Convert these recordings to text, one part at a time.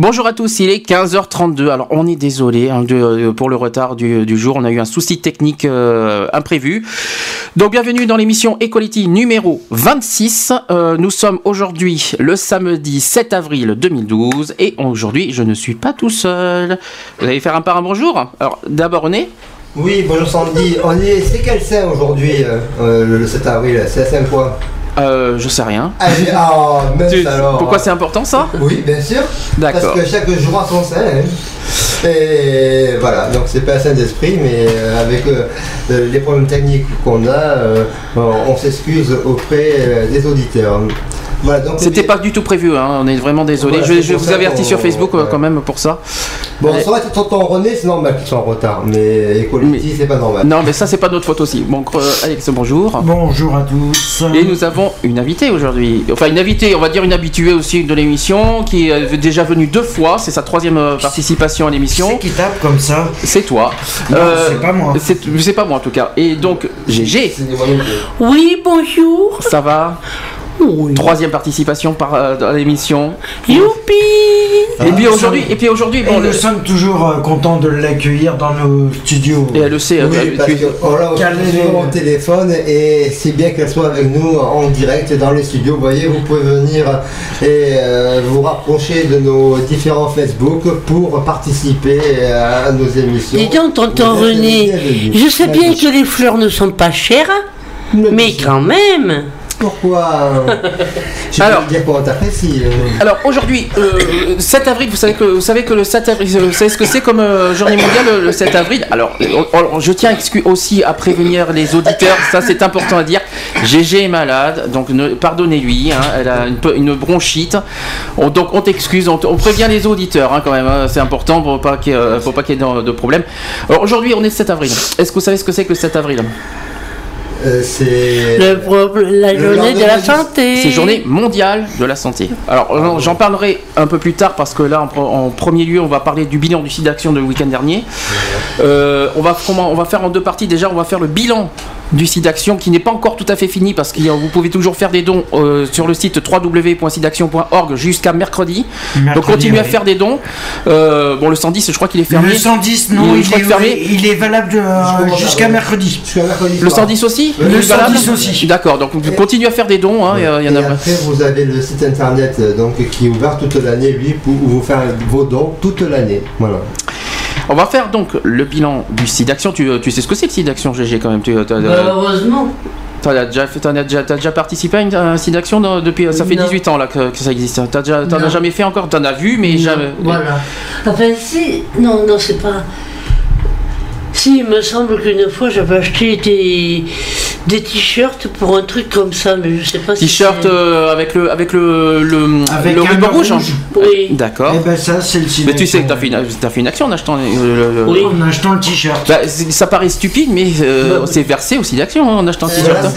Bonjour à tous, il est 15h32. Alors on est désolé hein, euh, pour le retard du, jour, on a eu un souci technique euh, imprévu. Donc bienvenue dans l'émission Equality numéro 26. Euh, nous sommes aujourd'hui le samedi 7 avril 2012 et aujourd'hui je ne suis pas tout seul. Vous allez faire un par un bonjour? Alors d'abord on est Oui, bonjour Sandy. On est, c'est quel saint aujourd'hui, le, le 7 avril? C'est la Saint quoi euh, je sais rien. Ah, Tu- alors. Pourquoi c'est important ça? Oui, bien sûr. D'accord. Parce que chaque jour a son hein. Et voilà, donc c'est pas un saint d'esprit, mais euh, avec euh, les problèmes techniques qu'on a, euh, on s'excuse auprès des auditeurs. Voilà, C'était pas du tout prévu, hein, on est vraiment désolé. Voilà, je c'est vous avertis sur Facebook euh, ouais. quand même pour ça. Bon, Euh, ça aurait été tonton René, c'est normal qu'ils soient en retard, mais Equality, c'est pas normal. Non, mais ça c'est pas notre faute aussi. Donc euh, Alex, bonjour. Bonjour à tous. Et nous avons une invitée aujourd'hui. Enfin, une invitée, on va dire une habituée aussi de l'émission, qui est déjà venue deux fois. C'est sa troisième euh, participation à C'est l'émission. qui tape comme ça C'est toi. Non, Euh, c'est pas moi. C'est c'est pas moi en tout cas. Et donc, GG, C'est des moyens de- Oui, bonjour. ça va? Oui. Troisième participation par, euh, dans l'émission. Youpi. Et puis nous aujourd'hui, et puis aujourd'hui, Et bon, nous le- sommes toujours euh, contents de l'accueillir dans nos studios. et elle le sait. euh, Oui, parce tu- qu'on l'a Calmez-les. souvent au téléphone et c'est bien qu'elle soit avec nous en direct dans les studios. Vous voyez, vous pouvez venir et euh, vous rapprocher de nos différents Facebook pour participer à nos émissions. Dis donc, tonton Vous êtes les René, bienvenus. je sais bien que les fleurs ne sont pas chères, mais quand même. Pourquoi Je Alors- dire qu'on t'apprécie. euh. Alors aujourd'hui, euh, 7 avril, vous savez que vous savez que le 7 avril, vous savez ce que c'est comme euh, journée mondiale le, le 7 avril? Alors, on- on- je tiens aussi à prévenir les auditeurs, ça c'est important à dire. GG est malade, donc ne- pardonnez-lui, hein, elle a une, bronchite. On- donc on t'excuse, on, prévient les auditeurs hein, quand même, hein, c'est important pour pas qu'il y ait, euh, pour pas qu'il y ait de, de problème. Alors aujourd'hui, on est le 7 avril. Est-ce que vous savez ce que c'est que le 7 avril? Euh, c'est. La Le journée de la santé. C'est journée mondiale de la santé. Alors j'en- j'en parlerai un peu plus tard parce que là en, premier lieu on va parler du bilan du site d'action de le week-end dernier. Euh, on, va, comment- on va faire en deux parties. Déjà on va faire le bilan du site d'action qui n'est pas encore tout à fait fini parce que vous pouvez toujours faire des dons euh, sur le site www.sidaction.org jusqu'à mercredi. Donc continuez à faire des dons. Euh, bon le 110 je crois qu'il est fermé. Le 110, non, Il est- il, fermé. il est valable Jusqu'au jusqu'à mercredi. Jusqu'à mercredi Le soir. 110 aussi Le Il est valable 110 aussi. D'accord, donc vous continuez à faire des dons. hein, il y en Et a- après, vous avez le site internet euh, donc, qui est ouvert toute l'année, lui, pour vous faire vos dons toute l'année. Voilà. On va faire donc le bilan du site d'action. Tu, tu sais ce que c'est le site d'action, GG quand même. Tu as, Bah, heureusement. déjà, fait- t'en as déjà, t'as déjà participé à une- à un site d'action depuis. Ça fait Non. 18 ans là que, que ça existe. T'en as jamais fait encore? T'en as vu, mais jamais. Voilà. Enfin, si. Non, non, c'est pas. Si, il me semble qu'une fois j'avais acheté des, des t-shirts pour un truc comme ça, mais je sais pas si. T-shirt c'est- euh, avec le avec le le, Avec le ruban rouge. hein. rouge. Oui. D'accord. Eh ben ça, c'est le mais tu sais que t'as cinéma. fait une, t'as fait une action en achetant. le- le- le- Oui. En achetant le t-shirt. Bah, ça paraît stupide, mais euh, c'est versé aussi d'action hein, en achetant un t-shirt. Hein.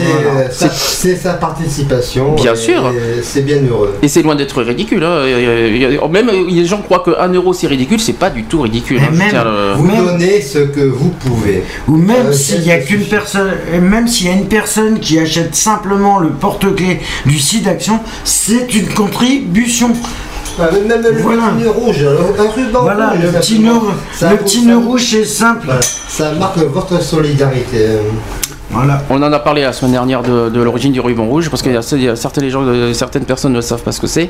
c'est sa- c'est sa participation. Bien et- sûr. et C'est bien heureux. Et c'est loin d'être ridicule. hein. Même euh, les gens croient que 1 euro c'est ridicule, c'est pas du tout ridicule. Et hein, même- le- Vous Même- donnez ce que vous pouvez. Ou même Euh, s'il y a qu'une personne, et même s'il y a une personne qui achète simplement le porte-clés du site d'action, c'est une contribution. Ah, Même même le Voilà. petit nœud rouge, un ruban Voilà, rouge, le petit nœud, le petit rouge, c'est simple. Voilà. Ça marque votre solidarité. Voilà. On en a parlé la semaine dernière de, de l'origine du ruban rouge, parce qu'il y a, il y a certaines, gens, euh, certaines personnes ne savent pas ce que c'est.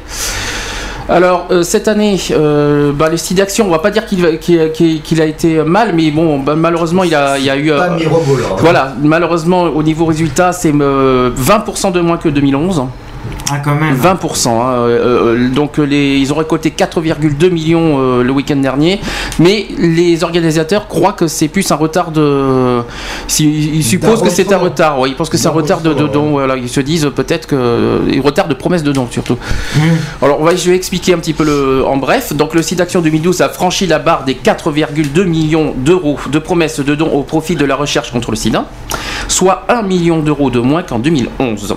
Alors, euh, cette année, euh, bah, les sites d'action, on va pas dire qu'il a été mal, mais bon, bah, malheureusement, il a, il a eu. euh, Pas mirobolant. voilà, malheureusement, au niveau résultat, c'est euh, 20% de moins que 2011. Ah, quand même. 20%. hein, euh, euh, donc euh, les, ils ont récolté 4,2 millions euh, le week-end dernier, mais les organisateurs croient que c'est plus un retard de. ils supposent que c'est un retard. ouais, ils pensent que c'est un retard de, de dons. Voilà, ils se disent peut-être que un retard de promesses de dons surtout. Mmh. Alors on va, je vais expliquer un petit peu le, en bref. Donc le site Action 2012 a franchi la barre des 4,2 millions d'euros de promesses de dons au profit de la recherche contre le sida, soit 1 million d'euros de moins qu'en 2011.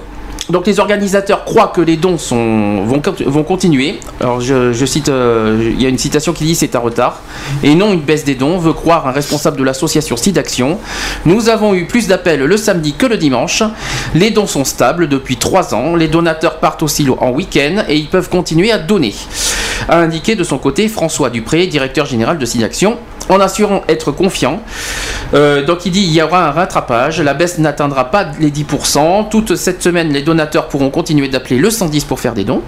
Donc les organisateurs croient que les dons vont, cont- vont continuer. Alors je, cite, euh, il y a une citation qui dit c'est un retard et non une baisse des dons, veut croire un responsable de l'association SIDAction. Nous avons eu plus d'appels le samedi que le dimanche. Les dons sont stables depuis trois ans. Les donateurs partent au silo en week-end et ils peuvent continuer à donner. A indiqué de son côté François Dupré, directeur général de SIDAction, en assurant être confiant. Euh, donc il dit il y aura un rattrapage, la baisse n'atteindra pas les 10%. Toute cette semaine, les donateurs pourront continuer d'appeler le 110 pour faire des dons.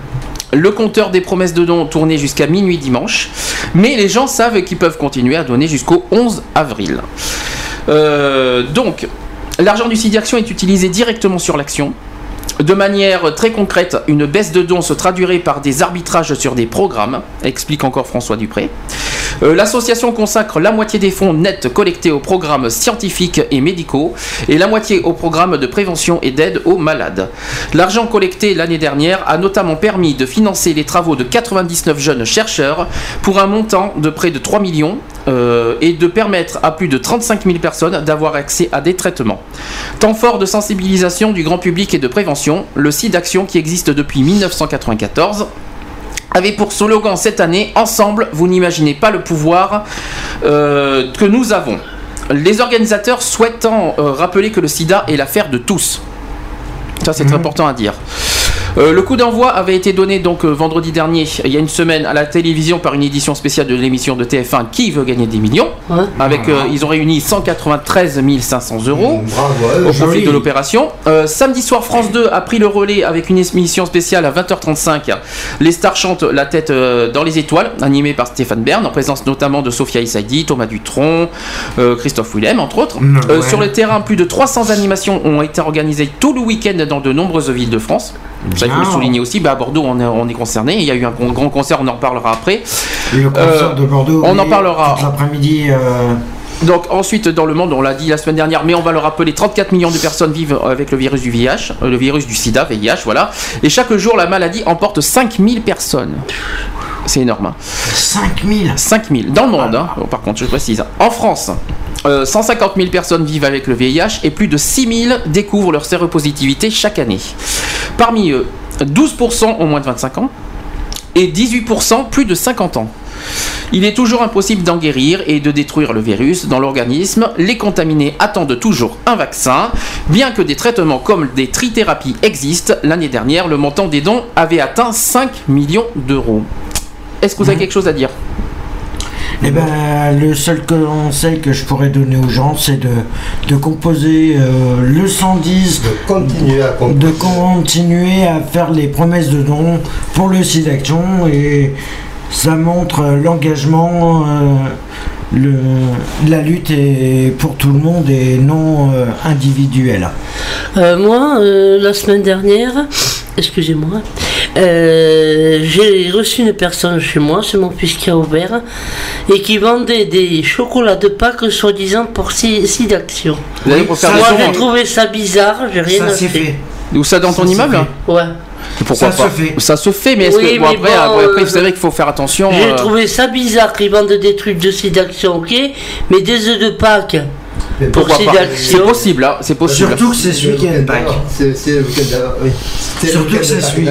Le compteur des promesses de dons tournait jusqu'à minuit dimanche, mais les gens savent qu'ils peuvent continuer à donner jusqu'au 11 avril. Euh, donc, l'argent du site Action est utilisé directement sur l'action. De manière très concrète, une baisse de dons se traduirait par des arbitrages sur des programmes, explique encore François Dupré. Euh, L'association consacre la moitié des fonds nets collectés aux programmes scientifiques et médicaux et la moitié aux programmes de prévention et d'aide aux malades. L'argent collecté l'année dernière a notamment permis de financer les travaux de 99 jeunes chercheurs pour un montant de près de 3 millions euh, et de permettre à plus de 35 000 personnes d'avoir accès à des traitements. Temps fort de sensibilisation du grand public et de prévention, le site d'action qui existe depuis 1994 avait pour slogan cette année Ensemble, vous n'imaginez pas le pouvoir euh, que nous avons. Les organisateurs souhaitant euh, rappeler que le sida est l'affaire de tous. Ça, c'est très important à dire. Euh, le coup d'envoi avait été donné donc euh, vendredi dernier, il y a une semaine, à la télévision par une édition spéciale de l'émission de TF1 Qui veut gagner des millions Ouais. Avec, euh, ils ont réuni 193 500 euros Bravo eux. au profit joli. de l'opération. Euh, samedi soir, France 2 a pris le relais avec une émission spéciale à 20h35. Les stars chantent la tête euh, dans les étoiles, animée par Stéphane Bern, en présence notamment de Sophia Issaidi, Thomas Dutronc, euh, Christophe Willem, entre autres. Mm, Euh, ouais. Sur le terrain, plus de 300 animations ont été organisées tout le week-end dans de nombreuses villes de France. Ça, il faut le Bien. souligner aussi. Bah, à Bordeaux, on est, on est concerné. Il y a eu un grand- concert, on en reparlera après. Le concert Euh, de Bordeaux. on en parlera. L'après-midi. euh, Donc ensuite dans le monde, on l'a dit la semaine dernière, mais on va le rappeler, 34 millions de personnes vivent avec le virus du VIH, euh, le virus du sida, VIH, voilà. Et chaque jour, la maladie emporte 5000 personnes. C'est énorme. Hein. 5000. 5000 dans le monde, hein, par contre, je précise. En France, euh, 150 000 personnes vivent avec le VIH et plus de 6000 découvrent leur séropositivité chaque année. Parmi eux, 12% ont moins de 25 ans et 18% plus de 50 ans. Il est toujours impossible d'en guérir et de détruire le virus dans l'organisme. Les contaminés attendent toujours un vaccin. Bien que des traitements comme des trithérapies existent, l'année dernière, le montant des dons avait atteint 5 millions d'euros. Est-ce que vous avez quelque chose à dire? Eh ben, le seul conseil que je pourrais donner aux gens, c'est de, de composer euh, le 110, De continuer à compter. de continuer à faire les promesses de dons pour le site d'action et ça montre l'engagement, euh, le, la lutte est pour tout le monde et non euh, individuelle. Euh, moi, euh, la semaine dernière, excusez-moi, euh, j'ai reçu une personne chez moi, c'est mon fils qui a ouvert, et qui vendait des chocolats de Pâques soi-disant pour six, six d'actions. Moi, j'ai trouvé ça bizarre, j'ai rien ça s'est acheté. fait. Ou ça dans Ça ton immeuble fait. Ouais. Pourquoi Ça pas se fait. Ça se fait, mais est-ce Oui, que bon, mais après, bon, après, après, euh, vous savez qu'il faut faire attention. J'ai euh, trouvé ça bizarre qu'ils vendent des trucs de sédaction, ok, mais des œufs de Pâques pourquoi pas. C'est possible, hein, c'est possible. Surtout que c'est ce week-end, Pâques. C'est le week-end d'avant, oui. C'est le Surtout que c'est celui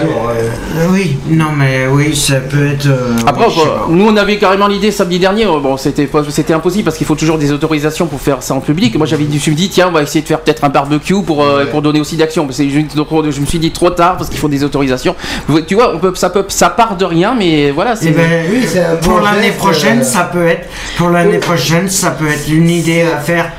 Oui, non mais oui, ça peut être. euh, Après, nous on avait carrément l'idée samedi dernier, euh, bon c'était impossible parce qu'il faut toujours des autorisations pour faire ça en public. Moi j'avais dit, je me dis tiens on va essayer de faire peut-être un barbecue pour, euh, Ouais. pour donner aussi d'action. Je, je me suis dit trop tard parce qu'il faut des autorisations. Tu vois, on peut, ça, peut, ça part de rien, mais voilà. c'est Eh ben, Oui, pour l'année prochaine, euh, ça peut être. Pour l'année prochaine, ça peut être une idée à faire.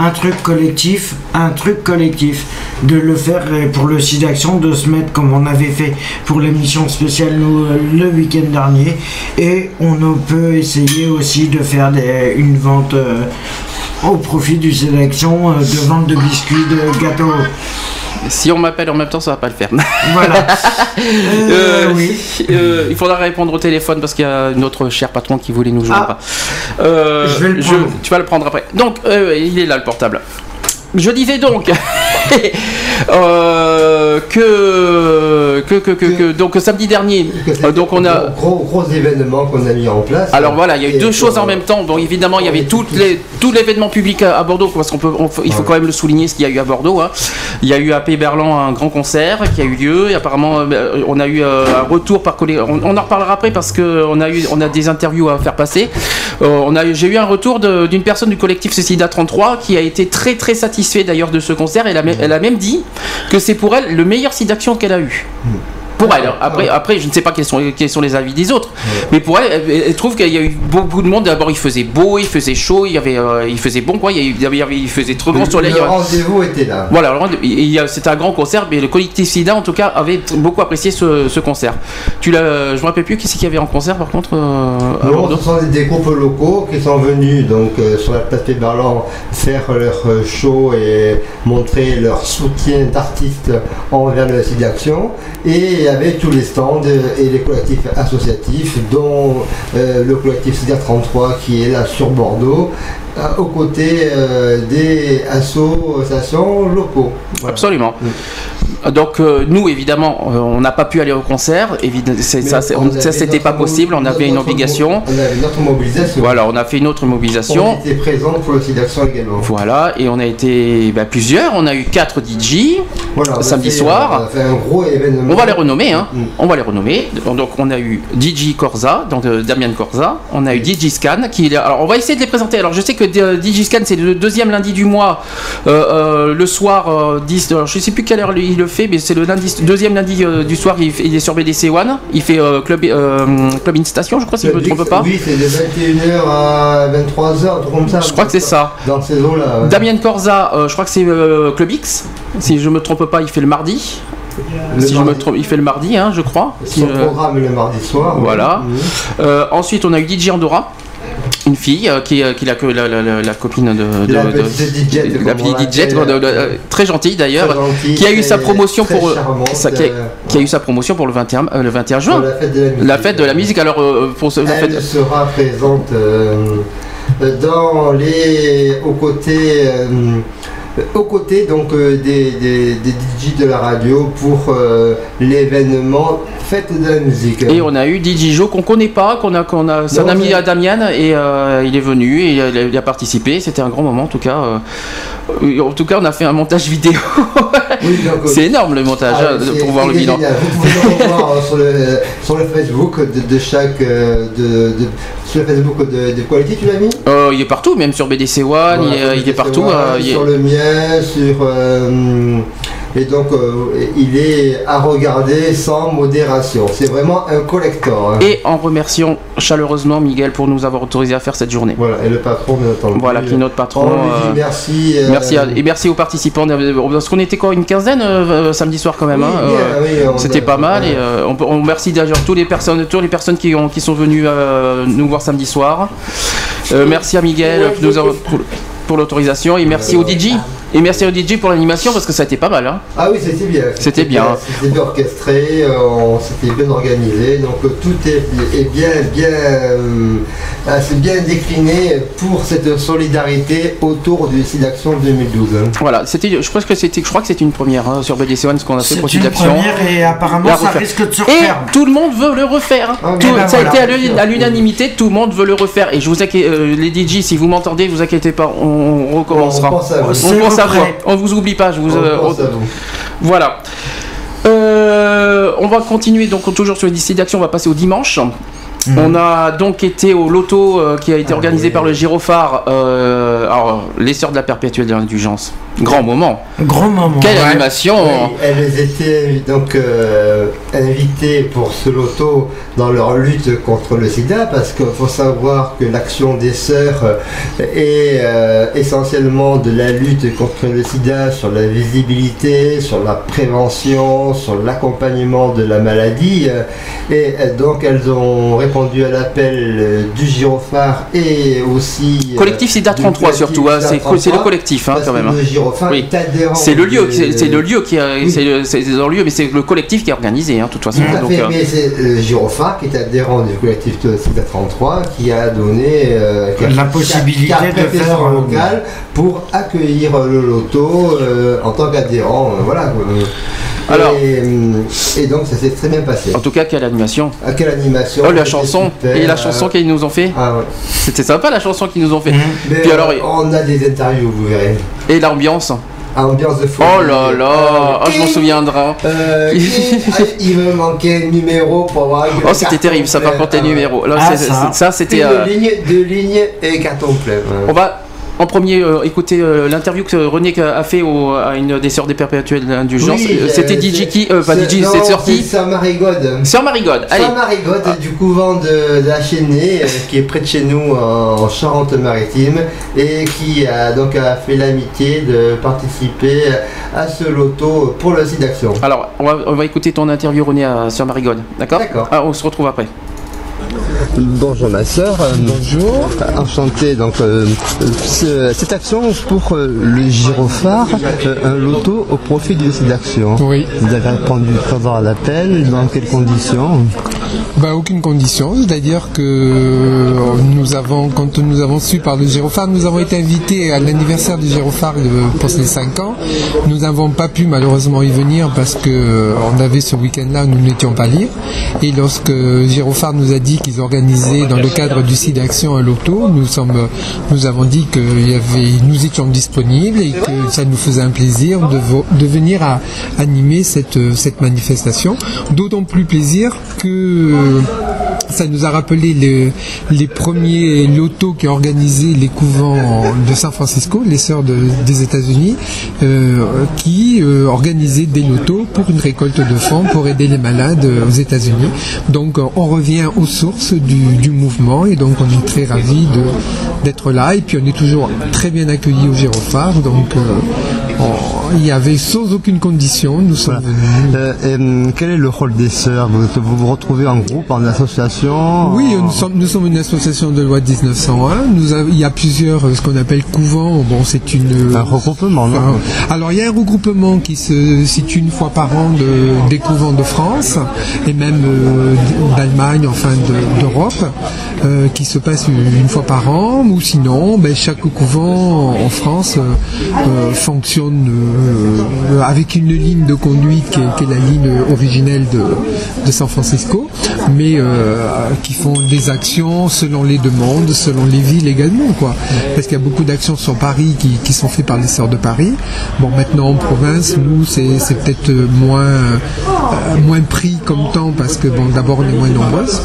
Un truc collectif, un truc collectif, de le faire euh, pour le site d'action, de se mettre comme on avait fait pour l'émission spéciale euh, le week-end dernier, et on peut essayer aussi de faire une vente euh, au profit du euh, de vente de biscuits, de gâteaux. Si on m'appelle en même temps, ça va pas le faire. Voilà. Euh, Euh, oui. euh, il faudra répondre au téléphone parce qu'il y a notre cher patron qui voulait nous joindre. Ah. Euh, Je vais le prendre. tu vas le prendre après. Donc, euh, il est là le portable. Je disais donc euh, que, que, que, que, donc samedi dernier, euh, donc on a. gros, gros événement qu'on a mis en place. Alors voilà, il y a eu deux choses en même temps. Bon, évidemment, il y avait tout, les, tout l'événement public à, à Bordeaux, parce qu'on peut, on il faut quand même le souligner, ce qu'il y a eu à Bordeaux. hein. Il y a eu à Pays Berland un grand concert qui a eu lieu. Et apparemment, euh, on a eu un retour par collègue. On, on en reparlera après parce que on a eu, on a des interviews à faire passer. Euh, on a, j'ai eu un retour d'une personne du collectif Cécida 33 qui a été très très d'ailleurs de ce concert. Elle elle a même dit que c'est pour elle le meilleur site d'action qu'elle a eu. Pour elle. Après, après, je ne sais pas quels sont, quels sont les avis des autres. Mais pour elle, elle, elle trouve qu'il y a eu beaucoup de monde. D'abord, il faisait beau, il faisait chaud, il, y avait, euh, il faisait bon, quoi. Il, y avait, il faisait trop grand Le, soleil. le rendez-vous était là. Voilà, alors, il y a- c'était un grand concert, mais le collectif SIDA, en tout cas, avait beaucoup apprécié ce, ce concert. Tu l'as, je me rappelle plus qui c'est qu'il y avait en concert, par contre, euh, à Non, Bordeaux. ce sont des groupes locaux qui sont venus donc euh, sur la place Péberlan faire leur euh, show et montrer leur soutien d'artistes envers le site d'action. Et y avait tous les stands et les collectifs associatifs, dont euh, le collectif SIDA 33 qui est là sur Bordeaux, aux côtés euh, des associations locaux. Voilà. Absolument. Donc euh, nous évidemment euh, on n'a pas pu aller au concert, ça, on on- c'était pas possible, on avait une obligation. On avait notre mobilisation. Voilà, on a fait une autre On mobilisation. était présents pour le d'action également. Voilà, et on a été bah, plusieurs, on a eu quatre DJ. Voilà, on Samedi fait- soir. On a fait un gros événement. On va les renommer, hein. Mm. On va les renommer. Donc on a eu DJ Corza, donc euh, Damien Corza. On a eu DJ Scan, qui Alors on va essayer de les présenter. Alors je sais que euh, DJ Scan c'est le deuxième lundi du mois, euh, euh, le soir euh, 10. Alors, je sais plus quelle heure il le fait, mais c'est le lundi, deuxième lundi du soir. Il, est sur BDC One. Il fait club club in station, je crois, si je ne me trompe pas. Oui, c'est de 21h à 23h, un truc comme ça. Je crois que c'est ça. Dans ces eaux-là. ouais. Damien Corza, je crois que c'est Club X. Si je me trompe pas, il fait le mardi. Le si je me trompe, il fait le mardi, hein, je crois. Si, Son euh, programme le mardi soir. Voilà. Euh, ensuite, on a eu DJ Andorra, une fille euh, qui, euh, qui la, la, la- la- la copine de, de- La de- petite DJ, de- la petite DJ, de- euh, très gentille d'ailleurs, qui a eu sa promotion pour charmante, ça, qui, a, euh, qui a eu sa promotion pour le 21, euh, le 21 pour juin. la fête de la fête de la musique. Alors euh, pour ce, Elle fête- sera présente euh, dans les aux côtés euh, aux côtés donc euh, des, des, des DJ de la radio pour euh, l'événement fête de la musique. et on a eu DJ Joe qu'on connaît pas, qu'on a, qu'on a, c'est un ami à Damian et euh, il est venu et il a, il a participé. C'était un grand moment en tout cas. en tout cas, on a fait un montage vidéo. Oui, donc, c'est énorme le montage Ah, hein, pour voir le bilan. génial. Vous pouvez le revoir sur, le, sur le Facebook de, de chaque. de, de- sur le Facebook de, de Quality, tu l'as mis Euh, il est partout, même sur BDC One, Voilà, il, est, il est partout. euh, il est- Sur le mien, sur. Et donc, euh, il est à regarder sans modération. C'est vraiment un collector. hein. Et en remerciant chaleureusement Miguel pour nous avoir autorisé à faire cette journée. Voilà, et le patron, bien entendu. Voilà, qui est notre patron. On lui dit euh, merci. euh, Merci à- et merci aux participants. Parce qu'on était quoi une quinzaine euh, samedi soir quand même. oui, hein, euh, oui, on C'était pas mal ouais. et euh, on, remercie d'ailleurs toutes les personnes, toutes les personnes qui, ont, qui sont venues euh, nous voir samedi soir. Euh, merci à Miguel Ouais, pour l'autorisation et merci au DJ et merci au DJ pour l'animation parce que ça a été pas mal. hein. Ah oui, c'était bien. C'était bien. C'était bien orchestré, euh, on s'était bien organisé, donc euh, tout est, est bien, bien, euh, c'est bien décliné pour cette solidarité autour du site d'action 2012. hein. Voilà, c'était, je crois que c'était, je crois que c'était une première hein, sur BDC One ce qu'on a fait C'est pour une d'action. première et apparemment ça refaire. risque de se Et refaire. tout le monde veut le refaire. Ah, Tout- ben ça a été à l'unanimité, tout le monde veut le refaire. Et je vous inquiète, euh, les DJ, si vous m'entendez, vous inquiétez pas, on, on recommencera. On pense à vous. On pense à vous. reprêt. On vous oublie pas. Je vous. On euh, pense on- à vous. Voilà. Euh, on va continuer donc toujours sur les décisions d'action. On va passer au dimanche. On a donc été au loto euh, qui a été Ah organisé oui. par le Gyrophare. euh, alors, les sœurs de la perpétuelle de l'indulgence. Grand moment. Grand moment. Quelle Ouais. animation Oui, elles étaient donc euh, invitées pour ce loto dans leur lutte contre le sida parce qu'il faut savoir que l'action des sœurs est euh, essentiellement de la lutte contre le sida sur la visibilité, sur la prévention, sur l'accompagnement de la maladie et euh, donc elles ont répondu à l'appel du gyrophare et aussi Collectif SIDA du 33 collectif surtout. hein, c'est, le 33, collectif hein, quand même. hein. Gyrophare Oui. C'est le lieu, c'est le lieu qui, Oui. c'est dans le lieu, mais c'est le collectif qui est organisé, hein, de toute façon. Tout à Donc, fait, euh, mais c'est le gyrophare qui est adhérent du collectif de SIDA 33 qui a donné euh, qui a- La qui a- possibilité qui a de faire un- local pour accueillir le loto euh, en tant qu'adhérent. euh, voilà. quoi. Alors- et, hum, et donc ça s'est très bien passé. en tout cas, quelle animation. À quelle animation Oh, la chanson. super, Et la euh, chanson qu'ils nous ont fait. Ah ouais. C'était sympa la chanson qu'ils nous ont fait. Mais, Puis alors, euh, on a des interviews, vous verrez. et l'ambiance. Ambiance de folie. Oh là là, oh, je m'en souviendrai. Euh, ah, il me manquait un numéro pour avoir. un Oh, c'était terrible, ça par plein. contre, les Ah numéros. Là, Ah, ça. c'était. Une euh, ligne, deux lignes et carton plein. On va en premier euh, écouter euh, l'interview que René a fait au- à une des sœurs des perpétuels d'indulgence. Oui, Euh, C'était DJ qui euh, Pas c'est- DJ, c'est sœur qui Sœur Marigode. Sœur Marigode, allez. Sœur Marigode du couvent de, de la Chênée, euh, qui est près de chez nous en, en Charente-Maritime et qui a donc a fait l'amitié de participer à ce loto pour le site d'action. Alors, on va, on va écouter ton interview René à Sœur Marigode, d'accord? D'accord. Ah, on se retrouve après. Bonjour ma soeur. Bonjour. Enchanté. Donc euh, ce- cette action pour euh, le gyrophare, euh, un loto au profit du site d'action. Oui. Vous avez répondu à l'appel. Dans quelles conditions? Bah, aucune condition, c'est-à-dire que euh, nous avons, quand nous avons su par le gyrophare, nous avons été invités à l'anniversaire du gyrophare de- pour ses 5 ans. Nous n'avons pas pu malheureusement y venir parce que euh, on avait ce week-end-là, nous n'étions pas libres. Et lorsque Gyrophare nous a dit qu'ils organisaient dans le cadre du site d'action un loto, nous sommes, avons dit que nous étions disponibles et que ça nous faisait un plaisir de, de venir à animer cette manifestation. D'autant plus plaisir que euh, ça nous a rappelé le- les premiers lotos qui organisaient les couvents de San Francisco, les sœurs de- des États-Unis, euh, qui euh, organisaient des lotos pour une récolte de fonds pour aider les malades aux États-Unis. Donc on revient aux sources du, du mouvement et donc on est très ravis d'être là et puis on est toujours très bien accueillis au Gyrophare. Donc euh, on- il y avait sans aucune condition, nous sommes venus. Hum, Quel est le rôle des sœurs? Vous, vous vous retrouvez en groupe, en association Oui, en- nous sommes, nous sommes une association de loi de 1901. Nous avons- il y a plusieurs, euh, ce qu'on appelle couvents. Bon, c'est une. un regroupement, non alors il y a un regroupement qui se situe une fois par an de, des couvents de France et même euh, d'Allemagne, enfin de- d'Europe, euh, qui se passe une, fois par an. Ou sinon, ben, chaque couvent en France euh, euh, fonctionne euh, avec une ligne de conduite qui est, qui est la ligne originelle de, de San Francisco, mais euh, qui font des actions selon les demandes, selon les villes également, quoi. Parce qu'il y a beaucoup d'actions sur Paris qui, qui sont faites par les sœurs de Paris. Bon, maintenant en province, nous, c'est c'est peut-être moins euh, moins pris comme temps parce que bon, d'abord on est moins nombreuses,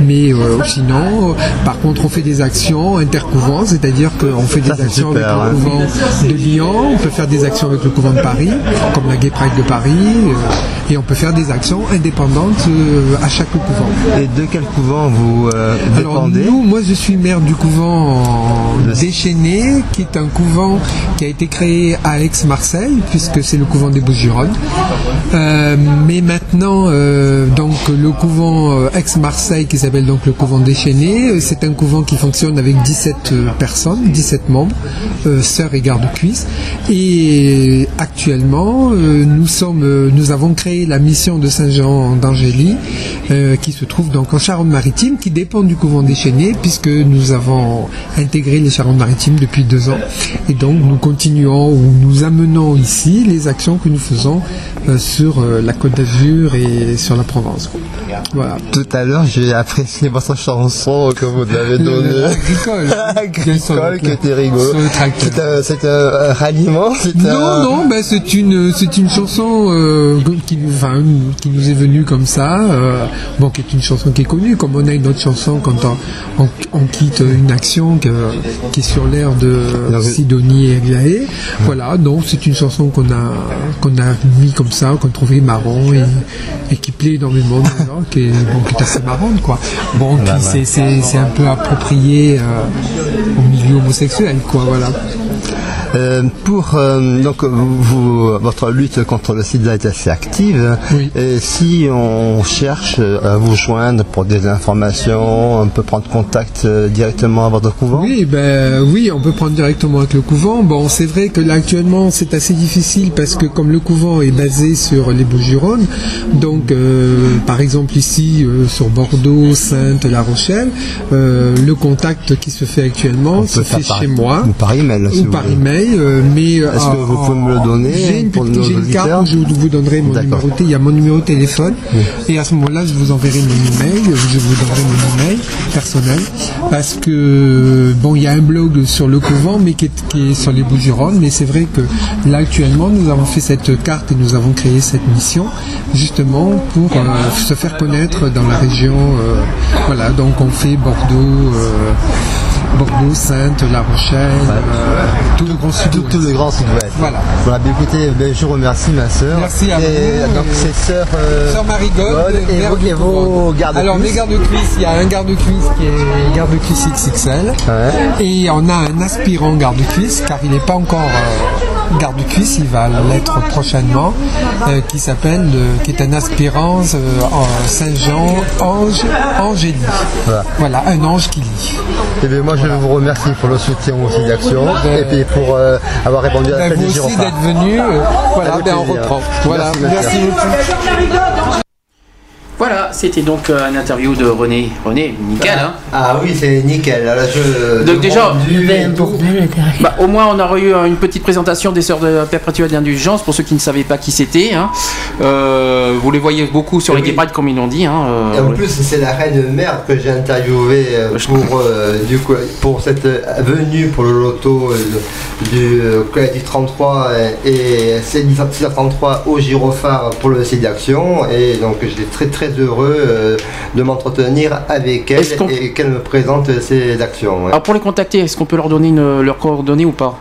mais euh, sinon, par contre, on fait des actions intercouvents, c'est-à-dire qu'on fait des Ça, actions super, avec hein. le couvent de Lyon, on peut faire des actions avec le couvent de Paris, comme la Gay Pride de Paris, euh, et on peut faire des actions indépendantes à chaque couvent. Et de quel couvent vous euh, Alors dépendez nous, moi je suis maire du couvent Le- déchaîné, qui est un couvent qui a été créé à Aix-Marseille, puisque c'est le couvent des Bouches-du-Rhône. Euh, mais maintenant, euh, donc le couvent euh, Aix-Marseille, qui s'appelle donc le couvent déchaîné, c'est un couvent qui fonctionne avec 17 euh, personnes, 17 membres, sœurs et gardes-cuisses. Et actuellement, nous sommes, nous avons créé la mission de Saint-Jean d'Angély, euh, qui se trouve donc en Charente-Maritime, qui dépend du couvent déchaîné, puisque nous avons intégré les Charentes-Maritimes depuis deux ans. Et donc nous continuons ou nous amenons ici les actions que nous faisons euh, sur euh, la Côte d'Azur et sur la Provence. Voilà. Tout à l'heure, j'ai apprécié votre chanson que vous avez donnée. Agricole. Agricole, qui était rigolo. C'est un, ralliement Non, non, ben c'est une, c'est une chanson qui, nous- enfin, qui nous est venue comme ça. euh, bon, qui est une chanson qui est connue, comme on a une autre chanson quand on, on- on quitte une action que- qui est sur l'air de Sidonie et Aglaé. Voilà, donc c'est une chanson qu'on a, qu'on a mis comme ça, qu'on trouvait marrant et, et qui plaît énormément, qui est, bon, qui est assez marrante, quoi. Bon, c'est, c'est un peu approprié euh, au milieu homosexuel, quoi, voilà. Euh, pour euh, donc vous, votre lutte contre le sida est assez active. Oui. Et si on cherche à vous joindre pour des informations, on peut prendre contact euh, directement à votre couvent? Oui, ben oui, on peut prendre directement avec le couvent. Bon, c'est vrai que là actuellement c'est assez difficile parce que comme le couvent est basé sur les Bouches-du-Rhône, donc euh, par exemple ici euh, sur Bordeaux, Sainte, La Rochelle, euh, le contact qui se fait actuellement On se fait par- chez moi. ou par ou email, euh, mais euh, Est-ce que en- vous pouvez me le donner J'ai une, une carte où je vous donnerai mon numéro. Il y a mon numéro de téléphone et à ce moment-là, je vous enverrai mon email. Je vous donnerai mon email personnel parce que bon, il y a un blog sur le couvent, mais qui est, qui est sur les Bouches-du-Rhône. Mais c'est vrai que là actuellement, nous avons fait cette carte et nous avons créé cette mission justement pour euh, se faire connaître dans la région. euh, voilà, donc on fait Bordeaux. euh, Bordeaux, Sainte, La Rochelle, euh, tout le grand sud Tout, tout le grand sud-ouest. Voilà. Voilà, ben écoutez, je remercie ma sœur. Merci à et, vous. Donc c'est sœur. euh, Sœur Gaude et, et vos gardes Alors les gardes-cuisses, il y a un garde-cuisse qui est garde-cuisse XXL Ouais. et on a un aspirant garde-cuisse car il n'est pas encore euh, garde-cuisse, il va l'être prochainement, euh, qui s'appelle, euh, qui est un aspirant euh, en Saint-Jean, ange, Angélie. Voilà. Voilà, un ange qui lit. Eh bien, moi, je vous remercie pour le soutien aussi d'action Ben, et puis pour avoir répondu à Ben, l'appel vous aussi d'être venu, voilà, ben, on reprend. Voilà, Merci, merci beaucoup. Voilà, c'était donc euh, un interview de René. René, nickel, hein Ah oui, c'est nickel. Là, je, Donc déjà. Bah, au moins, on a eu euh, une petite présentation des sœurs de perpétuelle d'indulgence pour ceux qui ne savaient pas qui c'était. hein. Euh, vous les voyez beaucoup sur les pride, comme ils l'ont dit. hein, euh, Et en plus, c'est la reine mère que j'ai interviewée pour, euh, du coup, pour cette venue pour le loto euh, du euh, Collectif 33 et, et C633 au Girophare pour le site d'action. Et donc, j'étais très très heureux euh, de m'entretenir avec elle et qu'elle me présente ses actions. ouais. Alors pour les contacter, est-ce qu'on peut leur donner une- leurs coordonnées ou pas?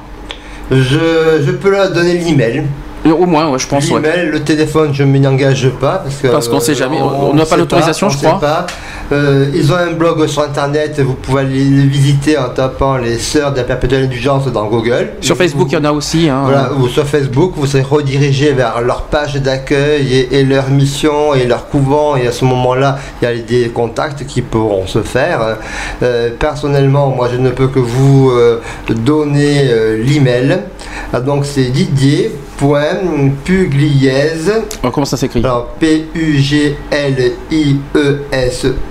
Je, je peux leur donner l'email. Euh, Au moins, ouais, je pense. ouais. L'email, le téléphone, je ne m'y engage pas parce que Parce qu'on sait jamais, on n'a pas l'autorisation, on je sait crois. pas. Euh, ils ont un blog sur internet, vous pouvez aller le visiter en tapant les sœurs de la perpétuelle indulgence dans Google. Sur Facebook, il y en a aussi. hein. Voilà, ou sur Facebook, vous serez redirigé vers leur page d'accueil et, et leur mission et leur couvent. Et à ce moment-là, il y a des contacts qui pourront se faire. Euh, personnellement, moi, je ne peux que vous euh, donner euh, l'email. Ah, donc, c'est didier.pugliese. Oh, comment ça s'écrit Alors, P-U-G-L-I-E-S-E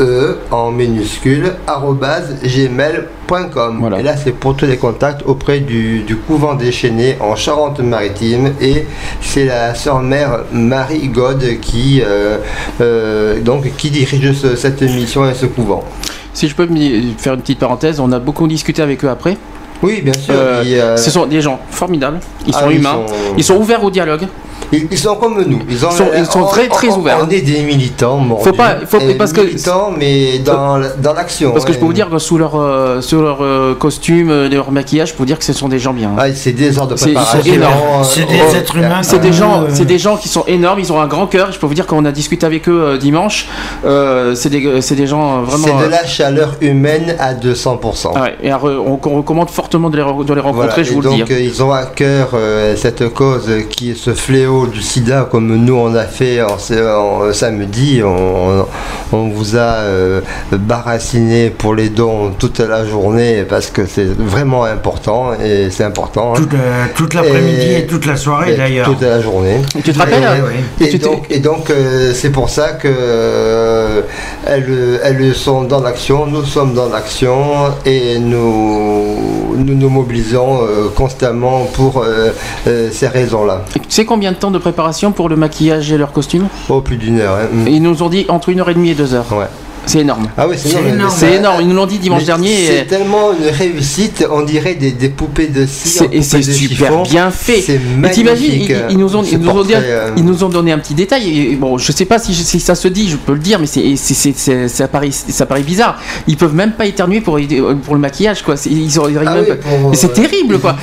E en minuscule, arrobase gmail.com. Voilà. Et là, c'est pour tous les contacts auprès du, du couvent déchaîné en Charente-Maritime. Et c'est la sœur mère Marie God qui, euh, euh, donc, qui dirige ce- cette mission et ce couvent. Si je peux me faire une petite parenthèse, on a beaucoup discuté avec eux après. Oui, bien sûr. Euh, euh, Ce sont des gens formidables, ils ah, sont humains, sont- ils sont ouverts au dialogue. Ils, ils sont comme nous. Ils, ont- Ils sont- ils sont on- très, très on- ouverts. On est des militants. mon Faut pas- faut- Et parce que- militants, mais dans, dans l'action. Parce que je peux hein. vous dire que sous leur, euh, sous leur euh, costume, euh, leur maquillage, je peux vous dire que ce sont des gens bien. Ah, c'est des heures de préparation. énormes. C'est Oh, des êtres humains. C'est des gens, euh, c'est des gens qui sont énormes. Ils ont un grand cœur. Je peux vous dire qu'on a discuté avec eux euh, dimanche. euh, c'est des, c'est des gens euh, vraiment. C'est de euh, la chaleur humaine à 200%. ah ouais, et on, on recommande fortement de les, re- de les rencontrer. Voilà, je et vous le donc dis. hein. euh, ils ont à cœur euh, cette cause qui est ce fléau du sida comme nous on a fait en, en- samedi. On, on vous a euh, baraciné pour les dons toute la journée parce que c'est vraiment important et c'est important. hein. toute, euh, toute l'après-midi Et- et, toute la soirée d'ailleurs. Toute la journée. Tu te rappelles Ouais, ouais. Et Et donc, et donc, euh, c'est pour ça que euh, elles, elles sont dans l'action, nous sommes dans l'action et nous nous, nous mobilisons euh, constamment pour euh, euh, ces raisons-là. Tu sais combien de temps de préparation pour le maquillage et leur costume Oh, plus d'une heure. hein. Ils nous ont dit entre une heure et demie et deux heures. Ouais. C'est énorme. Ah oui, c'est énorme. énorme. C'est énorme. Ils nous l'ont dit dimanche Mais dernier. C'est et- tellement une réussite, on dirait des, des poupées de cire. C'est- et c'est super chiffon. bien fait. C'est magnifique. ils, ils nous ont, ils, nous euh, ils nous ont donné un petit détail. Et bon, je sais pas si, si ça se dit, je peux le dire, mais c'est, c'est, c'est- c'est- ça, paraît, ça paraît bizarre. Ils peuvent même pas éternuer pour, pour le maquillage, quoi. C'est- Ils ont, Ah oui, Mais c'est euh, terrible, quoi.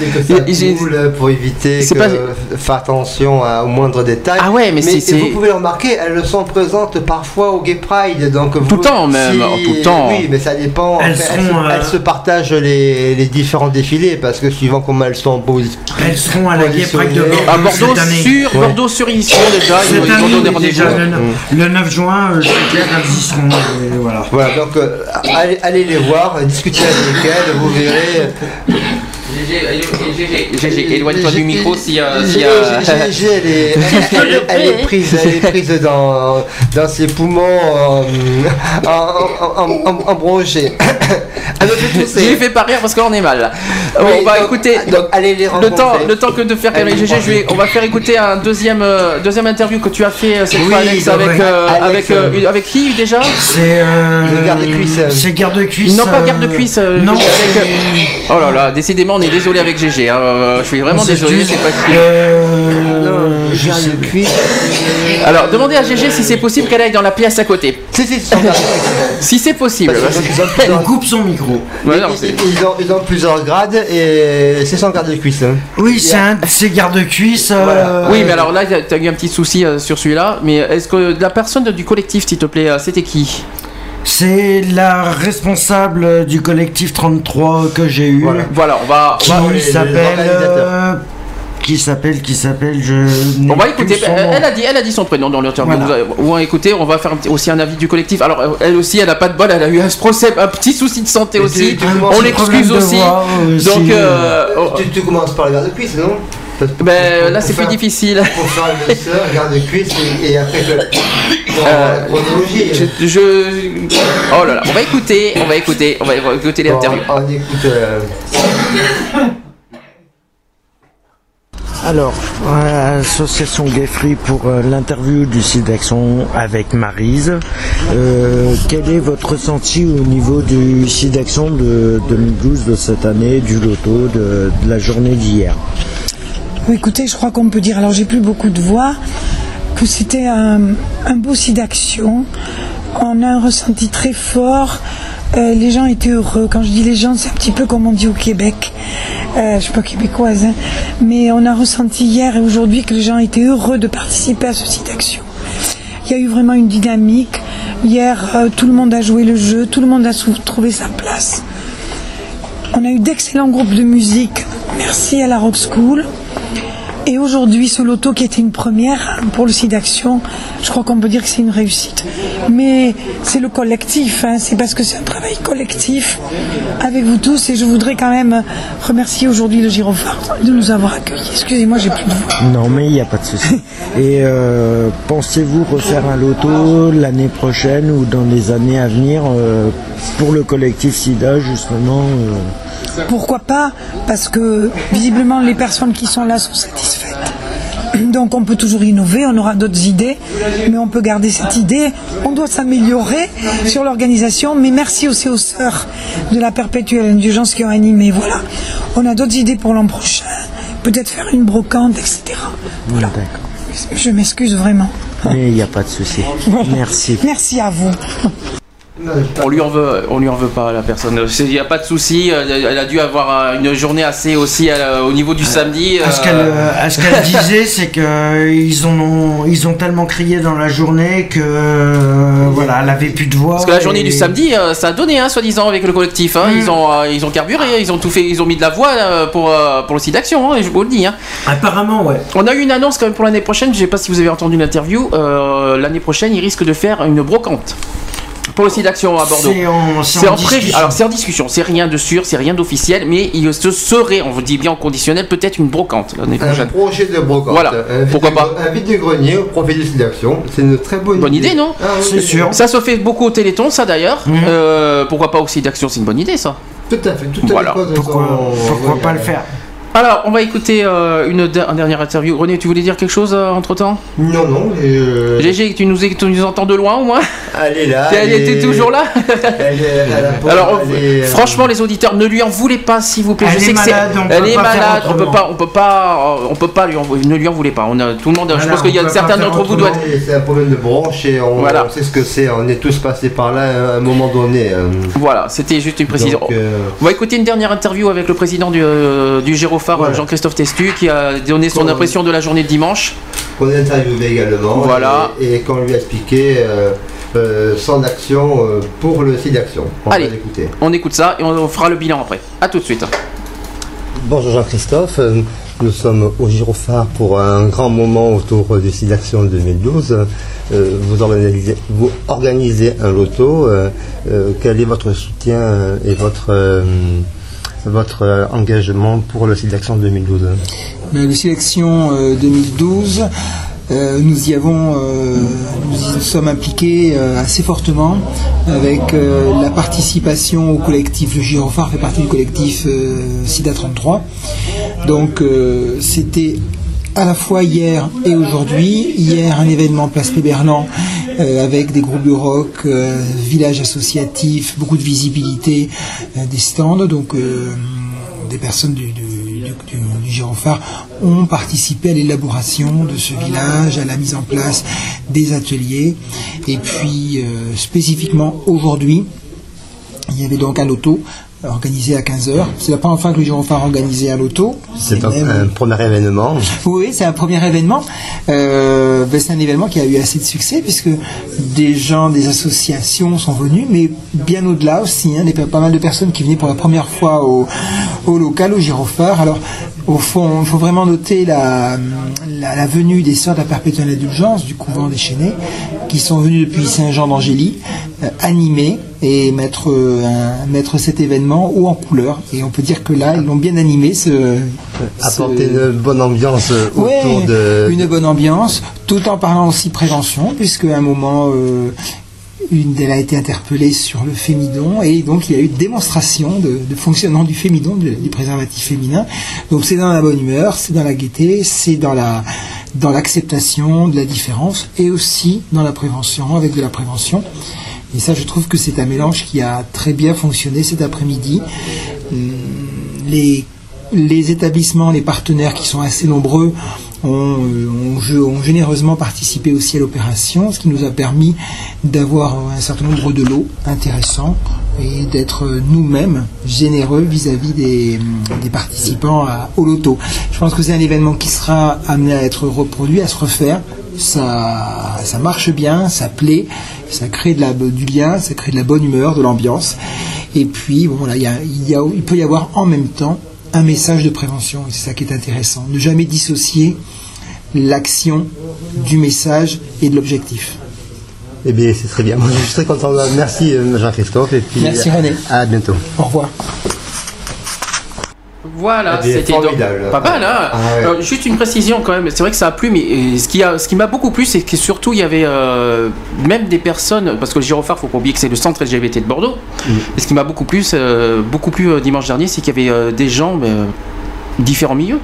Et- pour éviter que pas- faire attention à, aux moindres détails. Ah ouais, mais c'est- vous pouvez le remarquer, elles sont présentes parfois au Gay Pride, donc Tout le temps, temps même, Si- tout le temps. Oui, mais ça dépend. Elles euh, elles se partagent les, les différents défilés parce que suivant comment elles sont posées. Elles seront à la Pride de Bordeaux À Bordeaux cette année. sur Ouais. Bordeaux sur déjà, Cette année, déjà, le, neuf- le 9 juin, euh, c'est clair, elles y seront. voilà. Voilà, donc euh, allez, allez les voir, discutez avec elles, vous verrez. GG, GG, éloigne-toi du micro si, euh, G- s'il y a- G- G- elle est, prise, elle est prise dans, dans ses poumons euh, bronché. Elle me fait tousser. Je lui fais pas rire parce qu'on est mal. Oui, on va donc- écouter. donc allez les Le temps, le temps que de faire GG, je vais, on va faire écouter un deuxième, euh, deuxième interview que tu as fait euh, cette Oui, fois Alex avec, euh, avec, euh, euh, qui déjà? C'est. Euh, Le garde-cuisse, euh. C'est garde-cuisse. Non pas euh, garde-cuisse. euh, non. avec, euh, oh là là, décidément on est désolé avec GG. hein, euh, je suis vraiment On désolé. s'excuse. c'est pas- Euh, je sais-. Alors demandez à GG si c'est possible qu'elle aille dans la pièce à côté. Si, si, c'est son garde-cuisse. Si c'est possible. Parce ont On coupe son micro. Ouais, non, ils, c'est- ils ont, ils ont plusieurs grades et c'est son garde-cuisse. hein. Oui, c'est un de garde-cuisse. euh, Voilà. Oui, mais alors là, tu as eu un petit souci euh, sur celui-là. Mais est-ce que la personne du collectif, s'il te plaît, euh, c'était qui? C'est la responsable du collectif 33 que j'ai eu. Voilà. Voilà, on va. Qui les- les s'appelle. euh, qui s'appelle, qui s'appelle, je. On va écouter. Elle, a dit, elle a dit son prénom dans l'interview. Voilà. On va écouter. On va faire aussi un avis du collectif. Alors, euh, elle aussi, elle a pas de bol. Elle a eu un procès, un petit souci de santé aussi. tu- tu commences On le l'excuse de aussi. Donc, euh, euh, oh, Tu, tu commences par le garde-cuisse, non Parce que ben pour- là, c'est plus difficile. Pour faire le et, et après Euh. Je, je- Oh là là. On va écouter. On va écouter. On va écouter Bon, l'interview. on écoute. euh, Alors, euh, Association Gay Free pour euh, l'interview du site d'action avec Marise. Euh, quel est votre ressenti au niveau du site d'action de 2012 de cette année, du loto, de, de la journée d'hier? Écoutez, je crois qu'on peut dire, alors j'ai plus beaucoup de voix, que c'était un, beau site d'action. On a un ressenti très fort. Euh, les gens étaient heureux. Quand je dis les gens, c'est un petit peu comme on dit au Québec. Euh, je suis pas québécoise, hein. mais on a ressenti hier et aujourd'hui que les gens étaient heureux de participer à ce site d'action. Il y a eu vraiment une dynamique. Hier, euh, tout le monde a joué le jeu, tout le monde a trouvé sa place. On a eu d'excellents groupes de musique. Merci à la Rock School. Et aujourd'hui, ce loto qui était une première pour le site d'action, je crois qu'on peut dire que c'est une réussite. Mais c'est le collectif, hein, c'est parce que c'est un travail collectif avec vous tous. Et je voudrais quand même remercier aujourd'hui le Girophare de nous avoir accueillis. Excusez-moi, j'ai plus de voix. Non, mais il n'y a pas de souci. Et euh, pensez-vous refaire un loto l'année prochaine ou dans les années à venir euh, pour le collectif SIDA, justement euh, Pourquoi pas Parce que visiblement les personnes qui sont là sont satisfaites. Donc on peut toujours innover, on aura d'autres idées, mais on peut garder cette idée. On doit s'améliorer sur l'organisation, mais merci aussi aux sœurs de la perpétuelle indulgence qui ont animé. Voilà. On a d'autres idées pour l'an prochain. Peut-être faire une brocante, etc. Voilà. Je m'excuse vraiment. Mais il n'y a pas de souci. Merci. Merci à vous. On lui en veut, on lui en veut pas à la personne. Il n'y a pas de souci. euh, Elle a dû avoir euh, une journée assez aussi euh, au niveau du samedi. À ce qu'elle euh, disait, c'est que euh, ils ont ils ont tellement crié dans la journée que euh, voilà, elle avait plus de voix. Parce que la journée et- du samedi, ça a donné, hein, soi-disant, avec le collectif. hein. Ils ont, ils ont carburé, ils ont tout fait, ils ont mis de la voix pour, pour le site d'action. hein, je vous le dis. Apparemment, ouais. On a eu une annonce quand même pour l'année prochaine. Je sais pas si vous avez entendu l'interview. l'année prochaine, ils risquent de faire une brocante site d'action à Bordeaux. C'est en. Alors c'est en discussion, c'est rien de sûr, c'est rien d'officiel, mais il se serait, on vous dit bien en conditionnel, peut-être une brocante l'année Un projet de brocante. Voilà. Un Pourquoi pas Un vide de grenier au profit de site d'action. C'est une très bonne, Bonne idée, non Ah, oui, C'est sûr. Ça se fait beaucoup au Téléthon, ça d'ailleurs. Euh, pourquoi pas aussi d'action, c'est une bonne idée ça. Tout à fait. Toutes Voilà. les causes Pourquoi, pas euh, le faire Alors, on va écouter euh, une, de- un dernière interview. René, tu voulais dire quelque chose entre temps Non, non. euh, GG, tu nous, tu nous entends de loin au moins? Elle est là. Elle était toujours là Elle est, Alors, elle est, euh, franchement, les auditeurs, ne lui en voulez pas, s'il vous plaît. Elle je sais est que c'est- malade, on elle peut est malade, on peut pas, on peut pas, euh, on peut pas lui en, ne lui en voulez pas. On a tout le monde. je pense qu'il y a certains d'entre vous doivent. C'est un problème de bronche et on, Voilà. on sait ce que c'est. On est tous passés par là à un moment donné. euh. Voilà, c'était juste une précision. Donc, euh, On va écouter une dernière interview avec le président du, euh, du Voilà. Jean-Christophe Testu, qui a donné son impression de la journée de dimanche. qu'on a interviewé également. Voilà. Et, et qu'on lui a expliqué euh, euh, son action euh, pour le site d'action. On Allez. On écoute ça et on, on fera le bilan après. A tout de suite. Bonjour Jean-Christophe, nous sommes au Girophare pour un grand moment autour du site d'action 2012. Euh, Vous organisez, vous organisez un loto. Quel est votre soutien et votre, euh, votre euh, engagement pour le site d'action 2012 Mais le sélection euh, 2012, euh, nous y avons, euh, nous y sommes impliqués euh, assez fortement avec euh, la participation au collectif. Le Girophare fait partie du collectif euh, SIDA 33. Donc euh, c'était à la fois hier et aujourd'hui. Hier, un événement Place Péberlan euh, avec des groupes de rock, euh, village associatif, beaucoup de visibilité, euh, des stands. Donc, des personnes du, du, ont participé à l'élaboration de ce village, à la mise en place des ateliers. Et puis, spécifiquement aujourd'hui, il y avait donc un loto organisé à 15h. C'est la première fois que le Girophare a organisé un loto. C'est un, même- un premier événement. oui, c'est un premier événement. Euh, ben, c'est un événement qui a eu assez de succès puisque des gens, des associations sont venus, mais bien au-delà aussi. Hein, des, pas mal de personnes qui venaient pour la première fois au, au local, au Girophare. Alors, au fond, il faut vraiment noter la, la, la venue des sœurs de la perpétuelle indulgence du couvent Chênés, qui sont venus depuis Saint-Jean d'Angély, euh, animer et mettre, euh, un- mettre cet événement haut en couleur. Et on peut dire que là, ils l'ont bien animé. Ce, Apporter ce- une bonne ambiance euh, autour Ouais, de... une bonne ambiance, tout en parlant aussi prévention, puisque à un moment, euh, une d'elles a été interpellée sur le fémidon, et donc il y a eu démonstration de, fonctionnement du fémidon, du, préservatif féminin. Donc c'est dans la bonne humeur, c'est dans la gaieté, c'est dans la dans l'acceptation de la différence, et aussi dans la prévention, avec de la prévention. Et ça, je trouve que c'est un mélange qui a très bien fonctionné cet après-midi. Hum, les établissements, les partenaires qui sont assez nombreux ont, euh, ont gé- ont généreusement participé aussi à l'opération, ce qui nous a permis d'avoir un certain nombre de lots intéressants et d'être euh, nous-mêmes généreux vis-à-vis des, participants au loto. Je pense que c'est un événement qui sera amené à être reproduit, à se refaire. Ça, marche bien, ça plaît, ça crée du lien, ça crée de la bonne humeur, de l'ambiance. Et puis, bon, il peut y avoir en même temps un message de prévention. Et c'est ça qui est intéressant. Ne jamais dissocier l'action du message et de l'objectif. Eh bien, c'est très bien. Moi, je suis très content. Merci euh, Jean-Christophe. Et puis, Merci, René. À bientôt. Au revoir. Voilà, Eh c'était donc formidable. pas mal. Hein Ah ouais. Euh, juste une précision quand même. C'est vrai que ça a plu, mais euh, ce qui a, ce qui m'a beaucoup plu, c'est que surtout il y avait euh, même des personnes, parce que le Girophare, faut pas oublier que c'est le centre LGBT de Bordeaux. Mm. Et ce qui m'a beaucoup plu, euh, beaucoup plu euh, dimanche dernier, c'est qu'il y avait euh, des gens euh, différents milieux.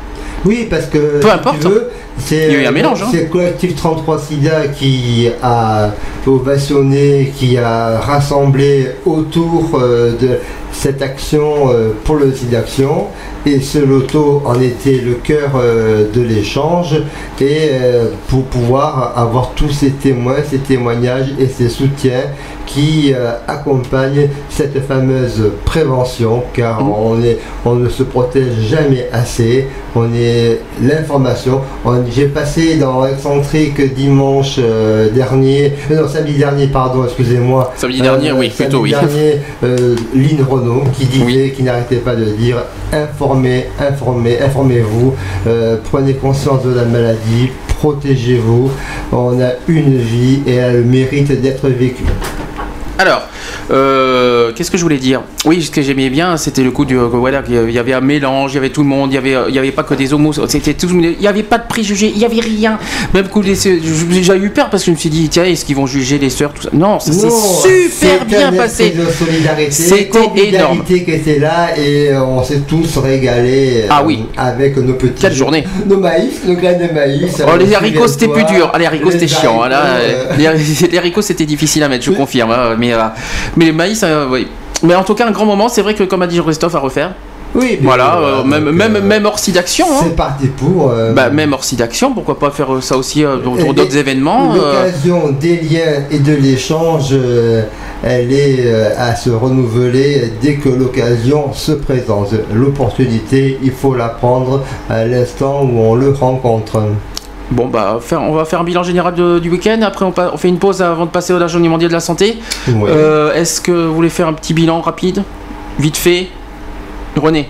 Oui, parce que Peu si importe. tu veux, c'est Il y a eu un mélange, hein. C'est collectif 33 SIDA qui a ovationné, qui a rassemblé autour euh, de cette action euh, pour le site d'action. Et ce loto en était le cœur euh, de l'échange. Et euh, pour pouvoir avoir tous ces témoins, ces témoignages et ces soutiens qui euh, accompagnent cette fameuse prévention, car on, est, on ne se protège jamais assez. On est l'information. On- J'ai passé dans Excentrique dimanche euh, dernier, euh, non samedi dernier, pardon, excusez-moi. Samedi dernier, oui, samedi plutôt, oui. dernier, euh, Lynn Renault qui disait, qui n'arrêtait pas de dire informez, informez, informez-vous, euh, prenez conscience de la maladie, protégez-vous. On a une vie et elle mérite d'être vécue. Alors, euh, qu'est-ce que je voulais dire? Oui, ce que j'aimais bien, c'était le coup du. euh, voilà, il y avait un mélange, il y avait tout le monde, il y avait, euh, il y avait pas que des homos, c'était tout, il n'y avait pas de préjugés, il n'y avait rien. Même coup, j'ai eu peur parce que je me suis dit, tiens, est-ce qu'ils vont juger les sœurs, tout ça? Non, ça s'est super bien passé. C'était énorme. qui était là et euh, on s'est tous régalés Ah oui. avec nos petits. Quelle journée. Nos maïs, nos graines de maïs. Oh, les haricots c'était plus dur. Ah, les haricots c'était chiant. hein, là, euh, les, haricots c'était difficile à mettre, je confirme. hein, mais, euh, mais les maïs, oui. Mais en tout cas, un grand moment. C'est vrai que, comme a dit Christophe, à refaire. Oui, Voilà, euh, voilà, même, euh, même hors site d'action. hein. C'est parti pour. euh, Bah, même hors site d'action, pourquoi pas faire ça aussi dans d'autres événements L'occasion des liens et de l'échange, elle est à se renouveler dès que l'occasion se présente. L'opportunité, il faut la prendre à l'instant où on le rencontre. Bon, bah, faire- on va faire un bilan général de- du week-end. Après, on, fait une pause avant de passer au la journée mondiale de la santé. Ouais. Euh, Est-ce que vous voulez faire un petit bilan rapide Vite fait? René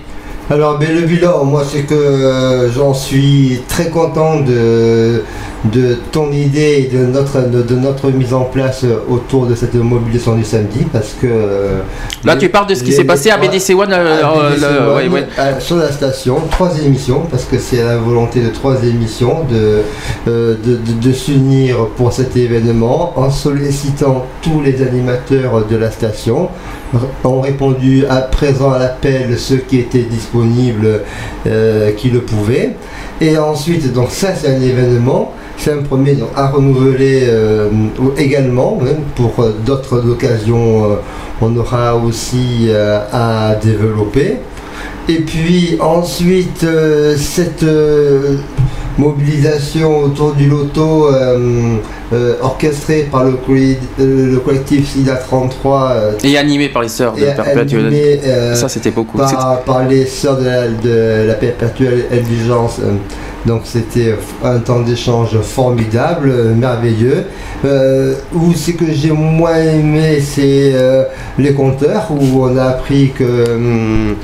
Alors, mais le bilan, moi, c'est que euh, j'en suis très content de, de ton idée et de notre, de, de notre mise en place euh, autour de cette mobilisation du samedi parce que. euh, Là, les- tu parles de ce qui s'est passé à BDC One. euh, à BDC le- One, ouais, ouais. à- sur la station, trois émissions, parce que c'est la volonté de trois émissions de, de, de- de s'unir pour cet événement en sollicitant tous les animateurs de la station ont répondu à présent à l'appel ceux qui étaient disponibles euh, qui le pouvaient. Et ensuite donc ça c'est un événement. C'est un premier donc, à renouveler euh, également pour euh, d'autres occasions on aura aussi à développer. Et puis ensuite cette mobilisation autour du loto euh, orchestrée par le, euh, le collectif SIDA 33 euh, Et animé par les sœurs de et Perpétuelle. animé, euh, Ça, c'était beaucoup. Par, par les sœurs de la, de la perpétuelle indulgence. euh, Donc c'était un temps d'échange formidable, euh, merveilleux. Euh, où c'est que j'ai moins aimé, c'est euh, les compteurs, où on a appris que hum,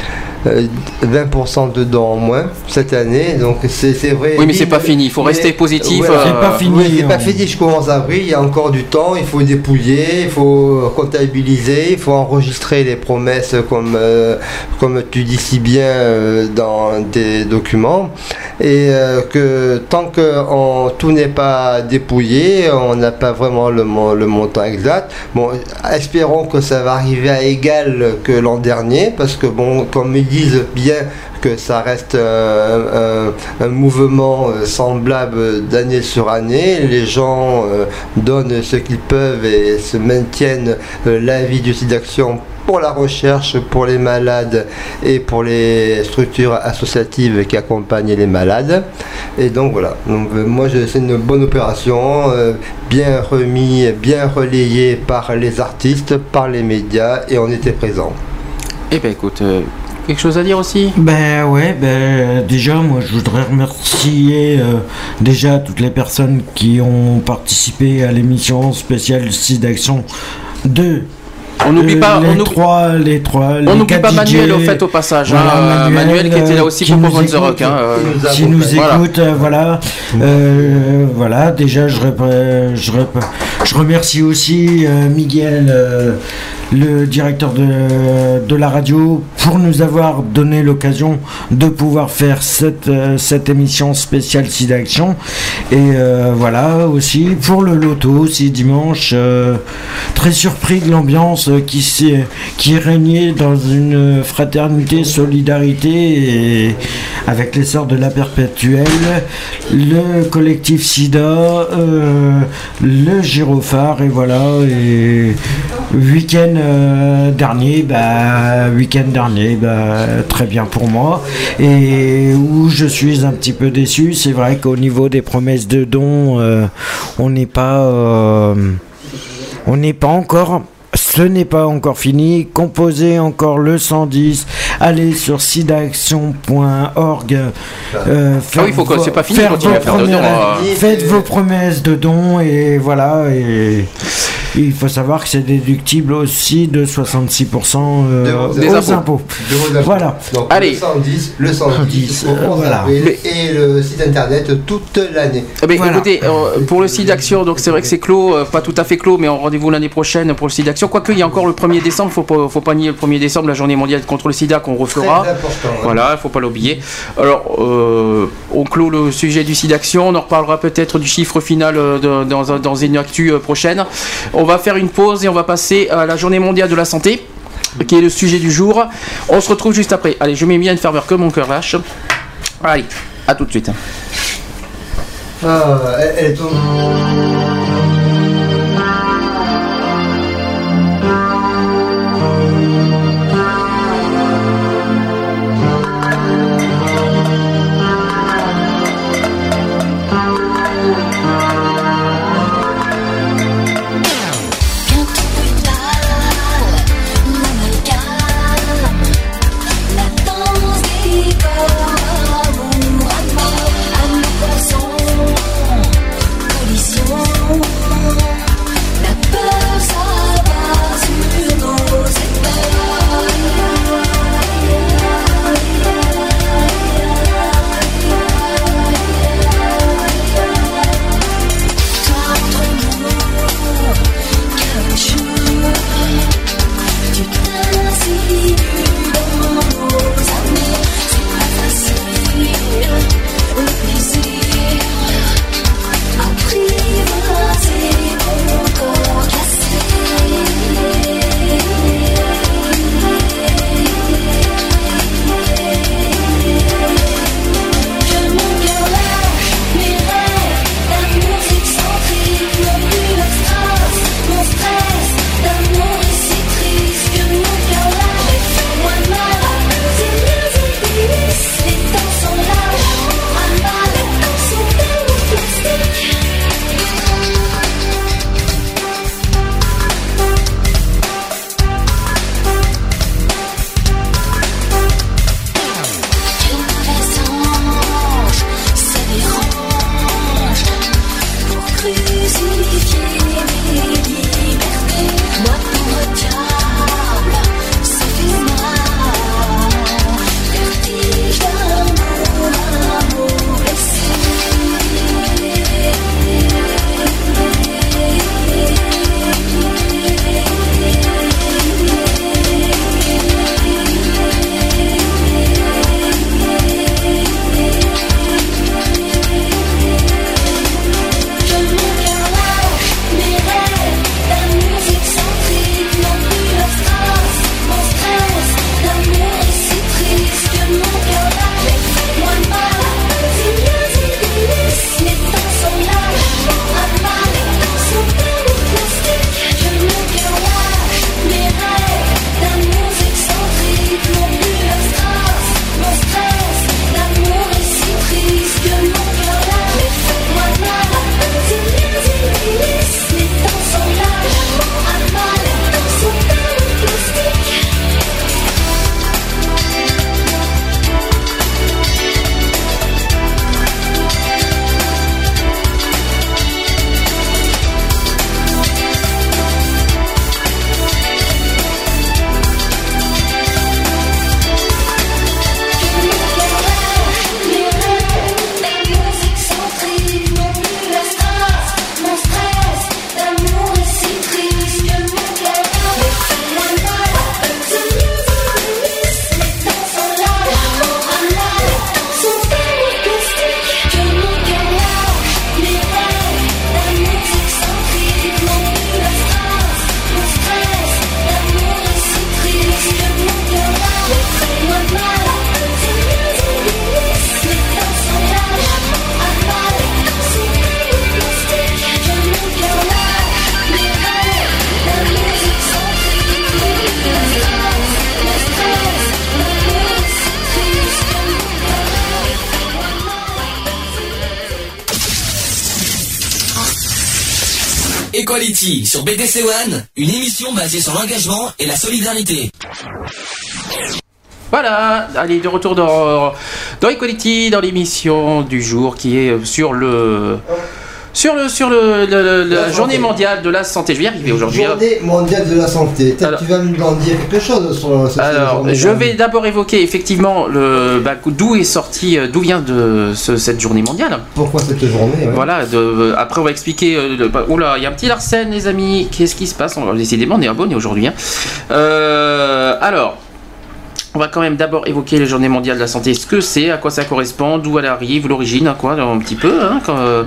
euh, 20% de dons en moins cette année. Donc c'est vrai. Oui, mais c'est pas fini. Il faut mais- rester positif. euh, C'est pas fini. Oui, c'est pas on- fini, je commence avril, il y a encore du temps, il faut dépouiller, il faut comptabiliser, il faut enregistrer les promesses comme, euh, comme tu dis si bien euh, dans des documents. Et euh, que tant que on- tout n'est pas dépouillé, on n'a pas vraiment le montant exact. Bon, espérons que ça va arriver à égal que l'an dernier, parce que bon, comme ils disent bien que ça reste euh, un, un mouvement euh, semblable d'année sur année. Les gens euh, donnent ce qu'ils peuvent et se maintiennent euh, l'avis du site d'action pour la recherche, pour les malades et pour les structures associatives qui accompagnent les malades. Et donc voilà, donc, euh, moi c'est une bonne opération, euh, bien remis, bien relayée par les artistes, par les médias et on était présents. Eh ben écoute, euh, quelque chose à dire aussi Ben ouais, ben déjà moi je voudrais remercier euh, déjà toutes les personnes qui ont participé à l'émission spéciale site d'action de On n'oublie euh, pas, les on oublie- trois, les trois, on n'oublie pas Manuel au fait au passage. Voilà, hein, euh, Manuel, qui était là aussi pour nous Pop on the Rock. hein, euh, qui nous écoute, voilà. Euh, voilà, déjà je, je, je remercie aussi euh, Miguel, euh, le directeur de, de la radio, pour nous avoir donné l'occasion de pouvoir faire cette, cette émission spéciale Sida Action. Et voilà aussi pour le loto aussi dimanche. très surpris de l'ambiance qui, régnait dans une fraternité, solidarité et avec les sœurs de la perpétuelle, le collectif SIDA, euh, le gyrophare et voilà. Et week-end euh, dernier, bah, week-end dernier, bah, très bien pour moi. Et où je suis un petit peu déçu, c'est vrai qu'au niveau des promesses de dons, euh, on n'est pas, on n'est pas encore. Ce n'est pas encore fini. Composez encore le 110. Allez sur sidaction.org. Euh, Ah oui, faut c'est pas fini, faire continuez vos à faire de premières- dons, euh. Faites vos promesses de dons et voilà. Et il faut savoir que c'est déductible aussi de 66% euh, De vos aux impôts. De. Voilà. Donc Allez. le 110, le 110, 110, au 11 euh, voilà. et le site internet toute l'année. Eh ben, Voilà. Écoutez, euh, pour le site d'action, donc c'est vrai que c'est clos, euh, pas tout à fait clos, mais on rendez-vous l'année prochaine pour le site d'action. Quoique, il y a encore le 1er décembre, faut pas, faut pas nier le 1er décembre, la journée mondiale contre le sida qu'on Très refera. important. hein. Voilà, il faut pas l'oublier. Alors, euh, on clôt le sujet du site d'action. On en reparlera peut-être du chiffre final de- dans, un- dans une actu prochaine. On va faire une pause et on va passer à la journée mondiale de la santé, qui est le sujet du jour. On se retrouve juste après. Allez, je mets bien une ferveur que mon cœur lâche. Allez, à tout de suite. Ah, sur BDC One, une émission basée sur l'engagement et la solidarité. Voilà, allez, de retour dans, dans Equality, dans l'émission du jour qui est sur le. Sur, le, sur le, le- le- la journée mondiale de la santé. Je vais y arriver aujourd'hui. hein. Journée mondiale de la santé. Alors- tu vas nous en dire quelque chose sur cette Alors, journée. je vais d'abord évoquer effectivement le bah, d'où est sorti, euh, d'où vient de ce- cette journée mondiale. Pourquoi cette journée ouais. Voilà. de- euh, après, on va expliquer. euh, le- bah, oula, il y a un petit Larsen, les amis. Qu'est-ce qui se passe? On décidément, on est abonnés aujourd'hui. hein. Euh, alors. On va quand même d'abord évoquer les journées mondiales de la santé, ce que c'est, à quoi ça correspond, d'où elle arrive, l'origine, à quoi, un petit peu. Hein, quand, euh,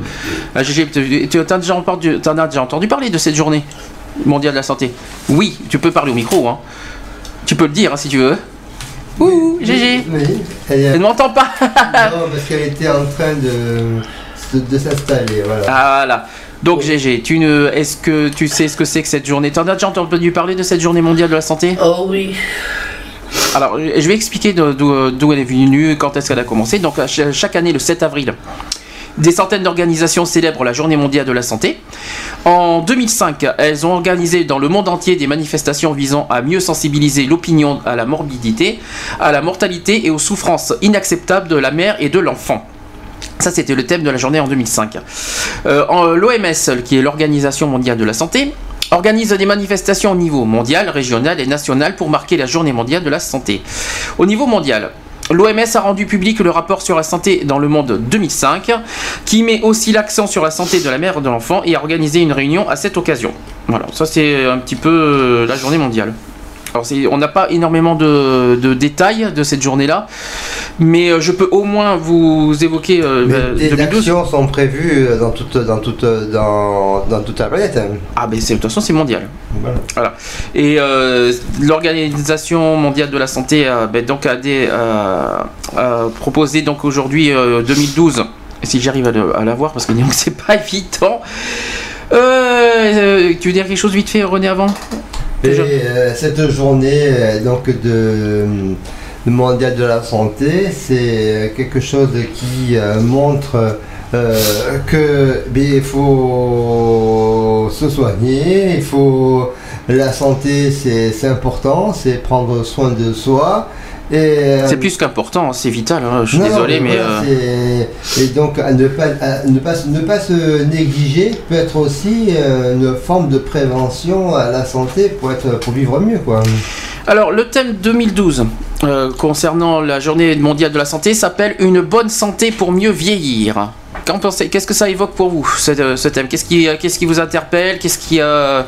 ah, Gégé, tu déjà, entendu- t'en as déjà entendu parler de cette journée mondiale de la santé? Oui, tu peux parler au micro. Hein. Tu peux le dire hein, si tu veux. Ouh, GG. Oui. Elle, Elle ne m'entend pas? non, parce qu'elle était en train de, de, de s'installer. Voilà. Ah, voilà. Donc GG, tu ne, est-ce que tu sais ce que c'est que cette journée? T'en as déjà entendu parler de cette journée mondiale de la santé? Oh oui. Alors, je vais expliquer d'où elle est venue, quand est-ce qu'elle a commencé. Donc, chaque année, le 7 avril, des centaines d'organisations célèbrent la Journée mondiale de la santé. En 2005, elles ont organisé dans le monde entier des manifestations visant à mieux sensibiliser l'opinion à la morbidité, à la mortalité et aux souffrances inacceptables de la mère et de l'enfant. Ça, c'était le thème de la journée en 2005. Euh, L'OMS, qui est l'Organisation mondiale de la santé, organise des manifestations au niveau mondial, régional et national pour marquer la journée mondiale de la santé. Au niveau mondial, L'OMS a rendu public le rapport sur la santé dans le monde 2005, qui met aussi l'accent sur la santé de la mère et de l'enfant et a organisé une réunion à cette occasion. Voilà, ça c'est un petit peu euh, la journée mondiale. Alors, on n'a pas énormément de, de détails de cette journée-là, mais euh, je peux au moins vous évoquer euh, euh, des 2012. actions sont prévues dans toute, dans toute, dans, dans toute la planète. hein. Ah, c'est- de toute façon, c'est mondial. Voilà. Voilà. Et euh, l'Organisation mondiale de la santé euh, ben, donc a, des, euh, a proposé donc aujourd'hui euh, 2012, si j'arrive à, à la voir parce que c'est pas évident. Euh, euh, tu veux dire quelque chose vite fait, René, avant? Et euh, cette journée euh, donc de, de mondiale de la santé, c'est quelque chose qui euh, montre euh, que ben, il faut se soigner, il faut la santé c'est important, c'est prendre soin de soi. Et, euh, C'est plus qu'important, hein, c'est vital, hein, je suis non, désolé, mais... euh, c'est- Et donc, à ne pas, à ne, pas, ne pas se négliger peut être aussi euh, une forme de prévention à la santé pour, être, pour vivre mieux. Quoi. Alors, le thème 2012 euh, concernant la journée mondiale de la santé s'appelle Une bonne santé pour mieux vieillir. Qu'est-ce que ça évoque pour vous, ce, ce thème? Qu'est-ce qui, qu'est-ce qui vous interpelle? Qu'est-ce qui, euh,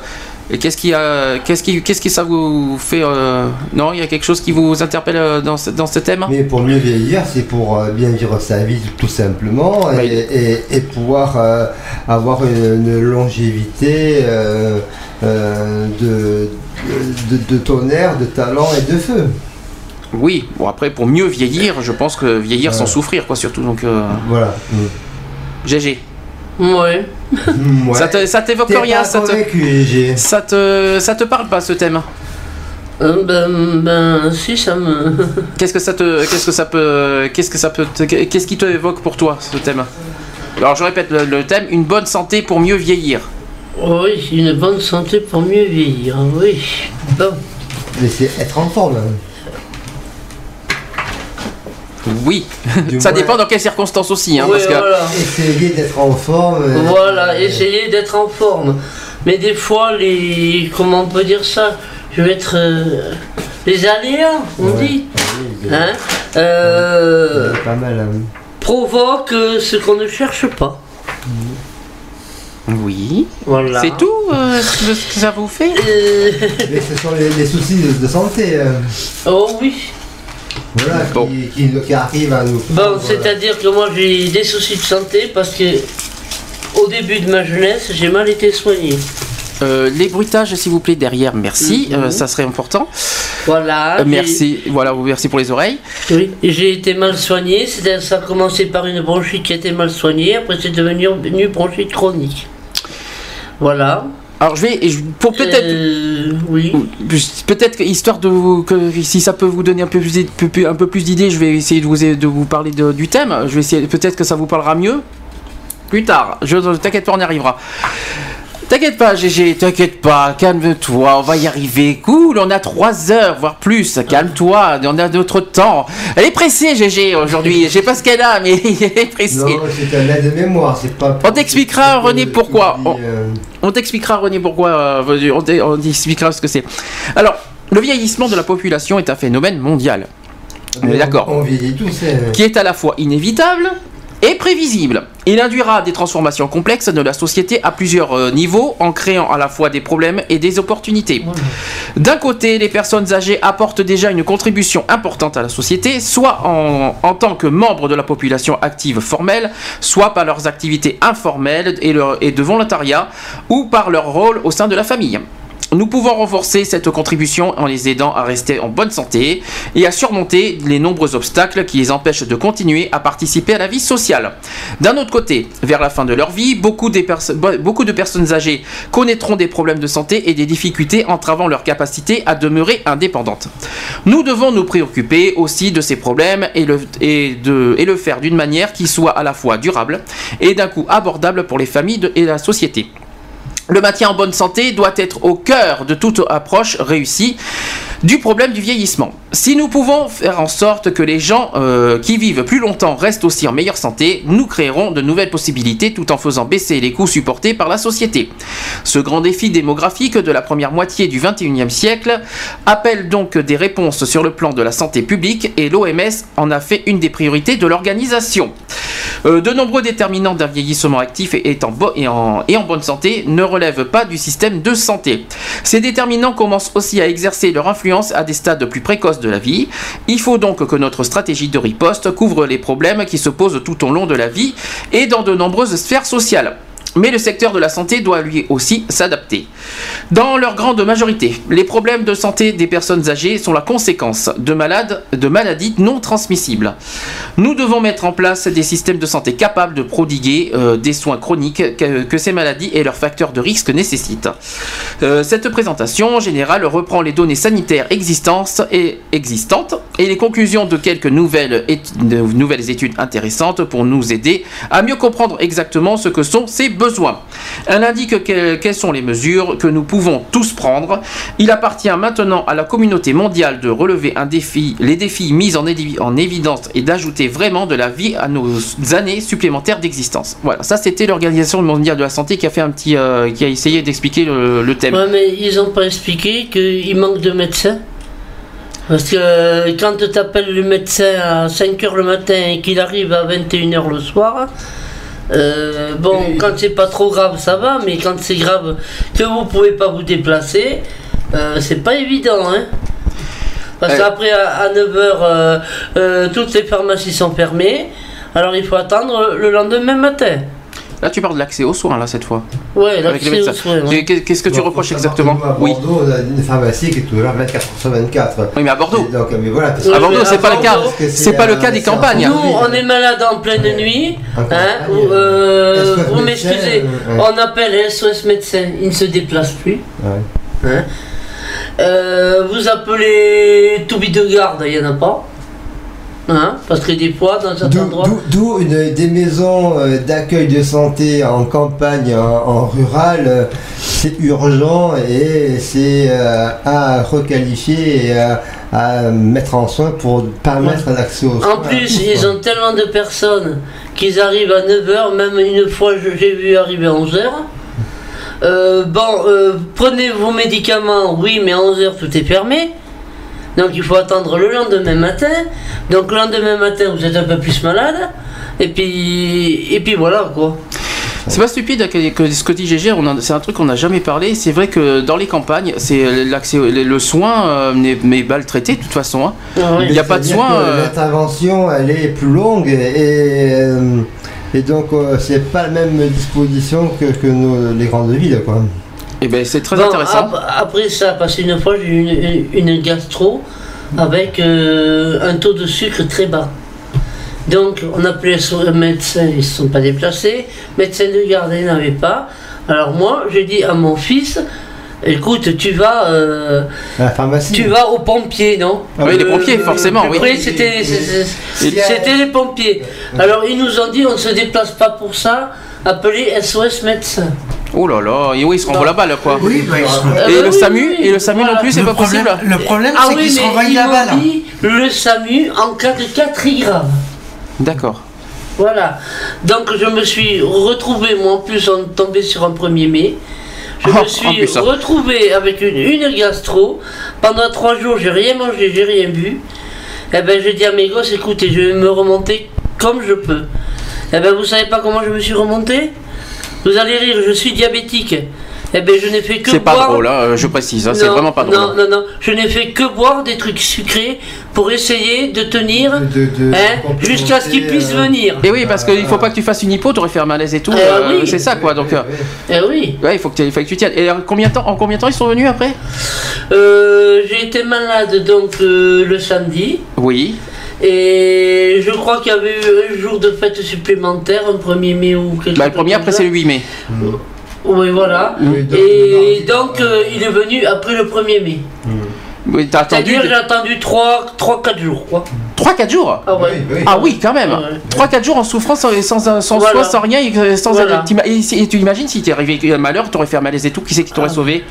et qu'est-ce qui, euh, qu'est-ce qui, qu'est-ce qui ça vous fait euh, Non, il y a quelque chose qui vous interpelle euh, dans ce, dans ce thème? Mais pour mieux vieillir, c'est pour euh, bien vivre sa vie tout simplement et, Oui. et- et pouvoir avoir une, une longévité de, de, de tonnerre, de talent et de feu. Oui. Bon, après, pour mieux vieillir, je pense que vieillir sans souffrir, quoi, surtout. Donc, Voilà. GG. Ouais. Ouais. Ça te- ça t'évoque rien pas ça te, ça te, ça te parle pas ce thème Euh, ben, ben, si, ça me. Qu'est-ce que ça te, qu'est-ce que ça peut, qu'est-ce que ça peut, te- qu'est-ce qui te évoque pour toi ce thème? Alors je répète le, le thème une bonne santé pour mieux vieillir. Oui, une bonne santé pour mieux vieillir. Oui. Bon. Mais c'est être en forme. hein. Oui, Du ça moins- dépend dans quelles circonstances aussi, hein, Oui, parce que voilà. Essayer d'être en forme. euh, Voilà, essayer d'être en forme. Mais des fois, les. Comment on peut dire ça? Je vais être. euh, les aléas, on Ouais. dit. Hein? Euh, c'est pas mal. hein. provoque ce qu'on ne cherche pas. oui, Voilà. c'est tout euh, ce que ça vous fait? Euh, Mais ce sont les, les soucis de, de santé. hein. oh oui. Voilà, Bon. qui, qui, qui arrivent à nous. Bon, c'est-à-dire que moi j'ai des soucis de santé parce que au début de ma jeunesse, j'ai mal été soigné. Euh, les bruitages, s'il vous plaît, derrière, merci, Mhm. euh, ça serait important. Voilà. Euh, merci, voilà, merci pour les oreilles. Oui, j'ai été mal soigné. C'est-à-dire ça a commencé par une bronchite qui a été mal soignée. Après, c'est devenu une bronchite chronique. Voilà. Alors je vais, pour peut-être, Euh, oui. Peut-être histoire de vous, que si ça peut vous donner un peu plus, un peu plus d'idées, je vais essayer de vous, de vous parler de- du thème. Je vais essayer, peut-être que ça vous parlera mieux plus tard. Je t'inquiète pas, on y arrivera. T'inquiète pas, GG, t'inquiète pas, calme-toi, on va y arriver. Cool, on a 3 heures, voire plus. Calme-toi, on a d'autres temps. Elle est pressée, GG, aujourd'hui. Je sais pas ce qu'elle a, mais elle est pressée. Non, c'est un aide de mémoire, c'est pas. On t'expliquera, René, pourquoi. On, euh, on t'expliquera, René, pourquoi. euh, on t'e- on t'expliquera ce que c'est. Alors, le vieillissement de la population est un phénomène mondial. On est d'accord. On vieillit tous. hein. Qui est à la fois inévitable et prévisible. Il induira des transformations complexes de la société à plusieurs euh, niveaux en créant à la fois des problèmes et des opportunités. D'un côté, les personnes âgées apportent déjà une contribution importante à la société, soit en, en tant que membres de la population active formelle, soit par leurs activités informelles et, leur- et de volontariat, ou par leur rôle au sein de la famille. Nous pouvons renforcer cette contribution en les aidant à rester en bonne santé et à surmonter les nombreux obstacles qui les empêchent de continuer à participer à la vie sociale. D'un autre côté, vers la fin de leur vie, beaucoup, de personnes âgées connaîtront des problèmes de santé et des difficultés entravant leur capacité à demeurer indépendantes. Nous devons nous préoccuper aussi de ces problèmes et le, faire d'une manière qui soit à la fois durable et d'un coût abordable pour les familles et la société. Le maintien en bonne santé doit être au cœur de toute approche réussie du problème du vieillissement. Si nous pouvons faire en sorte que les gens euh, qui vivent plus longtemps restent aussi en meilleure santé, nous créerons de nouvelles possibilités tout en faisant baisser les coûts supportés par la société. Ce grand défi démographique de la première moitié du 21e siècle appelle donc des réponses sur le plan de la santé publique et l'OMS en a fait une des priorités de l'organisation. Euh, de nombreux déterminants d'un vieillissement actif et, en- et en bonne santé ne relèvent pas du système de santé. Ces déterminants commencent aussi à exercer leur influence à des stades plus précoces de la vie. Il faut donc que notre stratégie de riposte couvre les problèmes qui se posent tout au long de la vie et dans de nombreuses sphères sociales. Mais le secteur de la santé doit lui aussi s'adapter. Dans leur grande majorité, les problèmes de santé des personnes âgées sont la conséquence de, malades, de maladies non transmissibles. Nous devons mettre en place des systèmes de santé capables de prodiguer euh, des soins chroniques que, ces maladies et leurs facteurs de risque nécessitent. Euh, cette présentation générale reprend les données sanitaires existantes et, existantes et les conclusions de quelques nouvelles, étu- de nouvelles études intéressantes pour nous aider à mieux comprendre exactement ce que sont ces besoins. Elle indique que- quelles sont les mesures que nous pouvons tous prendre. Il appartient maintenant à la communauté mondiale de relever un défi, les défis mis en, évi- en évidence et d'ajouter vraiment de la vie à nos années supplémentaires d'existence. Voilà, ça c'était l'Organisation mondiale de la santé qui a fait un petit, euh, qui a essayé d'expliquer le, thème. Mais ils ont pas expliqué qu'il manque de médecins. Parce que euh, quand tu appelles le médecin à 5h le matin et qu'il arrive à 21h le soir, euh, bon, quand c'est pas trop grave, ça va, mais quand c'est grave que vous pouvez pas vous déplacer, euh, c'est pas évident, hein. Parce Euh. qu'après, à, 9h, toutes les pharmacies sont fermées, alors il faut attendre le lendemain matin. Là, tu parles de l'accès aux soins, là, cette fois. Ouais, l'accès aux soins, ouais. Qu'est-ce que tu Bon, reproches exactement À Oui. Bordeaux, on a une pharmacie qui est toujours 24 sur 24. Oui, mais à Bordeaux. Donc, mais voilà, À Bordeaux, c'est pas le cas. C'est pas le cas des campagnes. Nous, on est malade en pleine nuit. Hein, ou, euh, vous m'excusez, euh, on appelle SOS médecin, il ne se déplace plus. Hein. Euh, vous appelez Toubi de garde, il n'y en a pas. Hein, parce que des fois, dans certains D'où- endroits. d'où- des maisons euh, d'accueil de santé en campagne, en, en rural, euh, c'est urgent et c'est euh, à requalifier et à, à mettre en soin pour permettre un accès aux soins. En plus, ils ont tellement de personnes qu'ils arrivent à 9h, même une fois j'ai vu arriver à 11h. Euh, bon, euh, prenez vos médicaments, oui, mais à 11h tout est fermé. Donc il faut attendre le lendemain matin. Donc le lendemain matin, vous êtes un peu plus malade. Et puis, et puis voilà quoi. C'est pas stupide que, que ce que dit en- c'est un truc qu'on n'a jamais parlé. C'est vrai que dans les campagnes, c'est l'accès, le, le soin euh, n'est n'est mal traité de toute façon. hein. Ah ouais. Il n'y a pas de soin. euh, L'intervention, elle est plus longue et, euh, et donc euh, c'est pas la même disposition que, que nos- les grandes villes. Quoi. Et ben c'est très Bon, intéressant. ap- après ça, parce qu'une fois j'ai eu une, une gastro avec euh, un taux de sucre très bas. Donc on appelait le médecin, ils ne se sont pas déplacés. Médecin de garde, il n'avait pas. Alors moi, j'ai dit à mon fils, écoute, tu vas, euh, À la pharmacie. tu vas aux pompiers, non? Ah oui, les pompiers, forcément. Oui, c'était c'était les pompiers. Alors ils nous ont dit, on ne se déplace pas pour ça, appelez SOS médecin. Oh là là, et oui, ils se renvoient la balle quoi. Oui, bah, ils se- Et Ah le oui, SAMU, oui, et le SAMU voilà. non plus, c'est Le pas problème- possible. Le problème, Ah c'est oui, qu'ils se mais renvoient ils la m'ont balle. dit le SAMU en cas de cas très grave. D'accord. Voilà. Donc je me suis retrouvé, moi en plus, on est tombé sur un 1er mai. Je Oh, en me suis retrouvé avec une, une gastro. Pendant trois jours, j'ai rien mangé, j'ai rien bu. Eh ben, j'ai dit à mes gosses, écoutez, je vais me remonter comme je peux. Eh ben, vous savez pas comment je me suis remonté? Vous allez rire, je suis diabétique. Eh ben, je n'ai fait que C'est pas boire. drôle, hein, euh, je précise, hein, c'est vraiment pas drôle. Non, non, non, je n'ai fait que boire des trucs sucrés pour essayer de tenir hein, jusqu'à ce qu'ils puissent euh, venir. Et oui, parce qu'il faut pas que tu fasses une hypo, t'aurais fait un malaise et tout. Eh euh, oui. C'est ça quoi, donc. euh, Eh oui. Ouais, il faut que, tu- il faut que tu tiennes. Et en combien de temps, en combien de temps ils sont venus après? Euh, j'ai été malade donc euh, le samedi. Oui. Et je crois qu'il y avait eu un jour de fête supplémentaire, un 1er mai ou quelque Bah, chose le premier après c'est le 8 mai. Oui, voilà. Et donc euh, il est venu après le 1er mai. Oui, t'as attendu j'ai attendu 3-4 jours quoi. 3-4 jours Ah ouais. Oui, oui. Ah oui, quand même. Ouais. 3-4 jours en souffrance sans, sans, sans Voilà. soi, sans rien, et sans Voilà. et, tu imagines si t'es arrivé avec un malheur, t'aurais fait un malaise et tout, qui c'est qui t'aurait sauvé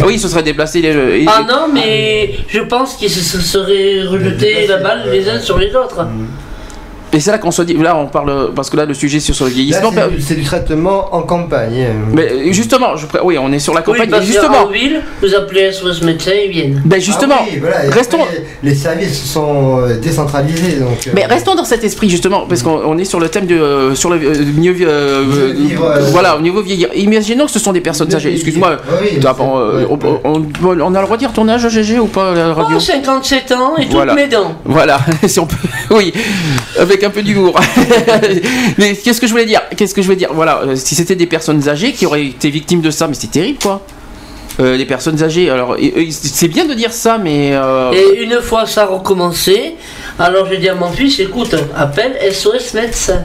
Ah oui, il se serait déplacé. Les, Ah non, mais je pense qu'ils se se seraient rejetés la balle les uns sur les autres. Et c'est là qu'on se dit, là on parle, parce que là le sujet c'est sur le vieillissement. c'est du- c'est du traitement en campagne. Mais justement, je, pré- oui, on est sur la Oui, campagne. qu'en justement, ville, vous appelez SOS médecin, ils viennent. ben justement, Ah oui, voilà, et restons. après, les services sont euh, décentralisés. Donc, euh, Mais restons dans cet esprit justement, parce qu'on on est sur le thème de euh, sur le euh, mieux euh, Mieux vivre, euh, voilà au niveau vieillir. Imaginons que ce sont des personnes âgées. Excuse-moi, Oui, oui, on, euh, ouais, on- on- a le droit de dire ton âge GG ou pas la radio Oh, 57 ans et toutes Voilà. mes dents. Voilà, si on peut, oui, avec un peu d'humour. mais qu'est-ce que je voulais dire? Qu'est-ce que je voulais dire? Voilà, euh, si c'était des personnes âgées qui auraient été victimes de ça, mais c'est terrible quoi. Euh, les personnes âgées, alors c'est bien de dire ça, mais euh, Et une fois ça recommencé, alors j'ai dit à mon fils, écoute, appelle SOS médecin.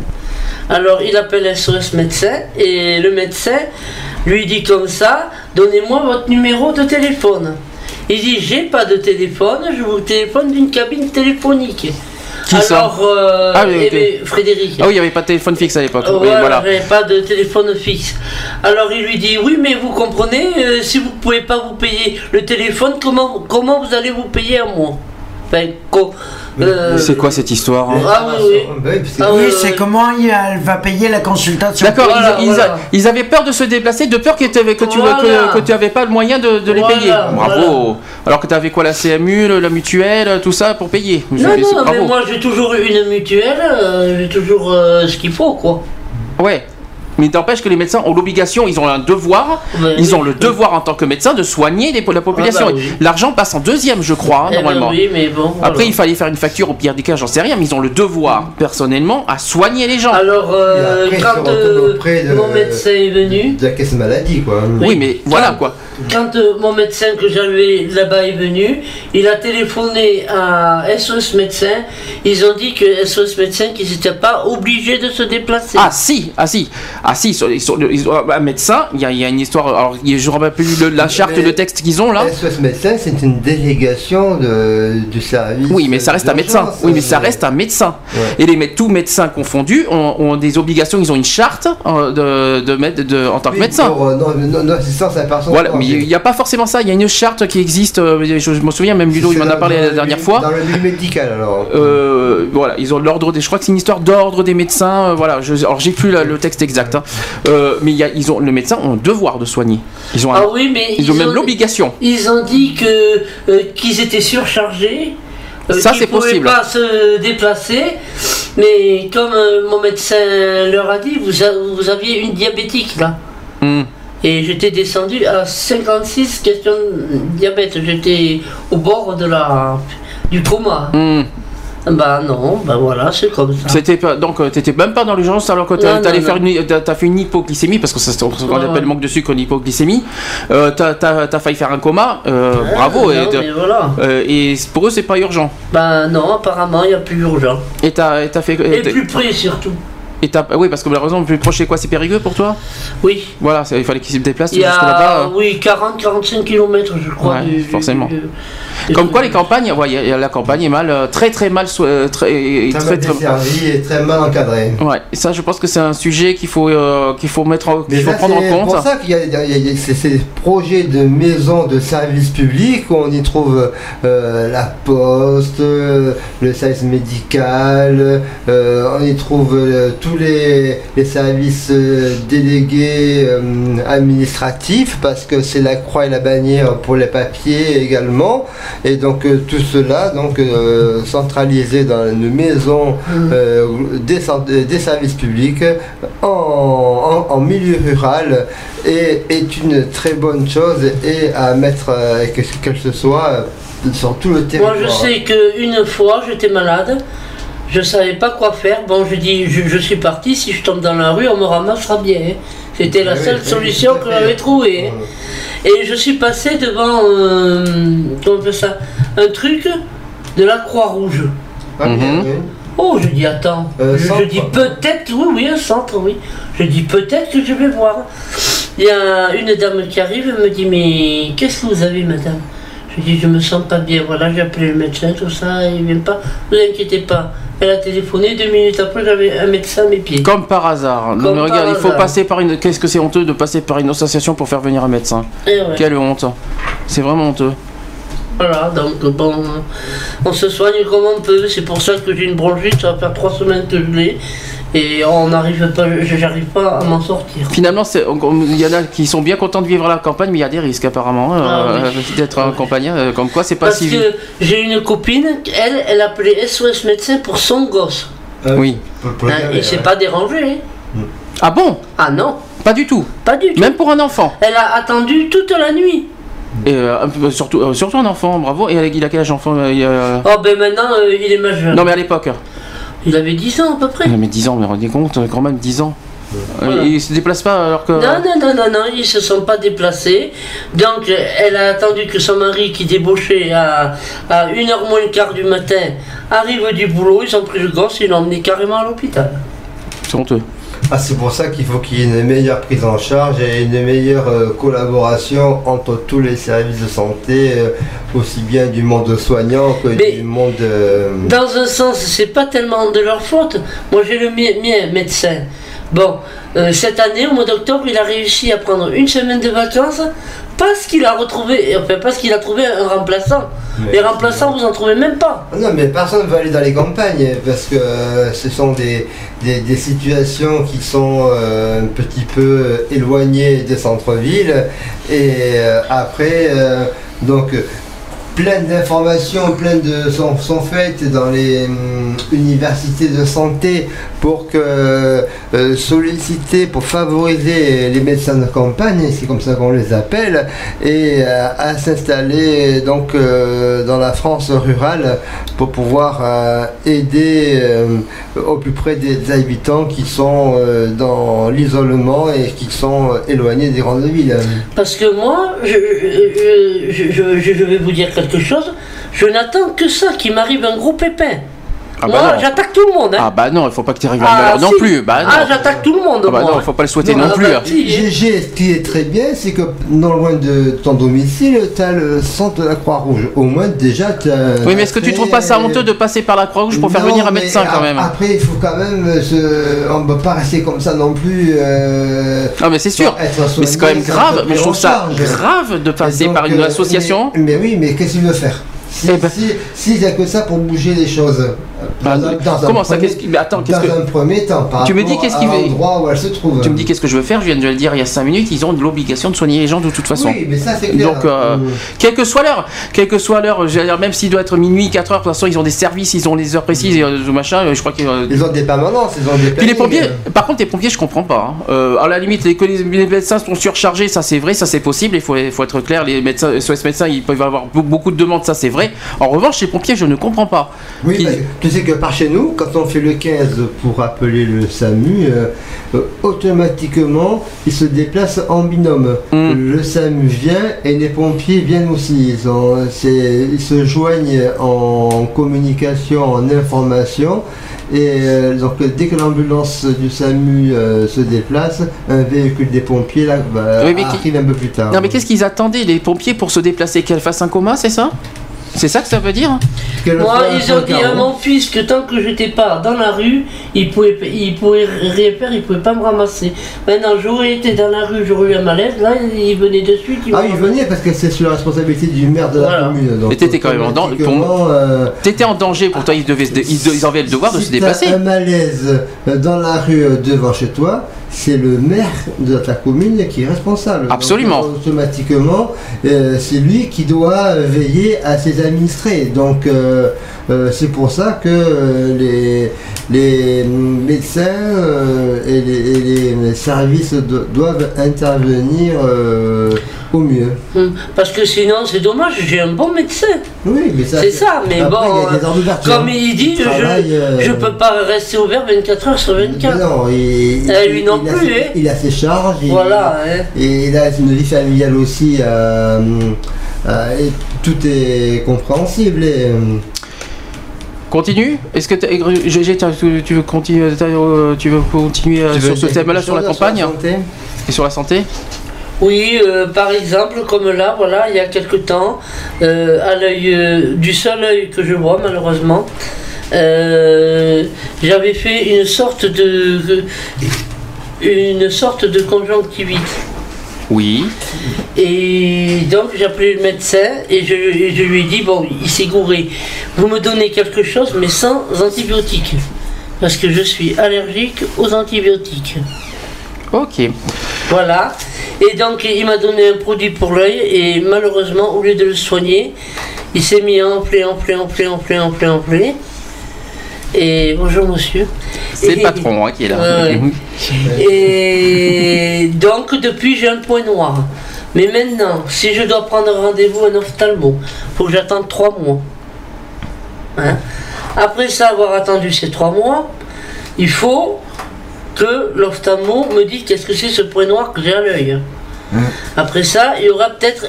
Alors il appelle SOS médecin et le médecin lui dit comme ça, donnez-moi votre numéro de téléphone. Il dit, j'ai pas de téléphone, je vous téléphone d'une cabine téléphonique. Qui Alors, euh, Ah oui, Frédéric. ah oui, il n'y avait pas de téléphone fixe à l'époque. Oui, Voilà, voilà. j'avais pas de téléphone fixe. Alors il lui dit oui mais vous comprenez, euh, si vous pouvez pas vous payer le téléphone, comment, comment vous allez vous payer à moi? Enfin, euh, C'est quoi cette histoire hein Ah oui, oui. Ah Oui, oui, c'est comment il- elle va payer la consultation. D'accord, Voilà, ils, ils- voilà. ils avaient peur de se déplacer, de peur que tu avais, que tu Voilà. que, avais pas le moyen de, de les Voilà, payer. Bravo. voilà. Alors que tu avais quoi la CMU, la mutuelle, tout ça pour payer? Non, non, mais moi j'ai toujours eu une mutuelle, euh, j'ai toujours euh, ce qu'il faut quoi. Ouais. Mais t'empêche que les médecins ont l'obligation, ils ont un devoir, ils oui. ont le devoir en tant que médecin de soigner les- la population. Ah bah oui. L'argent passe en deuxième, je crois, Eh ben normalement. oui, mais bon. Après, il fallait faire une facture au pire des cas, j'en sais rien, mais ils ont le devoir, personnellement, à soigner les gens. Alors, euh, quand euh, retrouvent auprès de- mon médecin est venu, de la caisse maladie, quoi. oui, mais voilà quoi. Quand euh, mon médecin que j'avais là-bas est venu, il a téléphoné à SOS médecin. Ils ont dit que SOS médecin qu'ils n'étaient pas obligés de se déplacer. Ah si, ah si, ah si, ils sont- ils ils ont un médecin, il y, a- il y a une histoire, alors je ne me rappelle plus la charte, Mais- le texte qu'ils ont là. SOS médecin, c'est une délégation de, du service. Oui, mais ça reste un médecin. Oui, mais ça reste un médecin. Ouais. Et les tous médecins confondus ont, ont des obligations, ils ont une charte euh, de, de, en tant que médecin. pour, euh, non, non, non. Voilà, mais il n'y a pas forcément ça. Il y a une charte qui existe. euh, Je, je me souviens, même Ludo, il m'en a parlé la dernière fois. Dans le milieu médical, alors. Euh, voilà, ils ont l'ordre des. Je crois que c'est une histoire d'ordre des médecins. euh, voilà, je, alors j'ai plus la- le texte exact, hein. Euh, mais il y a, ils ont, le médecin ont un devoir de soigner. Ils ont, un- Ah oui, mais ils ont même l'obligation. Ils ont dit que euh, qu'ils étaient surchargés. euh, Ça, c'est pouvaient possible. pas se déplacer, mais comme euh, mon médecin leur a dit, vous, a- vous aviez une diabétique là. Hmm. Et j'étais descendu à 56 questions de diabète. J'étais au bord de la du coma. Hmm. Bah non, bah voilà, c'est comme ça. C'était pas, donc euh, t'étais même pas dans l'urgence alors que t'as- t'allais faire une, t'as, fait une hypoglycémie parce que ça c'est ce qu'on Ouais, appelle ouais. manque de sucre, une hypoglycémie. Euh, t'as, t'as- t'as failli faire un coma. euh, bravo. et, non, voilà. euh, et pour eux c'est pas urgent. Bah non, apparemment, il y a plus urgent. Et t'as, et t'as fait. Et t'as- plus près surtout. Oui, parce que malheureusement, le plus proche, c'est quoi C'est Périgueux pour toi? Oui. Voilà, il fallait qu'il se déplace Il y jusque a, là-bas. euh. oui, 40-45 km, je crois. Ouais, du- du- forcément. du- Comme quoi, les campagnes, ouais, il y a- il y a la campagne est mal, euh, très très mal, euh, très, Très très, mal très- et très mal encadré. Ouais, et ça, je pense que c'est un sujet qu'il faut, euh, qu'il faut mettre, en- qu'il faut ça, prendre en c'est compte. pour ça qu'il y a, il y a- il y a ces, ces projets de maisons de services publics où on y trouve euh, la poste, euh, le service médical, euh, on y trouve euh, tous les, les services euh, délégués euh, administratifs parce que c'est la croix et la bannière pour les papiers également. Et donc euh, tout cela donc euh, centralisé dans une maison euh, des, services publics en, en- en milieu rural est, est une très bonne chose et à mettre que, que ce soit sur tout le Moi, territoire. je sais qu'une fois, j'étais malade. Je savais pas quoi faire. Bon, je dis, je, je suis parti. Si je tombe dans la rue, on me ramassera bien. hein. C'était la Oui, seule oui, solution que j'avais trouvée. hein. Et je suis passé devant, euh, on ça, un truc de la Croix-Rouge. Ah, Mhm. Oh, je dis, attends. Euh, je, dis peut-être, oui, oui, un centre, oui. Je dis peut-être que je vais voir. Il y a une dame qui arrive, elle me dit, mais qu'est-ce que vous avez, madame? Je dis, je me sens pas bien. Voilà, j'ai appelé le médecin, tout ça, il vient pas. Ne vous inquiétez pas. Elle a téléphoné, deux minutes après, j'avais un médecin à mes pieds. Comme par hasard. Non, Comme mais regarde, il faut hasard. passer par une. Qu'est-ce que c'est honteux de passer par une association pour faire venir un médecin ouais. Quelle honte. C'est vraiment honteux. Voilà, donc bon, on se soigne comme on peut. C'est pour ça que j'ai une bronchite, ça va faire trois semaines que je l'ai. Et on n'arrive pas, j'arrive pas à m'en sortir. Finalement, c'est- il y en a qui sont bien contents de vivre à la campagne, mais il y a des risques apparemment euh, Ah oui. euh, d'être en campagne. euh, comme quoi, c'est pas Parce si. que j'ai une copine, elle, elle appelait SOS médecin pour son gosse. Oui. Pour le Hein, il s'est ouais. pas dérangé. hein. Ah bon? Ah non, Pas du tout. pas du tout. Même pour un enfant. Elle a attendu toute la nuit. Et euh, un surtout, euh, surtout un enfant, bravo. Et il a quel âge enfant? Euh, il Oh ben maintenant, euh, il est majeur. Non, mais à l'époque. Il avait 10 ans à peu près. Il avait 10 ans, mais rendez compte, quand même 10 ans. Euh, Voilà. Il se déplace pas alors que. Non, non, non, non, non, ils se sont pas déplacés. Donc, elle a attendu que son mari, qui débauchait à, à 1h moins le quart du matin, arrive du boulot. Ils ont pris le gosse et l'ont emmené carrément à l'hôpital. C'est honteux. Ah, c'est pour ça qu'il faut qu'il y ait une meilleure prise en charge et une meilleure euh, collaboration entre tous les services de santé, euh, aussi bien du monde soignant que Mais- du monde. euh, Dans un sens, c'est pas tellement de leur faute. Moi, j'ai le mien, mien médecin. Bon, euh, cette année, au mois d'octobre, il a réussi à prendre une semaine de vacances parce qu'il a retrouvé, enfin, parce qu'il a trouvé un remplaçant. Mais- Les remplaçants, vous en trouvez même pas. Non, mais personne ne veut aller dans les campagnes parce que euh, ce sont des, des, des situations qui sont euh, un petit peu éloignées des centres-villes. Et après, donc, plein d'informations, plein de sont, sont faites dans les hum, universités de santé pour euh, solliciter, pour favoriser les médecins de campagne, c'est comme ça qu'on les appelle, et euh, à s'installer donc euh, dans la France rurale pour pouvoir aider au plus près des habitants qui sont dans l'isolement et qui sont éloignés des grandes villes. Parce que moi, je- je- je- je vais vous dire quelque chose. Je n'attends que ça, qu'il m'arrive un gros pépin. Ah moi, bah non. j'attaque tout le monde. Hein. Ah bah non, il faut pas que tu arrives à Ah, non si. plus. Bah non. Ah, j'attaque tout le monde. Ah bah moi. non, il faut pas le souhaiter Non, non, ah plus. bah, hein. si. GG, ce qui est très bien, c'est que non loin de ton domicile, tu as le centre de la Croix-Rouge. Au moins, déjà, tu Oui, mais est-ce que tu trouves pas ça honteux de passer par la Croix-Rouge pour faire venir un médecin quand même Après, il faut quand même se. On ne peut pas rester comme ça non plus. euh, Non, mais c'est sûr. Mais c'est quand même grave. Mais je trouve ça grave de passer Donc, par une euh, association. Mais, mais oui, mais qu'est-ce qu'il veut faire si, Eh ben- si, si il n'y a que ça pour bouger les choses. Bah, dans un- dans un comment ça premier- mais attends, qu'est-ce Dans que- un premier temps, par Tu me dis qu'est-ce qu'il où elle se trouve. Tu me dis qu'est-ce que je veux faire Je viens de le dire il y a 5 minutes. Ils ont l'obligation de soigner les gens de toute façon. Oui, mais ça c'est clair. Donc, euh, Mm. quelle que soit l'heure, quelle que soit l'heure, même s'il doit être minuit, 4 heures, de toute façon, ils ont des services, ils ont les heures précises, et euh, machin, euh, je crois que. euh, Ils ont des permanences, ils ont des Puis les pompiers, par contre, les pompiers, je comprends pas. hein. À la limite, les, que les, les médecins sont surchargés, ça c'est vrai, ça c'est possible, il faut, faut être clair. Les médecins, SOS médecins, ils peuvent avoir be- beaucoup de demandes, ça c'est vrai. En revanche, les pompiers, je ne comprends pas. Oui, sais que par chez nous, quand on fait le 15 pour appeler le SAMU, euh, euh, automatiquement, il se déplace en binôme. Le SAMU vient et les pompiers viennent aussi. Ils, ont- ils se joignent en communication, en information. Et euh, donc dès que l'ambulance du SAMU euh, se déplace, un véhicule des pompiers là, Oui, qui- arrive un peu plus tard. Non, mais qu'est-ce qu'ils attendaient, les pompiers, pour se déplacer? Qu'elle fasse un coma, c'est ça? C'est ça que ça veut dire Moi, ils ont dit à mon fils que tant que j'étais pas dans la rue, il pouvait, il pouvait rien faire, il pouvait pas me ramasser. Maintenant, j'aurais été dans la rue, j'aurais eu un malaise, là, il venait de suite. il Ah, il venait parce que c'est sur la responsabilité du maire de la commune. donc Mais t'étais quand même en danger. euh, T'étais en danger, pour toi, ils, devaient ils, avaient le devoir de se déplacer. un malaise euh, dans la rue euh, devant chez toi, c'est le maire de ta commune qui est responsable. Absolument. Donc, automatiquement, euh, c'est lui qui doit veiller à ses administrés. Donc euh, euh, c'est pour ça que les, les médecins et, les, et les services do- doivent intervenir au mieux. Hum, Parce que sinon, c'est dommage, j'ai un bon médecin. Oui, mais ça, C'est ça, mais Après, bon, il y a des heures d'ouverture. comme il dit, Il travaille, je, euh, je peux pas rester ouvert 24 heures sur 24. Non, il, Eh, lui non il a plus, ses, hein. il a ses charges. il- Voilà, hein. Et il a une vie familiale aussi. euh, euh, et tout est compréhensible. Et, euh, Continue Est-ce que GG, tu, veux continuer, euh, tu veux continuer euh, Tu veux sur ce thème-là sur la chose sur la campagne santé? Et sur la santé? Oui, euh, par exemple, comme là, voilà, il y a quelque temps, euh, à l'œil euh, du seul œil que je vois malheureusement, j'avais fait une sorte de une sorte de conjonctivite. Oui. Et donc j'ai appelé le médecin et je, et je lui ai dit bon, il s'est gouré. Vous me donnez quelque chose mais sans antibiotiques parce que je suis allergique aux antibiotiques. Ok. Voilà. Et donc il m'a donné un produit pour l'œil et malheureusement au lieu de le soigner, il s'est mis à enfler, enfler, enfler, enfler, enfler, enfler. Et bonjour monsieur. C'est le patron hein, qui est là. Ouais. Et donc depuis j'ai un point noir. Mais maintenant, si je dois prendre rendez-vous à un ophtalmo, faut que j'attende trois mois. Hein? Après ça, avoir attendu ces trois mois, il faut que l'ophtalmo me dise qu'est-ce que c'est ce point noir que j'ai à l'œil. Après ça, il y aura peut-être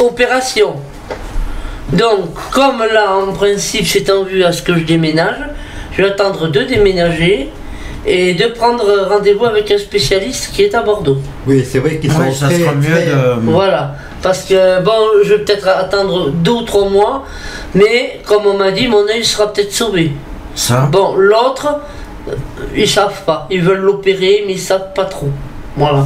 opération. Donc, comme là, en principe, c'est en vue à ce que je déménage, je vais attendre de déménager et de prendre rendez-vous avec un spécialiste qui est à Bordeaux. Oui, c'est vrai qu'ils Ouais, sont ça très, sera mieux de. Voilà. Parce que, bon, je vais peut-être attendre deux ou trois mois, mais comme on m'a dit, mon œil sera peut-être sauvé. Ça Bon, l'autre, ils savent pas. Ils veulent l'opérer, mais ils savent pas trop. Voilà.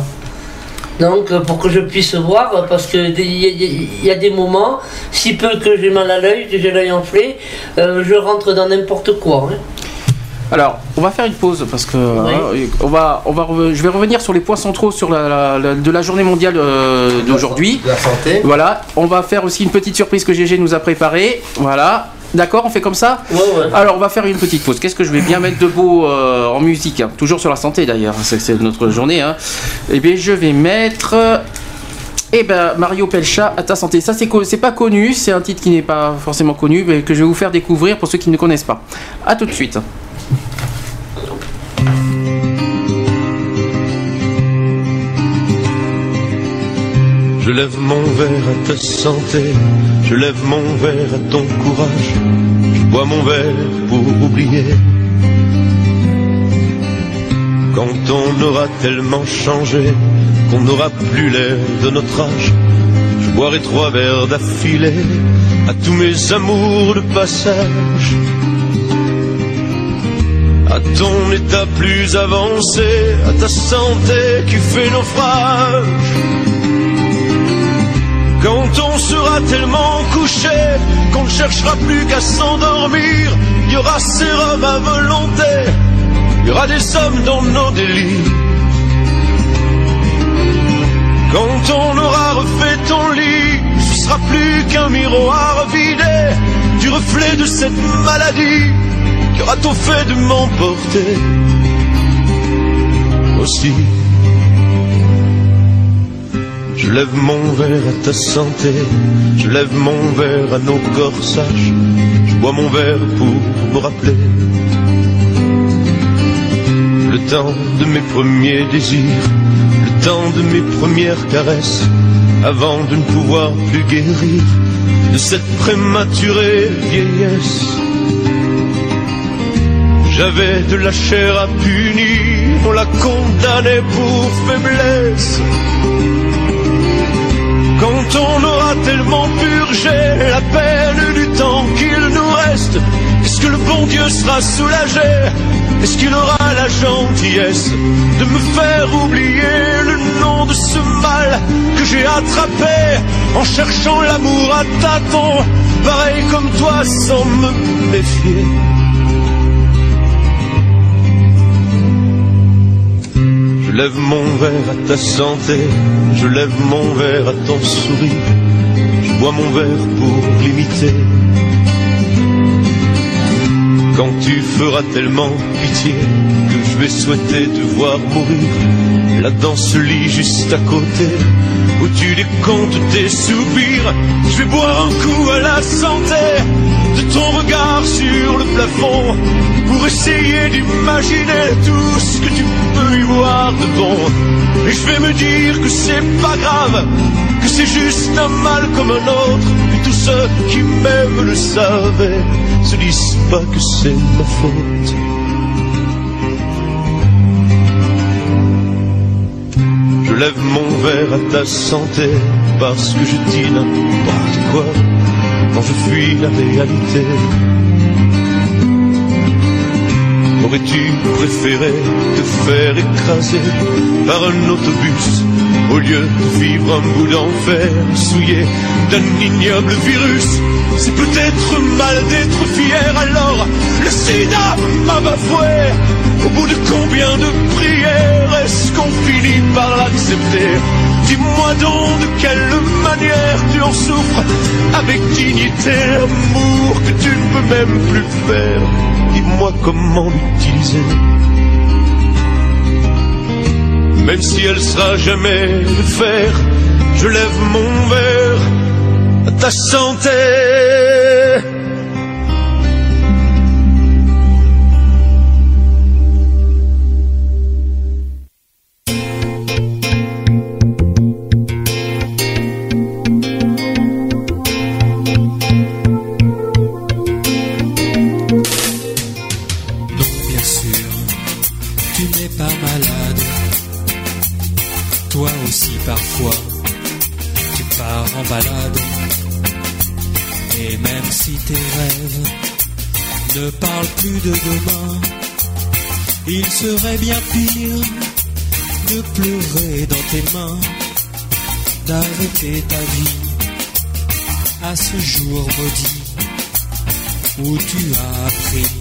Donc, euh, pour que je puisse voir, euh, parce que des- il y, y a des moments, si peu que j'ai mal à l'œil, que j'ai l'œil enflé, euh, je rentre dans n'importe quoi. hein. Alors, on va faire une pause parce que hein, on va, on va, re- je vais revenir sur les points centraux sur la, la- la- de la journée mondiale euh, d'aujourd'hui. La santé. Voilà, on va faire aussi une petite surprise que GG nous a préparée. Voilà, d'accord, on fait comme ça Ouais, ouais. Alors, on va faire une petite pause. Qu'est-ce que je vais bien mettre de beau euh, en musique hein Toujours sur la santé d'ailleurs, c'est c'est notre journée. Hein. Eh bien, je vais mettre. Eh ben, Mario Pelcha à ta santé. Ça, c'est c'est pas connu, c'est un titre qui n'est pas forcément connu, mais que je vais vous faire découvrir pour ceux qui ne connaissent pas. A tout de suite. Je lève mon verre à ta santé, je lève mon verre à ton courage, je bois mon verre pour oublier. Quand on aura tellement changé qu'on n'aura plus l'air de notre âge, je boirai trois verres d'affilée à tous mes amours de passage. À ton état plus avancé, à ta santé qui fait naufrage. Quand on sera tellement couché qu'on ne cherchera plus qu'à s'endormir, il y aura sérum à volonté, il y aura des hommes dans nos délires. Quand on aura refait ton lit, ce sera plus qu'un miroir vidé du reflet de cette maladie qui aura tout fait de m'emporter aussi. Je lève mon verre à ta santé, je lève mon verre à nos corsages, je bois mon verre pour me rappeler le temps de mes premiers désirs, le temps de mes premières caresses, avant de ne pouvoir plus guérir de cette prématurée vieillesse. J'avais de la chair à punir, on la condamnait pour faiblesse. Quand on aura tellement purgé la peine du temps qu'il nous reste, est-ce que le bon Dieu sera soulagé? Est-ce qu'il aura la gentillesse de me faire oublier le nom de ce mal que j'ai attrapé en cherchant l'amour à tâtons, pareil comme toi sans me méfier? Lève mon verre à ta santé, je lève mon verre à ton sourire, je bois mon verre pour l'imiter. Quand tu feras tellement pitié que je vais souhaiter te voir mourir, là dans ce lit juste à côté, où tu décomptes tes soupirs, je vais boire un coup à la santé de ton regard sur le plafond, pour essayer d'imaginer tout ce que tu peux y voir de bon. Et je vais me dire que c'est pas grave, que c'est juste un mal comme un autre, et tous ceux qui m'aiment le savaient, se disent pas que c'est ma faute. Lève mon verre à ta santé, parce que je dis n'importe quoi, quand je fuis la réalité. Aurais-tu préféré te faire écraser par un autobus au lieu de vivre un bout d'enfer souillé d'un ignoble virus? C'est peut-être mal d'être fier alors le sida m'a bafoué Au bout de combien de prières? Finit par l'accepter Dis-moi donc de quelle manière tu en souffres avec dignité, amour que tu ne peux même plus faire. Dis-moi comment l'utiliser. Même si elle sera jamais de fer, je lève mon verre à ta santé. D'arrêter ta vie. À ce jour maudit où tu as appris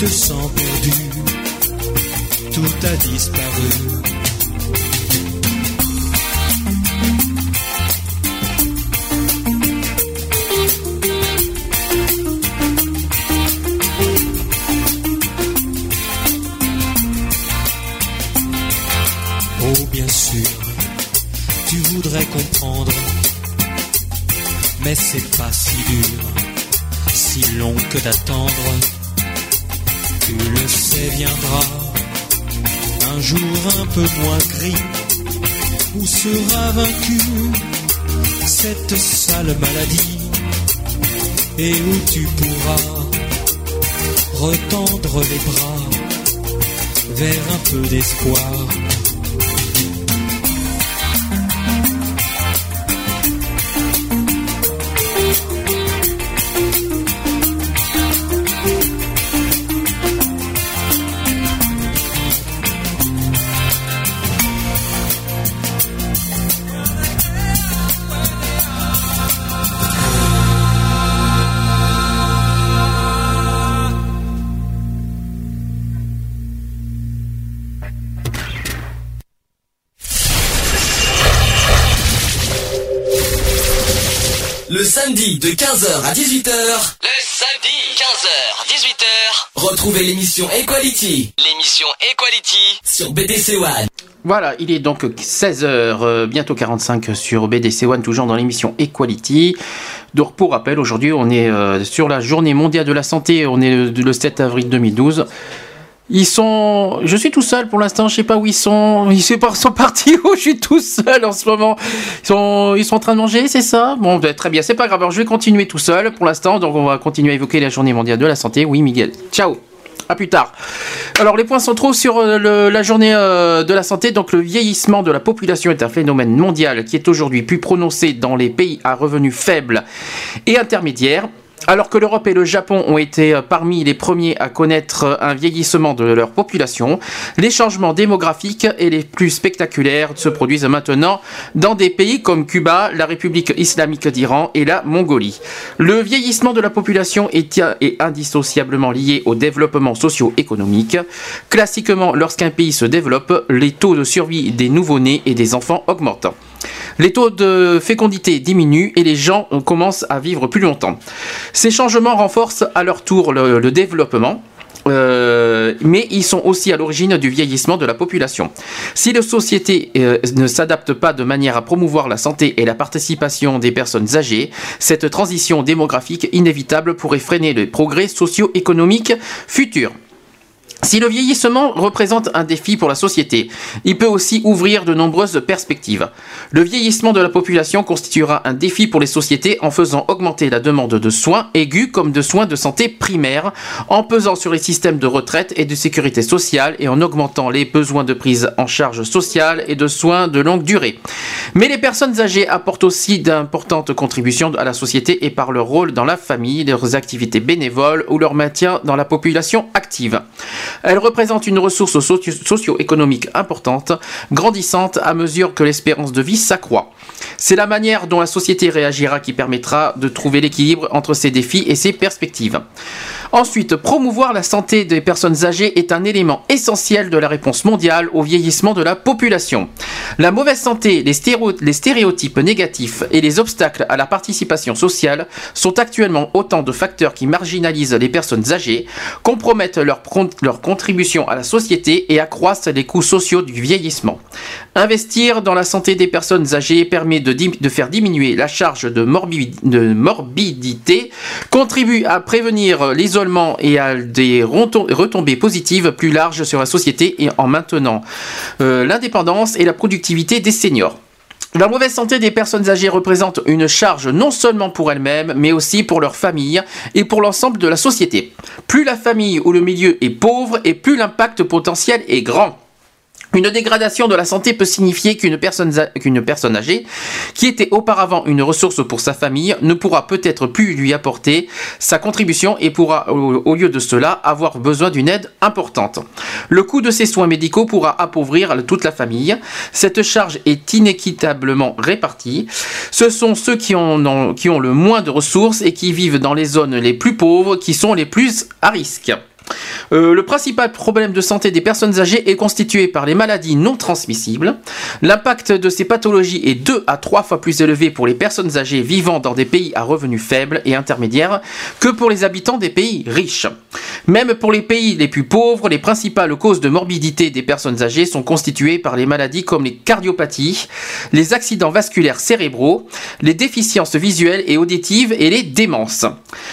te sens perdu, tout a disparu. Oh, bien sûr, tu voudrais comprendre, mais c'est pas si dur, si long que d'attendre. Jour un peu moins gris, où sera vaincue cette sale maladie, et où tu pourras retendre les bras vers un peu d'espoir. 15h à 18h. Le samedi 15h 18h. Retrouvez l'émission Equality. L'émission Equality sur BDC One. Voilà, il est donc 16h, bientôt 45 sur BDC One, toujours dans l'émission Equality. Donc pour rappel, aujourd'hui on est euh, sur la journée mondiale de la santé, on est le, le 7 avril 2012. Ils sont. Je suis tout seul pour l'instant, je sais pas où ils sont. Ils sont par- sont partis où je suis tout seul en ce moment. Ils sont, ils sont en train de manger, c'est ça? Bon, ben, très bien, c'est pas grave. Alors je vais continuer tout seul pour l'instant. Donc on va continuer à évoquer la journée mondiale de la santé. Oui, Miguel. Ciao à plus tard. Alors les points centraux sur euh, le- la journée euh, de la santé, donc le vieillissement de la population est un phénomène mondial qui est aujourd'hui plus prononcé dans les pays à revenus faibles et intermédiaires. Alors que l'Europe et le Japon ont été euh, parmi les premiers à connaître euh, un vieillissement de leur population, les changements démographiques et les plus spectaculaires se produisent maintenant dans des pays comme Cuba, la République islamique d'Iran et la Mongolie. Le vieillissement de la population est, est indissociablement lié au développement socio-économique. Classiquement, lorsqu'un pays se développe, les taux de survie des nouveau-nés et des enfants augmentent. Les taux de fécondité diminuent et les gens commencent à vivre plus longtemps. Ces changements renforcent à leur tour le, développement. euh, mais ils sont aussi à l'origine du vieillissement de la population. Si les sociétés euh, ne s'adaptent pas de manière à promouvoir la santé et la participation des personnes âgées, cette transition démographique inévitable pourrait freiner les progrès socio-économiques futurs. Si le vieillissement représente un défi pour la société, il peut aussi ouvrir de nombreuses perspectives. Le vieillissement de la population constituera un défi pour les sociétés en faisant augmenter la demande de soins aigus comme de soins de santé primaires, en pesant sur les systèmes de retraite et de sécurité sociale et en augmentant les besoins de prise en charge sociale et de soins de longue durée. Mais les personnes âgées apportent aussi d'importantes contributions à la société et par leur rôle dans la famille, leurs activités bénévoles ou leur maintien dans la population active. Elles représentent une ressource socio- socio-économique importante, grandissante à mesure que l'espérance de vie s'accroît. C'est la manière dont la société réagira qui permettra de trouver l'équilibre entre ces défis et ces perspectives. Ensuite, promouvoir la santé des personnes âgées est un élément essentiel de la réponse mondiale au vieillissement de la population. La mauvaise santé, les, stéréo- les stéréotypes négatifs et les obstacles à la participation sociale sont actuellement autant de facteurs qui marginalisent les personnes âgées, compromettent leur, contribution à la société et accroissent les coûts sociaux du vieillissement. Investir dans la santé des personnes âgées permet de, faire diminuer la charge de, morbi- de morbidité, contribue à prévenir l'isolement et à des retom- retombées positives plus larges sur la société et en maintenant euh, l'indépendance et la productivité des seniors. La mauvaise santé des personnes âgées représente une charge non seulement pour elles-mêmes, mais aussi pour leur famille et pour l'ensemble de la société. Plus la famille ou le milieu est pauvre et plus l'impact potentiel est grand. Une dégradation de la santé peut signifier qu'une personne, qu'une personne âgée, qui était auparavant une ressource pour sa famille, ne pourra peut-être plus lui apporter sa contribution et pourra, au, lieu de cela, avoir besoin d'une aide importante. Le coût de ces soins médicaux pourra appauvrir toute la famille. Cette charge est inéquitablement répartie. Ce sont ceux qui, ont, qui ont le moins de ressources et qui vivent dans les zones les plus pauvres qui sont les plus à risque. Euh, le principal problème de santé des personnes âgées est constitué par les maladies non transmissibles. L'impact de ces pathologies est deux à trois fois plus élevé pour les personnes âgées vivant dans des pays à revenus faibles et intermédiaires que pour les habitants des pays riches. Même pour les pays les plus pauvres, les principales causes de morbidité des personnes âgées sont constituées par les maladies comme les cardiopathies, les accidents vasculaires cérébraux, les déficiences visuelles et auditives et les démences.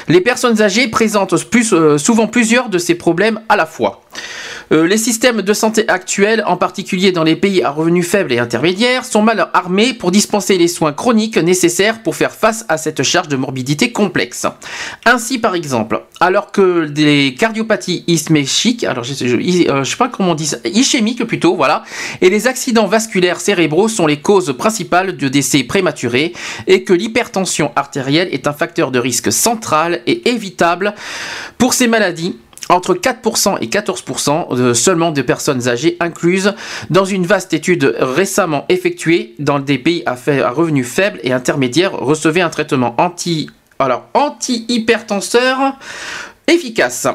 Les personnes âgées présentent euh, souvent plusieurs de ces problèmes à la fois. Euh, les systèmes de santé actuels, en particulier dans les pays à revenus faibles et intermédiaires, sont mal armés pour dispenser les soins chroniques nécessaires pour faire face à cette charge de morbidité complexe. Ainsi, par exemple, alors que des cardiopathies ischémiques, alors je, je, je- euh, je sais pas comment on dit ça, ischémiques plutôt, voilà, et les accidents vasculaires cérébraux sont les causes principales de décès prématurés et que l'hypertension artérielle est un facteur de risque central et évitable pour ces maladies entre 4% et 14% de- seulement de personnes âgées incluses dans une vaste étude récemment effectuée dans des pays à revenus faibles et intermédiaires recevaient un traitement anti alors anti-hypertenseur efficace.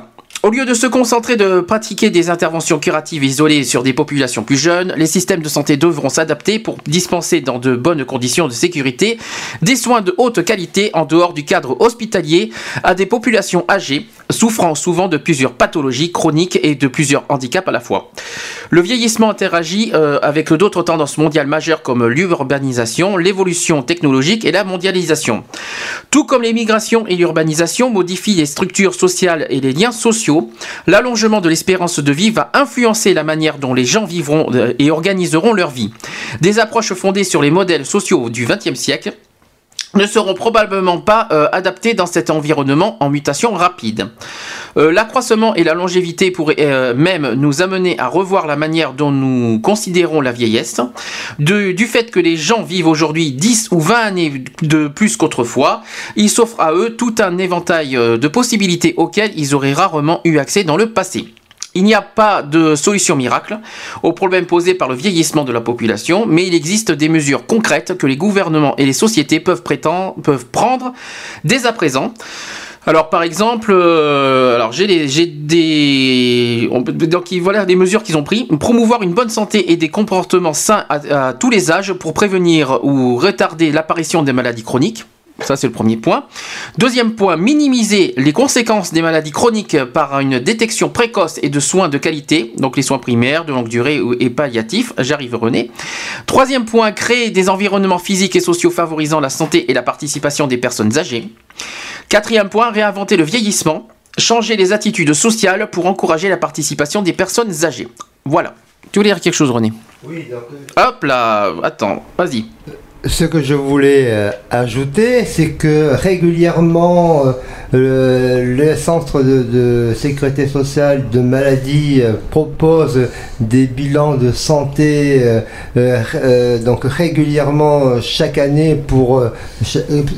Au lieu de se concentrer de pratiquer des interventions curatives isolées sur des populations plus jeunes, les systèmes de santé devront s'adapter pour dispenser dans de bonnes conditions de sécurité des soins de haute qualité en dehors du cadre hospitalier à des populations âgées, souffrant souvent de plusieurs pathologies chroniques et de plusieurs handicaps à la fois. Le vieillissement interagit euh, avec d'autres tendances mondiales majeures comme l'urbanisation, l'évolution technologique et la mondialisation. Tout comme les migrations et l'urbanisation modifient les structures sociales et les liens sociaux, l'allongement de l'espérance de vie va influencer la manière dont les gens vivront euh, et organiseront leur vie. Des approches fondées sur les modèles sociaux du XXe siècle ne seront probablement pas euh, adaptés dans cet environnement en mutation rapide. Euh, L'accroissement et la longévité pourraient euh, même nous amener à revoir la manière dont nous considérons la vieillesse, du fait que les gens vivent aujourd'hui 10 ou 20 années de plus qu'autrefois, il s'offre à eux tout un éventail de possibilités auxquelles ils auraient rarement eu accès dans le passé. Il n'y a pas de solution miracle au problème posé par le vieillissement de la population, mais il existe des mesures concrètes que les gouvernements et les sociétés peuvent, peuvent prendre dès à présent. Alors par exemple, euh, alors j'ai des, on donc il- voilà des mesures qu'ils ont pris. Promouvoir une bonne santé et des comportements sains à tous les âges pour prévenir ou retarder l'apparition des maladies chroniques. Ça, c'est le premier point. Deuxième point, minimiser les conséquences des maladies chroniques par une détection précoce et de soins de qualité, donc les soins primaires, de longue durée et palliatifs. J'arrive, René. Troisième point, créer des environnements physiques et sociaux favorisant la santé et la participation des personnes âgées. Quatrième point, réinventer le vieillissement, changer les attitudes sociales pour encourager la participation des personnes âgées. Voilà. Tu voulais dire quelque chose, René? Oui, donc, euh, Hop là, attends, vas-y. Ce que je voulais euh, ajouter, c'est que régulièrement, euh, le, centre de, de sécurité sociale de maladie euh, propose des bilans de santé euh, euh, euh, donc régulièrement chaque année pour euh,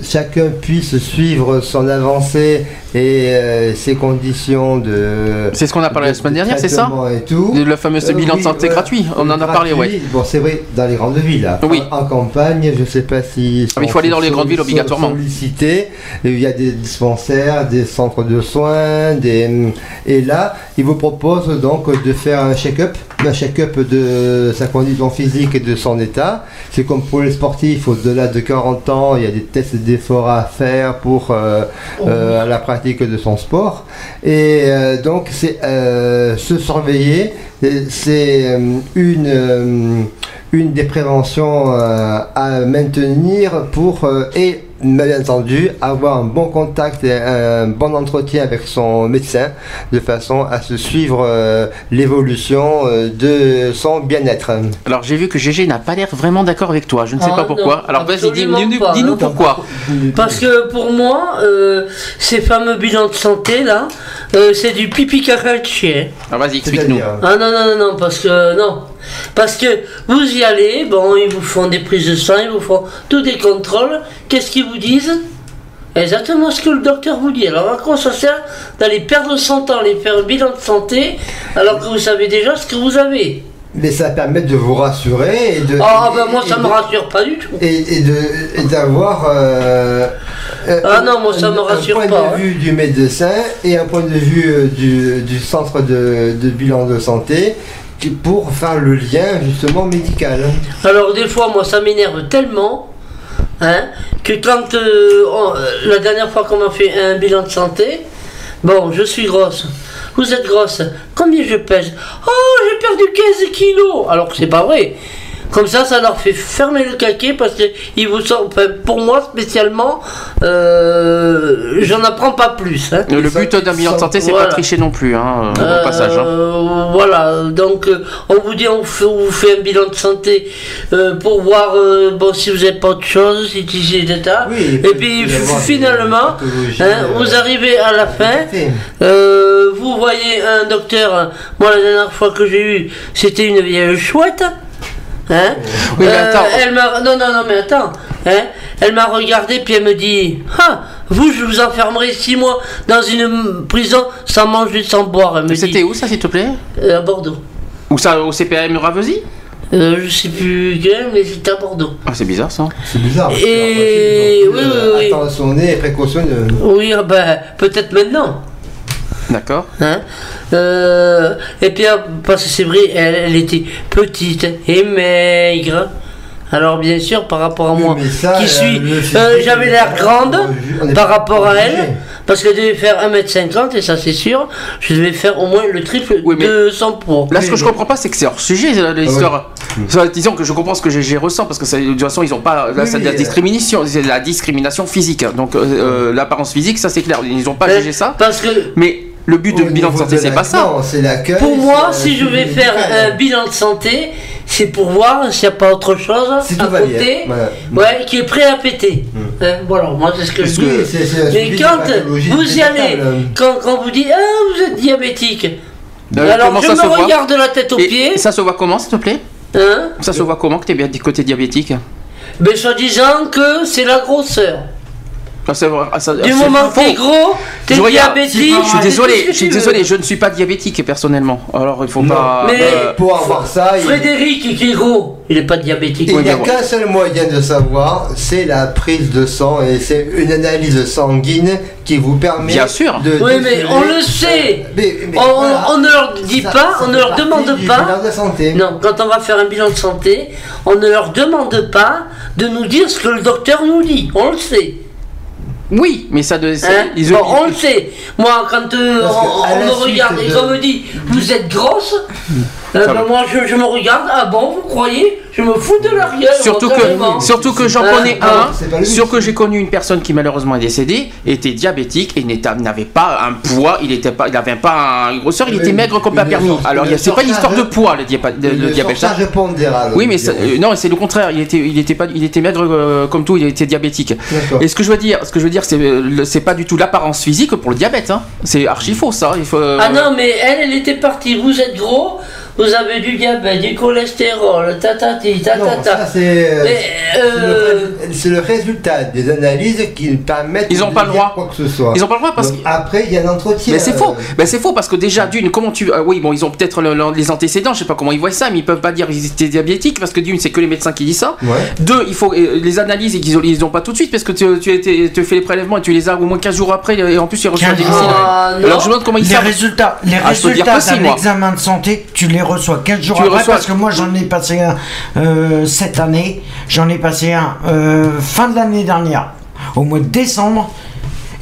chacun puisse suivre son avancée et euh, ses conditions de. C'est ce qu'on a parlé la semaine dernière, c'est ça et tout. Le fameux Euh, bilan de santé gratuit, on en a parlé, ouais. Bon, c'est vrai, dans les grandes villes. là. Oui. En, en campagne, je ne sais pas si. Ah, mais il faut aller dans les grandes villes obligatoirement. Sollicité. Il y a des dispensaires, des centres de soins, des. Et là, ils vous proposent donc de faire un check-up, un check-up de sa condition physique et de son état. C'est comme pour les sportifs, au-delà de 40 ans, il y a des tests d'effort à faire pour euh, euh, la pratique de son sport. Et euh, donc, c'est se surveiller, c'est une, une des préventions à maintenir pour, et bien entendu, avoir un bon contact et un bon entretien avec son médecin de façon à se suivre euh, l'évolution euh, de son bien-être. Alors j'ai vu que GG n'a pas l'air vraiment d'accord avec toi, je ne sais Ah, pas pourquoi. non, Alors vas-y, dis- dis-nous non. pourquoi. Parce que pour moi, euh, ces fameux bilans de santé là, euh, c'est du pipi caca de chien. Alors vas-y, explique-nous. Ah non, non, non, non, parce que non. Parce que vous y allez, bon, ils vous font des prises de sang, ils vous font tous des contrôles. Qu'est-ce qu'ils vous disent? Exactement ce que le docteur vous dit. Alors à quoi ça sert d'aller perdre son temps, aller faire un bilan de santé, alors que vous savez déjà ce que vous avez? Mais ça permet de vous rassurer et de. Ah ben moi ça me de- rassure pas du tout. et, et de- et d'avoir euh, euh, Ah non, moi, ça me rassure un point pas, hein. de vue du médecin et un point de vue euh, du, du centre de, de bilan de santé pour faire le lien justement médical. Alors des fois, moi, ça m'énerve tellement, hein, que quand euh, euh, la dernière fois qu'on m'a fait un bilan de santé, bon, je suis grosse. Vous êtes grosse. Combien je pèse? Oh, j'ai perdu 15 kilos. Alors que c'est pas vrai. Comme ça, ça leur fait fermer le caquet parce que ils vous sortent. enfin, pour moi spécialement, euh, j'en apprends pas plus. hein. Le but d'un bilan de santé, c'est Voilà. pas tricher non plus, hein, au Euh, passage. hein. Voilà, donc euh, on vous dit, on, vous fait un bilan de santé euh, pour voir euh, bon, si vous n'avez pas autre chose, si tu sais, etc. Oui, et puis finalement, hein, vous arrivez à la fin, euh, vous voyez un docteur, moi la dernière fois que j'ai eu, c'était une vieille chouette. Hein Oui, mais Euh, attends. elle m'a non non non mais attends hein elle m'a regardé puis elle me dit ah vous je vous enfermerai six mois dans une prison sans manger sans boire elle me dit C'était où ça, s'il te plaît? Euh, à Bordeaux. Ou ça, au CPM Ravesi Euh, je sais plus quel, mais c'était à Bordeaux. Ah, c'est bizarre ça. C'est bizarre. parce Et- oui, oui, oui. Attentionné et précautionneux. Oui, ah ben, peut-être maintenant. D'accord. Hein? Euh, et puis, euh, parce que c'est vrai, elle, elle était petite et maigre. Alors, bien sûr, par rapport à moi, ça, qui suis. euh, J'avais l'air grande par rapport à obligé. elle. Parce qu'elle devait faire 1m50, et ça, c'est sûr. Je devais faire au moins le triple de son poids. Là, ce que je comprends pas, c'est que c'est hors sujet euh, l'histoire. Ça, Disons que je comprends ce que j'ai- ressent parce que ça- de toute façon, ils ont pas. Là, Oui, c'est de la oui, discrimination, c'est de la discrimination physique. Donc, euh, l'apparence physique, ça c'est clair. Ils ont pas Euh, jugé ça. Parce que. Mais le but de bilan de santé, c'est pas ça. Non, c'est l'accueil. Pour moi, c'est- si je vais faire un bilan de santé, c'est pour voir s'il n'y a pas autre chose Si à côté, ouais, qui est prêt à péter. Hein, voilà, moi c'est ce que je dis. Mais quand vous y allez, quand, quand vous dites ah vous êtes diabétique, Euh, alors je ça me regarde de la tête aux Et pieds, ça se voit comment, s'il te plaît hein, Ça se voit comment que t'es bien du côté diabétique mais soi-disant que c'est la grosseur. Du c'est moment que t'es gros, t'es diabétique. Je suis désolé, je suis désolé, je ne suis pas diabétique personnellement. Alors il faut Non. pas. Mais euh, Pour avoir ça, il Frédéric qui est gros, il n'est pas diabétique. il n'y a qu'un seul moyen de savoir, c'est la prise de sang et c'est une analyse sanguine qui vous permet Bien sûr. de. Oui, mais on le sait. Mais- mais on, voilà. on ne leur dit Ça- pas, ça on ne leur demande pas. bilan de santé. Non, quand on va faire un bilan de santé, on ne leur demande pas de nous dire ce que le docteur nous dit. On le sait. Oui, mais ça de. Hein ils Bon, on le sait. Moi, quand euh, Parce que on, à on la me suite regarde et de- qu'on me dit vous êtes grosse, euh, Ça ben moi je, je me regarde. Ah bon, vous croyez? Je me fous de leur gueule. Surtout que, surtout que j'en connais Non, un, c'est pas le but. sur que j'ai connu une personne qui malheureusement est décédée, était diabétique et n'avait pas un poids, il était pas, il n'avait pas une grosseur, il était maigre comme pas permis. sorte- Alors c'est pas une histoire de poids le, diapa- de- le Le diabète. pondéral. Oui, mais ça- euh, non, c'est le contraire. Il était, il était pas, il était maigre euh, comme tout. Il était diabétique. D'accord. Et ce que je veux dire, ce que je veux dire, c'est, euh, c'est pas du tout l'apparence physique pour le diabète. Hein. C'est archi faux ça. Il faut. euh, Ah non, mais elle, elle était partie. Vous êtes gros, vous avez du diabète, du cholestérol, tatati, Non, ça tatata. c'est euh, Mais, c'est le euh, c'est le résultat des analyses qui permettent Ils ont de pas le droit. quoi que ce soit. Ils ont pas le droit parce Donc, après il y a l'entretien. Mais c'est euh, faux. Ben c'est faux parce que déjà d'une, comment tu, ah oui bon ils ont peut-être le- le- les antécédents, je sais pas comment ils voient ça, mais ils peuvent pas dire qu'ils étaient diabétiques parce que d'une c'est que les médecins qui disent ça. Ouais. Deux, il faut euh, les analyses et qu'ils ont, ils ont pas tout de suite parce que tu, tu, as été- tu fais les prélèvements et tu les as au moins 15 jours après et en plus tu reçois Quinze des non. Alors je me demande comment ils Les savent. résultats, les Ah, résultats que d'un examen de santé, tu les reçois 15 jours Tu après parce que moi j'en ai passé un euh, cette année, j'en ai passé un euh, fin de l'année dernière, au mois de décembre,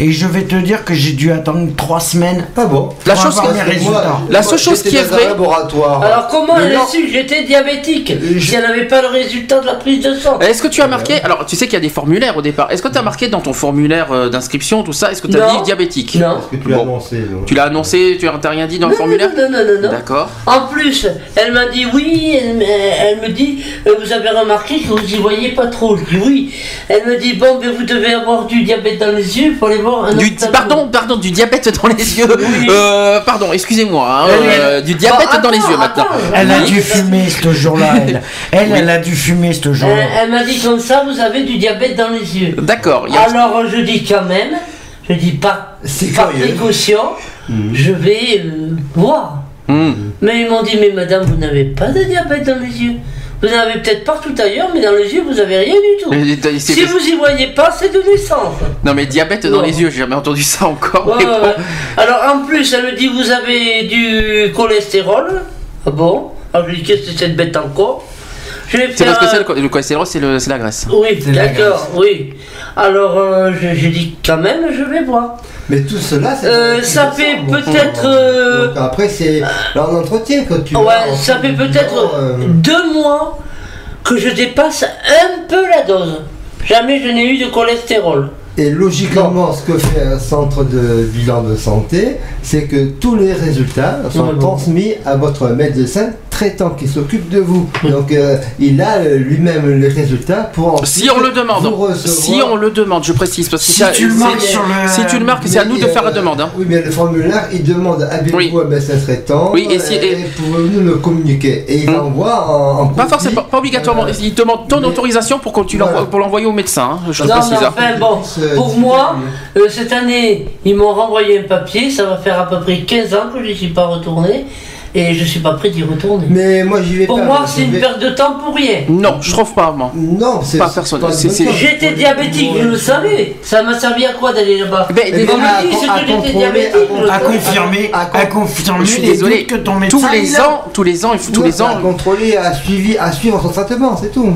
et je vais te dire que j'ai dû attendre 3 semaines. Ah bon La chose avoir que- mes Parce que résultats. moi, La seule chose j'étais qui est dans un vraie- laboratoire. Alors comment Le elle a su que j'étais diabétique Je- si elle n'avait pas le résultat de la prise de sang Est-ce que tu as marqué Alors tu sais qu'il y a des formulaires au départ. Est-ce que tu as marqué dans ton formulaire euh, d'inscription tout ça Est-ce que tu as Non. dit diabétique? Non. Parce que tu l'as Bon. annoncé. donc. Tu l'as annoncé, tu n'as rien dit dans le Non, formulaire? non, non, non, non, non. D'accord. En plus, elle m'a dit oui, elle, me- elle me dit, euh, vous avez remarqué que vous y voyez pas trop. Je dis oui. Elle me dit, bon, ben vous devez avoir du diabète dans les yeux pour aller voir un Du, ophtalmo. pardon, pardon, du diabète dans les yeux. Oui. Euh, pardon, excusez-moi. hein, Elle- euh, du diabète dans les attends, yeux maintenant. Elle a Oui. dû fumer ce jour-là, elle. Elle, elle a dû fumer ce jour-là. elle m'a dit comme ça, vous avez du diabète dans les yeux. D'accord. a- Alors je dis quand même, je dis pas C'est par curieux. précaution, je vais euh, voir. Hmm. Mais ils m'ont dit, mais madame, vous n'avez pas de diabète dans les yeux. Vous en avez peut-être partout ailleurs, mais dans les yeux, vous avez rien du tout. Si vous y voyez pas, c'est de naissance. Non mais diabète dans Non. les yeux, j'ai jamais entendu ça encore. Ouais, mais ouais, bon. ouais. Alors en plus, elle me dit, vous avez du cholestérol. Ah bon Alors je lui dis, qu'est-ce que c'est cette bête encore C'est parce que c'est le, le cholestérol, c'est le- c'est la graisse. Oui, d'accord, oui. Alors euh, je, je dis, quand même, je vais voir. Mais tout cela, c'est. Euh, ça fait peut-être, euh, donc après, c'est en entretien que tu. Ouais, ça fait peut-être euh, deux mois que je dépasse un peu la dose. Jamais je n'ai eu de cholestérol. Et logiquement, ce que fait un centre de bilan de santé, c'est que tous les résultats sont transmis à votre médecin traitant qui s'occupe de vous. Donc euh, il a euh, lui-même les résultats pour ensuite Si on le demande, si on le demande, je précise parce que Si ça- tu le c'est- marques sur le- si tu le marques, c'est à nous de faire la euh, demande. hein. Oui, mais le formulaire, il demande avez-vous Oui. un médecin traitant Oui, et si- et- pouvez-vous nous le communiquer Et il Hum. envoie en, en Pas forcément, pas obligatoirement. euh, Il demande ton mais- autorisation pour, que tu l'envoies- Voilà. pour l'envoyer au médecin. hein, Je Non, précise. hein. enfin bon, pour moi, euh, cette année, ils m'ont renvoyé un papier, ça va faire à peu près 15 ans que je n'y suis pas retourné. Et je suis pas prêt d'y retourner. Mais moi j'y vais Pour pas. moi, je c'est une vais- perte de temps pour rien. Non, je trouve pas, moi. Non, c'est Pas personnel. J'étais diabétique, je le savais. Ça m'a servi à quoi d'aller là-bas Eh à- confirmer, à à confirmer Je suis désolé. doutes que ton médecin Tous les ans, tous les ans, il faut tous les à ans. contrôler, à suivre son traitement, c'est tout.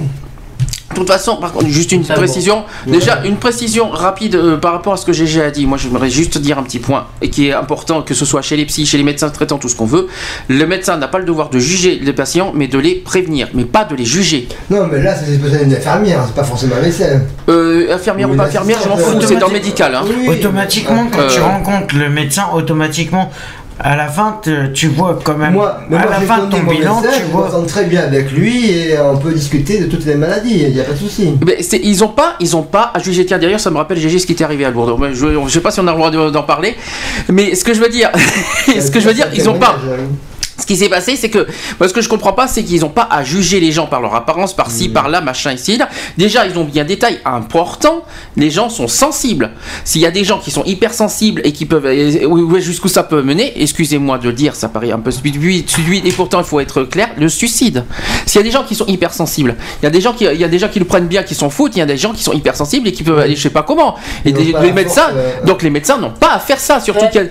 De toute façon, par contre, juste une Ça précision. Déjà, une précision rapide euh, par rapport à ce que GG a dit. Moi, j'aimerais juste dire un petit point et qui est important, que ce soit chez les psys, chez les médecins traitants, tout ce qu'on veut. Le médecin n'a pas le devoir de juger les patients, mais de les prévenir, mais pas de les juger. Non, mais là, c'est peut-être une infirmière, c'est pas forcément un médecin. Euh, infirmière ou pas infirmière, je m'en fous, c'est dans le médical. Hein. Oui, Automatiquement, quand Euh, tu rencontres le médecin, automatiquement, à la fin, tu vois quand même. Moi, à moi, la fin de ton bilan, tu je vois. m'entends très bien avec lui et on peut discuter de toutes les maladies, il n'y a pas de souci. Mais c'est- ils ont pas, ils ont pas à juger. Tiens, d'ailleurs, ça me rappelle GG ce qui était arrivé à Lourdes. Mais Je, je sais pas si on a le droit de- d'en parler, mais ce que je veux dire, ce que je veux dire, ils ont pas. Ce qui s'est passé, c'est que moi, ce que je comprends pas, c'est qu'ils n'ont pas à juger les gens par leur apparence, par ci, par là, machin, ici, là. Déjà, ils ont bien un détail important. Les gens sont sensibles. S'il y a des gens qui sont hypersensibles et qui peuvent, jusqu'où ça peut mener, excusez-moi de le dire, ça paraît un peu stupide, stupide, et pourtant il faut être clair, le suicide. S'il y a des gens qui sont hypersensibles, il y a des gens qui, il y a des gens qui le prennent bien, qui s'en foutent, il y a des gens qui sont hypersensibles et qui peuvent aller, je sais pas comment. Et des- les médecins, force, euh, donc les médecins n'ont pas à faire ça, surtout Ouais.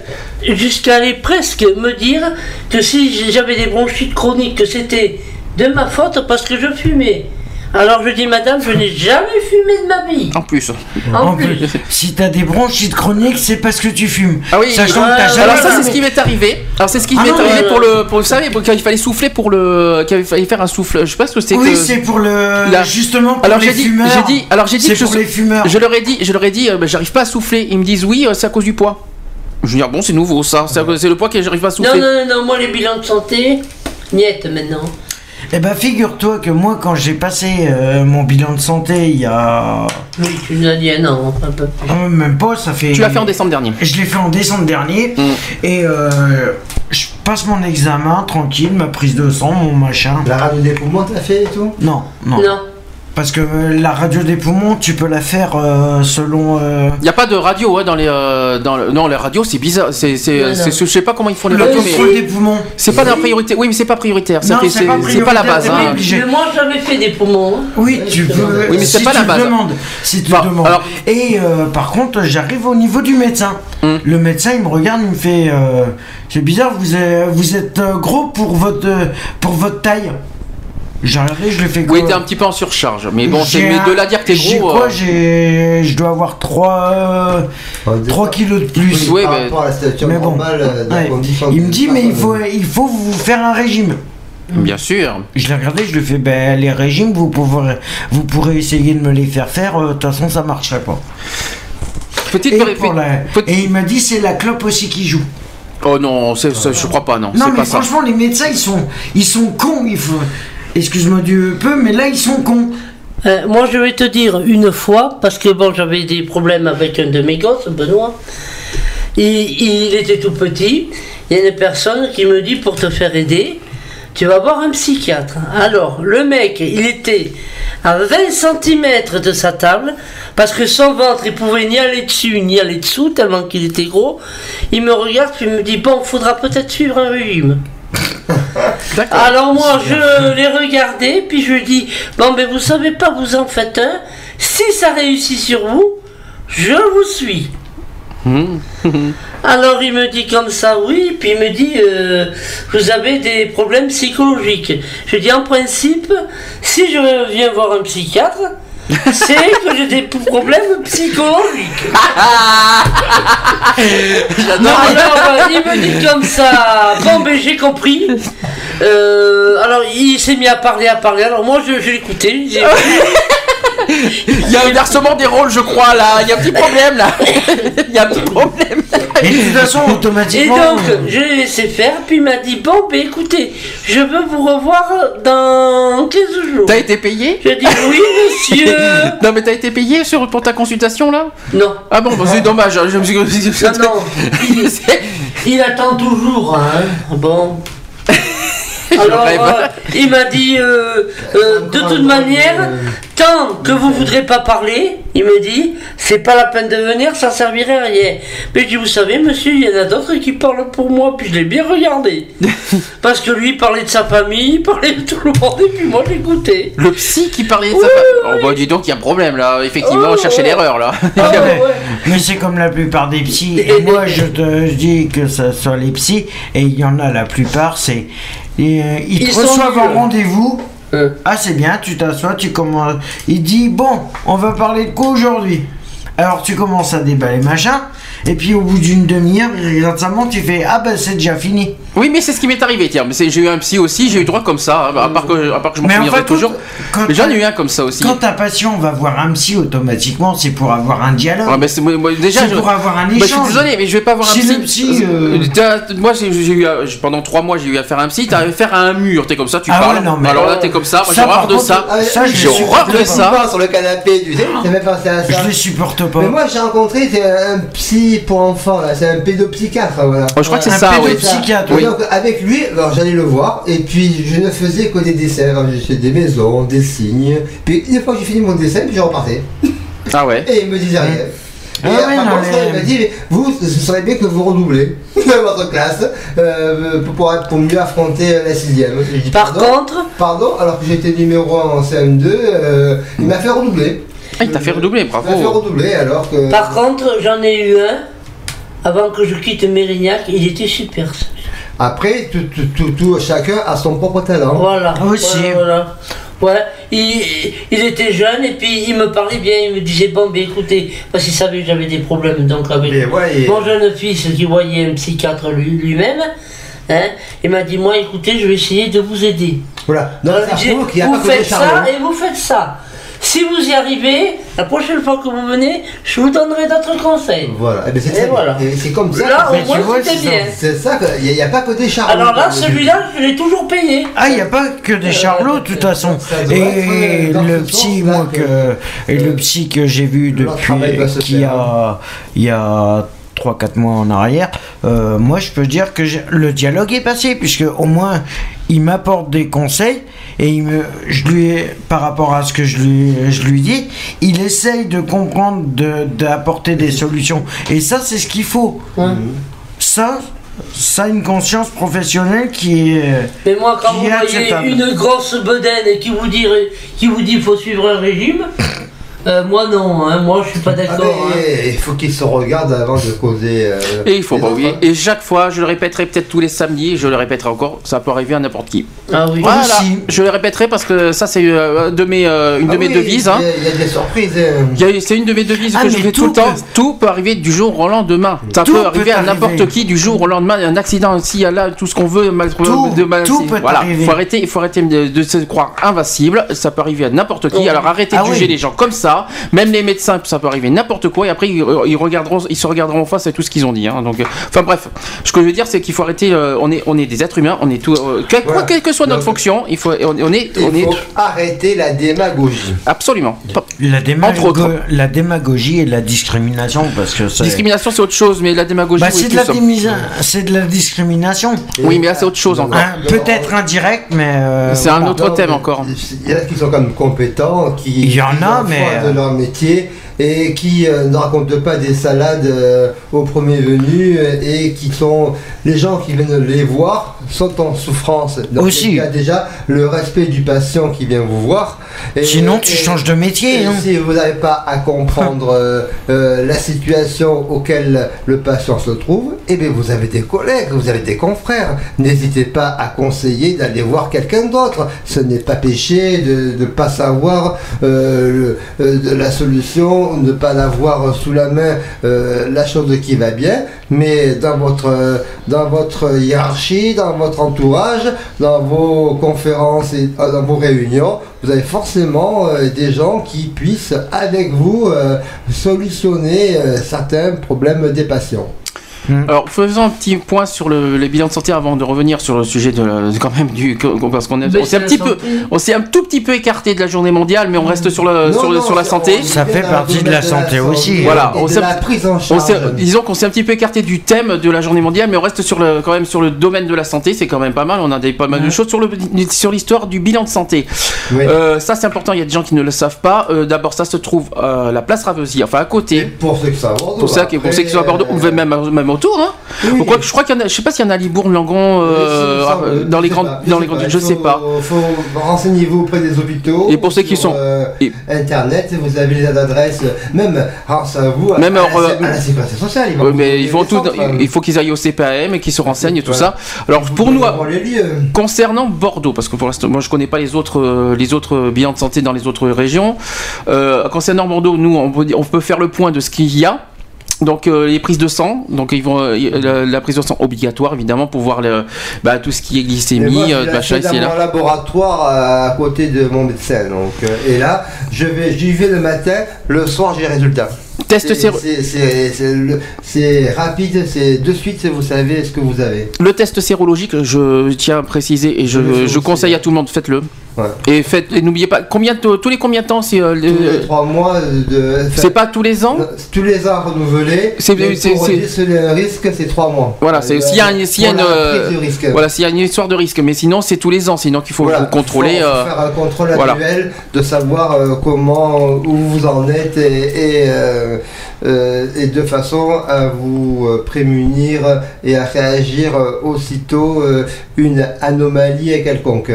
Jusqu'à aller presque me dire que si j'avais des bronchites chroniques, que c'était de ma faute parce que je fumais. Alors je dis, madame, je n'ai jamais fumé de ma vie. en plus. En, En plus. plus, si t'as des bronchites chroniques, c'est parce que tu fumes. Ah oui, Sachant ouais, que t'as jamais Alors ça c'est ce qui m'est arrivé. Alors c'est ce qui Ah m'est non, arrivé mais- pour le, pour, vous savez, pour- quand il fallait souffler pour le, qu'il fallait faire un souffle. Je sais pas ce que c'est Oui, que. c'est pour le. Là. Justement, pour Alors les j'ai dit, fumeurs. j'ai dit, alors j'ai dit C'est que je, pour les fumeurs. je leur ai dit, je leur ai dit, euh, bah, j'arrive pas à souffler. Ils me disent oui, euh, c'est à cause du poids. Je veux dire bon, c'est nouveau ça, c'est le poids que j'arrive pas à souffler. non, non, non, moi les bilans de santé, niette maintenant. Eh ben, figure-toi que moi, quand j'ai passé euh, mon bilan de santé il y a. Oui, tu nous as dit un an, un peu plus. euh, même pas, ça fait. Tu l'as fait en décembre dernier. Je l'ai fait en décembre dernier. Mm. Et euh, je passe mon examen tranquille, ma prise de sang, mon machin. La radio des poumons, t'as fait et tout? Non, non. Non. Parce que euh, la radio des poumons, tu peux la faire euh, selon. euh, Il y a pas de radio hein, dans les, euh, dans le, non les radios c'est bizarre, c'est, c'est, c'est- je sais pas comment ils font les le radios, mais des poumons. c'est pas la priorité. Oui, mais c'est pas prioritaire. Non, c'est pas c'est pas la base. hein. Mais moi j'avais fait des poumons. hein. Oui, tu peux. Oui, mais c'est si pas tu la base. Demandes, si tu Bon, demandes. alors- Et euh, par contre, j'arrive au niveau du médecin. Hum. Le médecin, il me regarde, il me fait. euh, c'est bizarre, vous êtes, vous êtes euh, gros pour votre, euh, pour votre taille. J'ai regardé, je le fais Oui, t'es un petit peu en surcharge, mais bon, c'est, mais de là à dire que t'es J'ai gros. quoi euh, J'ai, je dois avoir 3 3 kilos de plus. Oui, par mais- rapport à la Mais bon, normale euh, Ouais. Il me dit, mais il faut, il faut vous faire un régime. Bien sûr. Je l'ai regardé, je lui fais, ben les régimes, vous pourrez, vous pourrez essayer de me les faire faire, euh, de toute façon ça marcherait pas. Petite Et, peri- pour la- petite- et il m'a dit, c'est la clope aussi qui joue. Oh non, c'est- je crois pas, non. Non mais pas ça. franchement, les médecins, ils sont, ils sont cons, il faut... Excuse-moi du peu, mais là, ils sont cons. Euh, moi, je vais te dire une fois, parce que bon, j'avais des problèmes avec un de mes gosses, Benoît. Il, il était tout petit. Il y a une personne qui me dit pour te faire aider, tu vas voir un psychiatre. Alors, le mec, il était à 20 cm de sa table, parce que son ventre, il pouvait ni aller dessus ni aller dessous, tellement qu'il était gros. Il me regarde, puis il me dit Bon, faudra peut-être suivre un régime. Alors moi je l'ai regardé, puis je lui dis, bon ben vous savez pas, vous en faites un, si ça réussit sur vous, je vous suis. Hum. Alors il me dit comme ça, oui, puis il me dit, euh, vous avez des problèmes psychologiques. Je dis en principe, si je viens voir un psychiatre, c'est que j'ai des problèmes psychologiques. Non, alors euh, il me dit comme ça, bon ben j'ai compris. Euh, alors il s'est mis à parler, à parler, alors moi je, je l'écoutais. Il y a un inversement des rôles, je crois, là. Il y a un petit problème, là. Il y a un petit problème. Et de toute façon, Et automatiquement... donc, je l'ai laissé faire, puis il m'a dit Bon, ben écoutez, je veux vous revoir dans 15 jours. T'as été payé J'ai dit Oui, monsieur. Non, mais t'as été payé sur, pour ta consultation, là? Non, Ah bon, bah, c'est dommage. hein, Je me suis... non, non. Il, il attend toujours, hein. Bon. Alors, euh, il m'a dit, euh, euh, de toute manière, tant que vous voudrez pas parler, il me dit, c'est pas la peine de venir, ça servirait à rien. Mais je dis, vous savez, monsieur, il y en a d'autres qui parlent pour moi, puis je l'ai bien regardé. Parce que lui, il parlait de sa famille, il parlait de tout le monde, et puis moi, j'écoutais. Le psy qui parlait de ça. Oh bah dis donc, il y a un problème là. Effectivement, on cherchait l'erreur là. Mais c'est comme la plupart des psys. Et moi, je te je dis que ce soit les psys, et il y en a la plupart, c'est. Et, euh, ils, Ils te sont reçoivent en nuls. rendez-vous. Ah, c'est bien, tu t'assois, tu commences. Il dit Bon, on va parler de quoi aujourd'hui? Alors tu commences à déballer machin, et puis au bout d'une demi-heure, il regarde sa montre, tu fais Ah ben c'est déjà fini. Oui, mais c'est ce qui m'est arrivé. Tiens, j'ai eu un psy aussi. J'ai eu droit comme ça. hein, À part que, à part que je m'en en souviendrai fait, toujours. quand- Mais j'en ai eu un comme ça aussi. Quand ta patient va voir un psy, automatiquement, c'est pour avoir un dialogue. Ah, mais c'est- moi, déjà, C'est je- pour avoir un Bah, je suis échange. désolé, mais je vais pas voir un Si psy. le psy, euh, T'as- Moi, j'ai j'ai eu j'ai- pendant trois mois, j'ai eu affaire à un psy. T'as affaire à un mur. T'es comme ça, tu Ah parles. ouais, non, mais- Alors là, t'es comme ça. Moi, j'ai horreur de ça. Ah, ça, je J'ai le horreur de supporte ça. pas sur le canapé, tu sais, j'ai même pensé à ça. Je les supporte pas. Mais moi j'ai rencontré c'est un psy pour enfants là, c'est un pédopsychiatre voilà. Oh, je crois que c'est ça, oui. pédopsychiatre. Oui. Donc avec lui, alors j'allais le voir et puis je ne faisais que des dessins, Alors, j'ai fait des maisons, des signes. Puis une fois que j'ai fini mon dessin, puis je repartais. Ah ouais. Et il me disait rien. Et Ah ouais, par non, contre, mais- il m'a dit, vous, ce serait bien que vous redoublez dans votre classe euh, pour, pour, pour mieux affronter la sixième. Dit, Par pardon, contre, Pardon, alors que j'étais numéro 1 en CM2, euh, il m'a fait redoubler. Ah, il t'a fait redoubler, Il m'a fait bravo. redoubler alors que... par contre, j'en ai eu un, avant que je quitte Mérignac, il était super. Après, tout, tout, tout, tout- chacun a son propre talent. Voilà. Aussi. Voilà, voilà. Ouais, il, il était jeune et puis il me parlait bien, il me disait bon ben écoutez, parce qu'il savait que j'avais des problèmes donc avec Mais ouais, et- mon jeune fils qui voyait un psychiatre lui- lui-même, hein, il m'a dit moi écoutez je vais essayer de vous aider. Voilà. A vous pas faites ça et vous faites ça. Si vous y arrivez, la prochaine fois que vous venez, je vous donnerai d'autres conseils. Voilà, et ben c'est Et bien. voilà. C'est comme ça. Là, que- au moins, c'était c'est ça. bien. C'est ça, qu'il n'y a, pas que des charbons. Alors là, celui-là, je l'ai toujours payé. Ah, il n'y a pas que des charlots, de toute façon. Et euh, le psy, moi, que- et le psy que j'ai vu depuis, qui a, il y a 3-4 mois en arrière, euh, moi, je peux dire que le dialogue est passé, puisque au moins, il m'apporte des conseils, et il me, je lui, ai- par rapport à ce que je lui, je lui dis, il essaye de comprendre, de- d'apporter des solutions. Et ça, c'est ce qu'il faut. Ça, ça, une conscience professionnelle qui est... Mais moi, quand vous voyez une grosse bedaine et qui vous dit qui vous dit faut suivre un régime, euh, moi non, hein, moi je suis pas d'accord. hein. il faut qu'ils se regardent avant de causer. euh, Et il faut pas oublier. hein. Et chaque fois, je le répéterai peut-être tous les samedis, et je le répéterai encore, ça peut arriver à n'importe qui. Ah oui. Voilà, Aussi. je le répéterai parce que ça, c'est euh, de mes, euh, une Ah de mes oui, devises. hein. Il y, a- il y a des surprises. hein. Il y a- C'est une de mes devises Ah, que je fais tout, le temps. peut- Tout peut arriver du jour au lendemain. Ça Tout peut peut arriver à n'importe qui du jour au lendemain. Un accident aussi, il y a là tout ce qu'on veut. mal- Tout- de mal- tout peut voilà. arriver. Faut arrêter, il faut arrêter de, de se croire invincible. Ça peut arriver à n'importe qui. Oh. Alors arrêtez Ah de oui. juger les gens comme ça. Même les médecins, ça peut arriver n'importe quoi. Et après, ils, ils regarderont, ils se regarderont en face à tout ce qu'ils ont dit. hein. Donc, euh, enfin bref, ce que je veux dire, c'est qu'il faut arrêter. euh, on est, on est des êtres humains. On est tout. euh, quel- Voilà. quelle que soit notre Donc, fonction, il faut, on, on est, on Il est faut arrêter la démagogie. absolument. La, Entre autres. la démagogie et la discrimination, parce que. Discrimination, c'est autre chose, mais la démagogie, Bah, oui, c'est, de la ça. démisa- c'est de la discrimination. Oui, mais là, c'est autre chose encore. Hein, peut-être indirect, mais... euh, C'est un autre Non, thème encore. Il y en a qui sont quand même compétents, qui, Il y en a, mais, euh, de leur métier et qui euh, ne racontent pas des salades euh, au premier venu euh, et qui sont les gens qui viennent les voir sont en souffrance. Donc, Aussi. Il y a déjà le respect du patient qui vient vous voir. Et- Sinon, tu et- changes de métier. et hein. si vous n'avez pas à comprendre euh, la situation auquel le patient se trouve, eh bien vous avez des collègues, vous avez des confrères. N'hésitez pas à conseiller d'aller voir quelqu'un d'autre. Ce n'est pas péché de ne pas savoir le- de la solution, ne pas l'avoir sous la main euh, la chose qui va bien, mais dans votre, euh, dans votre hiérarchie, dans votre entourage, dans vos conférences et euh, dans vos réunions, vous avez forcément des gens qui puissent avec vous solutionner certains problèmes des patients. Alors, faisons un petit point sur le, les bilans de santé avant de revenir sur le sujet de, la- quand même du parce qu'on on s'est un petit peu, on s'est un tout petit peu écarté de la journée mondiale, mais on reste sur le Non, sur, le- non, sur la santé. Ça fait partie de la santé aussi. Voilà, on de s'est- disons qu'on s'est un petit peu écarté du thème de la journée mondiale, mais on reste sur le quand même sur le domaine de la santé. C'est quand même pas mal. On a des pas mal de choses sur le sur l'histoire du bilan de santé. Euh, ça c'est important. Il y a des gens qui ne le savent pas. Euh, D'abord, ça se trouve euh, la place Ravesi, enfin à côté. Pour ceux qui sont à Bordeaux. Pour ça, ceux qui sont à Bordeaux, ou même, même autour. Hein. Oui. Ou quoi que- je crois qu'il y en a, je sais pas s'il y en a à Libourne, Langon, euh, dans les grandes, pas, dans les grandes, je sais pas. renseignez-vous auprès des hôpitaux. Et pour ceux qui sont- euh, et- Internet, vous avez les adresses, même grâce à vous, Même à, alors, la, à la sécurité sociale. ils vont Ouais, vous mais ils des tout, il faut qu'ils aillent au CPAM et qu'ils se renseignent et tout Voilà. ça. Alors pour nous, concernant Bordeaux, parce que pour l'instant, moi je connais pas les autres, euh, les autres bilans de santé dans les autres régions. Concernant Bordeaux, nous on peut, on peut faire le point de ce qu'il y a. Donc euh, les prises de sang, donc ils vont euh, la, la prise de sang obligatoire évidemment pour voir le, bah, tout ce qui est moi, glycémie, je euh, machin là. mon laboratoire à côté de mon médecin. Donc, et là, je vais, j'y vais le matin, le soir, j'ai les résultats. Test C'est- séro- c'est- C'est c'est le- c'est rapide, c'est de suite, vous savez ce que vous avez. Le test sérologique, je tiens à préciser et je, conseille à tout le monde, faites-le. Ouais. Et faites, et n'oubliez pas, combien tous les combien de temps c'est euh, Tous les le- trois mois de. C'est pas tous les ans Tous les ans renouvelés. C'est- un risque, c'est trois mois. Voilà, c'est s'il y a, une- s'il y a une, euh, risque. voilà, s'il y a une histoire de risque, mais sinon c'est tous les ans, sinon qu'il faut Voilà, vous contrôler. faut- faut euh, faire un contrôle voilà. annuel de savoir euh, comment où vous en êtes et, et, euh, et de façon à vous prémunir et à réagir aussitôt une anomalie quelconque.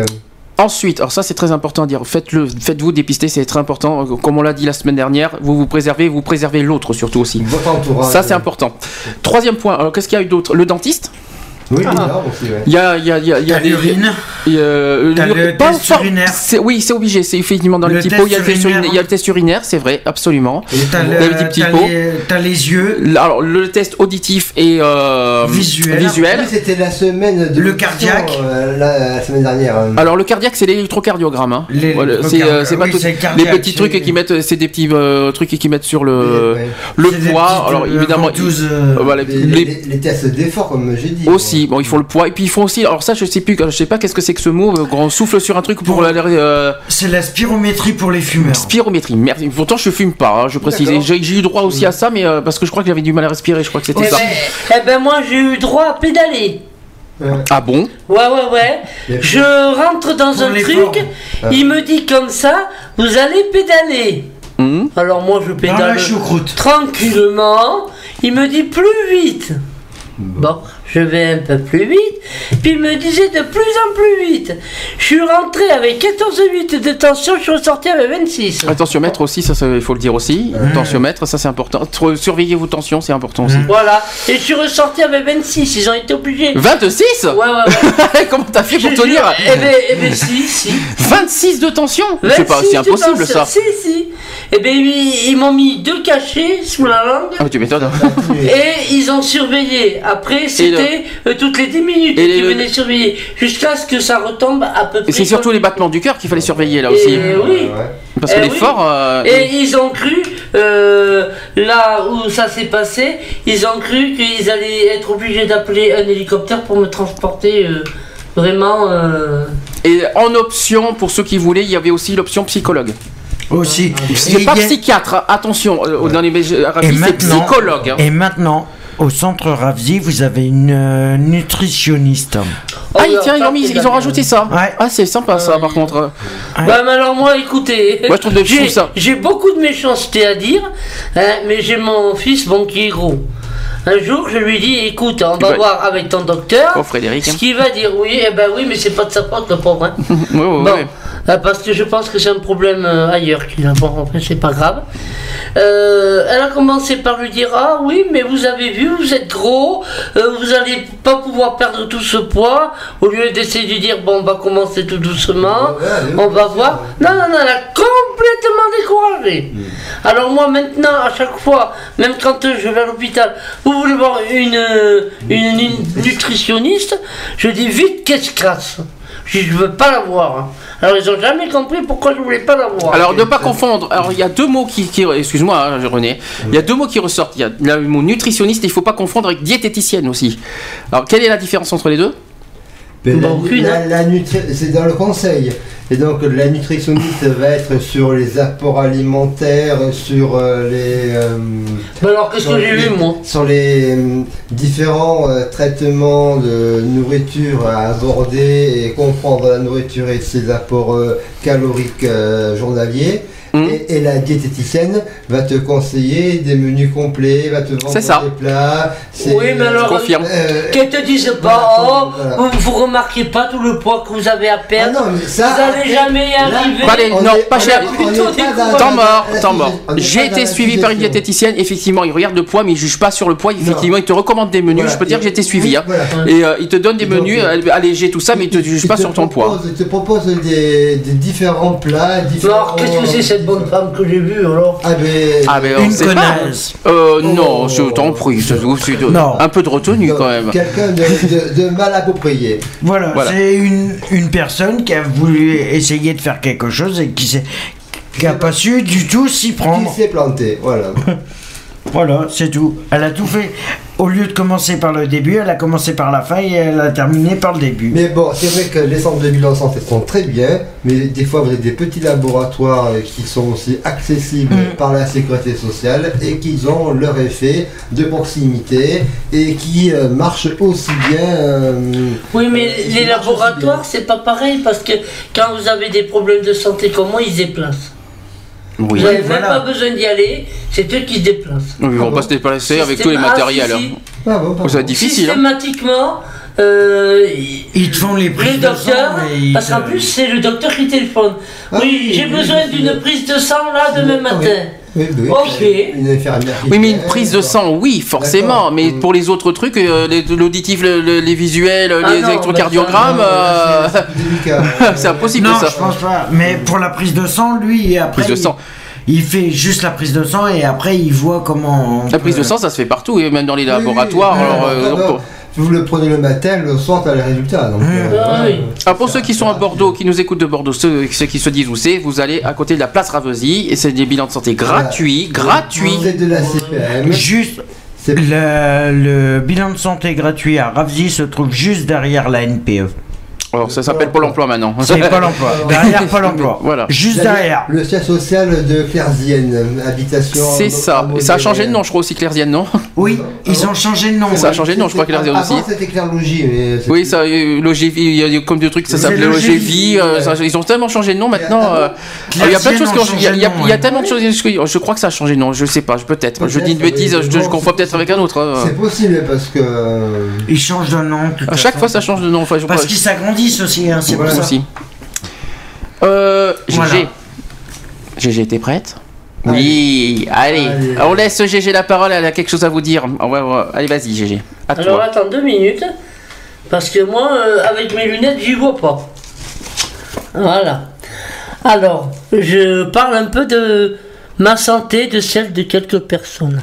Ensuite, alors ça c'est très important à dire, faites-le, faites-vous dépister, c'est très important. Comme on l'a dit la semaine dernière, vous vous préservez, vous préservez l'autre surtout aussi. Votre entourage. Ça c'est important. Troisième point, alors qu'est-ce qu'il y a eu d'autre? Le dentiste? Oui, Ah. bizarre aussi, ouais. Il y a, il y a, il y a, il y a T'as des- l'urine. il y a, euh, T'as le pas test urinaire. c'est- Oui, c'est obligé, c'est effectivement dans Le les petits test pots. Il y, a le test urinaire. urinaire, il y a le test urinaire, c'est vrai, absolument. T'as Il y a le- les petits t'as pots. les- t'as les yeux. Alors le test auditif et euh, Visuel. visuel. Là, C'était la semaine de Le cardiaque. euh, la, la semaine dernière. hein. Alors le cardiaque c'est l'électrocardiogramme. Hein. Voilà, c'est euh, c'est pas oui, tout- c'est le les cardiaque, petits trucs c'est- qui mettent, c'est des petits euh, trucs qui mettent sur le Ouais. le C'est des poids. petites, Alors euh, évidemment, ventouses, euh, voilà, Les, les- les- les tests d'effort, comme j'ai dit. aussi. Bon, ils font le poids et puis ils font aussi. Alors ça, je sais plus, je sais pas qu'est-ce que c'est que ce mot. euh, Quand on souffle sur un truc pour Pour- la euh, C'est la spirométrie pour les fumeurs. spirométrie. Merde. Pourtant, je fume pas. hein, je précise. J'ai eu droit aussi à ça, mais euh, parce que je crois que j'avais du mal à respirer. Je crois que c'était ça. ben, eh ben, moi j'ai eu droit à pédaler. Ah bon? Ouais, ouais, ouais. Je rentre dans Pour un truc, Ah. il me dit comme ça, vous allez pédaler. Hum Alors moi je pédale tranquillement, il me dit plus vite. Bon, je vais un peu plus vite, puis il me disait de plus en plus vite. Je suis rentré avec 14,8 de tension, je suis ressorti avec 26. Tensiomètre aussi, ça, ça, il faut le dire aussi. Tensiomètre, ça c'est important. Surveillez vos tensions, c'est important aussi. Voilà, et je suis ressorti avec 26, ils ont été obligés. 26 Ouais, ouais, ouais. Comment t'as fait pour Je tenir Eh ben, eh ben si, si. 26 de tension C'est pas, 26 c'est impossible ça. Si, si. Et ben ils, ils m'ont mis deux cachets sous la langue. Ah, tu m'étonnes. Et ils ont surveillé. Après, c'était euh, toutes les 10 minutes Et le- venaient surveiller. Jusqu'à ce que ça retombe à peu près. Et c'est surtout les battements du cœur qu'il fallait surveiller là aussi. Et oui. Parce que Eh l'effort. oui. euh, Et ils ont cru, euh, là où ça s'est passé, ils ont cru qu'ils allaient être obligés d'appeler un hélicoptère pour me transporter euh, vraiment. euh, Et en option, pour ceux qui voulaient, il y avait aussi l'option psychologue. Aussi. C'est pas a- psychiatre, attention, euh, dans les c'est psychologue. hein. et maintenant, au centre Ravzi, vous avez une euh, nutritionniste. Ah, tiens, ils ont, mis- ils ont rajouté ça. Ouais. Ah, c'est sympa ça, par contre. Ouais. Bah, mais alors moi, écoutez, Moi, je trouve de- je j'ai, trouve ça- j'ai beaucoup de méchanceté à dire, hein, mais j'ai mon fils, bon, qui est gros. Un jour, je lui dis, écoute, on va voir avec ton docteur. Oh, Frédéric. Ce hein. qui va dire oui, eh ben oui, mais c'est pas de sa faute, le pauvre. Hein. Ouais, ouais, Bon, ouais. euh, parce que je pense que c'est un problème euh, ailleurs qu'il a. Bon, enfin, c'est pas grave. Euh, elle a commencé par lui dire Ah oui, mais vous avez vu, vous êtes gros, euh, vous allez pas pouvoir perdre tout ce poids. Au lieu d'essayer de dire Bon, on va commencer tout doucement, Ouais, on va voir. Non, non, non, elle a complètement découragé. Alors, moi, maintenant, à chaque fois, même quand je vais à l'hôpital, vous voulez voir une, nutritionniste, je dis vite qu'elle se casse. Je je veux pas la voir. hein. Alors ils ont jamais compris pourquoi je voulais pas la voir. Alors ne pas confondre. Alors il y a deux mots qui, excuse-moi hein, René, il y a deux mots qui ressortent. Il y a le mot nutritionniste il faut pas confondre avec diététicienne aussi. Alors quelle est la différence entre les deux? La- la- hein. la c'est dans le conseil. Et donc la nutritionniste va être sur les apports alimentaires, sur euh, les. euh, Bah alors qu'est-ce que j'ai moi? Sur les euh, différents traitements de nourriture à aborder et comprendre la nourriture et ses apports caloriques journaliers. Et, et la diététicienne va te conseiller des menus complets, va te vendre ça. des plats. c'est- Oui, mais alors, Je confirme. euh, Qu'elles te Voilà, pas, oh, voilà. vous, vous remarquez pas tout le poids que vous avez à ah perdre. non, mais ça, vous allez jamais y arriver. On non, est- pas cher. Temps mort, temps mort. J'ai été suivi par une diététicienne. Effectivement, il regarde le poids, mais il juge pas sur le poids. Effectivement, il te recommande des menus. Je peux dire que j'ai été suivi. Hein. Et euh, il te donne des menus euh, euh, allégés, tout ça, mais il te juge pas sur ton poids. propose- Il te propose des, des différents plats, différents... Alors, qu'est-ce que c'est cette bonne femme que j'ai vue alors Ah ben... Ah, mais Une connasse. Euh, non, Oh. je t'en prie. je- Non. Un peu de retenue donc, quand même. Quelqu'un de, de- de mal approprié. Voilà, Voilà. c'est une, une personne qui a voulu essayer de faire quelque chose et qui s'est qui a pas su du tout s'y Qui prendre. s'est planté, voilà. Voilà, c'est tout. Elle a tout fait. Au lieu de commencer par le début, elle a commencé par la fin et elle a terminé par le début. Mais bon, c'est vrai que les centres de bilan santé sont très bien, mais des fois vous avez des petits laboratoires euh, qui sont aussi accessibles Mm. par la sécurité sociale et qui ont leur effet de proximité et qui euh, marchent aussi bien. euh, Oui, mais euh, les laboratoires, c'est pas pareil parce que quand vous avez des problèmes de santé comme moi, ils déplacent. Oui. Vous n'avez voilà. même pas besoin d'y aller, c'est eux qui se déplacent. Ils vont pas se déplacer avec tous les matériels. Ah, si. Ah bon, Ça va être difficile. hein. Systématiquement, euh, ils- te font les le prises de docteur, sang et ils parce qu'en plus c'est le docteur qui téléphone. Ah, oui, j'ai besoin d'une prise de sang là demain Ah, oui. Oui, oui. Une mais une prise de sang, oui, forcément. Mais Mm. pour les autres trucs, euh, les- l'auditif, le- le- les visuels, Ah les non, électrocardiogrammes, Non, euh, c'est- impossible Non, ça. je pense pas. Mais pour la prise de sang, lui, après. Prise de il- sang. Il, fait juste la prise de sang et après il voit comment. La prise peut- de sang, ça se fait partout, et même dans les Oui, laboratoires. oui, alors, non, euh, non, Vous le prenez le matin, le soir, t'as les résultats. Donc, euh, Ah oui. Ah, pour ceux qui sont à Bordeaux, qui nous écoutent de Bordeaux, ceux, ceux qui se disent où c'est, vous allez à côté de la place Ravesi et c'est des bilans de santé gratuits, gratuits. Vous êtes de la CPM. Juste. Le, le bilan de santé gratuit à Ravzi se trouve juste derrière la NPE. Alors ça s'appelle Pôle Emploi maintenant. C'est Pôle emploi. Derrière Pôle emploi. Voilà. Juste Derrière derrière. Le siège social de Clairzienne, habitation. C'est ça. Et ça a changé de nom, je crois aussi Clairzienne, non Oui, ils ont changé de nom. Ça a changé de nom, je crois Clairzienne aussi. Avant, c'était c'est Oui, ça, euh, Logévie, il y a eu comme des trucs, ça s'appelait Logévie, euh, ils ont tellement changé de nom maintenant. Euh, il y a plein de choses qui ont changé il y a tellement de choses. Je crois que ça a changé de nom, je sais pas, je- peut-être. Je dis une bêtise, je, confonds peut-être avec un autre. C'est possible parce que. Ils changent de nom. À chaque fois, ça change de nom. Enfin, je Parce qu'ils s'agrandissent aussi, hein, c'est pour ça. aussi. Euh, GG. Voilà. GG, t'es prête Oui, allez. Allez. On laisse GG la parole, elle a quelque chose à vous dire. On va voir. Allez, vas-y, GG. À Alors toi. attends deux minutes, parce que moi, euh, avec mes lunettes, j'y vois pas. Voilà. Alors, je parle un peu de ma santé, de celle de quelques personnes.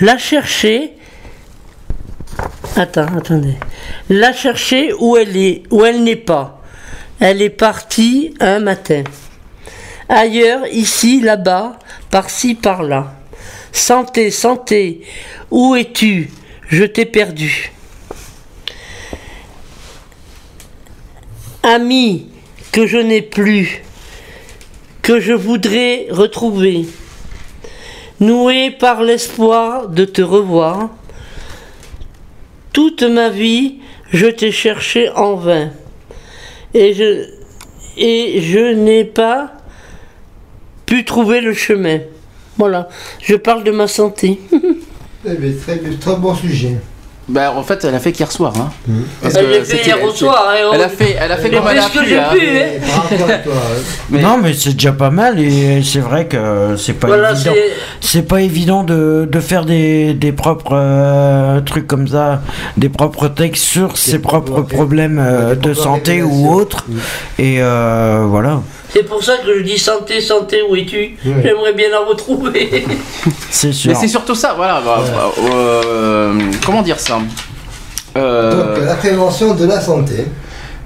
La chercher. Attends, attendez. La chercher où elle est, où elle n'est pas. Elle est partie un matin. Ailleurs, ici, là-bas, par-ci, par-là. Santé, santé, où es-tu? Je t'ai perdu. Ami que je n'ai plus, que je voudrais retrouver, noué par l'espoir de te revoir. Toute ma vie, je t'ai cherché en vain, et je, et je n'ai pas pu trouver le chemin. Voilà, je parle de ma santé. Eh très, très bon sujet. Bah, en fait, elle a fait qu'hier soir. Hein. Parce Elle que l'a fait hier au soir. hein, Elle oh. a fait, elle a fait comme elle a pu. hein. hein. Mais- Non, mais c'est déjà pas mal et c'est vrai que c'est pas Voilà, évident. c'est. Pas évident de, de faire des, des propres euh, trucs comme ça, des propres textes sur ses propres problèmes euh, de santé ou autres. Et euh, voilà. C'est pour ça que je dis santé, santé, où es-tu Ouais. J'aimerais bien la retrouver. C'est sûr. Mais c'est surtout ça, voilà. bah, bah, euh, comment dire ça Euh, Donc, la prévention de la santé.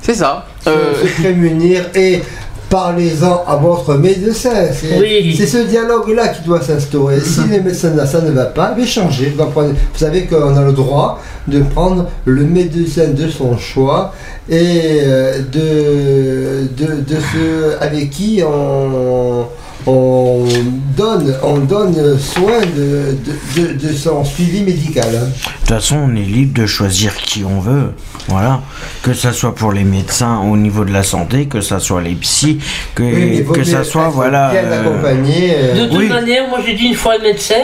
C'est ça. se, se prémunir et parlez-en à votre médecin. C'est Oui. ce dialogue-là qui doit s'instaurer. Si les médecins là, ça ne va pas, mais changez. Vous, savez qu'on a le droit de prendre le médecin de son choix et euh, de, de, de ce avec qui on, on donne, on donne soin de, de, de- de son suivi médical. hein. De toute façon, on est libre de choisir qui on veut. Voilà. Que ça soit pour les médecins au niveau de la santé, que ça soit les psys, que, Oui, que ça soit, voilà. bien euh, euh, De toute Oui. manière, moi j'ai dit une fois au médecin,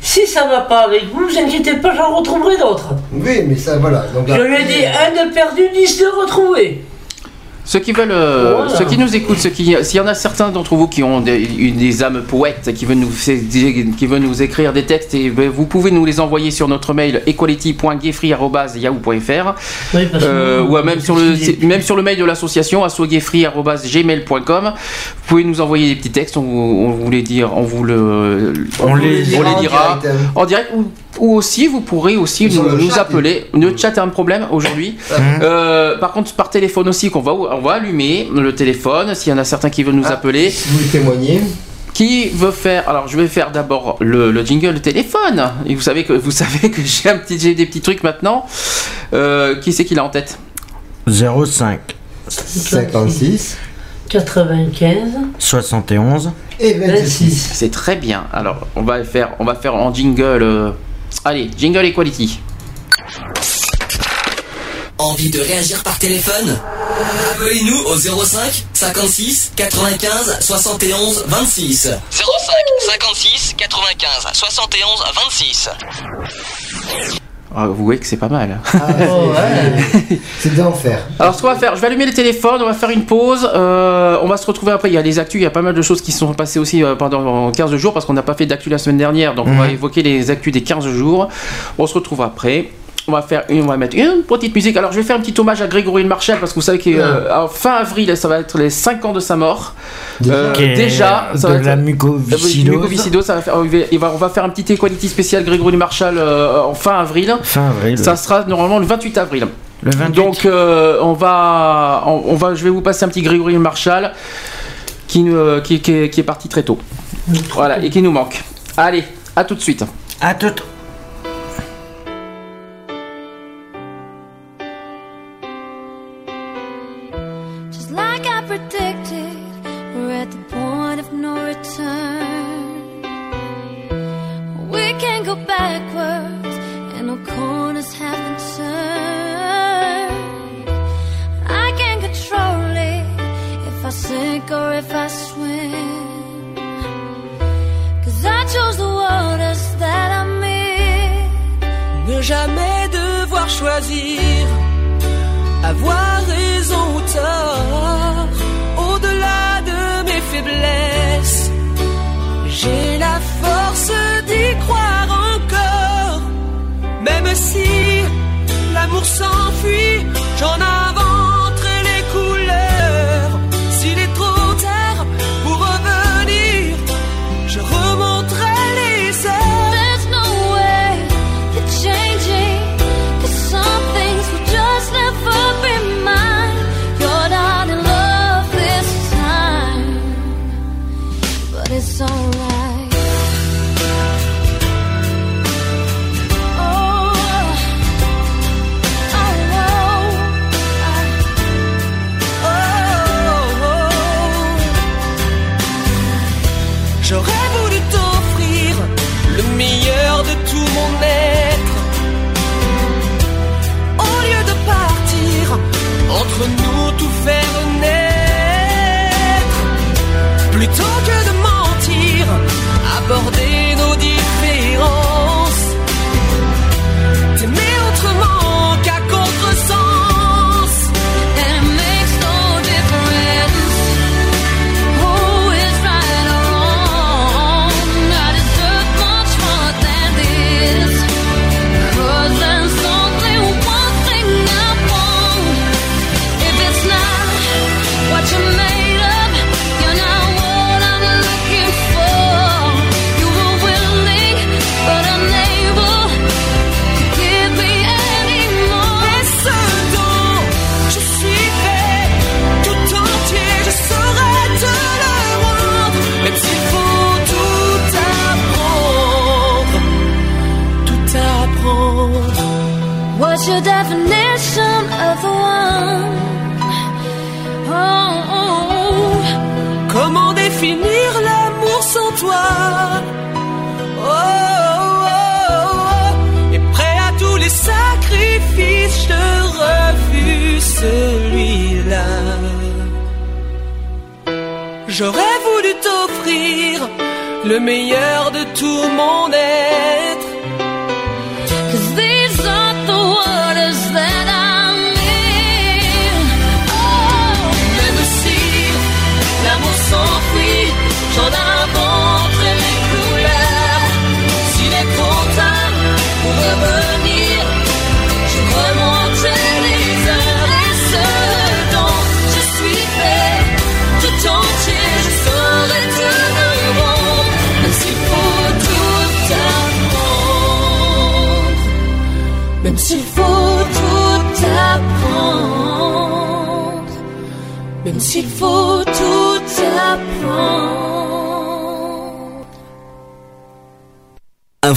si ça va pas avec vous, vous inquiétez pas, j'en retrouverai d'autres. Oui, mais ça, voilà. Donc, Je lui ai dit, un de perdu, dix de retrouvé. Ceux qui veulent, euh, Voilà. ceux qui nous écoutent, ceux qui, s'il y en a certains d'entre vous qui ont des, âmes poètes, qui veulent nous, qui veulent nous écrire des textes, et ben, vous pouvez nous les envoyer sur notre mail equality.gayfree@yahoo.fr Oui, euh, ou même sur le même sur le mail de l'association assogayfree@gmail.com. Vous pouvez nous envoyer des petits textes, on, vous- on vous les dire, on vous le, On les on les en dira direct, hein. en direct ou, ou aussi vous pourrez aussi nous, le nous chat. appeler. Le chat a un problème aujourd'hui. Euh, par contre, par téléphone aussi, qu'on va, on va allumer le téléphone. S'il y en a certains qui veulent nous Ah. appeler, Si vous témoignez. qui veut faire Alors, je vais faire d'abord le, le jingle de téléphone. Et vous savez que vous savez que j'ai un petit, j'ai des petits trucs maintenant. Euh, qui c'est qui l'a en tête? 05 56 95. 71 et 26. C'est très bien. Alors, on va faire, on va faire en jingle. euh, Allez, jingle equality. Envie de réagir par téléphone? Appelez-nous au 05 56 95 71 26. 05 56 95 71 26. Ah, vous voyez que c'est pas mal. Ah, c'est- c'est d'enfer. Alors ce qu'on va faire, je vais allumer les téléphones, on va faire une pause, euh, on va se retrouver après, il y a les actus, il y a pas mal de choses qui sont passées aussi euh, pendant 15 jours parce qu'on n'a pas fait d'actu la semaine dernière, donc on va Mhm. évoquer les actus des 15 jours. On se retrouve après. On va faire une, on va mettre une petite musique. Alors je vais faire un petit hommage à Grégory Marshall parce que vous savez qu'en fin avril ça va être les 5 ans de sa mort. Euh, déjà, ça de va être- la euh, oui, mucoviscidose. mucoviscidose, ça va faire, il va- on va faire un petit equality spécial Grégory Marshall euh, en fin avril. Fin avril. Ça sera normalement le 28 avril. Le 28. Donc euh, on, va, on, on va, je vais vous passer un petit Grégory Marshall qui, euh, qui, qui est, qui est parti très tôt. Voilà, et qui nous manque. Allez, à tout de suite. À tout.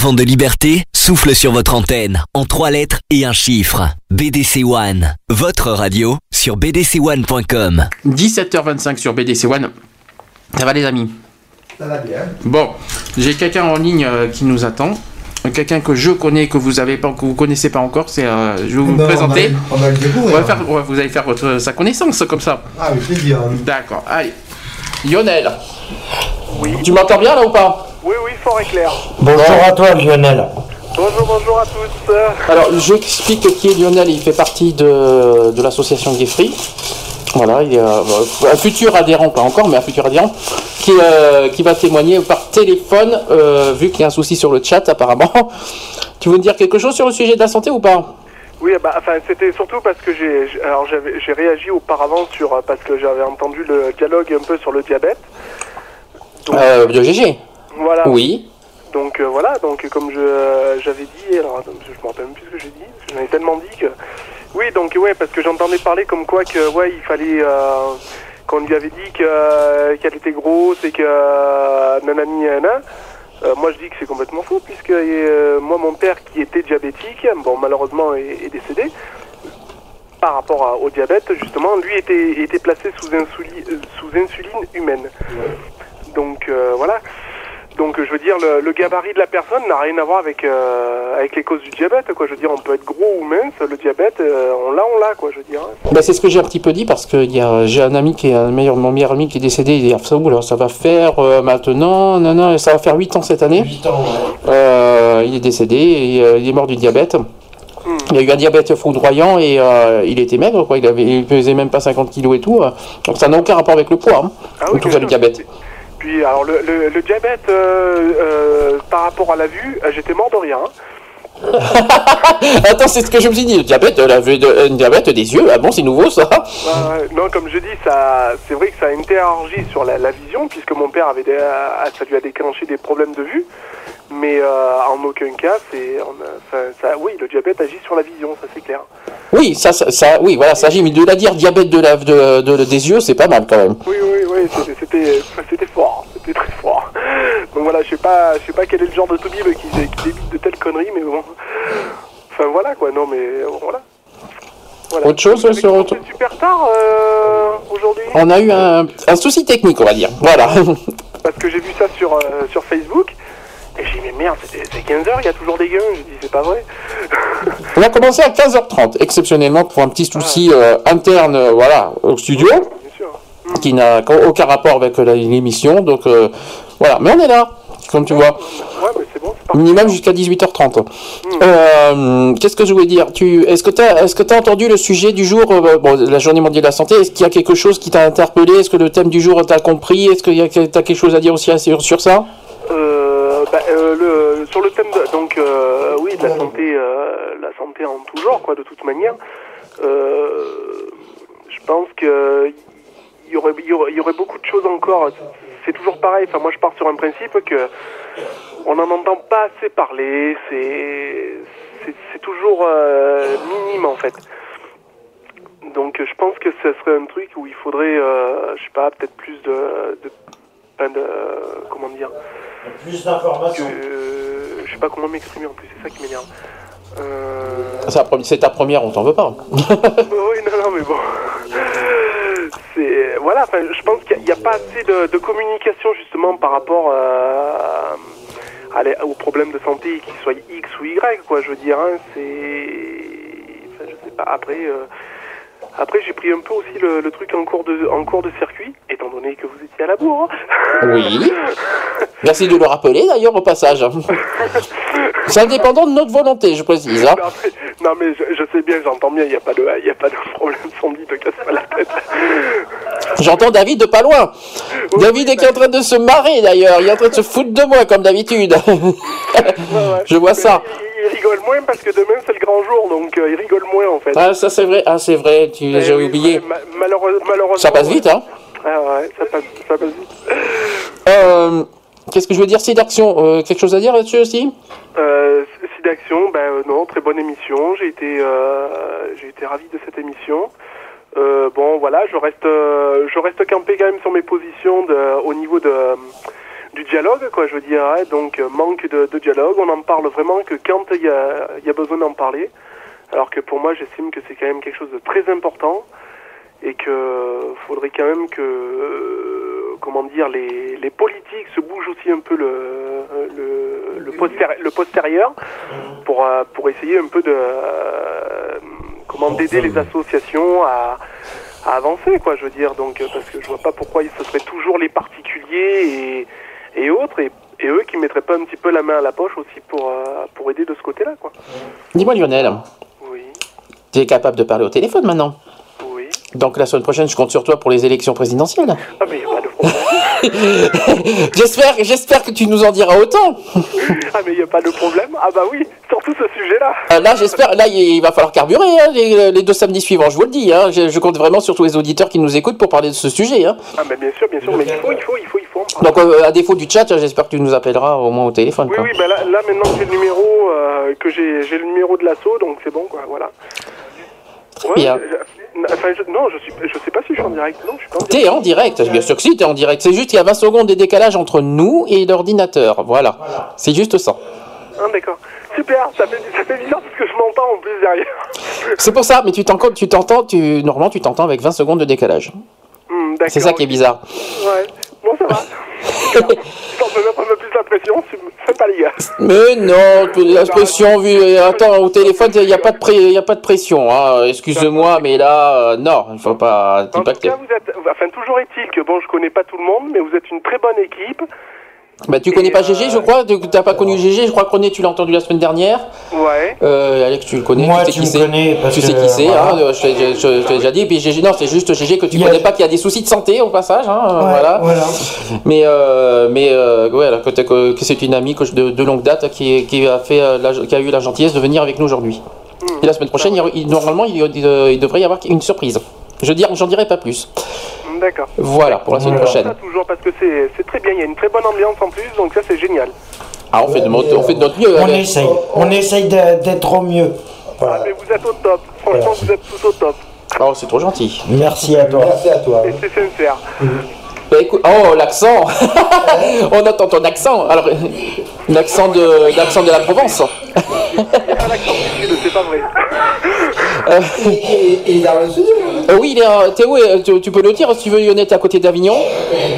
Vent de liberté souffle sur votre antenne en trois lettres et un chiffre. BDC One, votre radio sur bdc1.com. 17h25 sur BDC One. Ça va les amis? Ça va bien. Bon, j'ai quelqu'un en ligne euh, qui nous attend. Quelqu'un que je connais, que vous avez pas, que vous connaissez pas encore, c'est, euh, je vais vous Eh ben, présenter. on va le découvrir. On va faire- ouais, vous allez faire votre, sa connaissance comme ça. Ah, avec plaisir. D'accord, allez. Lionel. Oui. Tu m'entends bien là ou pas? Oui, oui, fort et clair. Bonjour à toi Lionel. Bonjour, bonjour à tous. Alors, j'explique qui est Lionel. Il fait partie de, de l'association Gay Free. Voilà, il est euh, un futur adhérent, pas encore, mais un futur adhérent, qui, euh, qui va témoigner par téléphone, euh, vu qu'il y a un souci sur le chat apparemment. Tu veux me dire quelque chose sur le sujet de la santé ou pas? Oui, bah, enfin, c'était surtout parce que j'ai, alors j'avais, j'ai réagi auparavant sur, parce que j'avais entendu le dialogue un peu sur le diabète. Euh, De GG Voilà. Oui. Donc euh, voilà, donc comme je, j'avais dit, alors attends, je me rappelle même plus ce que j'ai dit, parce que j'en ai tellement dit que. Oui, donc ouais, parce que j'entendais parler comme quoi que ouais, il fallait euh, qu'on lui avait dit que qu'elle était grosse et que euh, nanani. Euh, moi je dis que c'est complètement faux puisque euh, moi mon père qui était diabétique, bon malheureusement est, est décédé par rapport à- au diabète justement, lui était était placé sous insuline sous insuline humaine. Donc euh, voilà. Donc je veux dire, le, le gabarit de la personne n'a rien à voir avec, euh, avec les causes du diabète. Quoi. Je veux dire, on peut être gros ou mince, le diabète, euh, on l'a, on l'a, quoi, je veux dire. Bah, c'est ce que j'ai un petit peu dit parce que il y a- j'ai un ami qui est un meilleur, mon meilleur ami qui est décédé. Il dit ça, oula, ça va faire euh, maintenant, non, non, ça va faire 8 ans cette année. Euh, il est décédé et euh, il est mort du diabète. Il a eu un diabète foudroyant et euh, il était maigre, quoi. Il, avait, il pesait même pas 50 kilos et tout. euh. Donc ça n'a aucun rapport avec le poids, hein, Ah en tout cas le diabète. Puis alors, le, le, le diabète, euh, euh, par rapport à la vue, euh, j'étais mort de rien. Attends, c'est ce que je me suis dit. Le diabète, la vue de, euh, diabète des yeux, ah bon, c'est nouveau ça? Non, comme je dis, ça, c'est vrai que ça a interagi sur la, la vision, puisque mon père avait des, ça lui a déclenché des problèmes de vue. Mais euh, en aucun cas, c'est, ça, oui, le diabète agit sur la vision, ça c'est clair. Oui, ça, ça, ça- oui, voilà, ça agit. Mais de la dire diabète de la, de, de- des yeux, c'est pas mal quand même. Oui, oui, oui, c'était, c'était, fort. Donc voilà, je sais pas, je sais pas quel est le genre de Toubib qui, qui débite de telles conneries, mais bon. Enfin voilà quoi, non mais euh, voilà. Voilà. Autre chose sur commencé super tard euh, aujourd'hui On a eu un, un souci technique, on va dire. Voilà. parce que j'ai vu ça sur, euh, sur Facebook et j'ai dit mais merde, c'est, c'est 15h, il y a toujours des gains. J'ai dit c'est pas vrai. On a commencé à 15h30, exceptionnellement pour un petit souci euh, interne, euh, voilà, au studio, qui n'a aucun rapport avec l'émission. Donc euh, voilà, mais on est là, comme tu vois. Ouais, mais c'est bon, Minimum jusqu'à 18h30. Euh, Qu'est-ce que je voulais dire? Tu, Est-ce que tu as, entendu le sujet du jour, euh, bon, la journée mondiale de la santé? Est-ce qu'il y a quelque chose qui t'a interpellé? Est-ce que le thème du jour t'a compris? Est-ce que tu as quelque chose à dire aussi sur, sur ça? Euh, bah, le, sur le thème de, donc oui de la santé la santé en tout genre quoi de toute manière. Je pense que y aurait il y aurait beaucoup de choses encore c'est toujours pareil enfin moi je pars sur un principe que on n'en entend pas assez parler c'est toujours euh, minime en fait donc je pense que ce serait un truc où il faudrait euh, je sais pas peut-être plus de, de, comment dire Plus d'informations. euh, je sais pas comment m'exprimer en plus, c'est ça qui m'énerve. Première- C'est ta première, on t'en veut pas. oui, non, non, mais bon. C'est voilà. Je pense qu'il n'y a, pas assez de, de communication justement par rapport euh, à les- aux problèmes de santé, qu'ils soient X ou Y, quoi. Je veux dire, hein, c'est. Enfin, je sais pas. Après. euh, Après, j'ai pris un peu aussi le, le truc en cours, de, en cours de circuit, étant donné que vous étiez à la bourre. hein. Oui. Merci de le rappeler d'ailleurs au passage. C'est indépendant de notre volonté, je précise. hein. Mais non, mais je, je sais bien, j'entends bien, il n'y a, pas de- il y a pas de problème, Sandy, te casse pas la tête. J'entends David de pas loin. David est en train de se marrer d'ailleurs. Il est en train de se foutre de moi comme d'habitude. je vois ça. Il rigole moins parce que demain c'est le grand jour, donc euh, il rigole moins en fait. Ah, ça c'est vrai. Ah, c'est vrai. Tu... J'ai oublié. Ma- malheureuse- malheureusement. Ça passe vite, hein. Ah ouais, ça passe, ça passe vite. Euh, Qu'est-ce que je veux dire? C'est d'action. Euh, quelque chose à dire là-dessus aussi? Euh, ben non, très bonne émission. J'ai été, j'ai été ravi de cette émission. Bon, voilà, je reste, je reste campé quand même sur mes positions de, au niveau de, du dialogue, quoi. Je veux dire, hein. donc euh, manque de, de dialogue. On en parle vraiment que quand il y a, y a besoin d'en parler. Alors que pour moi, j'estime que c'est quand même quelque chose de très important et que faudrait quand même que, euh, comment dire, les, les politiques se bougent aussi un peu le, le, le, postéri- le postérieur pour, euh, pour essayer un peu de, euh, comment d'aider les associations à, à avancer, quoi, je veux dire. Donc, euh, parce que je vois pas pourquoi ce serait toujours les particuliers et, et autres, et, et eux qui mettraient pas un petit peu la main à la poche aussi pour, euh, pour aider de ce côté-là, quoi. Dis-moi Lionel. Oui. Tu es capable de parler au téléphone maintenant. Donc la semaine prochaine, je compte sur toi pour les élections présidentielles. Ah, mais y a pas de problème. j'espère, j'espère que tu nous en diras autant. ah, mais il a pas de problème. Ah, bah oui, surtout ce sujet-là. Euh, Là, j'espère, là, il va falloir carburer hein, les, les deux samedis suivants. Je vous le dis. hein. Je, je compte vraiment sur tous les auditeurs qui nous écoutent pour parler de ce sujet. hein. Ah, mais bien sûr, bien sûr, mais il faut, il faut, il faut, il faut. Donc, euh, à défaut du chat, j'espère que tu nous appelleras au moins au téléphone. Oui, quoi. oui, bah là, là maintenant j'ai le numéro, euh, que j'ai j'ai le numéro de l'assaut, donc c'est bon, quoi, voilà. Ouais, enfin, je- non, je je sais pas si je suis en direct. Non, je suis pas en direct. T'es en direct, bien sûr que si, t'es en direct. C'est juste qu'il y a 20 secondes de décalage entre nous et l'ordinateur. Voilà. C'est juste ça. Ah, d'accord. Super, ça fait, ça fait bizarre parce que je m'entends en plus derrière. C'est pour ça, mais tu t'en- tu t'entends, tu, normalement, tu t'entends avec 20 secondes de décalage. Hmm. C'est ça qui est bizarre. Ouais, bon, ça va. Super. Histoire de mettre un peu plus la pression, c'est sympa, les gars. Mais non, la pression, vu, attends, au téléphone, il n'y a, pas de pré- y a pas de pression. Hein. Excuse-moi, mais là, euh, non, il faut pas. dis En pas tout que- cas, vous êtes, enfin, toujours est-il que, bon, je connais pas tout le monde, mais vous êtes une très bonne équipe. Bah, tu connais pas GG, je crois? Tu n'as pas connu GG, je crois que René, tu l'as entendu la semaine dernière. Ouais. Euh, Alex, tu le connais, Moi, tu sais tu qui c'est. connais, Tu sais qui c'est, voilà. hein, euh, je t'ai- je- je- je t'ai déjà dit. Et puis GG, non, c'est juste GG que tu y a- connais pas, qui a des soucis de santé au passage. Hein, euh, Ouais, voilà. voilà. Mais, euh, mais euh, ouais, alors, que, t'es- que- que c'est une amie de, de longue date qui, qui a fait, euh, la- qui a eu la gentillesse de venir avec nous aujourd'hui. Et la semaine prochaine, il- normalement, il, il- il devrait y avoir une surprise. Je dire, j'en dirai pas plus. D'accord. Voilà, pour la semaine J'adore prochaine. ça toujours parce que c'est très bien, il y a une très bonne ambiance en plus, donc ça c'est génial. Ah, on fait de, notre- on fait de notre mieux. On allez. essaye. On essaye d'être au mieux. Ah, mais vous êtes au top, franchement vous êtes tous au top. Oh, c'est trop gentil. Merci à toi. Merci à toi. Et c'est sincère. Bah, écoute, oh, l'accent On entend ton accent. Alors, l'accent de, l'accent de la Provence. C'est pas vrai. Et il est dans le studio. euh, oui, il est, euh, Théo, euh, tu, tu peux le dire si tu veux, Yonette à côté d'Avignon.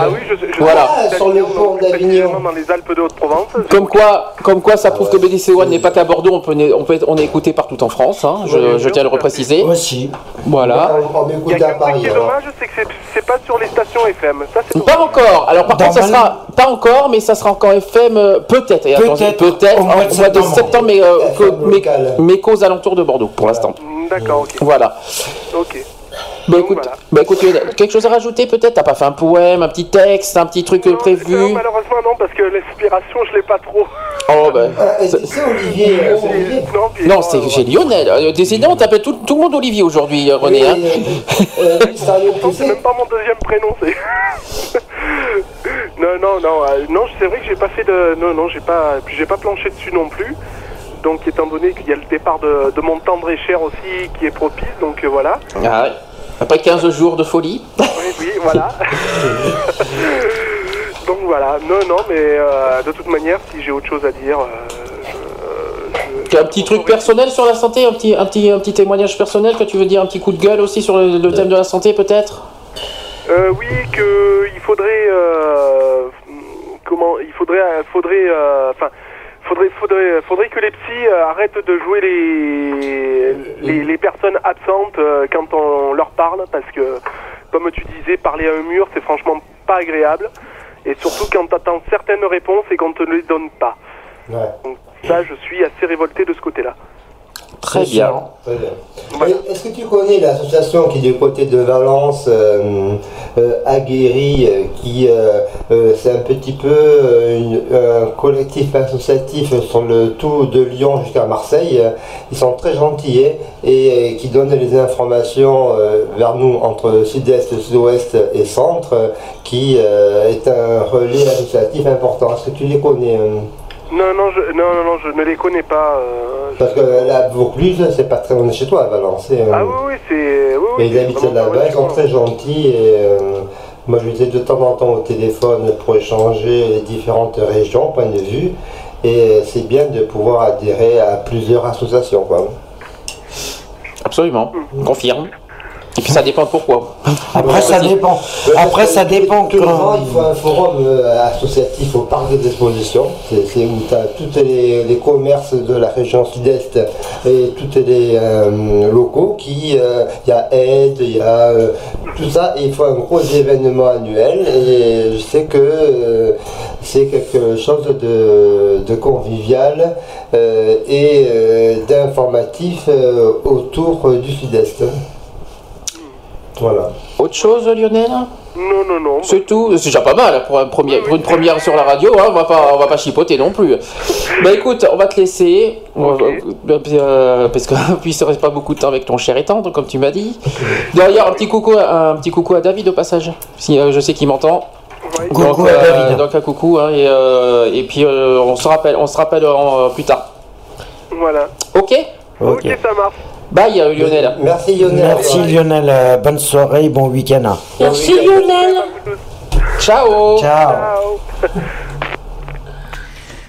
Ah oui, je, je Voilà. Ah, sur le pont d'Avignon. dans les Alpes de Haute-Provence. Comme quoi, comme quoi, ça prouve que BDC One n'est pas qu'à Bordeaux, on peut, on peut être, on est écouté partout en France, hein, je, je tiens à le repréciser. Aussi. Voilà. On Il y a Paris. qui est dommage, c'est que c'est- pas sur les stations FM. Ça c'est Pas encore. Alors par contre, ça sera pas encore, mais ça sera encore FM peut-être. Peut-être peut-être en mois de septembre. mais, euh, mais, mais qu'aux alentours de Bordeaux pour l'instant. D'accord, ok. Voilà. Ok. Bah écoute, voilà. bah écoute, Lionel, quelque chose à rajouter peut-être? T'as pas fait un poème, un petit texte, un petit truc euh, Non, prévu? non, malheureusement non, parce que l'inspiration je l'ai pas trop. Oh bah. Ah, et tu sais, Olivier, euh, Non, Non, euh, c'est Lionel. Euh, Décidément, on t'appelle tout, tout le monde Olivier aujourd'hui, euh, René. Hein. euh, C'est même pas mon deuxième prénom, c'est. non, non, non, euh, non, c'est vrai que j'ai pas fait de. Non, non, j'ai pas. Puis j'ai pas planché dessus non plus. Donc, étant donné qu'il y a le départ de, de mon tendre et cher aussi qui est propice, donc euh, voilà. Ah ouais. Après 15 jours de folie. Oui, oui, voilà. donc voilà. Non, non, mais euh, de toute manière, si j'ai autre chose à dire, euh, je- je- un petit truc personnel sur la santé, un petit, un petit, un petit témoignage personnel que tu veux dire, un petit coup de gueule aussi sur le, le thème de la santé peut-être? Euh, oui, que il faudrait, comment, il faudrait, faudrait, euh, enfin, faudrait, faudrait, faudrait que les psys euh, arrêtent de jouer les, les, les personnes absentes euh, quand on leur parle, parce que, comme tu disais, parler à un mur, c'est franchement pas agréable, et surtout quand t'attends certaines réponses et qu'on te les donne pas. Donc ça, je suis assez révolté de ce côté-là. Très bien. Très bien. Et Est-ce que tu connais l'association qui est du côté de Valence, euh, euh, Aguerri, euh, qui euh, euh, c'est un petit peu euh, une- un collectif associatif sur le tout de Lyon jusqu'à Marseille. Ils sont très gentils hein, et euh, qui donnent les informations euh, vers nous entre sud-est, sud-ouest et centre, qui euh, est un relais associatif important. Est-ce que tu les connais euh? Non, non, je, non, non, non, je ne les connais pas. euh, Parce que la Vaucluse, c'est pas très loin de chez toi à Valence. hein. Ah oui, oui, c'est. Oui, oui, Et ils c'est habitent vraiment pas là-bas, ils sont très gentils et euh, moi je les ai de temps en temps au téléphone pour échanger les différentes régions, point de vue. Et euh, c'est bien de pouvoir adhérer à plusieurs associations. Quoi. Absolument, confirme. Et puis ça dépend pourquoi. Après, ça dépend. Après, ça dépend les quand- ans, il faut un forum euh, associatif au parc des expositions. C'est où tu as tous les, les commerces de la région sud-est et tous les euh, locaux qui. euh, Il y a aide, il y a euh, tout ça. Et il faut un gros événement annuel. Et je sais que euh, c'est quelque chose de, de convivial euh, et euh, d'informatif euh, autour du sud-est. Voilà. Autre chose, Lionel? Non, non, non. C'est tout, c'est déjà pas mal pour, un premier- pour une première sur la radio, hein, on va pas, on va pas chipoter non plus. Bah écoute, on va te laisser, va- euh, parce que puis ça reste pas beaucoup de temps avec ton cher et tendre, comme tu m'as dit. D'ailleurs, un petit coucou, à- un petit coucou à David au passage, si euh, je sais qu'il m'entend. Coucou donc, à euh, David. donc un coucou, hein, et, euh, et puis euh, on se rappelle, on se rappelle euh, plus tard. Voilà. Ok? Ok, ça marche. Bye euh, Lionel. Merci Lionel. Merci Lionel, euh, bonne soirée, bon week-end. Merci Lionel. Ciao. Ciao.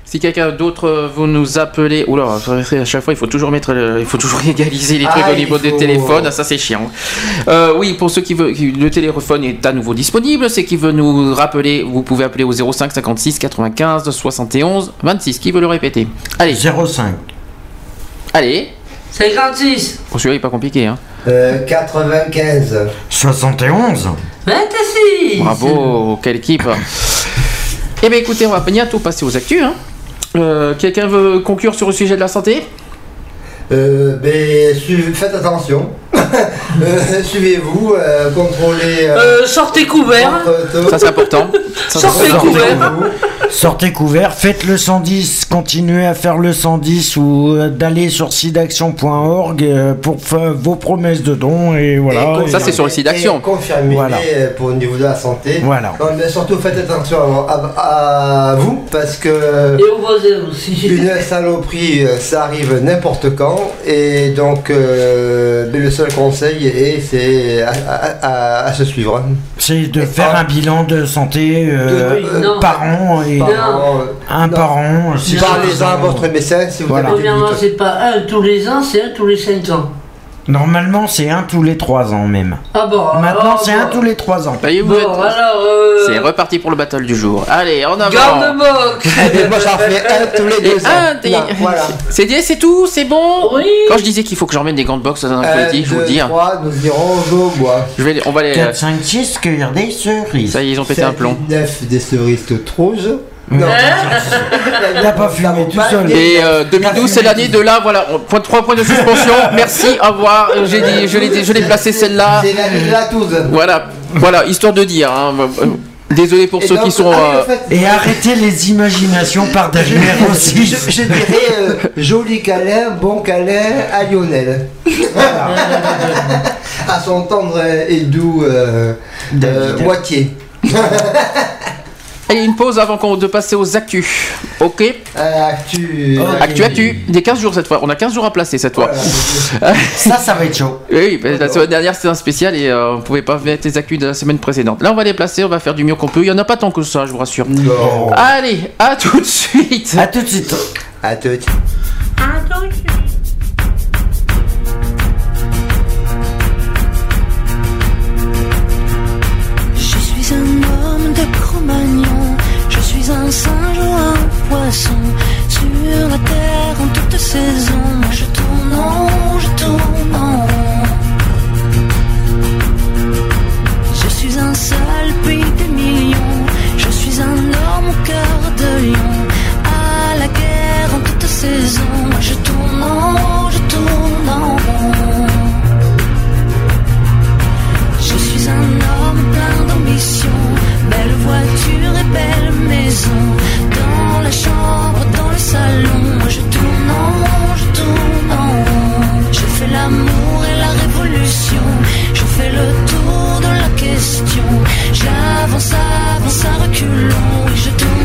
Si quelqu'un d'autre vous nous appelez, oula, à chaque fois il faut toujours mettre, le- il faut toujours égaliser les trucs Ah, au niveau il des téléphones, ça c'est chiant. Euh, oui, pour ceux qui veulent, le téléphone est à nouveau disponible, c'est qui veut nous rappeler, vous pouvez appeler au 05 56 95 71 26. Qui veut le répéter? Allez. 05. Allez. 56. Pour celui-là il est pas compliqué, hein. Euh, 95. 71. 26. Bravo, quelle équipe. Eh bien écoutez, on va bientôt passer aux actus. Hein. Euh, quelqu'un veut conclure sur le sujet de la santé? Euh, ben, faites attention. Euh, Suivez-vous, euh, contrôlez. Euh, sortez couvert. Ça c'est important. Sortez couvert. Sortez couvert, faites le 110, continuez à faire le 110 ou euh, d'aller sur sidaction.org pour faire vos promesses de dons et voilà. Ça, Et- c'est sur le site d'action. Confirmez Voilà. pour le niveau de la santé. Voilà. Non, mais surtout faites attention à, à vous parce que Et aux voisins aussi. une saloperie ça arrive n'importe quand et donc euh, mais le seul conseil est c'est à, à- à- à se suivre. C'est de faire un bilan de santé euh, De- euh, par an et Par an, un non. par an. si Parlez-en à votre médecin si vous Voilà. avez Premièrement, c'est pas un tous les ans, c'est un tous les 5 ans. Normalement, c'est un tous les trois ans même. Ah bon Maintenant, alors, c'est bon. un tous les trois ans. Ça y est, vous Bon, êtes- alors. Euh... C'est reparti pour le battle du jour. Allez, en avant. Garde-moque Et moi j'en fais un tous les deux Un, ans. des- Non, voilà. C'est dit, c'est tout, c'est bon. Oui Quand je disais qu'il faut que j'emmène des grandes box dans un Un, politique, je vous le dis. hein. trois, nous irons au bois. Je vais, on va les. 4, 5, 6, cueillir des cerises. Ça y est, ils ont pété un plomb. 9 des cerises rouges. Non, Il n'a pas fumé tout seul. Et euh, 2012, c'est l'année de là, voilà, point, 3 points de suspension. Merci, au revoir. Euh, J'ai dit, je l'ai, je l'ai placé celle-là. c'est l'année de la touze. Voilà, voilà, histoire de dire. hein. Euh, Désolé pour Et ceux donc, qui sont. ah euh, Et arrêtez les imaginations par derrière je, aussi. je dirais euh, joli câlin, bon câlin à Lionel. Voilà. à son tendre et doux euh, euh, moitié. Allez, une pause avant qu'on- de passer aux actus. Ok Euh, actu. Actu, actu. Des 15 jours cette fois. On a 15 jours à placer cette fois. Ça, ça va être chaud. Oui, la semaine dernière c'était un spécial et euh, on pouvait pas mettre les actus de la semaine précédente. Là on va les placer, on va faire du mieux qu'on peut. Il y en a pas tant que ça, je vous rassure. Non. Allez, à tout de suite. À tout de suite. À tout. Attention consommation. Le compte est bon, un singe ou un poisson Sur la terre en toute saison. Moi je tourne en rond, je tourne en rond. Je suis un seul puis des millions. Je suis un homme au cœur de lion. À la guerre en toute saison. Moi je tourne en rond, je tourne en rond. Je suis un homme plein d'ambition. Belle voiture et belle dans la chambre, dans le salon. Moi je tourne en rond, je tourne en rond. Je fais l'amour et la révolution. Je fais le tour de la question. J'avance, avance à reculons et je tourne.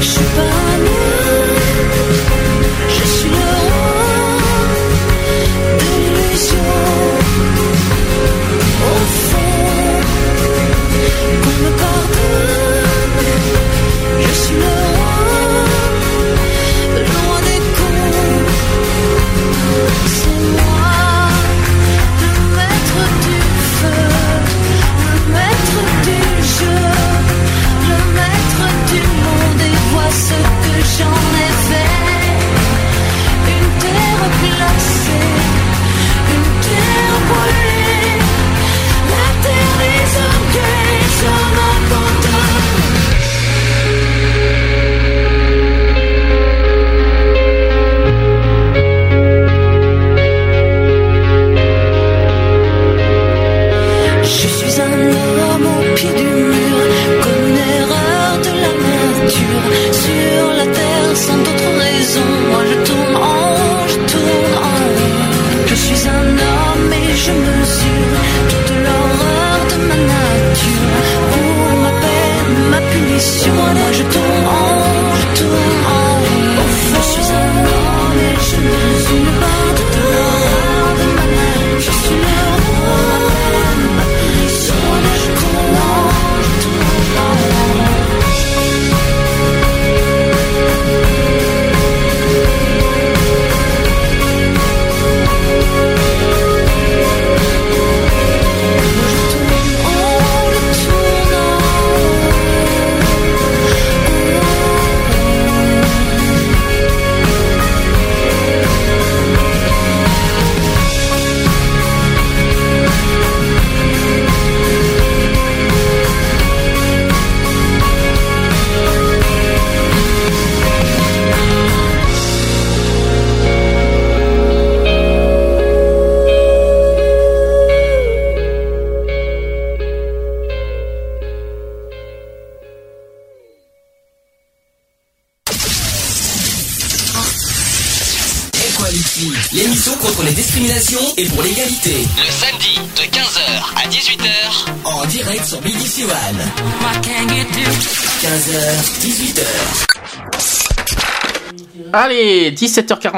Je suis pas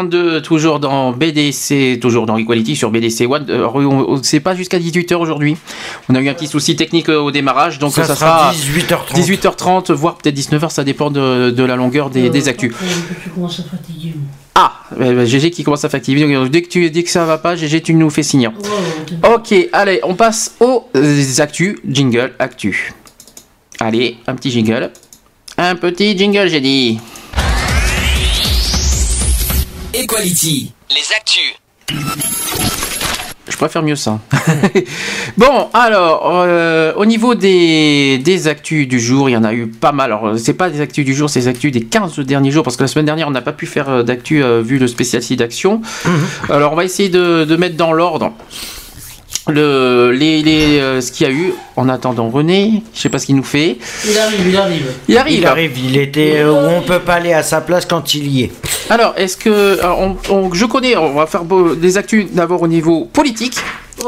17h42, toujours dans BDC, toujours dans Equality sur BDC One. Euh, on- on- C'est pas jusqu'à 18h aujourd'hui. On a eu un petit souci technique euh, au démarrage, donc Ça euh, ça, sera sera 18h30. 18h30, voire peut-être 19h, ça dépend de, de la longueur des, des actus. À fatiguer. Ah, euh, GG qui commence à fatiguer. Donc, Dès que tu dis que ça va pas, GG, tu nous fais signe. Ok, allez, on passe aux euh, actus. Jingle, actu. Allez, un petit jingle. Un petit jingle, j'ai dit. Equality, les actus. Je préfère mieux ça. bon, alors, euh, au niveau des, des actus du jour, il y en a eu pas mal. Alors, c'est pas des actus du jour, c'est des actus des 15 derniers jours, parce que la semaine dernière, on n'a pas pu faire euh, d'actu euh, vu le spécial site d'action. Alors, on va essayer de, de mettre dans l'ordre le, les, les, euh, ce qu'il y a eu. En attendant René, je sais pas ce qu'il nous fait. Il arrive, il arrive. Il arrive. Il arrive, il était euh, où on peut pas aller à sa place quand il y est. Alors, est-ce que. alors, on- on- je connais, on va faire des actus d'abord au niveau politique.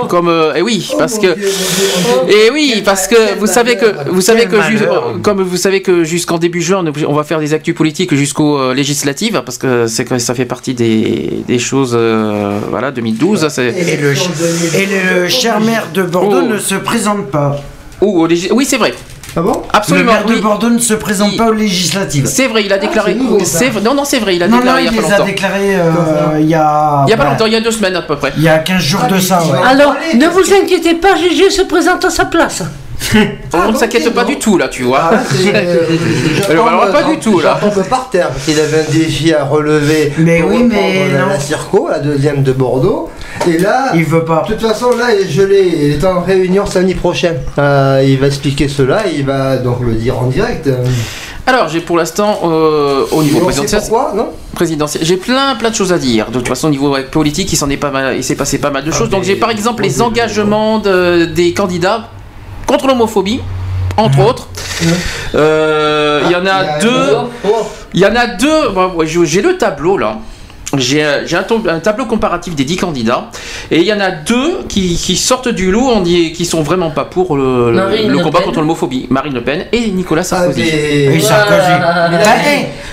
Comme euh, eh oui parce que et oui parce que vous savez que vous savez que comme vous savez que jusqu'en début juin on va faire des actus politiques jusqu'aux euh, législatives parce que c'est que ça fait partie des, des choses euh, voilà 2012 c'est Et le, et le cher maire de Bordeaux ne se présente pas. Oh, oui c'est vrai Ah bon? Absolument Le maire de. Bordeaux ne se présente pas aux législatives. c'est vrai il a déclaré c'est vrai- non non c'est vrai il a Non, non, déclaré il il y a les pas a longtemps euh, il y a. il y a pas bah, longtemps il y a deux semaines à peu près Il y a 15 jours de ça, ouais. Alors, ne vous inquiétez pas, Gégé se présente à sa place. on ne s'inquiète pas du tout là tu vois Ah, Alors, pas du tout, là. j'attends un peu par terre parce qu'il avait un défi à relever. Mais oui, mais. La Circo, la deuxième de Bordeaux. Et là, Il veut pas. de toute façon, là, il est gelé. Il est en réunion samedi prochain. Euh, il va expliquer cela. Il va donc le dire en direct. Alors, j'ai pour l'instant, euh, au niveau Et présidentiel, pourquoi, non présidentiel, j'ai plein plein de choses à dire. De toute façon, au niveau politique, il s'en est pas mal, il s'est passé pas mal de choses. Donc, j'ai par exemple les engagements de- des candidats contre l'homophobie, entre autres. Euh, Il y en a Ah, il y a- deux. Il y en a deux. ouais, j'ai le tableau là. J'ai euh, un, tableau comparatif des 10 candidats et il y en a deux qui, qui sortent du lot, on dit qui sont vraiment pas pour le, combat Pen. contre l'homophobie. Marine Le Pen et Nicolas Sarkozy. mais- Et Sarkozy. Voilà. Bah,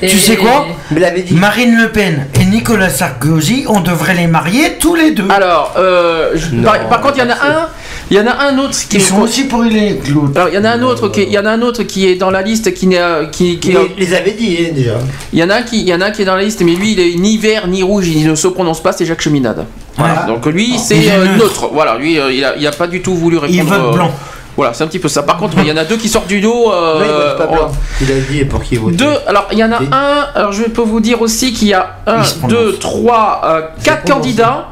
hey, tu sais quoi Mais l'avait dit. Marine Le Pen et Nicolas Sarkozy, on devrait les marier tous les deux. Alors, euh, je- Non, par, par contre, il y en a un, il y en a un autre qui Ils sont aussi pour les. Alors, il y en a un autre qui, il y en a un autre qui est dans la liste qui n'est, qui, qui est- Il les avait dit hein, déjà. il y en a un qui, il y en a un qui est dans la liste, mais lui, il est ni vert ni rouge, il ne se prononce pas, c'est Jacques Cheminade. Voilà. Donc lui, Il c'est est euh, neutre. neutre. Voilà, lui, euh, il a, il a pas du tout voulu répondre. Il vote euh, blanc. Voilà, c'est un petit peu ça. Par contre, il y en a deux qui sortent du lot. euh, Non, il vote pas on- blanc. Il a dit pour qui voter? Deux, alors il y en a un, alors je peux vous dire aussi qu'il y a un, Il deux, trois, euh, quatre candidats.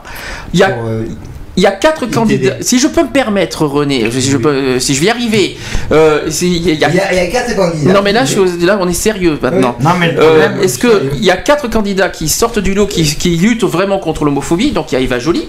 Il y a Pour, euh, il y a quatre candidats. Si je peux me permettre, René, si je, peux, euh, si je vais y arriver, euh, si- il y a- Il y, a, il y a quatre candidats. non mais là, je là on est sérieux maintenant. Non, mais Euh. Est-ce que il y a quatre candidats qui sortent du lot, qui, qui luttent vraiment contre l'homophobie? Donc il y a Eva Joly,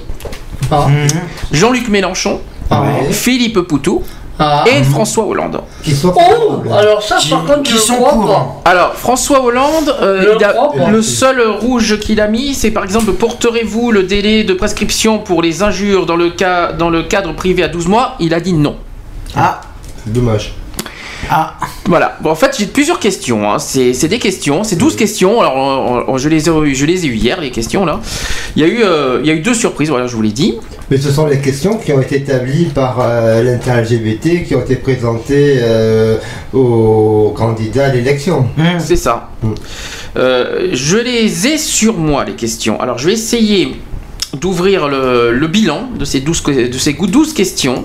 Ah, Mhm. Jean-Luc Mélenchon, ah, ouais. Philippe Poutou Ah. et François Hollande. Qui sont Oh Alors ça, Qui, par contre, qui je sont crois pour pas. Alors François Hollande, euh, il a- le seul rouge qu'il a mis, c'est par exemple porterez-vous le délai de prescription pour les injures dans le cas dans le cadre privé à 12 mois? Il a dit non. Ah, Dommage. Ah. Voilà. Bon, en fait, j'ai plusieurs questions. hein. C'est c'est des questions. C'est 12 questions. Alors, on- on- je, les ai, je les ai eues hier, les questions là. Il y a eu, euh, il y a eu deux surprises. Voilà, je vous l'ai dit. Mais ce sont les questions qui ont été établies par euh, l'inter-LGBT qui ont été présentées euh, aux candidats à l'élection. Mhm. C'est ça. Mm. Euh, je les ai sur moi, les questions. Alors, je vais essayer d'ouvrir le, le bilan de ces 12, que- de ces 12 questions.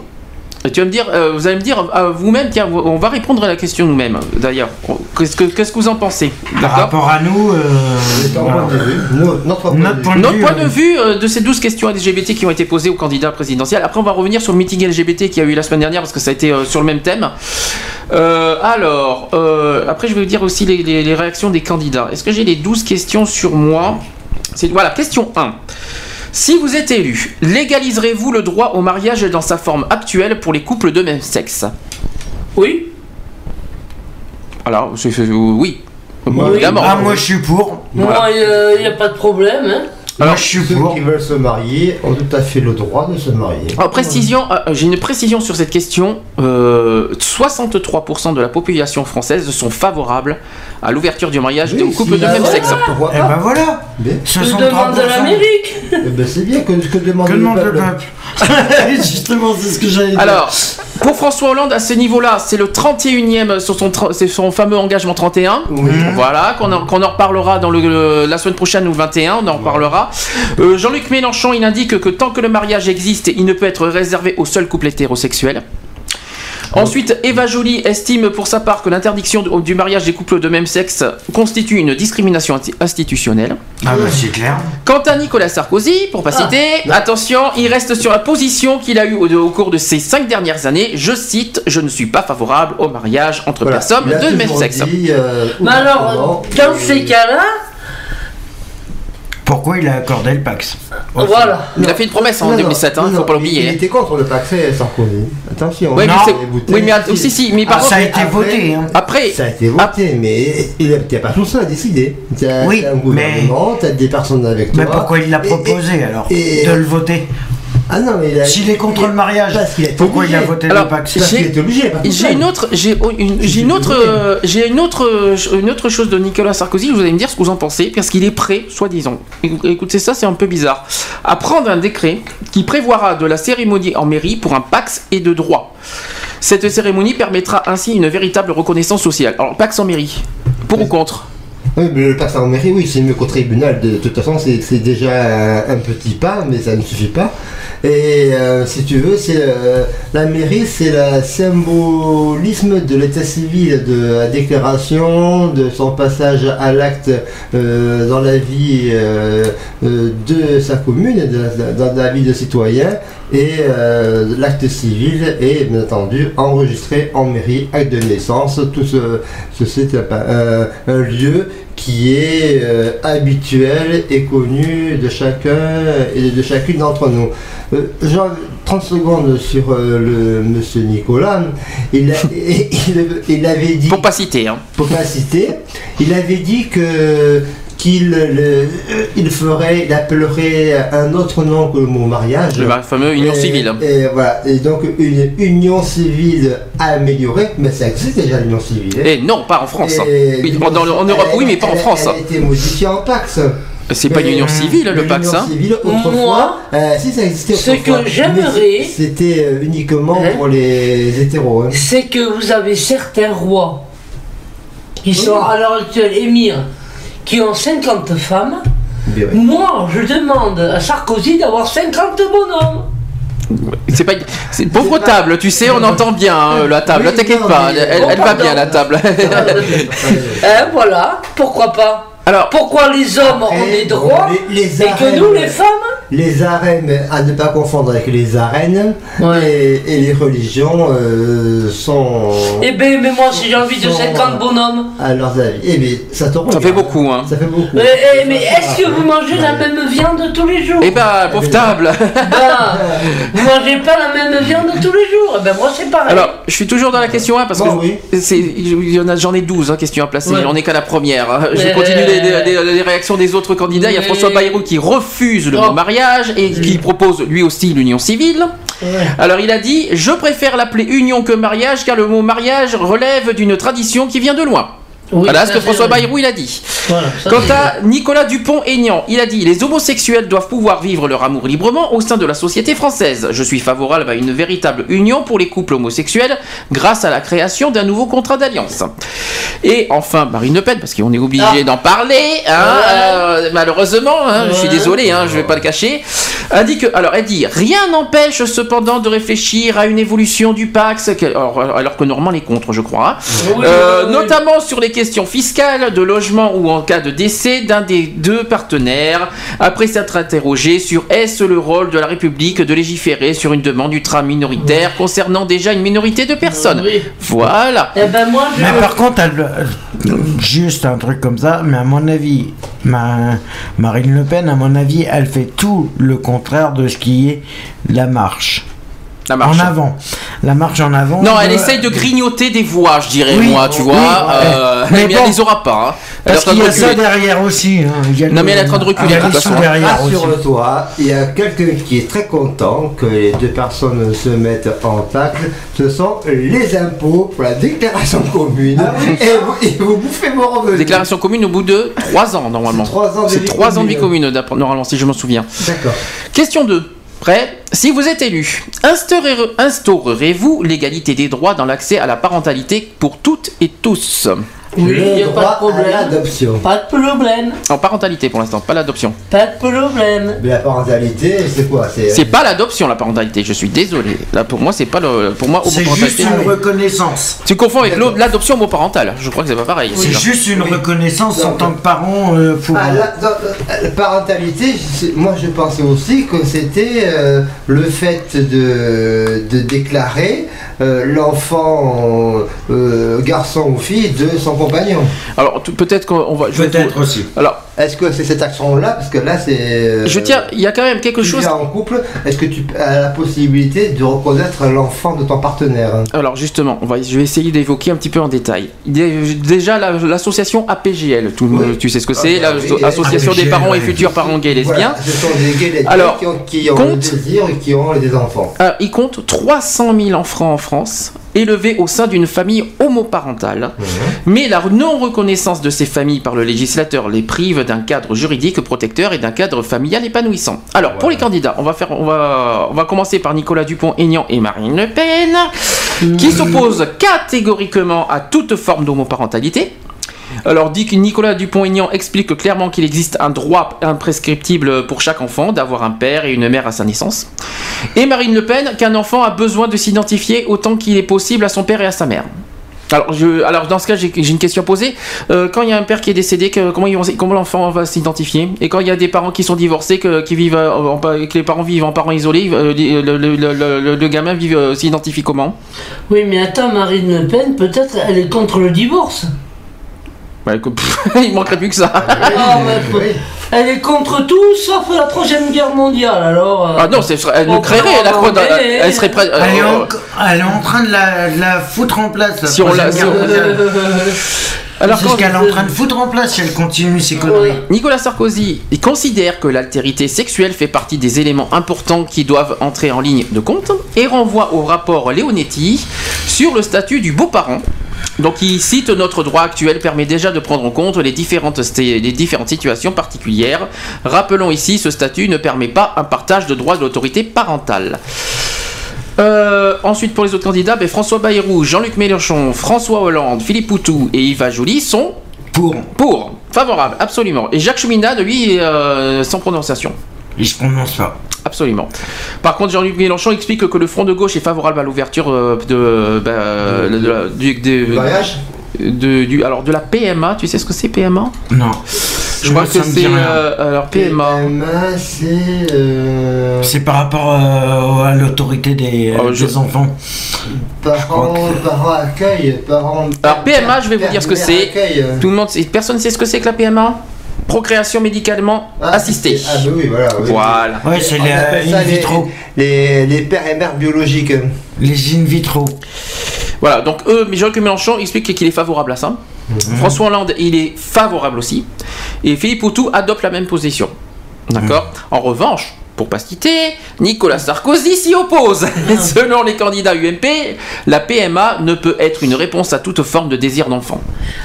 Et tu vas me dire, euh, vous allez me dire à vous-même, tiens, on va répondre à la question nous-mêmes, d'ailleurs. Qu'est-ce que, qu'est-ce que vous en pensez? Par rapport à nous, euh, point de vue. Notre, point de vue. de Notre vue, point euh, de vue euh, de ces 12 questions LGBT qui ont été posées au candidat présidentiel. Après, on va revenir sur le meeting LGBT qui a eu la semaine dernière parce que ça a été euh, sur le même thème. Euh, alors, euh, après, je vais vous dire aussi les, les- les réactions des candidats. Est-ce que j'ai les 12 questions sur moi? C'est Voilà, question 1. Si vous êtes élu, légaliserez-vous le droit au mariage dans sa forme actuelle pour les couples de même sexe? Oui. Alors, c'est- c'est- oui. Moi, Évidemment. Ah, moi je suis pour. Moi, il n'y a pas de problème. Hein. Moi je suis Ceux pour. qui veulent se marier ont tout à fait le droit de se marier. En précision, euh, j'ai une précision sur cette question. Euh, 63% de la population française sont favorables à l'ouverture du mariage Oui, aux couples si, de ah même sexe. Eh ben voilà. Je demande à 63%. l'Amérique. Eh ben, c'est bien que, que demande Que le demande le peuple. peuple Justement, c'est ce que j'allais dire. Alors, pour François Hollande, à ce niveau-là, c'est le 31e sur son, c'est son fameux engagement 31. Oui. Voilà, qu'on en, qu'on en reparlera dans le, le- la semaine prochaine ou le 21, on en reparlera. Euh, Jean-Luc Mélenchon, il indique que tant que le mariage existe, il ne peut être réservé aux seuls couples hétérosexuels. Ensuite, Eva Joly estime pour sa part que l'interdiction du- mariage des couples de même sexe constitue une discrimination insti- institutionnelle. Ah bah c'est clair. Quant à Nicolas Sarkozy, pour pas citer, attention, il reste sur la position qu'il a eue au, au cours de ces cinq dernières années. Je cite, je ne suis pas favorable au mariage entre Voilà. personnes de même sexe. dit, euh, Mais alors, dans ces cas-là, Pourquoi il a accordé le Pax voilà. Il a fait une promesse en non, non, 2007, hein, non, faut pas Il l'oublier. était contre le paxé Sarkozy. Attention. Oui, mais Il a oui, mais si, si, mais par Ah, contre, ça a été après- voté. Hein. après, Ça a été voté, mais il n'était pas tout seul à décider. Oui, un gouvernement, tu as des personnes avec toi. Mais pourquoi il l'a proposé et- alors et- De le voter? Ah non, mais il a- S'il est contre le mariage, pourquoi il a obligé. voté Alors, le Pax? Parce qu'il était obligé. J'ai une autre, j'ai une, j'ai une autre, euh, j'ai une autre, une autre chose de Nicolas Sarkozy. Vous allez me dire ce que vous en pensez, parce qu'il est prêt, soi-disant. Écou- Écoutez ça, c'est un peu bizarre. À prendre un décret qui prévoira de la cérémonie en mairie pour un Pax et de droit. Cette cérémonie permettra ainsi une véritable reconnaissance sociale. Alors Pax en mairie, pour ou contre? Oui, mais le passe en mairie, oui, c'est mieux qu'au tribunal. De, toute façon, c'est déjà un, petit pas, mais ça ne suffit pas. Et euh, si tu veux, c'est euh, la mairie, c'est le symbolisme de l'état civil, de la déclaration, de son passage à l'acte euh, dans la vie de sa commune, dans la vie de citoyen. Et l'acte civil est bien entendu enregistré en mairie, acte de naissance, tout ce, ceci un lieu qui est euh, habituel et connu de chacun et de chacune d'entre nous. Euh, genre, 30 secondes sur euh, le monsieur Nicolas. Il, a- il, il avait dit, Pour pas citer, hein. pour pas citer, il avait dit que qu'il le- il ferait, il appellerait un autre nom que le mot mariage. Le fameux union Et- civile. Et voilà, et donc une union civile améliorée, mais ça existe déjà l'union civile. Et non, pas en France. hein. Et Oui, en, dans le- en Europe, oui, mais pas en France. Elle a été modifiée en Pax. C'est pas une union civile, le Pax. L'union hein. civile, autrefois, Moi, euh, si ça existait ce que j'aimerais- C'était euh, uniquement Hein pour les hétéros. hein. c'est que vous avez certains rois qui sont à l'heure actuelle émirs, qui ont 50 femmes. Oui. Moi, je demande à Sarkozy d'avoir 50 bonhommes. C'est pas. C'est pauvre table, tu sais, on entend bien hein, la table. Oui, T'inquiète pas, mais- elle, elle va bien la table. Hein, voilà, pourquoi pas Alors, Pourquoi les hommes Après, ont des droits les- les et que arènes- nous, les femmes Les arènes, à ne pas confondre avec les arènes, et, et les religions euh, sont Eh ben, mais moi, si j'ai envie de Sont- 50 bonhommes. à leurs avis. Eh bien, ça te ça fait beaucoup, hein. Ça fait beaucoup. Eh, eh, mais est-ce que vous mangez la même viande tous les jours? Eh ben, pauvre table. Ben, vous mangez pas la même viande tous les jours Eh ben, moi, c'est pareil. Alors, je suis toujours dans la question 1 parce Bon, que oui. c'est- il y en a- j'en ai 12 hein, questions à placer. Ouais. On n'est qu'à la première. hein. Je continue les, les- les réactions des autres candidats. Il y a. François Bayrou qui refuse le Oh. mot mariage et qui propose lui aussi l'union civile. Ouais. Alors il a dit Je préfère l'appeler union que mariage car le mot mariage relève d'une tradition qui vient de loin. Oui, voilà ce que François vrai. Bayrou il a dit. Voilà, Quant à Nicolas Dupont-Aignan, il a dit Les homosexuels doivent pouvoir vivre leur amour librement au sein de la société française. Je suis favorable à une véritable union pour les couples homosexuels grâce à la création d'un nouveau contrat d'alliance. Et enfin, Marine Le Pen, parce qu'on est obligé Ah. d'en parler, hein, euh, malheureusement, hein, je suis désolé, hein, je vais pas le cacher, indique, alors elle dit Rien n'empêche cependant de réfléchir à une évolution du Pax, alors, alors que normalement elle est contre, je crois. Oui, Euh, oui. notamment sur les questions fiscales, de logement ou en cas de décès d'un des deux partenaires, après s'être interrogé sur est-ce le rôle de la République de légiférer sur une demande ultra-minoritaire concernant déjà une minorité de personnes. Oui. Voilà. Eh ben, moi, je. Mais par contre, elle- elle- juste un truc comme ça, mais à mon avis, ma- Marine Le Pen, à mon avis, elle fait tout le contraire de ce qui est la marche. La marche. En avant. La marche en avant. Non, elle euh, essaye de grignoter des voix, je dirais, Oui, moi, tu oui, vois. ouais. euh, Mais mais bon. elle les aura pas. hein. Elle est en Parce train de qu'il y a ça reculer. derrière aussi. hein. Il y a Non, le- mais elle est en train de reculer, Il y a de façon. derrière aussi. Rassure-toi, il y a quelqu'un qui est très content que les deux personnes se mettent en pacte. Ce sont les impôts pour la déclaration commune. Ah et, vous, et vous bouffez vos revenus. Déclaration commune au bout de 3 ans, normalement. C'est trois ans de C'est vie 3 ans de vie commune. commune, normalement, si je m'en souviens. D'accord. Question 2. Prêt? Si vous êtes élu, instaurerez- instaurerez-vous l'égalité des droits dans l'accès à la parentalité pour toutes et tous? Oui, il n'y a pas de à problème. l'adoption. Pas de problème. En parentalité pour l'instant, pas l'adoption. Pas de problème. Mais la parentalité, c'est quoi? C'est pas l'adoption la parentalité, je suis désolé. Là pour moi c'est pas le pour moi C'est juste une reconnaissance. Tu confonds avec l'o- l'adoption homoparentale. Je crois que c'est pas pareil. C'est juste une reconnaissance en tant que parent euh, pour. Ah, la, dans- la parentalité, moi je pensais aussi que c'était euh, le fait de, déclarer euh, l'enfant, euh, garçon ou fille, de son compagnon. Alors peut-être qu'on va. je vais Peut-être vous- aussi. Alors Est-ce que c'est cette action-là Parce que là, c'est. euh, je tiens, il y a quand même quelque tu chose. en couple, est-ce que tu as la possibilité de reconnaître l'enfant de ton partenaire? Alors justement, on va, je vais essayer d'évoquer un petit peu en détail. Dé- Déjà la- l'association APGL, tout, Oui. tu sais ce que Ah, c'est, l'association des parents et futurs parents gays et lesbiens. Voilà, ce sont des gays lesbiens Alors, qui ont, qui ont le désir et qui ont des enfants. Euh, il compte 300 000 enfants en France, élevés au sein d'une famille homoparentale. Mais la non-reconnaissance de ces familles par le législateur les prive d'un cadre juridique protecteur et d'un cadre familial épanouissant. Alors, pour les candidats, on va, faire, on, va, on va commencer par Nicolas Dupont-Aignan et Marine Le Pen, qui s'opposent catégoriquement à toute forme d'homoparentalité. Alors, dit que Nicolas Dupont-Aignan explique clairement qu'il existe un droit imprescriptible pour chaque enfant d'avoir un père et une mère à sa naissance. Et Marine Le Pen qu'un enfant a besoin de s'identifier autant qu'il est possible à son père et à sa mère. Alors, alors dans ce cas, j'ai une question à poser. Euh, quand il y a un père qui est décédé, comment, l'enfant va s'identifier? Et quand il y a des parents qui sont divorcés, que, euh, les parents vivent en parents isolés, euh, le, le- gamin s'identifie comment? Oui, mais attends, Marine Le Pen, peut-être elle est contre le divorce. Bah, Il manquerait plus que ça. Ah, mais faut- Elle est contre tout sauf la troisième guerre mondiale. Alors. euh, Ah non, c'est- elle nous on créerait, peut elle, serait prête. Elle est, euh, en, elle est en train de la, de la foutre en place. la Si on la- troisième si on- guerre mondiale. Alors, c'est quand- ce qu'elle est en train de foutre en place si elle continue ses conneries. Nicolas Sarkozy il considère que l'altérité sexuelle fait partie des éléments importants qui doivent entrer en ligne de compte et renvoie au rapport Leonetti sur le statut du beau-parent. Donc il cite notre droit actuel permet déjà de prendre en compte les différentes, les différentes situations particulières. Rappelons ici, ce statut ne permet pas un partage de droits de l'autorité parentale. Euh, ensuite, pour les autres candidats, ben, François Bayrou, Jean-Luc Mélenchon, François Hollande, Philippe Poutou et Yves Joly sont pour. Pour, favorable, absolument. Et Jacques Cheminade, lui, euh, sans prononciation. Il se prononce pas. Absolument. Par contre, Jean-Luc Mélenchon explique que le Front de gauche est favorable à l'ouverture de, bah, du, de- mariage de- du, alors de la PMA. Tu sais ce que c'est PMA Non. Je crois que c'est euh, alors PMA. PMA, c'est. euh, C'est par rapport euh, à l'autorité des, Oh, je- des enfants. Parents, parents accueil, parents. Alors PMA, je vais vous dire ce que c'est. Tout le monde, personne ne sait ce que c'est que la PMA. Procréation médicalement assistée. Ah, bah oui, voilà. oui. Voilà. Ouais, c'est les appelle in les- vitro. Les, les pères et mères biologiques. Les in vitro. Voilà, donc eux, Jean-Luc Mélenchon explique qu'il est favorable à ça. François Hollande, il est favorable aussi. Et Philippe Poutou adopte la même position. D'accord? En revanche, pour pas se citer, Nicolas Sarkozy s'y oppose. Selon les candidats UMP, la PMA ne peut être une réponse à toute forme de désir d'enfant.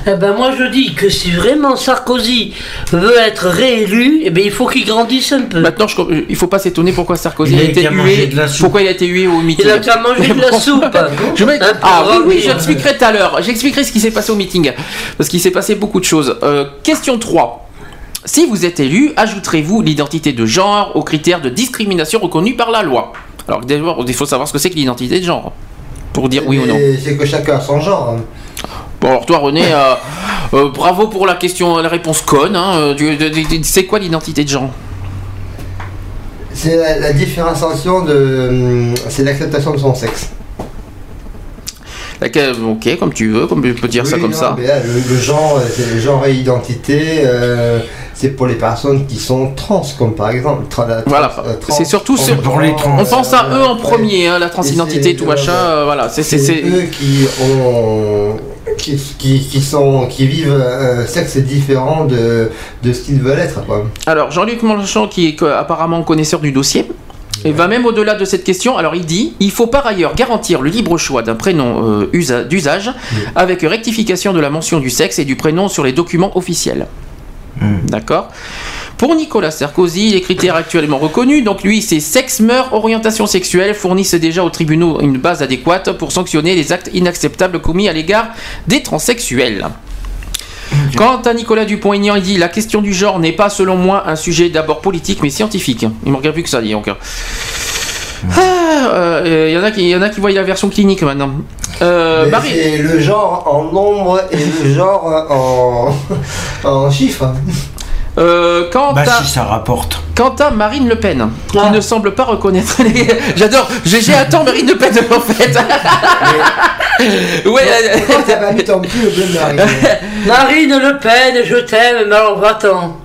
Eh ben moi je dis que si vraiment Sarkozy veut être réélu, eh ben il faut qu'il grandisse un peu. Maintenant, je, euh, il faut pas s'étonner pourquoi Sarkozy Il a a été hué. Pourquoi il a été hué au meeting Il a qu'à manger de la soupe. Je Ah oui, j'expliquerai tout à l'heure. J'expliquerai ce qui s'est passé au meeting. Parce qu'il s'est passé beaucoup de choses. Euh, question 3. Si vous êtes élu, ajouterez-vous l'identité de genre aux critères de discrimination reconnus par la loi Alors d'abord, il faut savoir ce que c'est que l'identité de genre. Pour dire oui ou non. C'est que chacun a son genre. hein. Bon alors toi René, euh, euh, bravo pour la question, la réponse conne. hein. Euh, C'est quoi l'identité de genre? C'est la, la différenciation de. hum, C'est l'acceptation de son sexe. Ok, comme tu veux, comme tu peux dire ça comme non, ça. mais là, le, le genre, euh, c'est le genre et identité. euh, c'est pour les personnes qui sont trans, comme par exemple. tra- Voilà, euh, c'est surtout sur- pour les trans. On pense à eux en ouais. premier, hein, la transidentité, tout machin, euh, voilà. C'est eux qui ont. Qui, qui, qui sont, qui vivent un sexe différent de, de ce qu'ils veulent être. Quoi. Alors Jean-Luc Mélenchon, qui est apparemment connaisseur du dossier, et va même au-delà de cette question. Alors il dit il faut par ailleurs garantir le libre choix d'un prénom euh, usa- d'usage avec rectification de la mention du sexe et du prénom sur les documents officiels. D'accord? Pour Nicolas Sarkozy, les critères actuellement reconnus, donc lui, c'est sexe, meurt, orientation sexuelle, fournissent déjà aux tribunaux une base adéquate pour sanctionner les actes inacceptables commis à l'égard des transsexuels. Quant à Nicolas Dupont-Aignan, il dit la question du genre n'est pas, selon moi, un sujet d'abord politique mais scientifique. Il manque plus que ça, dit donc. Ah, euh, Il y en a qui, il y en a qui voient la version clinique maintenant. Euh, C'est le genre en nombre et le genre en, en chiffres. Euh, quant, Bah à, si ça rapporte. quant à Marine Le Pen, qui Ah. ne semble pas reconnaître les. J'adore, GG attend Marine Le Pen en fait. ouais, euh, Pourquoi t'as pas mis ton cul au bleu de Marie Marine Le Pen, je t'aime, mais alors va-t'en.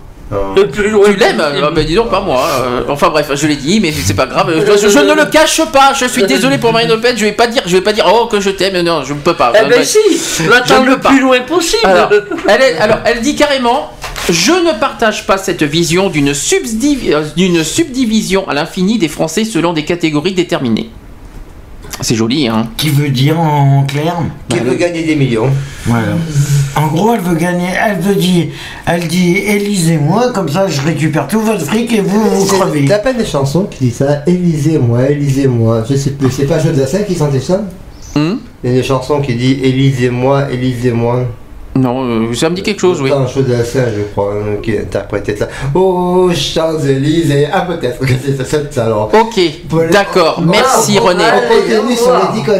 Le plus loin. tu l'aimes. Ah, ben dis donc pas moi. euh, enfin bref, je l'ai dit, mais c'est pas grave. Je, je- je ne le cache pas. Je suis désolé pour Marine Le Pen. Je vais pas dire, je vais pas dire oh que je t'aime. Non, je ne peux pas. Eh ben Ouais. si, ne le pas. plus loin possible. Alors, elle, est- alors, elle dit carrément Je ne partage pas cette vision d'une euh, d'une subdivision à l'infini des Français selon des catégories déterminées. C'est joli, hein Qui veut dire en clair? Qui veut gagner des millions Voilà. En gros, elle veut gagner, elle veut dire, elle dit élisez-moi, comme ça je récupère tout votre fric et vous, vous C'est- crevez. T'as pas des chansons qui disent ça Élisez-moi, Élisez-moi. Je sais plus, c'est pas Jeux Dassin qui chantait ça Hum Il y a des chansons qui disent Élisez-moi, Élisez-moi. Non, euh, ça me dit quelque chose, oui. C'est un Jeux Dassin, je crois, hein, qui interprétait ça. Oh, Champs-Élysées. Ah, peut-être que c'est ça, ça alors. Ok, d'accord. Merci René.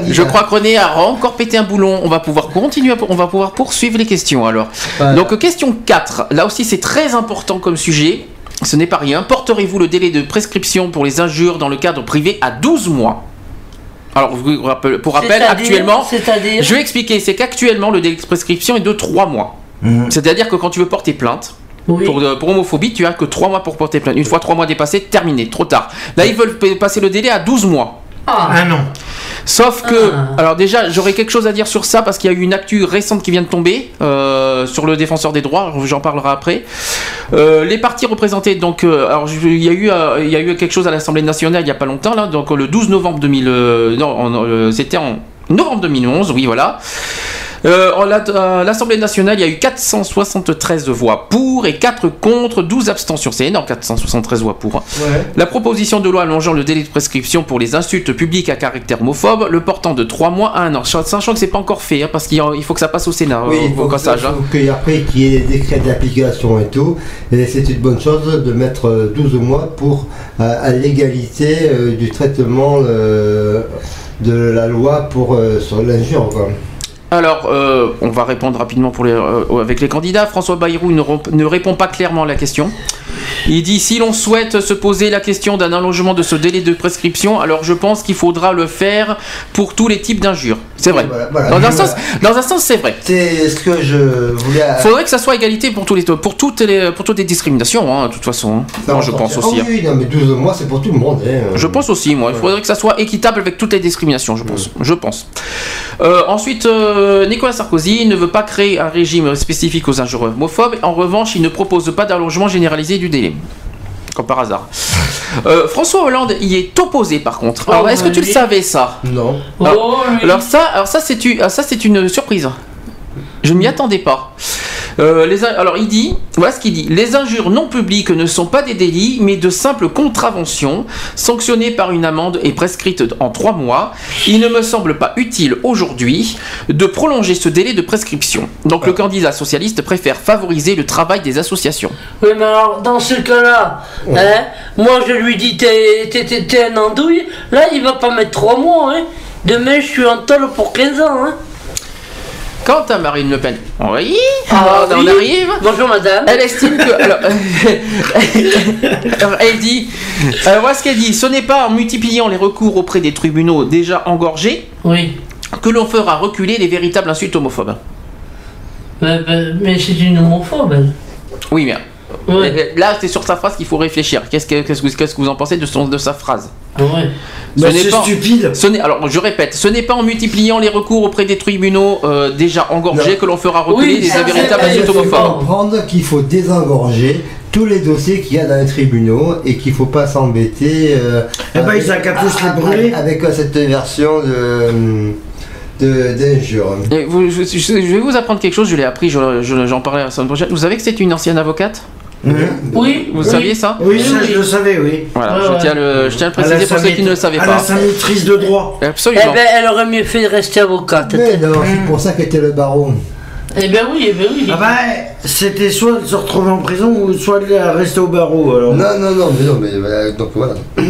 Je crois que René a encore pété un boulon. On va pouvoir continuer, on va pouvoir poursuivre les questions alors. Donc question 4. Là aussi c'est très important comme sujet. Ce n'est pas rien. Porterez-vous le délai de prescription pour les injures dans le cadre privé à 12 mois? Alors vous- pour rappel, actuellement, C'est-à-dire. je vais expliquer, c'est qu'actuellement le délai de prescription est de 3 mois. Mhm. C'est-à-dire que quand tu veux porter plainte, Pour, pour homophobie, tu as que 3 mois pour porter plainte. Une fois 3 mois dépassés, terminé, trop tard. Là, ils veulent pa- passer le délai à 12 mois. Ah non. Sauf que, alors déjà, j'aurais quelque chose à dire sur ça parce qu'il y a eu une actu récente qui vient de tomber euh, sur le défenseur des droits. J'en parlerai après. Euh, les partis représentés, donc, euh, alors il y a eu, euh, il y a eu quelque chose à l'Assemblée nationale il y a pas longtemps là, donc le 12 novembre 2000, euh, non, euh, c'était en novembre 2011, oui voilà. Euh, à l'Assemblée nationale, il y a eu 473 voix pour et 4 contre, 12 abstentions. C'est énorme, 473 voix pour. hein. La proposition de loi allongeant le délai de prescription pour les insultes publiques à caractère homophobe, le portant de 3 mois à 1 an. Sachant que c'est pas encore fait, hein, parce qu'il faut que ça passe au Sénat Oui, euh, il faut, hein. qu'il y ait des décrets d'application et tout, et c'est une bonne chose de mettre euh, 12 mois pour euh, à l'égalité euh, du traitement euh, de la loi pour euh, sur l'injure. Alors, euh, on va répondre rapidement euh, avec les candidats. François Bayrou ne répond pas clairement à la question. Il dit si l'on souhaite se poser la question d'un allongement de ce délai de prescription, alors je pense qu'il faudra le faire pour tous les types d'injures. C'est vrai. voilà. Dans, un sens, dans un sens, c'est vrai. C'est ce que je voulais. Il faudrait que ça soit égalité pour tous les pour toutes les pour toutes les discriminations, hein, de toute façon. Moi, je pense Ah aussi. oui, hein. oui, non, mais 12 mois, c'est pour tout le monde. hein. Je pense aussi, moi. Il faudrait que ça soit équitable avec toutes les discriminations, je pense. Je pense. Euh, ensuite, euh, Nicolas Sarkozy ne veut pas créer un régime spécifique aux injures homophobes. En revanche, il ne propose pas d'allongement généralisé du délai. Comme par hasard. Euh, François Hollande y est opposé par contre. Alors, Oh, est-ce que tu le savais ça? Non. Alors, alors ça, alors ça c'est une, ça c'est une surprise. Je ne m'y attendais pas. Euh, les, alors il dit, voilà ce qu'il dit. Les injures non publiques ne sont pas des délits, mais de simples contraventions sanctionnées par une amende et prescrites en trois mois. Il ne me semble pas utile aujourd'hui de prolonger ce délai de prescription. Donc le candidat socialiste préfère favoriser le travail des associations. Oui, mais alors, dans ce cas-là, hein, moi je lui dis t'es, un andouille, là il va pas mettre 3 mois, hein. Demain je suis en tôle pour 15 ans, hein. Quant à Marine Le Pen, oui, Ah, on oui. arrive. Bonjour madame. Elle estime que. Alors, alors, elle dit. euh, voilà ce qu'elle dit. Ce n'est pas en multipliant les recours auprès des tribunaux déjà engorgés oui. que l'on fera reculer les véritables insultes homophobes. Mais, mais- mais c'est une homophobe. Oui, mais. Là, c'est sur sa phrase qu'il faut réfléchir. Qu'est-ce que, qu'est-ce que, qu'est-ce que vous en pensez de, son, de sa phrase Ouais. Bah, c'est stupide. Ce n'est, alors, je répète, ce n'est pas en multipliant les recours auprès des tribunaux euh, déjà engorgés Non. que l'on fera reculer Oui, les ça, véritables faut homophobes. comprendre qu'il faut désengorger tous les dossiers qu'il y a dans les tribunaux et qu'il faut pas s'embêter. euh, Eh ben, avec- ils tous les avec-. Avec euh, cette version de je, je- je vais vous apprendre quelque chose, je l'ai appris, je- je- j'en parlerai la semaine prochaine. Vous savez que c'est une ancienne avocate? Oui. Vous oui. saviez ça Oui, ça, je le savais, oui. Voilà, Ouais, je, ouais. tiens à le, je tiens à le préciser pour ceux qui ne le savaient pas. a sa maîtrise de droit. Absolument. Eh ben, elle aurait mieux fait de rester avocate. Mais non, c'est pour ça qu'était le baron. Eh ben oui, eh ben oui. Ah bah, c'était soit elle se retrouvait en prison ou soit elle restait au barreau. Alors. Non, non, non, mais non, mais voilà, donc voilà.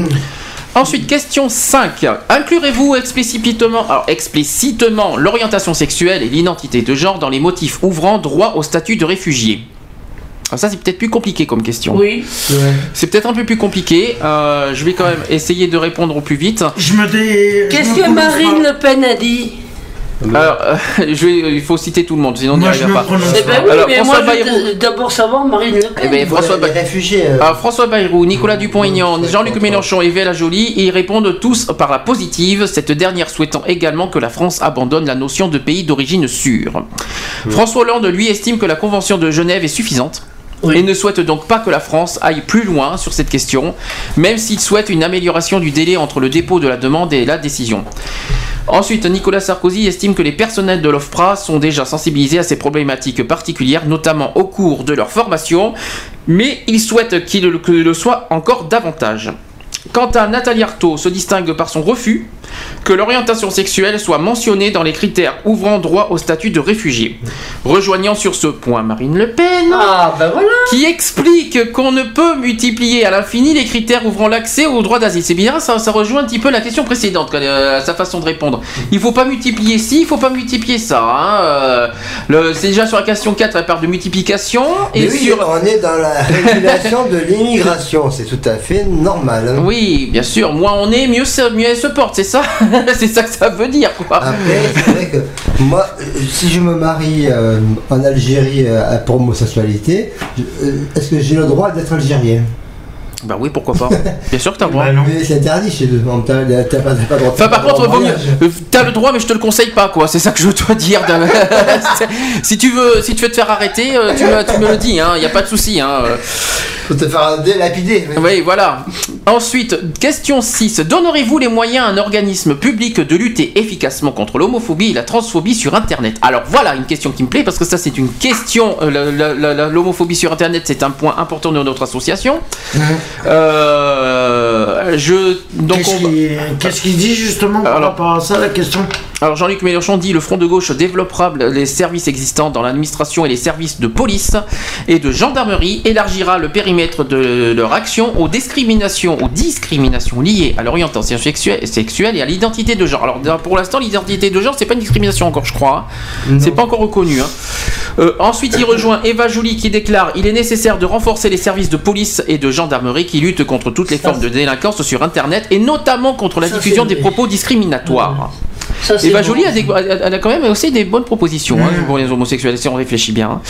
Ensuite, question 5. Inclurez-vous explicitement, alors explicitement l'orientation sexuelle et l'identité de genre dans les motifs ouvrant droit au statut de réfugié? Alors ça c'est peut-être plus compliqué comme question. Oui. C'est peut-être un peu plus compliqué. Euh, je vais quand même essayer de répondre au plus vite. Je me dé. Qu'est-ce que Marine Le Pen a dit Alors, euh, je vais, il faut citer tout le monde, sinon on n'y arrivera pas. Eh ben oui, Alors, mais François moi je Bayrou. d'abord savoir Marine Le Pen. Eh ben, François, les réfugiés. euh, Alors, François Bayrou, Nicolas Dupont-Aignan, Jean-Luc Mélenchon et Véla Joly, ils répondent tous par la positive, cette dernière souhaitant également que la France abandonne la notion de pays d'origine sûre. François Hollande, lui, estime que la Convention de Genève est suffisante. Et ne souhaite donc pas que la France aille plus loin sur cette question, même s'il souhaite une amélioration du délai entre le dépôt de la demande et la décision. Ensuite, Nicolas Sarkozy estime que les personnels de l'OFPRA sont déjà sensibilisés à ces problématiques particulières, notamment au cours de leur formation, mais il souhaite que le soient encore davantage. Quant à Nathalie Arthaud, se distingue par son refus que l'orientation sexuelle soit mentionnée dans les critères ouvrant droit au statut de réfugié. Rejoignant sur ce point Marine Le Pen, Ah ben voilà. qui explique qu'on ne peut multiplier à l'infini les critères ouvrant l'accès au droit d'asile. C'est bien, ça, ça rejoint un petit peu la question précédente, euh, sa façon de répondre. Il faut pas multiplier ci, il faut pas multiplier ça. hein, euh, le- c'est déjà sur la question 4, elle parle de multiplication. Et oui, sur... on est dans la régulation de l'immigration, c'est tout à fait normal. hein. Oui, bien sûr. Moins on est, mieux, mieux elle se porte, c'est ça C'est ça que ça veut dire, quoi. Après, c'est vrai que moi, euh, si je me marie euh, en Algérie euh, pour homosexualité, est-ce que j'ai le droit d'être algérien? Bah oui, pourquoi pas. Bien sûr que t'as le droit. Mais c'est interdit chez eux. T'as t'as pas, t'as pas le droit. Enfin, par contre, droit vaut au mieux- mariage. euh, t'as le droit, mais je te le conseille pas, quoi. C'est ça que je dois dire. si tu veux, si tu veux te faire arrêter, euh, tu, me, tu me le dis. Hein. Y a pas de souci. Hein. Faut te faire délapider. Oui, voilà. Ensuite, question 6. Donnerez-vous les moyens à un organisme public de lutter efficacement contre l'homophobie et la transphobie sur Internet? Alors voilà une question qui me plaît parce que ça c'est une question. euh, la- la- la- la- L'homophobie sur Internet c'est un point important de notre association. Euh, je donc Qu'est-ce on qu'il dit justement par rapport à ça, la question? alors Jean-Luc Mélenchon dit le Front de gauche développera les services existants dans l'administration et les services de police et de gendarmerie, élargira le périmètre de leur action aux discriminations, aux discriminations liées à l'orientation sexuelle, sexuelle et à l'identité de genre. Alors pour l'instant l'identité de genre c'est pas une discrimination encore je crois, hein. c'est pas encore reconnu. hein. Euh, ensuite il rejoint Eva Joly qui déclare il est nécessaire de renforcer les services de police et de gendarmerie qui luttent contre toutes les formes de délinquance sur Internet et notamment contre la Ça, diffusion des propos discriminatoires. Ça, Eva bon. Joly a, des- a- a quand même aussi des bonnes propositions hein, pour les homosexuels, si on réfléchit bien. hein.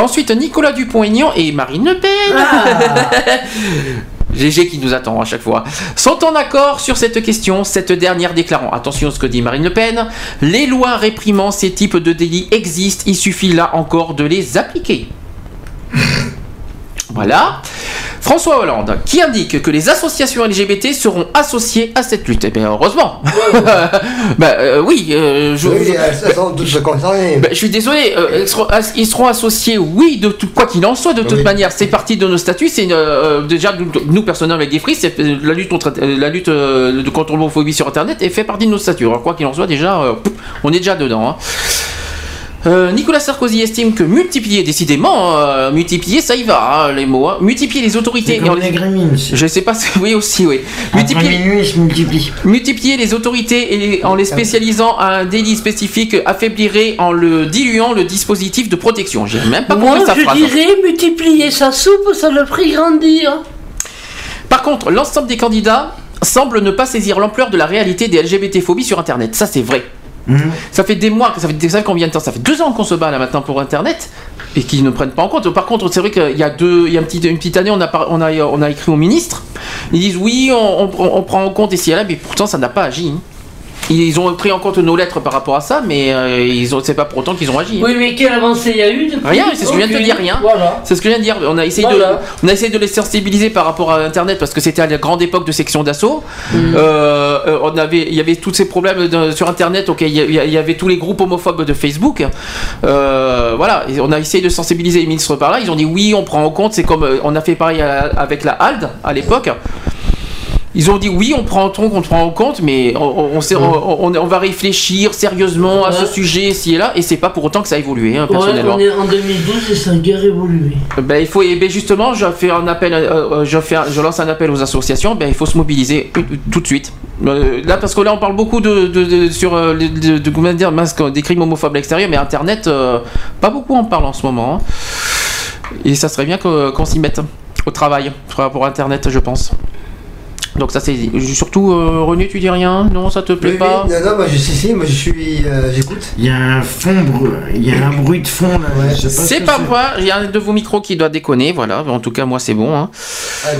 Ensuite, Nicolas Dupont-Aignan et Marine Le Pen. GG qui nous attend à chaque fois, sont en accord sur cette question, cette dernière déclarant, attention à ce que dit Marine Le Pen, les lois réprimant ces types de délits existent, il suffit là encore de les appliquer. Voilà. François Hollande, qui indique que les associations LGBT seront associées à cette lutte. Eh bien, heureusement. bah euh, oui, euh, je, Oui, elles sont toutes concernées. bah, je suis désolé, euh, ils, seront, as- ils seront associés, oui, de tout, quoi qu'il en soit, de toute Oui. manière. C'est parti de nos statuts. C'est euh, déjà nous, nous, personnellement avec des frises, c'est la lutte contre la lutte contre l'homophobie sur Internet et fait partie de nos statuts. Alors quoi qu'il en soit, déjà, on est déjà dedans. hein. Euh, Nicolas Sarkozy estime que multiplier, décidément, euh, multiplier, ça y va, hein, les mots. hein. Multiplier les autorités. Comme et en- les. Je sais pas, si- oui aussi, oui. Multiplier, multiplie. Les autorités et les- en les spécialisant à un délit spécifique affaiblirait en le diluant le dispositif de protection. J'ai même pas Moi, compris sa je phrase. dirais multiplier sa soupe, ça le ferait grandir. Par contre, l'ensemble des candidats semble ne pas saisir l'ampleur de la réalité des LGBT-phobies sur Internet. Ça, c'est vrai. Ça fait des mois, ça fait, vous savez combien de temps? Ça fait deux ans qu'on se bat là maintenant pour Internet et qu'ils ne prennent pas en compte. Par contre, c'est vrai qu'il y a deux, il y a une petite, année, on a, écrit au ministre. Ils disent oui, on, prend en compte et là, mais pourtant ça n'a pas agi. hein. Ils ont pris en compte nos lettres par rapport à ça, mais euh, ils ont, c'est pas pour autant qu'ils ont agi. hein. Oui, mais quelle avancée il y a eu depuis Rien, c'est ce que je viens de te dire, rien. Voilà. C'est ce que je viens de dire. On a essayé, Voilà. de, on a essayé de les sensibiliser par rapport à Internet parce que c'était à la grande époque de section d'assaut. Mm. Euh, euh, on avait, il y avait tous ces problèmes de- sur Internet. Ok, il y, avait tous les groupes homophobes de Facebook. Euh, voilà, Et on a essayé de sensibiliser les ministres par là. Ils ont dit oui, on prend en compte. C'est comme on a fait pareil à- avec la HALD à l'époque. Ils ont dit oui, on prend en compte, on prend en compte, mais on, on- on sait- on- on- on va réfléchir sérieusement à ce sujet ci et là, et c'est pas pour autant que ça a évolué, hein, personnellement. on est en 2012 et ça a guère évolué. Ben, il faut, et ben, justement, je fais un appel, euh, euh, je, fais un- je lance un appel aux associations. Ben, il faut se mobiliser tout de suite. Euh, là, parce que là, on parle beaucoup de, de- de- sur de, de- comment dire, mince, des crimes homophobes à l'extérieur, mais Internet, euh, pas beaucoup en parle en ce moment. hein. Et ça serait bien qu'on s'y mette au travail pour Internet, je pense. Donc ça c'est surtout euh, René, tu dis rien? Non, ça te plaît Oui, pas? oui. Non, non, moi je si, si, moi je suis. euh, J'écoute. Il y a un fond, il y a un bruit de fond là. je sais pas ce C'est pas moi, il y a un de vos micros qui doit déconner, voilà. En tout cas, moi c'est bon. Hein. Ah,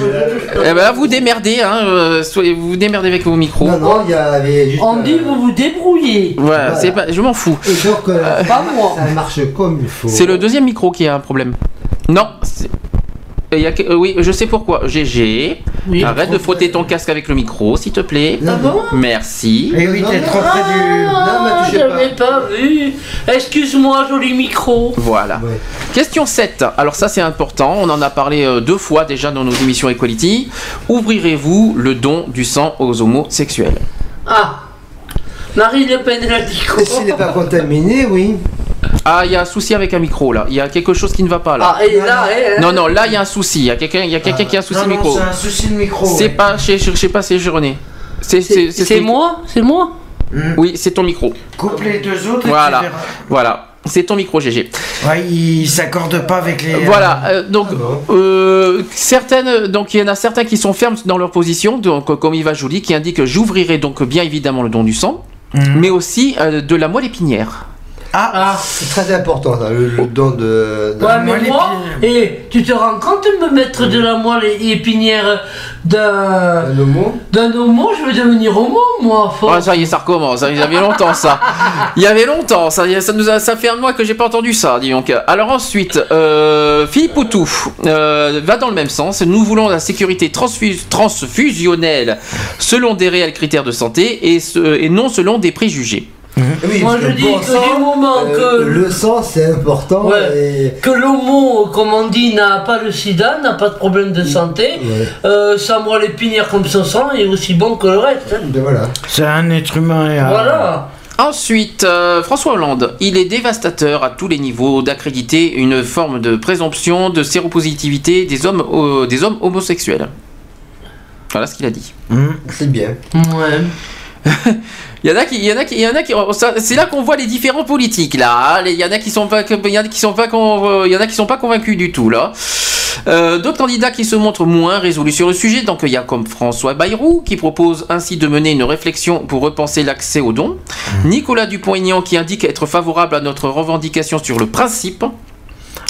Eh ben, vous démerdez, hein. euh, soyez- vous vous démerdez avec vos micros. Non, non, il y avait juste. On dit vous vous débrouillez. Voilà, c'est pas, je m'en fous. Et donc, euh, Pas moi. ça marche comme il faut. C'est le deuxième micro qui a un problème. Non. C'est- Il y a que- euh, oui, je sais pourquoi. GG, Oui. arrête de frotter ton casque avec le micro, s'il te plaît. Bon Merci. Eh oui, t'es trop près du. Non, mais Ah, touchez pas. j'avais pas vu. Excuse-moi, joli micro. Voilà. Ouais. Question 7. Alors ça c'est important, on en a parlé euh, deux fois déjà dans nos émissions Equality. Ouvrirez-vous le don du sang aux homosexuels? Ah. Marine Le Pen l'a dit quoi S'il n'est pas contaminé, oui. Ah, il y a un souci avec un micro là. Il y a quelque chose qui ne va pas là. Ah, et là, eh, Non, non, là il y a un souci. Il y a quelqu'un il y a quelqu'un qui a un souci Non, micro. c'est un souci de micro. C'est ouais. pas chez, je sais pas, c'est René. C'est c'est c'est ton- moi C'est moi Oui, c'est ton micro. Coupe les deux autres et Voilà. Voilà. C'est ton micro, GG. Ouais, il s'accorde pas avec les. Voilà, euh, donc euh, certaines, donc il y en a certains qui sont fermes dans leur position, donc euh, comme Yves Joly qui indique j'ouvrirai donc bien évidemment le don du sang, mais aussi euh, de la moelle épinière. Ah, c'est très important ça, le, le don de. de- Ouais, mais moi, et tu te rends compte de me mettre de la moelle épinière d'un. Un homo D'un homo, je vais devenir homo, moi. faut- Ah, ça y est, ça recommence. hein, Il y avait longtemps ça. Il y avait longtemps. Ça, ça nous a, ça fait un mois que j'ai pas entendu ça. Dis donc. Alors ensuite, euh, Philippe Poutou euh, va dans le même sens. Nous voulons la sécurité transfus- transfusionnelle selon des réels critères de santé et, ce- et non selon des préjugés. Oui, Moi, je dis bon que sang, du moment euh, que- Le sang c'est important Ouais. et. Que l'homo, comme on dit, n'a pas le sida, n'a pas de problème de santé, euh, sa moelle épinière comme son sang est aussi bon que le reste. hein. Ben voilà. C'est un être humain. Et, euh, Voilà. Ensuite, euh, François Hollande, il est dévastateur à tous les niveaux d'accréditer une forme de présomption de séropositivité des hommes, euh, des hommes homosexuels. Voilà ce qu'il a dit. C'est bien. Ouais. Il y en a qui, il y en a qui, il y en a qui, c'est là qu'on voit les différents politiques là. hein. Il y en a qui sont pas, il y en a qui sont pas, con- il y en a qui sont pas convaincus du tout là. Euh, D'autres candidats qui se montrent moins résolus sur le sujet, donc il y a comme François Bayrou qui propose ainsi de mener une réflexion pour repenser l'accès aux dons. Nicolas Dupont-Aignan qui indique être favorable à notre revendication sur le principe.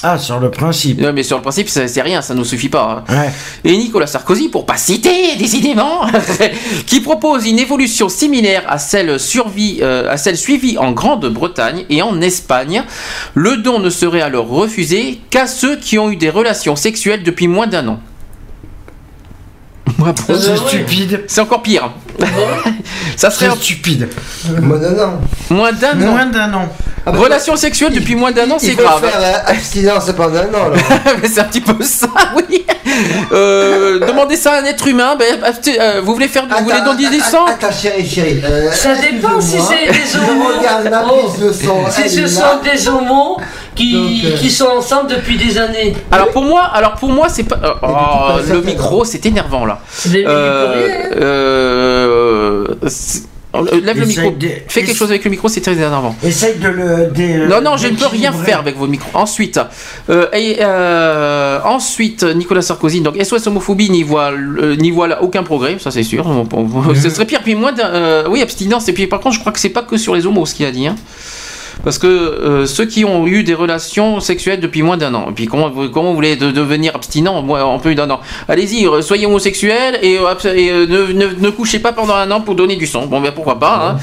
Ah, sur le principe. Non, mais sur le principe, c'est rien, ça ne nous suffit pas. hein. Ouais. Et Nicolas Sarkozy, pour pas citer, décidément, qui propose une évolution similaire à celle, survie, euh, à celle suivie en Grande-Bretagne et en Espagne. Le don ne serait alors refusé qu'à ceux qui ont eu des relations sexuelles depuis moins d'un an. Moi, bon, C'est stupide. C'est encore pire. ça serait C'est stupide. Moins d'un an. moins d'un an. Moins d'un an. Ah bah, Relations sexuelles depuis moins d'un an, Il c'est faut grave. faire euh, abstinence pendant un an. Mais c'est un petit peu ça, oui. Euh, demandez ça à un être humain. Ben, euh, vous voulez faire, vous voulez donner du sang Attends, chérie, chérie. euh, Ça dépend si excuse-moi. c'est des Je homos. regarde la Oh. prise de sang. Si elle ce sont des homos qui, Donc, euh, qui sont ensemble depuis des années. Alors pour moi, alors pour moi, c'est pas. euh, oh, pas le micro, c'est énervant là. Euh, euh, euh, lève le micro. de- Fais quelque chose avec le micro, c'est très énervant. Essaye de le. Non, non, je ne peux rien faire avec vos micros. Ensuite, euh, et, euh, ensuite, Nicolas Sarkozy, donc SOS homophobie n'y voit, euh, n'y voit là aucun progrès, ça c'est sûr. On- Ce serait pire. Puis moins, euh, oui, abstinence. Et puis par contre, je crois que c'est pas que sur les homos ce qu'il a dit. hein. Parce que euh, ceux qui ont eu des relations sexuelles depuis moins d'un an, et puis comment, vous- comment vous voulez de- devenir abstinent en plus d'un an? Allez-y, euh, soyez homosexuel et, euh, et, euh, ne, ne- ne couchez pas pendant un an pour donner du sang. Bon, ben pourquoi pas hein?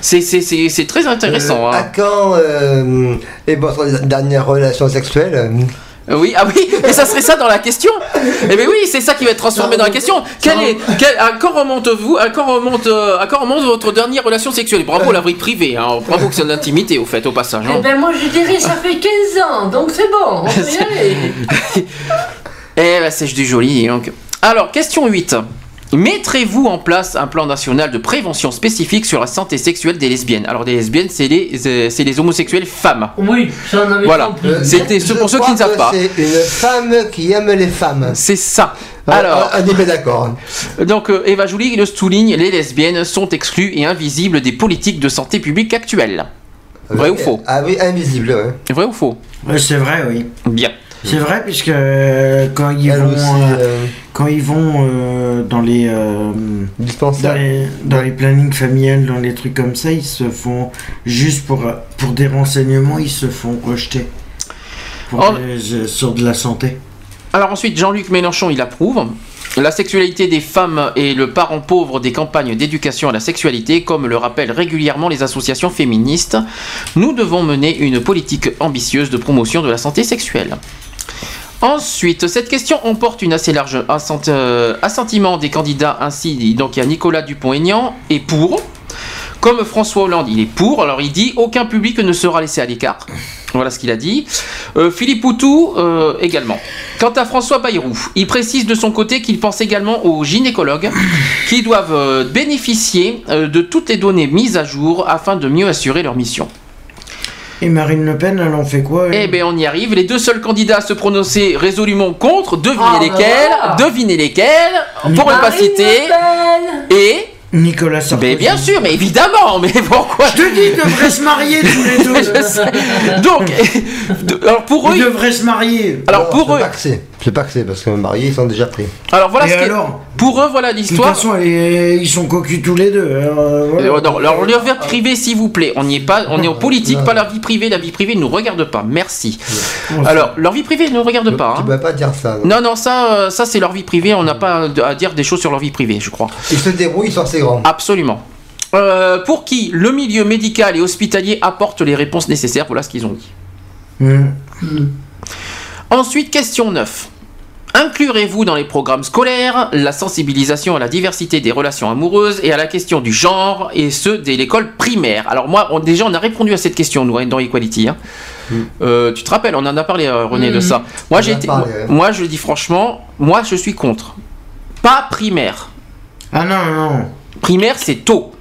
C'est- très intéressant. Euh, hein. À quand euh, est votre dernière relation sexuelle Oui, ah oui, mais ça serait ça dans la question. Eh bien oui, c'est ça qui va être transformé dans la question. Quel est, quel- à quand remonte-vous, à quand remonte, euh, à quand remonte votre dernière relation sexuelle? Bravo la vie privée, hein. bravo que c'est de l'intimité au fait, au passage. hein. Eh ben moi je dirais ça fait 15 ans, donc c'est bon, on peut y aller. Eh ben c'est du joli. Donc. Alors, question 8. Mettrez-vous en place un plan national de prévention spécifique sur la santé sexuelle des lesbiennes? Alors, des lesbiennes, c'est les, euh, c'est les homosexuels femmes. Oui, ça en avait Voilà. compris. Euh, C'était Je pour ceux qui ne savent pas. C'est une femme qui aime les femmes. C'est ça. Alors, Alors, on est bien d'accord. Donc euh, Eva Joly le souligne, les lesbiennes sont exclues et invisibles des politiques de santé publique actuelles. Vrai ou faux? Ah oui, invisible, ouais. Vrai ou faux? C'est vrai, oui. Bien. C'est vrai, puisque euh, quand ils Elle vont, aussi, euh, euh, quand ils vont euh, dans les euh, dans les dans les plannings familiales, dans les trucs comme ça, ils se font juste pour pour des renseignements, ils se font rejeter pour sur de la santé. Alors ensuite, Jean-Luc Mélenchon, il approuve. La sexualité des femmes est le parent pauvre des campagnes d'éducation à la sexualité, comme le rappellent régulièrement les associations féministes. Nous devons mener une politique ambitieuse de promotion de la santé sexuelle. Ensuite, cette question emporte une assez large euh, assentiment des candidats ainsi. Donc il y a Nicolas Dupont-Aignan est pour. Comme François Hollande, il est pour. Alors il dit aucun public ne sera laissé à l'écart. Voilà ce qu'il a dit. Euh, Philippe Poutou euh, également. Quant à François Bayrou, il précise de son côté qu'il pense également aux gynécologues qui doivent bénéficier de toutes les données mises à jour afin de mieux assurer leur mission. Et Marine Le Pen, elle en fait quoi elle Eh bien, on y arrive. Les deux seuls candidats à se prononcer résolument contre, devinez Ah, bah lesquels, voilà. devinez lesquels, pour ne pas Marine citer, Le Pen. et Nicolas Sarkozy. Mais bien sûr, mais évidemment, mais pourquoi Je te dis, ils devraient se marier tous les deux. Je sais. Donc, alors pour eux, Ils devraient se marier. alors Non, pour c'est eux, c'est. Pas que c'est parce que mariés ils sont déjà pris. alors voilà Et ce qui est- alors? pour eux voilà De toute l'histoire. façon, est- ils sont cocus tous les deux. alors, euh, voilà. Euh, non, leur, leur vie privée, s'il vous plaît. On n'y est pas, on est en politique, pas la vie privée. La vie privée ne nous regarde pas. Merci. Alors, leur vie privée ne nous regarde pas. Tu hein. peux pas dire ça. non. Non, non, ça, euh, ça c'est leur vie privée. On n'a pas à dire des choses sur leur vie privée, je crois. Ils se débrouillent, ils sont assez grands. Absolument. Euh, pour qui le milieu médical et hospitalier apporte les réponses nécessaires? Voilà ce qu'ils ont dit. Hum. Ensuite, question 9. Inclurez-vous dans les programmes scolaires la sensibilisation à la diversité des relations amoureuses et à la question du genre et ceux de l'école primaire Alors moi, on- déjà, on a répondu à cette question, nous, dans Equality. hein. Euh, tu te rappelles, on en a parlé, euh, René, de Mhm. ça. Moi, j'ai moi, ouais. moi, je dis franchement, moi, je suis contre. Pas primaire. Ah non, non. Primaire, c'est tôt.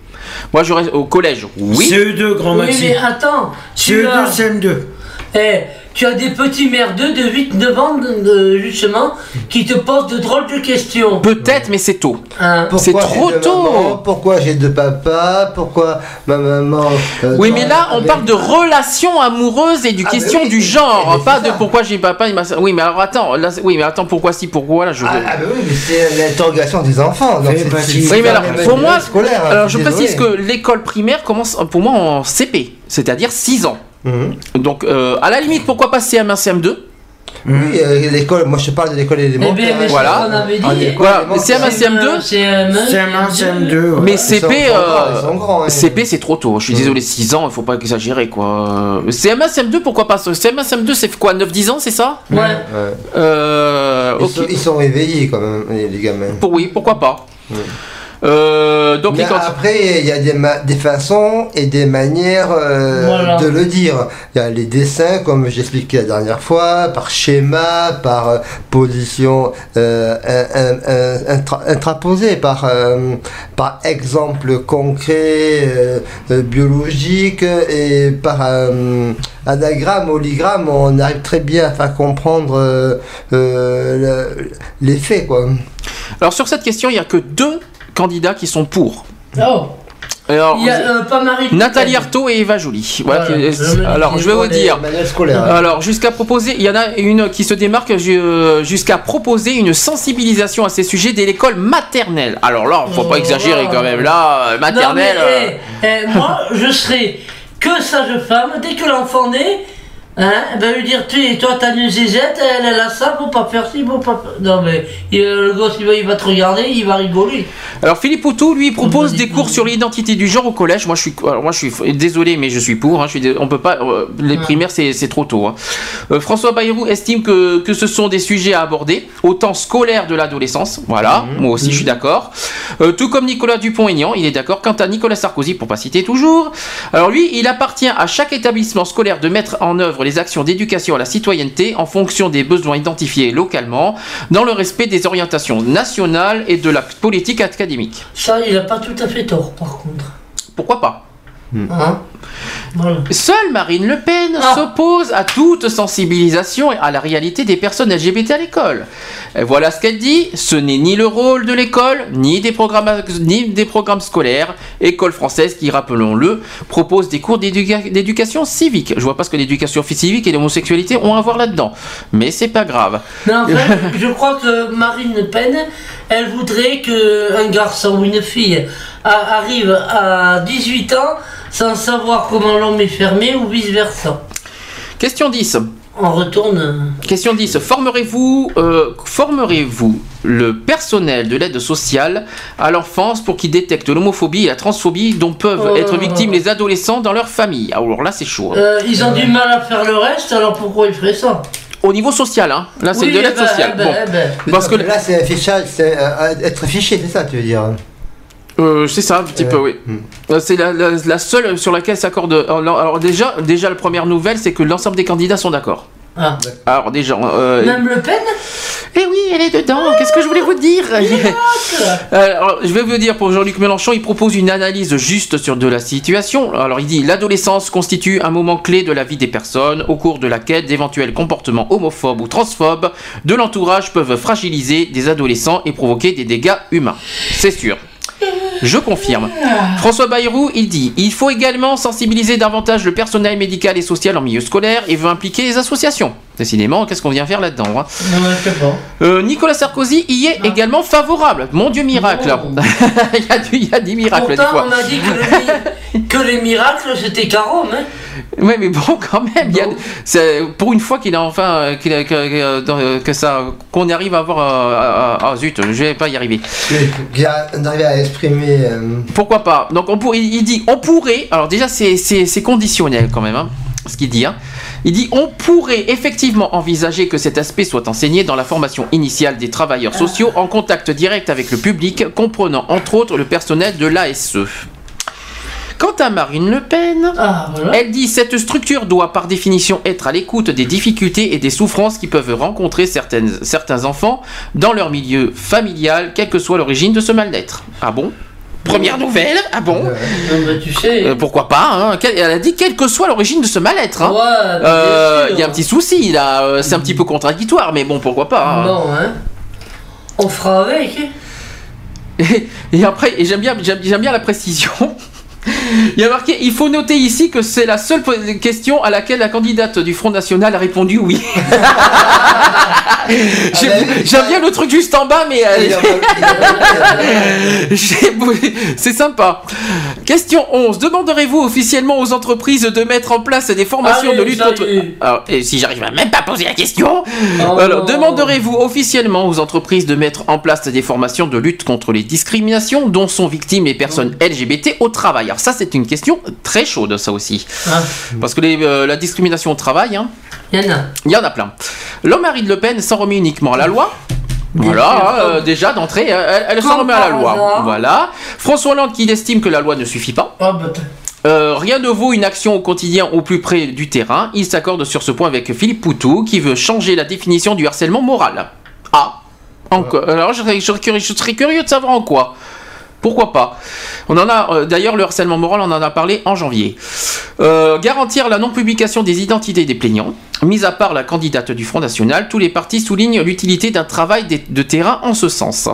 Moi, je reste au collège, oui. CE2, grand Oui, maxi. mais attends, tu CE2, as, CM2. eh, tu as des petits merdeux de 8-9 ans, de- justement, qui te posent de drôles de questions. Peut-être, mais c'est tôt. Hein? C'est trop tôt. Pourquoi j'ai deux papas Pourquoi ma maman. euh, Oui, mais là, on parle de relations amoureuses et du Ah, question oui, du genre, mais pas de ça. pourquoi j'ai papa. Il m'a... Oui, mais alors attends, là, oui, mais attends, pourquoi si, pourquoi là, je. Ah, ah, bah oui, mais c'est l'interrogation des enfants. donc c'est- bah, oui, mais alors, pour moi, scolaire, hein, alors je précise que l'école primaire commence pour moi en CP, c'est-à-dire 6 ans. Mhm. Donc, euh, à la limite, pourquoi pas CM1, CM2 Oui, euh, l'école, moi je parle de l'école Eh élémentaire. bien, mais Voilà. c'est ce qu'on avait En dit. école Voilà, élémentaire. CM1, CM2 CM1, CM1, CM2. ouais. Mais CP, euh, grands, hein. CP c'est trop tôt. Je suis désolé, 6 ans, il faut pas exagérer quoi. Euh, CM1, CM2, pourquoi pas CM1, CM2, c'est quoi 9-10 ans, c'est ça Ouais. Ouais. Euh. Ils, sont, ils sont réveillés quand même, les les gamins. Pour, oui, pourquoi pas. Euh, donc Mais les candidats- après, il y a des, ma- des façons et des manières euh, Voilà. de le dire. Il y a les dessins, comme j'expliquais la dernière fois, par schéma, par euh, position euh, in- in- in- intra- intraposée, par, euh, par exemple concret, biologique, et par euh, anagramme, hologramme, on arrive très bien à faire comprendre euh, euh, le- les faits, quoi. Alors sur cette question, il n'y a que deux candidats qui sont pour. Oh, Alors, il y a euh, pas Marie. Nathalie Arthaud et Eva Joly. Voilà, Voilà, qui- je me alors je vais vous dire. Alors jusqu'à proposer, il y en a une qui se démarque ju- jusqu'à proposer une sensibilisation à ces sujets dès l'école maternelle. Alors là, faut pas Oh, exagérer wow. quand même. Là, euh, maternelle. Non, euh, eh, eh, moi, je serais que sage femme dès que l'enfant naît. Hein, ben lui dire, tu toi t'as une zézette, elle, elle a ça, faut pas faire ci, faut pas faire. Non mais il- le gosse il va, il va te regarder, il va rigoler. Alors Philippe Poutou, lui, propose des cours sur l'identité du genre au collège. Moi, je suis, alors, moi, je suis désolé, mais je suis pour. hein. Je suis dé- on peut pas. euh, les primaires, c'est trop tôt. hein. Euh, François Bayrou estime que, que ce sont des sujets à aborder, autant scolaire de l'adolescence. Voilà, moi aussi, je suis d'accord. Euh, tout comme Nicolas Dupont-Aignan, il est d'accord. Quant à Nicolas Sarkozy, pour pas citer toujours, alors lui, il appartient à chaque établissement scolaire de mettre en œuvre les actions d'éducation à la citoyenneté en fonction des besoins identifiés localement, dans le respect des orientations nationales et de la politique académique. Ça, il a pas tout à fait tort par contre. Pourquoi pas? Hein? Voilà. Seule Marine Le Pen Ah. s'oppose à toute sensibilisation à la réalité des personnes LGBT à l'école. Et voilà ce qu'elle dit, ce n'est ni le rôle de l'école, ni des programmes, ni des programmes scolaires. École française qui, rappelons-le, propose des cours d'éduca- d'éducation civique. Je vois pas ce que l'éducation civique et l'homosexualité ont à voir là-dedans. Mais c'est pas grave. Mais en fait, je crois que Marine Le Pen, elle voudrait qu'un garçon ou une fille arrive à 18 ans sans savoir comment l'homme est fermé ou vice-versa. Question 10. On retourne. Question 10. Formerez-vous euh, formerez-vous le personnel de l'aide sociale à l'enfance pour qu'il détecte l'homophobie et la transphobie dont peuvent Oh. être victimes les adolescents dans leur famille? Alors là, c'est chaud. hein. Euh, ils ont du mal à faire le reste, alors pourquoi ils feraient ça? Au niveau social, hein. là, c'est Oui, de l'aide eh ben, sociale. eh ben, Bon. eh ben. Parce que là, c'est un fichage, c'est euh, être fiché, c'est ça, tu veux dire Euh, c'est ça, un petit peu, oui. Euh, C'est la, la- la seule sur laquelle s'accorde. Alors, alors déjà, déjà, la première nouvelle, c'est que l'ensemble des candidats sont d'accord. Ah. Alors déjà, euh, Même Le Pen? Eh oui, elle est dedans. Qu'est-ce que je voulais vous dire? Euh, alors, Je vais vous dire pour Jean-Luc Mélenchon, il propose une analyse juste sur de la situation. Alors il dit l'adolescence constitue un moment clé de la vie des personnes au cours de laquelle d'éventuels comportements homophobes ou transphobes de l'entourage peuvent fragiliser des adolescents et provoquer des dégâts humains. C'est sûr. Je confirme. François Bayrou, il dit il faut également sensibiliser davantage le personnel médical et social en milieu scolaire et veut impliquer les associations. Décidément, qu'est-ce qu'on vient faire là-dedans hein Euh, Nicolas Sarkozy y est également favorable. Mon Dieu, miracle. il, y a du- il y a des miracles des Pourtant, fois. on a dit que, le mi- que les miracles, c'était qu'à Rome. Hein. Oui, mais bon, quand même, il y a- c'est- pour une fois qu'il a enfin euh, qu'il a- que, que- dans- que ça, qu'on arrive à avoir, euh, ah zut, je vais pas y arriver. D'arriver à exprimer. euh, Pourquoi pas? Donc on pourrait, il dit, on pourrait. Alors déjà, c'est conditionnel quand même, hein, ce qu'il dit. hein. Il dit, on pourrait effectivement envisager que cet aspect soit enseigné dans la formation initiale des travailleurs sociaux en contact direct avec le public, comprenant entre autres le personnel de l'ASE. Quant à Marine Le Pen, elle dit cette structure doit par définition être à l'écoute des difficultés et des souffrances qui peuvent rencontrer certaines, certains enfants dans leur milieu familial, quelle que soit l'origine de ce mal-être. Ah bon? Première nouvelle Ah bon? Tu sais. Euh, pourquoi pas hein Elle a dit quelle que soit l'origine de ce mal-être. hein. Ouais, Euh. Il y a un petit souci là, euh, c'est un petit peu contradictoire, mais bon, pourquoi pas. hein. Non, hein. On fera avec. Et, et après, et j'aime bien, j'aime, j'aime bien la précision. Il y a marqué, il faut noter ici que c'est la seule question à laquelle la candidate du Front National a répondu oui. J'ai- J'aime bien le truc juste en bas, mais euh, c'est sympa. Question 11. Demanderez-vous officiellement aux entreprises de mettre en place des formations Allez, de lutte contre... Alors, et si j'arrive à même pas poser la question, Oh alors demanderez-vous officiellement aux entreprises de mettre en place des formations de lutte contre les discriminations dont sont victimes les personnes LGBT au travail Alors ça, c'est une question très chaude, ça aussi. Ah. Parce que les, euh, la discrimination au travail, hein, Il y en a. il y en a plein. L'homme Marine Le Pen s'en remet uniquement à la loi. Voilà, euh, déjà d'entrée, elle, elle s'en remet à la loi. hasard. Voilà. François Hollande qui estime que la loi ne suffit pas. Ah, bah, Euh, rien ne vaut une action au quotidien au plus près du terrain. Il s'accorde sur ce point avec Philippe Poutou qui veut changer la définition du harcèlement moral. Ah, encore. Alors je serais, je serais curieux, je serais curieux de savoir en quoi. Pourquoi pas On en a euh, d'ailleurs le harcèlement moral, on en a parlé en janvier. Euh, garantir la non-publication des identités des plaignants. Mis à part la candidate du Front National, tous les partis soulignent l'utilité d'un travail de, terrain en ce sens.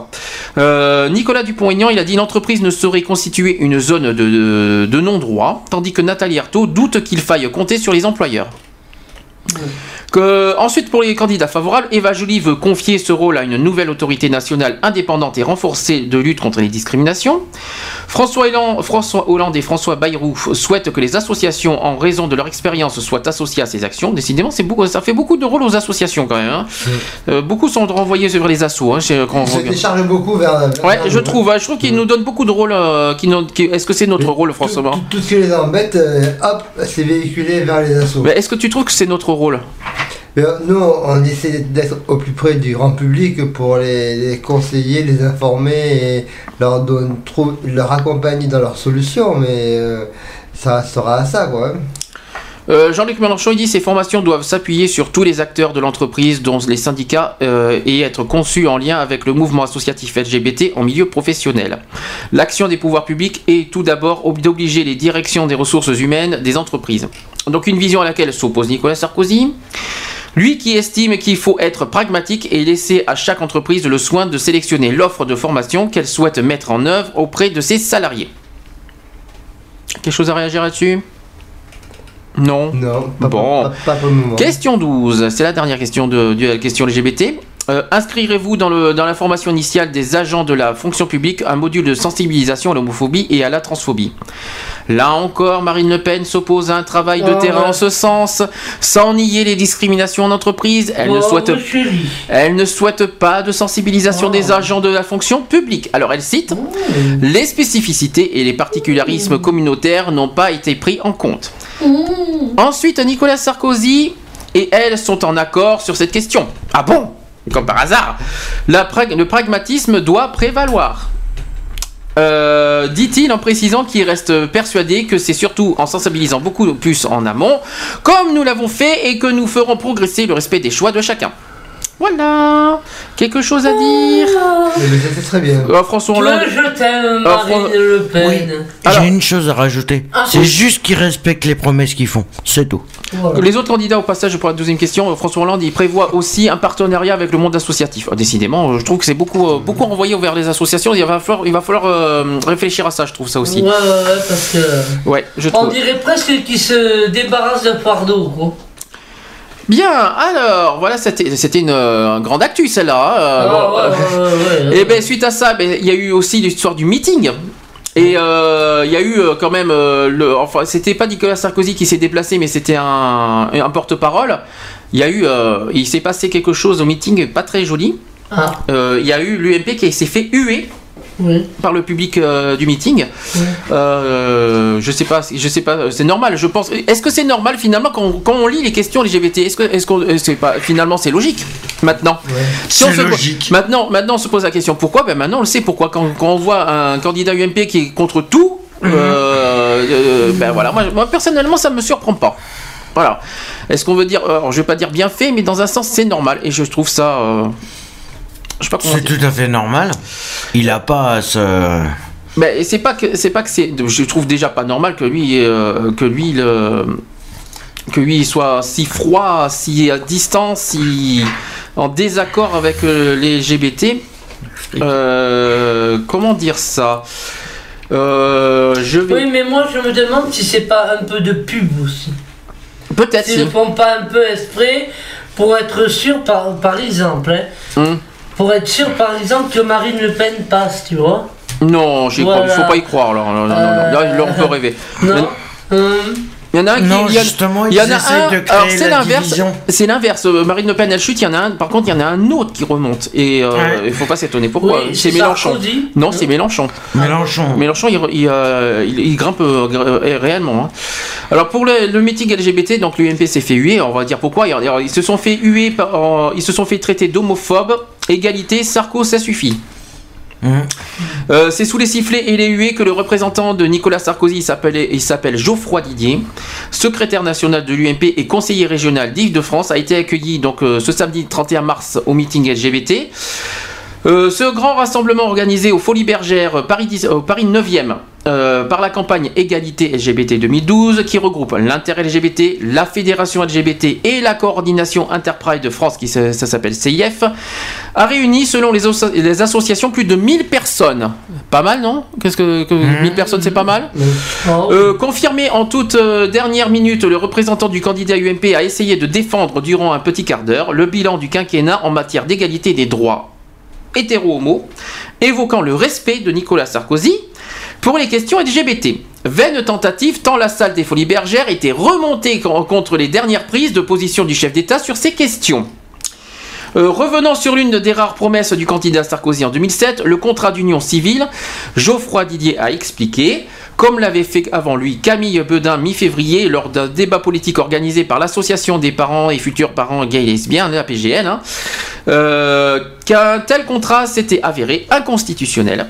Euh, Nicolas Dupont-Aignan, il a dit l'entreprise ne saurait constituer une zone de, de- de non-droit, tandis que Nathalie Arthaud doute qu'il faille compter sur les employeurs. Que, ensuite, pour les candidats favorables, Eva Joly veut confier ce rôle à une nouvelle autorité nationale indépendante et renforcée de lutte contre les discriminations. François Hollande, François Hollande et François Bayrou souhaitent que les associations, en raison de leur expérience, soient associées à ces actions. Décidément, c'est beaucoup, ça fait beaucoup de rôles aux associations quand même. hein. Euh, beaucoup sont renvoyés vers les assos. hein, chez- quand on déchargent beaucoup vers. vers- Ouais, vers je trouve, hein, je trouve qu'il nous donne beaucoup de rôles. euh, qui nous- qui- Est-ce que c'est notre rôle, François Bayrou? Tout ce qui les embête, euh, hop, c'est véhiculé vers les assos. Mais Est-ce que tu trouves que c'est notre rôle euh, nous, on essaie d'être au plus près du grand public pour les, les conseiller, les informer et leur, donner, trou- leur accompagner dans leurs solutions, mais euh, ça restera à ça, quoi. hein. Euh, Jean-Luc Mélenchon il dit ces formations doivent s'appuyer sur tous les acteurs de l'entreprise, dont les syndicats, euh, et être conçues en lien avec le mouvement associatif LGBT en milieu professionnel. L'action des pouvoirs publics est tout d'abord ob- d'obliger les directions des ressources humaines des entreprises. Donc une vision à laquelle s'oppose Nicolas Sarkozy. Lui qui estime qu'il faut être pragmatique et laisser à chaque entreprise le soin de sélectionner l'offre de formation qu'elle souhaite mettre en œuvre auprès de ses salariés. Quelque chose à réagir là-dessus? Non? Non, pas, bon. pas, pas pour le moment. Question 12, c'est la dernière question de, de la question LGBT. Euh, inscrirez-vous dans, le, dans la formation initiale des agents de la fonction publique un module de sensibilisation à l'homophobie et à la transphobie Là encore, Marine Le Pen s'oppose à un travail de Oh, terrain ouais. en ce sens, sans nier les discriminations en entreprise. Elle, ne, souhaite, chérie. elle ne souhaite pas de sensibilisation des agents de la fonction publique. Alors elle cite Les spécificités et les particularismes communautaires n'ont pas été pris en compte. Ensuite, Nicolas Sarkozy et elle sont en accord sur cette question. Ah bon? Comme par hasard. Le pragmatisme doit prévaloir. Euh, dit-il en précisant qu'il reste persuadé que c'est surtout en sensibilisant beaucoup plus en amont, comme nous l'avons fait et que nous ferons progresser le respect des choix de chacun. Voilà. Quelque chose à dire C'est très bien. Euh, François Hollande. je t'aime, Ah, Fran- Le Pen. J'ai une chose à rajouter. Ah, c'est oui. juste qu'ils respectent les promesses qu'ils font. C'est tout. Les autres candidats, au passage, pour la deuxième question, euh, François Hollande, il prévoit aussi un partenariat avec le monde associatif. Décidément, euh, je trouve que c'est beaucoup, euh, beaucoup envoyé vers les associations. Il va falloir, il va falloir euh, réfléchir à ça, je trouve ça aussi. Ouais, ouais, ouais, parce que. Ouais, je On trouve. dirait presque qu'il se débarrasse d'un fardeau, quoi. Bien, alors, voilà, c'était une euh, grande actu, celle-là. euh, bon, ouais, ouais, ouais, ouais. Et ben suite à ça, ben, il y a eu aussi l'histoire du meeting. Et euh, il y a eu euh, quand même le, enfin c'était pas Nicolas Sarkozy qui s'est déplacé, mais c'était un, un porte-parole. Il y a eu, il s'est passé quelque chose au meeting pas très joli. Ah. Il y a eu l'UMP qui s'est fait huer Oui. par le public euh, du meeting. Euh, je sais pas, je sais pas, c'est normal. Je pense. Est-ce que c'est normal finalement quand on, quand on lit les questions LGBT Est-ce que, est-ce qu'on, que pas finalement c'est logique maintenant? Si on C'est se- logique. Maintenant, maintenant on se pose la question pourquoi? Ben maintenant on le sait pourquoi? Quand, quand on voit un candidat UMP qui est contre tout, Mhm. euh, euh, ben voilà. Moi, moi, personnellement ça me surprend pas. Voilà. Est-ce qu'on veut dire, alors, je vais pas dire bien fait, mais dans un sens c'est normal et je trouve ça. Je sais pas comment C'est tout à fait normal. Il a pas à se. Mais Ben, c'est pas que c'est pas que c'est. Je trouve déjà pas normal que lui euh, que lui le que lui il soit si froid, si à distance, si en désaccord avec euh, les LGBT. Euh, comment dire ça? Euh, Je vais Oui, mais moi je me demande si c'est pas un peu de pub aussi. peut-être. S'ils ne font pas un peu esprit pour être sûr, par, par exemple, hein, Hum. Pour être sûr par exemple que Marine Le Pen passe, tu vois. Non, crois. Voilà. faut pas y croire. Là, non, non, non, non. Là, là, on peut rêver. Non. Hum. Il y en a un qui. Non, il y a- justement, il y en a un. de alors c'est la l'inverse. C'est l'inverse. Euh, Marine Le Pen elle chute. Il y en a un. Par contre, il y en a un autre qui remonte. Et euh, Ouais. il faut pas s'étonner. Pourquoi Oui, C'est Mélenchon. Non, c'est Mélenchon. Mélenchon. Mélenchon, il, il, euh, il- il grimpe euh, gr- réellement. hein. Alors pour le, le meeting LGBT, donc l'UMP s'est fait huer. On va dire pourquoi. Ils se sont fait huer. par- ils se sont fait traiter d'homophobes. Égalité, Sarko, ça suffit. Hum. Euh, c'est sous les sifflets et les huées que le représentant de Nicolas Sarkozy, il s'appelle, il s'appelle Geoffroy Didier, secrétaire national de l'UMP et conseiller régional d'Île-de-France, a été accueilli donc euh, ce samedi 31 mars au meeting LGBT. Euh, ce grand rassemblement organisé au Folies Bergères, euh, Paris, 10 euh, Paris 9e, euh, par la campagne Égalité LGBT 2012, qui regroupe l'inter-LGBT, la Fédération LGBT et la coordination Interpride de France, qui ça s'appelle CIF, a réuni, selon les, associations, plus de 1000 personnes. Pas mal, non? Qu'est-ce que, que 1000 personnes, c'est pas mal? Oh. euh, confirmé en toute dernière minute, le représentant du candidat UMP a essayé de défendre durant un petit quart d'heure le bilan du quinquennat en matière d'égalité des droits hétéro-homo, évoquant le respect de Nicolas Sarkozy pour les questions LGBT. Vaine tentative tant la salle des Folies Bergères était remontée con- contre les dernières prises de position du chef d'État sur ces questions. Euh, revenant sur l'une des rares promesses du candidat Sarkozy en 2007, le contrat d'union civile, Geoffroy Didier a expliqué, comme l'avait fait avant lui Camille Bedin mi-février lors d'un débat politique organisé par l'association des parents et futurs parents gays et lesbiens, la PGN, hein, euh, qu'un tel contrat s'était avéré inconstitutionnel.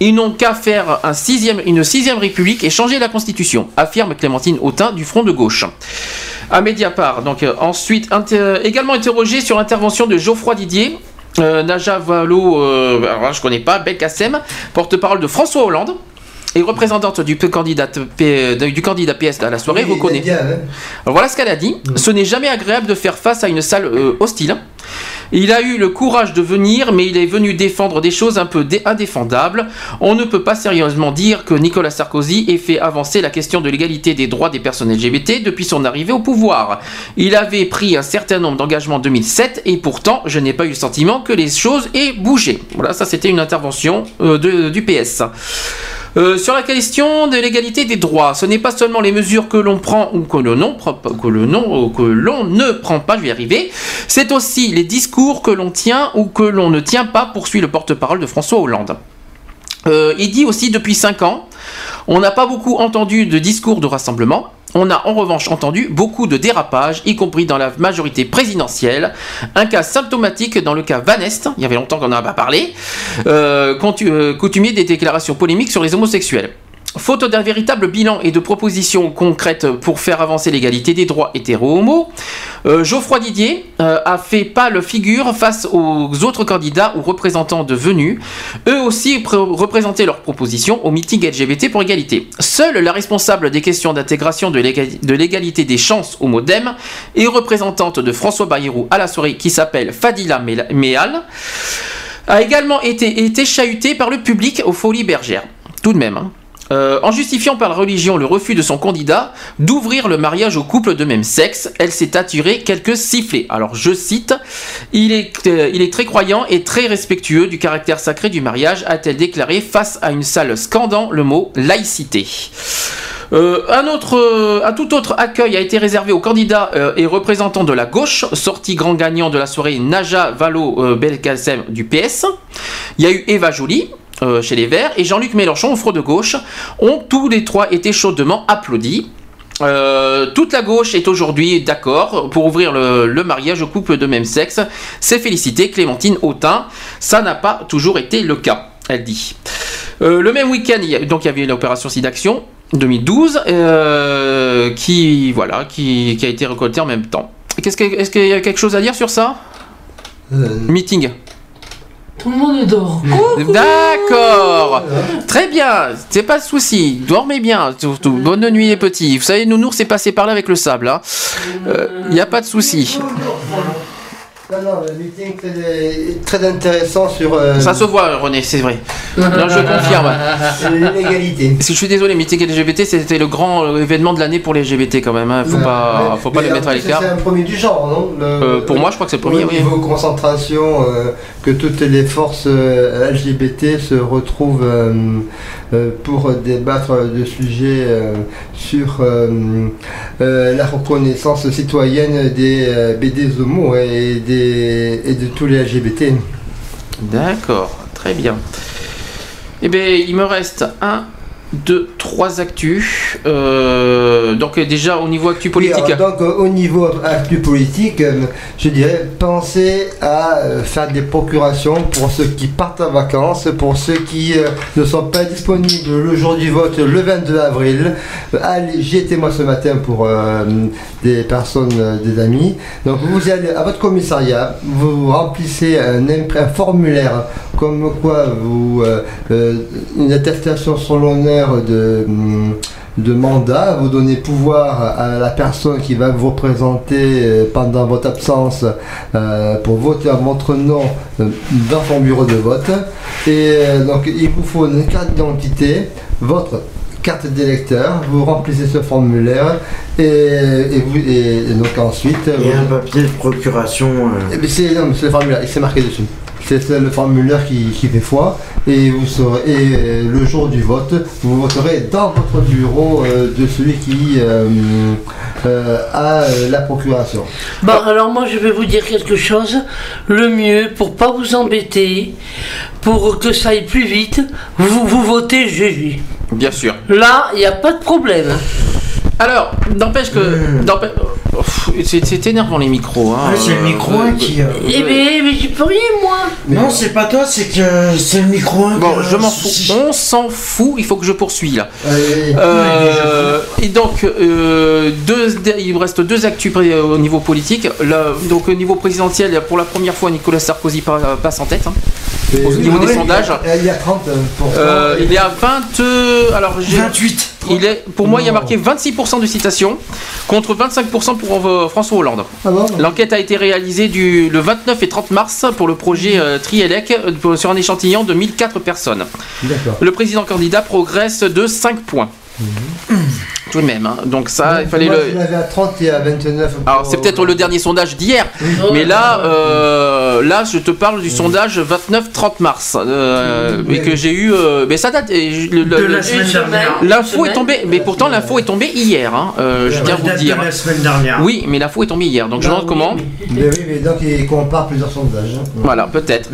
Ils n'ont qu'à faire une sixième république et changer la constitution, affirme Clémentine Autain du Front de gauche. À Mediapart, donc euh, ensuite inter- également interrogé sur l'intervention de Geoffroy Didier, euh, Naja Valo, euh, alors là, je connais pas, Belkacem, porte-parole de François Hollande et représentante du candidat, P- du candidat PS à la soirée Oui, reconnaît. bien, hein. Alors voilà ce qu'elle a dit. Ce n'est jamais agréable de faire face à une salle euh, hostile. Il a eu le courage de venir, mais il est venu défendre des choses un peu dé- indéfendables. On ne peut pas sérieusement dire que Nicolas Sarkozy ait fait avancer la question de l'égalité des droits des personnes LGBT depuis son arrivée au pouvoir. Il avait pris un certain nombre d'engagements en 2007 et pourtant, je n'ai pas eu le sentiment que les choses aient bougé. Voilà, ça c'était une intervention euh, du PS. Euh, sur la question de l'égalité des droits, ce n'est pas seulement les mesures que l'on prend ou non que l'on ne prend pas, je vais y arriver. C'est aussi les discours que l'on tient ou que l'on ne tient pas, poursuit le porte-parole de François Hollande. Euh, il dit aussi depuis 5 ans, on n'a pas beaucoup entendu de discours de rassemblement. On a en revanche entendu beaucoup de dérapages, y compris dans la majorité présidentielle. Un cas symptomatique dans le cas Van Est, il y avait longtemps qu'on n'en a pas parlé, euh, euh, coutumier des déclarations polémiques sur les homosexuels. Faute d'un véritable bilan et de propositions concrètes pour faire avancer l'égalité des droits hétéro-homo, euh, Geoffroy Didier euh, a fait pâle figure face aux autres candidats ou représentants devenus, eux aussi pr- représentaient leurs propositions au meeting LGBT pour égalité. Seule la responsable des questions d'intégration de l'égali- de l'égalité des chances au MoDem et représentante de François Bayrou à la soirée qui s'appelle Fadila Méal a également été, été chahutée par le public aux Folies Bergères. Tout de même. hein. Euh, en justifiant par la religion le refus de son candidat d'ouvrir le mariage aux couples de même sexe, elle s'est attirée quelques sifflets. Alors je cite, il est, euh, il est très croyant et très respectueux du caractère sacré du mariage, a-t-elle déclaré face à une salle scandant le mot laïcité. Euh, un, autre, un tout autre accueil a été réservé aux candidats et représentants de la gauche, sorti grand gagnant de la soirée Naja Valo Belkacem du PS. Il y a eu Eva Joly euh, chez les Verts et Jean-Luc Mélenchon au Front de gauche. Ont tous les trois été chaudement applaudis. Euh, toute la gauche est aujourd'hui d'accord pour ouvrir le, le mariage aux couples de même sexe. C'est félicité Clémentine Autain. Ça n'a pas toujours été le cas, elle dit. Euh, le même week-end, il y a- donc il y avait l'opération Sidaction 2012 euh, qui voilà qui, qui a été récoltée en même temps. Qu'est-ce que- Est-ce qu'il y a quelque chose à dire sur ça? Meeting. Tout le monde dort. D'accord. Très bien. C'est pas de souci. Dormez bien. Surtout. Bonne nuit les petits. Vous savez, Nounours est passé par là avec le sable. Il n'y a pas de souci. Non, non, le meeting très, très intéressant sur. euh, Ça se voit, René, c'est vrai. Non, je confirme. L'égalité. Je suis désolé, meeting LGBT, c'était le grand euh, événement de l'année pour les LGBT quand même. hein. Faut pas, faut pas les mettre à l'écart. C'est un premier du genre, non Le- Euh, pour moi, je crois que c'est le premier, Au oui. niveau concentration, euh, que toutes les forces LGBT se retrouvent pour débattre de sujets euh, sur euh, euh, la reconnaissance citoyenne des euh, BD homo et de tous les LGBT. D'accord, très bien. Eh bien, il me reste un, deux, trois actus. Euh, donc déjà au niveau actu politique. Oui, alors, donc au niveau actu politique, euh, je dirais pensez à euh, faire des procurations pour ceux qui partent en vacances, pour ceux qui ne sont pas disponibles le jour du vote, le 22 avril. Allez, j'y étais moi ce matin pour euh, des personnes, des amis. Donc vous allez à votre commissariat, vous remplissez un, formulaire comme quoi vous euh, une attestation sur l'honneur de de mandat, vous donnez pouvoir à la personne qui va vous représenter euh, pendant votre absence euh, pour voter en votre nom euh, dans son bureau de vote. Et donc il vous faut une carte d'identité, votre carte d'électeur, vous remplissez ce formulaire et, et vous, et, donc ensuite... Et vous- un papier de procuration. euh, eh bien, c'est le formulaire, c'est marqué dessus. C'est le formulaire qui, qui fait foi et vous serez et euh, le jour du vote, vous voterez dans votre bureau euh, de celui qui euh, euh, a la procuration. Bon, alors moi je vais vous dire quelque chose. Le mieux, pour pas vous embêter, pour que ça aille plus vite, vous, vous votez Jésus. Bien sûr. Là, il n'y a pas de problème. Alors, n'empêche que. C'est énervant les micros. Hein. Ouais, c'est le micro Euh, hein, qui. euh, Eh bien, mais j'y peux rien, moi. Non, c'est pas toi, c'est que c'est le micro. hein, Bon, qui a je m'en fous. On s'en fout. Il faut que je poursuis là. Allez, Euh, et donc, euh, deux, il me reste deux actus au niveau politique. Là, donc, au niveau présidentiel, pour la première fois, Nicolas Sarkozy pa- passe en tête. hein. Au niveau des oui, sondages. Il y a 30 Euh, il est à 20. euh, alors, j'ai- 28. Il est, pour moi, il y a marqué 26% de citations contre 25% pour euh, François Hollande. Ah bon L'enquête a été réalisée du, le 29 et 30 mars pour le projet euh, Trielec euh, pour- sur un échantillon de 1004 personnes. Le président candidat progresse de 5 points. Tout de même, hein. donc ça, il fallait Moi, le. Je à 30 et à 29. pour- Alors c'est peut-être le dernier sondage d'hier, mais là, euh, là je te parle du sondage 29-30 mars euh, et que j'ai eu, euh, mais ça date. la le- semaine dernière. L'info est tombée, mais pourtant l'info est tombée hier. hein, euh, je tiens à vous dire. de la semaine dernière. Oui, mais l'info est tombée hier, donc je me demande comment. Mais oui, mais donc il compare plusieurs sondages. hein. Voilà, peut-être.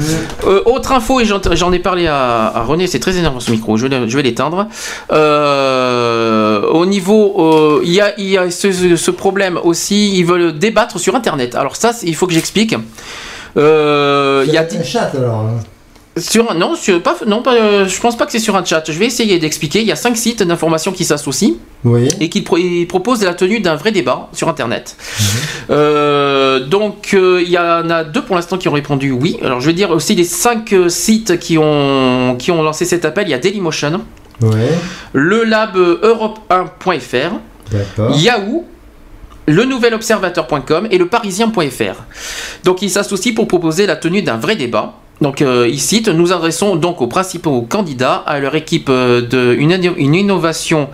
Euh, autre info, et j'en j'en ai parlé à, à René, c'est très énervant ce micro, je vais, le- je vais l'éteindre. Euh, au niveau, euh, il y a, il y a ce, ce problème aussi, ils veulent débattre sur Internet. Alors ça, il faut que j'explique. Euh, il y a un chat alors. hein. Sur un- non, sur, pas, non pas, euh, je pense pas que c'est sur un chat. Je vais essayer d'expliquer. Il y a cinq sites d'information qui s'associent Oui. et qui pro- proposent la tenue d'un vrai débat sur Internet. Mhm. Euh, donc euh, il y en a deux pour l'instant qui ont répondu oui. Alors je vais dire aussi les cinq sites qui ont qui ont lancé cet appel. Il y a Dailymotion, Ouais. le Lab Europe 1.fr, D'accord. Yahoo, le nouvelobservateur.com et le parisien.fr. Donc ils s'associent pour proposer la tenue d'un vrai débat. Donc euh, ils citent, nous adressons donc aux principaux candidats, à leur équipe euh, de une innovation,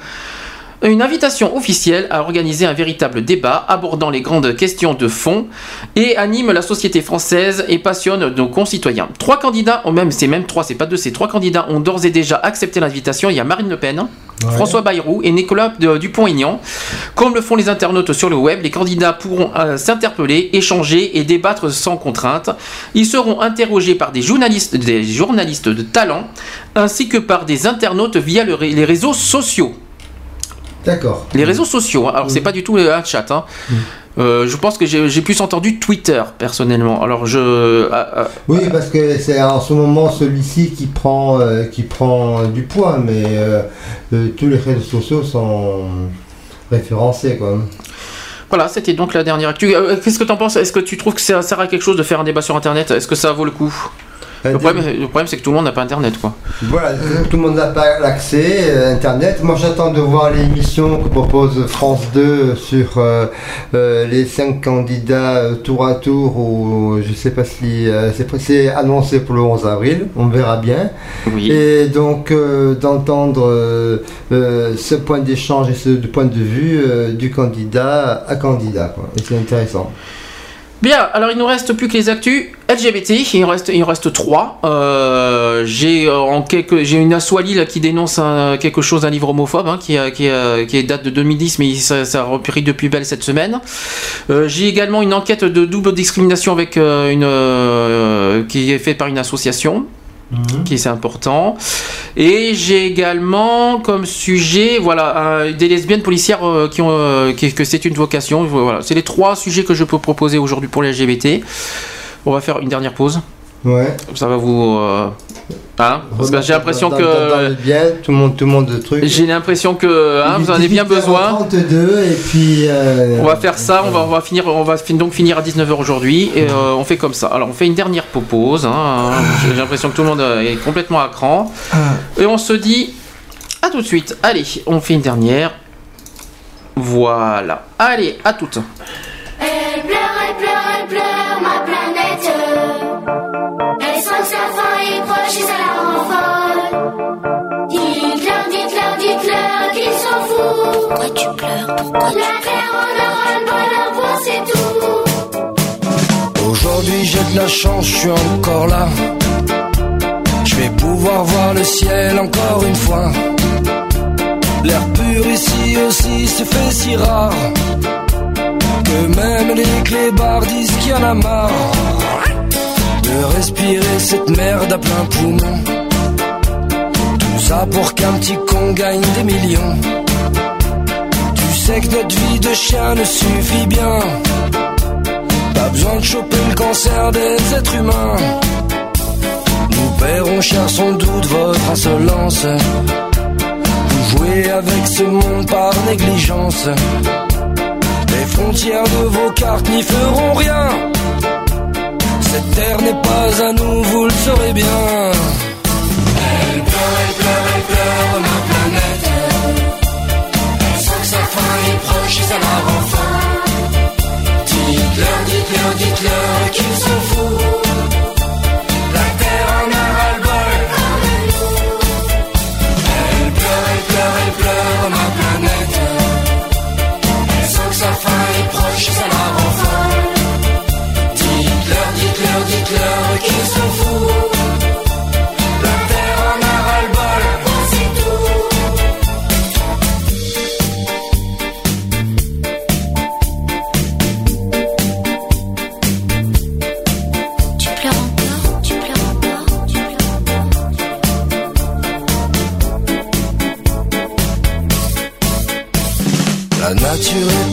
une invitation officielle à organiser un véritable débat abordant les grandes questions de fond et anime la société française et passionne nos concitoyens. Trois candidats, ou même c'est même trois, c'est pas deux, c'est trois candidats ont d'ores et déjà accepté l'invitation. Il y a Marine Le Pen, Ouais. François Bayrou et Nicolas Dupont-Aignan. Comme le font les internautes sur le web, les candidats pourront euh, s'interpeller, échanger et débattre sans contrainte. Ils seront interrogés par des journalistes, des journalistes de talent ainsi que par des internautes via le les réseaux sociaux. D'accord. Les réseaux sociaux, hein. alors c'est pas du tout euh, un chat. hein. Euh, je pense que j'ai plus entendu Twitter personnellement. Alors je. ah, Oui, parce que c'est en ce moment celui-ci qui prend, euh, qui prend du poids, mais euh, euh, tous les réseaux sociaux sont référencés. Quoi. Voilà, c'était donc la dernière actu. Euh, Qu'est-ce que tu en penses? Est-ce que tu trouves que ça sert à quelque chose de faire un débat sur Internet? Est-ce que ça vaut le coup? Le problème, le problème, c'est que tout le monde n'a pas Internet, quoi. Voilà, tout le monde n'a pas l'accès à Internet. Moi, j'attends de voir l'émission que propose France 2 sur euh, euh, les cinq candidats euh, tour à tour. Ou je sais pas si euh, c'est annoncé pour le 11 avril. On verra bien. Oui. Et donc euh, d'entendre euh, euh, ce point d'échange et ce point de vue euh, du candidat à candidat. Quoi. Et c'est intéressant. Bien, alors il nous reste plus que les actus LGBT. Il reste, il reste trois. Euh, j'ai euh, j'ai une asso à Lille qui dénonce quelque chose, un livre homophobe, hein, qui, a- qui, qui date de 2010, mais ça, ça a repris depuis belle cette semaine. Euh, j'ai également une enquête de double discrimination avec euh, une euh, qui est faite par une association. Qui c'est important. Et j'ai également comme sujet, voilà, des lesbiennes policières euh, qui ont, euh, que c'est une vocation. Voilà, c'est les trois sujets que je peux proposer aujourd'hui pour les LGBT. On va faire une dernière pause. Ouais. Ça va vous, euh, hein, parce que j'ai l'impression que bien, tout le monde, tout le monde de trucs. j'ai l'impression que hein, vous en avez bien 18h32 besoin. et puis. euh, On va faire ça, on va, on va finir, on va fin- donc finir à 19h aujourd'hui et euh, on fait comme ça. Alors on fait une dernière pause, hein, j'ai l'impression que tout le monde euh, est complètement à cran. Et on se dit à tout de suite. Allez, on fait une dernière. Voilà. Allez, à toutes. La terre en aura le bonheur c'est tout. Aujourd'hui j'ai de la chance, je suis encore là. Je vais pouvoir voir le ciel encore une fois. L'air pur ici aussi se fait si rare que même les clébards disent qu'il y en a marre de respirer cette merde à plein poumon. Tout ça pour qu'un petit con gagne des millions. Tu sais que notre vie de chien ne suffit bien. Pas besoin de choper le cancer des êtres humains. Nous paierons cher sans doute votre insolence. Vous jouez avec ce monde par négligence. Les frontières de vos cartes n'y feront rien. Cette terre n'est pas à nous, vous le saurez bien. Elle pleure, elle pleure, elle pleure, ma planète. Elle sent que sa fin est proche et ça la rend folle. Dites-leur, dites-leur, dites-leur qu'ils s'en foutent.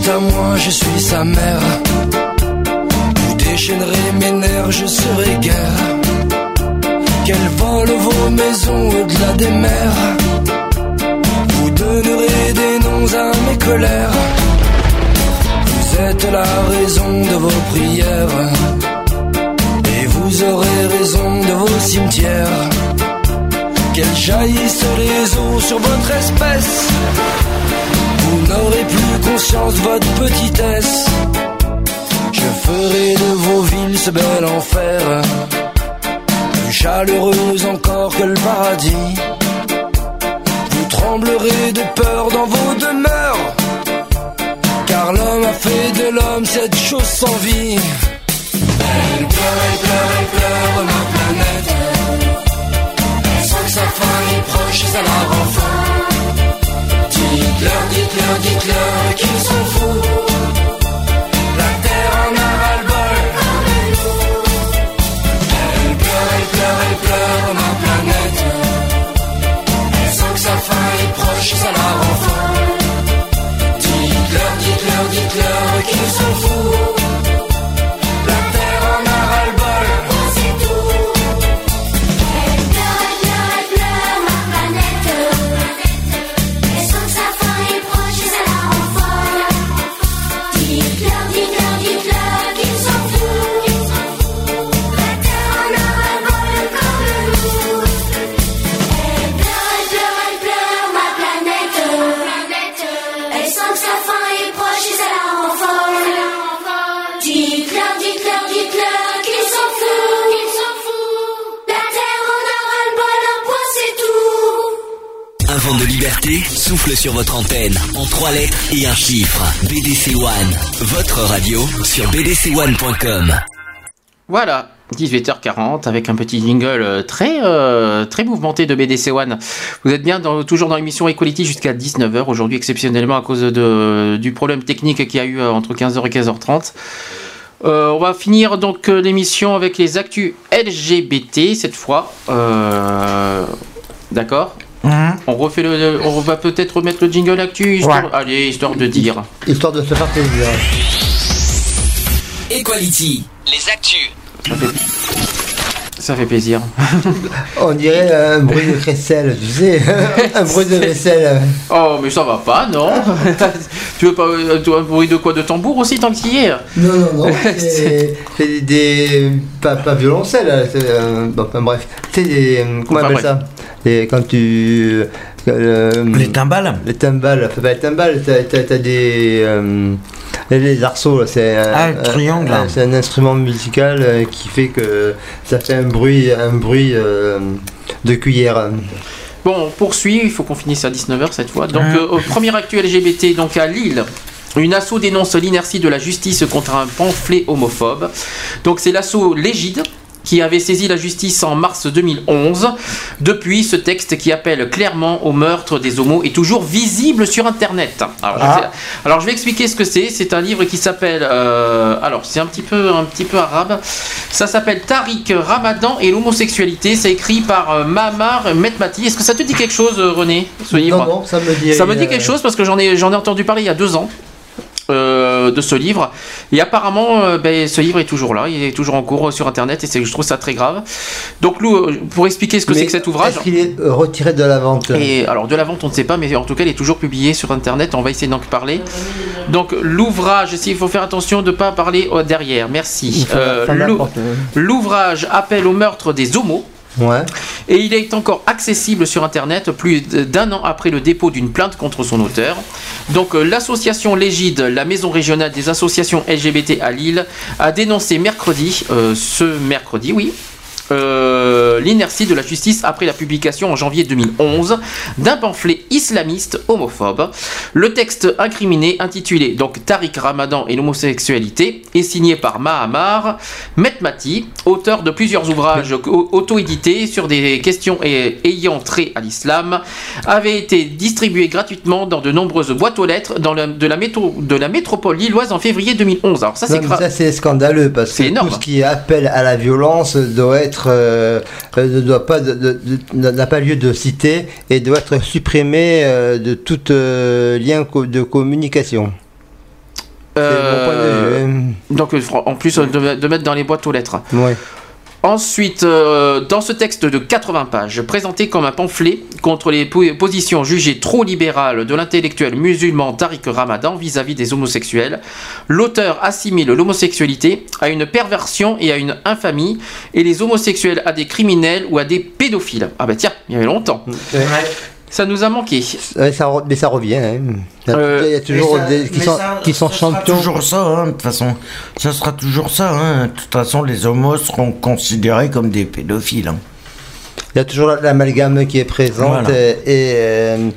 Est à moi, je suis sa mère. Vous déchaînerez mes nerfs, je serai guère. qu'elles volent vos maisons au-delà des mers. Vous donnerez des noms à mes colères. Vous êtes la raison de vos prières. Et vous aurez raison de vos cimetières. Qu'elles jaillissent les eaux sur votre espèce. Vous n'aurez plus conscience de votre petitesse. Je ferai de vos villes ce bel enfer. Plus chaleureuse encore que le paradis. Vous tremblerez de peur dans vos demeures. Car l'homme a fait de l'homme cette chose sans vie. Elle pleure, elle pleure, elle pleure, ma planète. Sent que sa fin est proche et ça la. Dites-leur, dites-leur, dites-leur qu'ils sont fous. La terre en a ras-le-bol. Elle pleure, elle pleure, elle pleure, ma planète. Elle sent que sa fin est proche ça la rend folle. Dites-leur, dites-leur, dites-leur qu'ils sont fous. Souffle sur votre antenne en trois lettres et un chiffre. BDC One, votre radio sur bdc1.com. Voilà, 18h40 avec un petit jingle euh, très euh, très mouvementé de BDC One. Vous êtes bien toujours dans l'émission Equality jusqu'à 19h aujourd'hui exceptionnellement à cause du problème technique qu'il y a eu euh, entre 15h et 15h30. Euh, on va finir donc l'émission avec les actus LGBT cette fois. D'accord? On refait le, on va peut-être remettre le jingle actu histoire, allez histoire de dire. Histoire de se faire plaisir. Equality, les actus. Ça fait, ça fait plaisir. On dirait un bruit de crécelle, tu sais. un bruit de vaisselle. Oh, mais ça va pas, non? Tu veux pas euh, un bruit de quoi? De tambour aussi, tant qu'il y est? Non, non, non. C'est des, Pas, pas violoncelle, euh, bon, enfin, bref. C'est des. euh, Comment on Enfin, appelle ça? Des- Quand tu. les timbales Les timbales. Enfin, pas les timbales, t'as t'as- t'as des. euh, les arceaux, là, c'est un, Ah, le triangle, c'est un instrument musical euh, qui fait que ça fait un bruit, un bruit euh, de cuillère. Bon, on poursuit, il faut qu'on finisse à 19h cette fois. Donc, euh, au premier actu LGBT, donc à Lille. Une asso dénonce l'inertie de la justice contre un pamphlet homophobe. Donc c'est l'asso Légide qui avait saisi la justice en mars 2011. Depuis, ce texte qui appelle clairement au meurtre des homos est toujours visible sur Internet. Alors, je, Ah. vais, alors, je vais expliquer ce que c'est. C'est un livre qui s'appelle... euh, alors c'est un petit peu un petit peu arabe. Ça s'appelle Tariq Ramadan et l'homosexualité. C'est écrit par euh, Mamar Metmati. Est-ce que ça te dit quelque chose, euh, René, ce livre? Non, non, ça me dit. ça me dit quelque chose parce que j'en ai, j'en ai entendu parler il y a deux ans. Euh, de ce livre. Et apparemment euh, ben, ce livre est toujours là. Il est toujours en cours euh, sur internet et je trouve ça très grave. Donc Lou pour expliquer ce que c'est que cet ouvrage. Est-ce qu'il est retiré de la vente? Et alors de la vente on ne sait pas mais en tout cas il est toujours publié sur internet. On va essayer d'en parler. Donc l'ouvrage il faut faire attention de ne pas parler derrière? Merci. L'ouvrage appelle au meurtre des homos Et il est encore accessible sur Internet plus d'un an après le dépôt d'une plainte contre son auteur. Donc euh, l'association Légide, la maison régionale des associations LGBT à Lille, a dénoncé mercredi, euh, ce mercredi, oui, euh, l'inertie de la justice après la publication en janvier 2011 d'un pamphlet islamiste homophobe. Le texte incriminé, intitulé donc Tariq Ramadan et l'homosexualité, est signé par Mahamar Metmati, auteur de plusieurs ouvrages au- auto-édités sur des questions ayant trait à l'islam, avait été distribué gratuitement dans de nombreuses boîtes aux lettres dans de, la métro- de la métropole lilloise en février 2011. Alors c'est ça c'est scandaleux parce que tout ce qui appelle à la violence doit être euh, euh, ne doit pas n'a pas lieu de citer et doit être supprimé euh, de tout lien co- de communication. C'est mon point de vue, hein. Donc en plus de, de mettre dans les boîtes aux lettres. Ouais. Ensuite, euh, dans ce texte de 80 pages, présenté comme un pamphlet contre les po- positions jugées trop libérales de l'intellectuel musulman Tariq Ramadan vis-à-vis des homosexuels, l'auteur assimile l'homosexualité à une perversion et à une infamie, et les homosexuels à des criminels ou à des pédophiles. Ah bah tiens, il y avait longtemps. Ça nous a manqué. Ouais, ça re- mais ça revient. hein. Il y a toujours Mais ça- des qui sont, ça- qui sont ça sera champions. toujours ça, hein, de toute façon. Ça sera toujours ça. hein. De toute façon, les homos seront considérés comme des pédophiles. hein. Il y a toujours l'amalgame qui est présent Voilà. et, euh,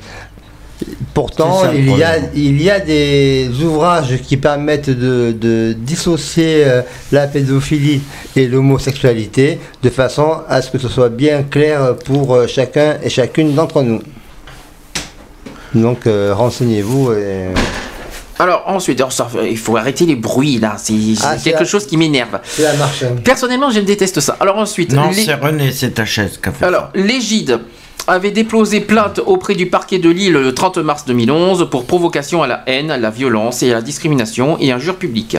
pourtant ça, il y, a, il y a des ouvrages qui permettent de, de dissocier euh, la pédophilie et l'homosexualité de façon à ce que ce soit bien clair pour euh, chacun et chacune d'entre nous. Donc euh, renseignez-vous et... Alors ensuite, alors, ça, il faut arrêter les bruits là, c'est Ah, quelque la- chose qui m'énerve. Personnellement, je déteste ça. Alors ensuite, Non, les- c'est René, c'est ta chaise fait Alors, l'Égide avait déposé plainte auprès du parquet de Lille le 30 mars 2011 pour provocation à la haine, à la violence et à la discrimination et injure publique,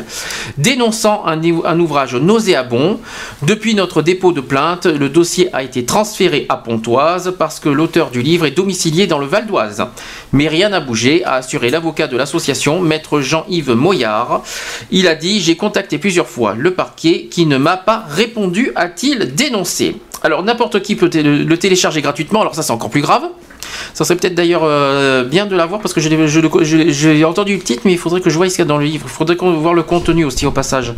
dénonçant un, ou- un ouvrage nauséabond. Depuis notre dépôt de plainte, le dossier a été transféré à Pontoise parce que l'auteur du livre est domicilié dans le Val d'Oise. Mais rien n'a bougé, a assuré l'avocat de l'association, maître Jean-Yves Moyard. Il a dit J'ai contacté plusieurs fois le parquet qui ne m'a pas répondu, a-t-il dénoncé. Alors n'importe qui peut le télécharger gratuitement, ça c'est encore plus grave. Ça serait peut-être d'ailleurs euh, bien de l'avoir parce que je je je j'ai entendu le titre, mais il faudrait que je voie ce qu'il y a dans le livre. Il faudrait voir le contenu aussi au passage.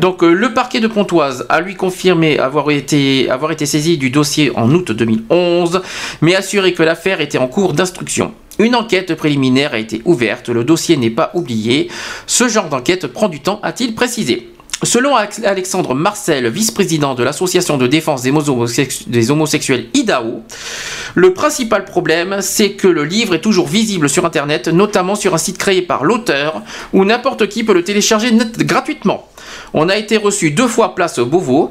Donc euh, le parquet de Pontoise a lui confirmé avoir été, avoir été saisi du dossier en août 2011, mais assuré que l'affaire était en cours d'instruction. Une enquête préliminaire a été ouverte, le dossier n'est pas oublié. Ce genre d'enquête prend du temps, a-t-il précisé. Selon Alex- Alexandre Marcel, vice-président de l'association de défense des, homosex- des homosexuels IDAO, le principal problème, c'est que le livre est toujours visible sur Internet, notamment sur un site créé par l'auteur, où n'importe qui peut le télécharger gratuitement. On a été reçu deux fois place au Beauvau.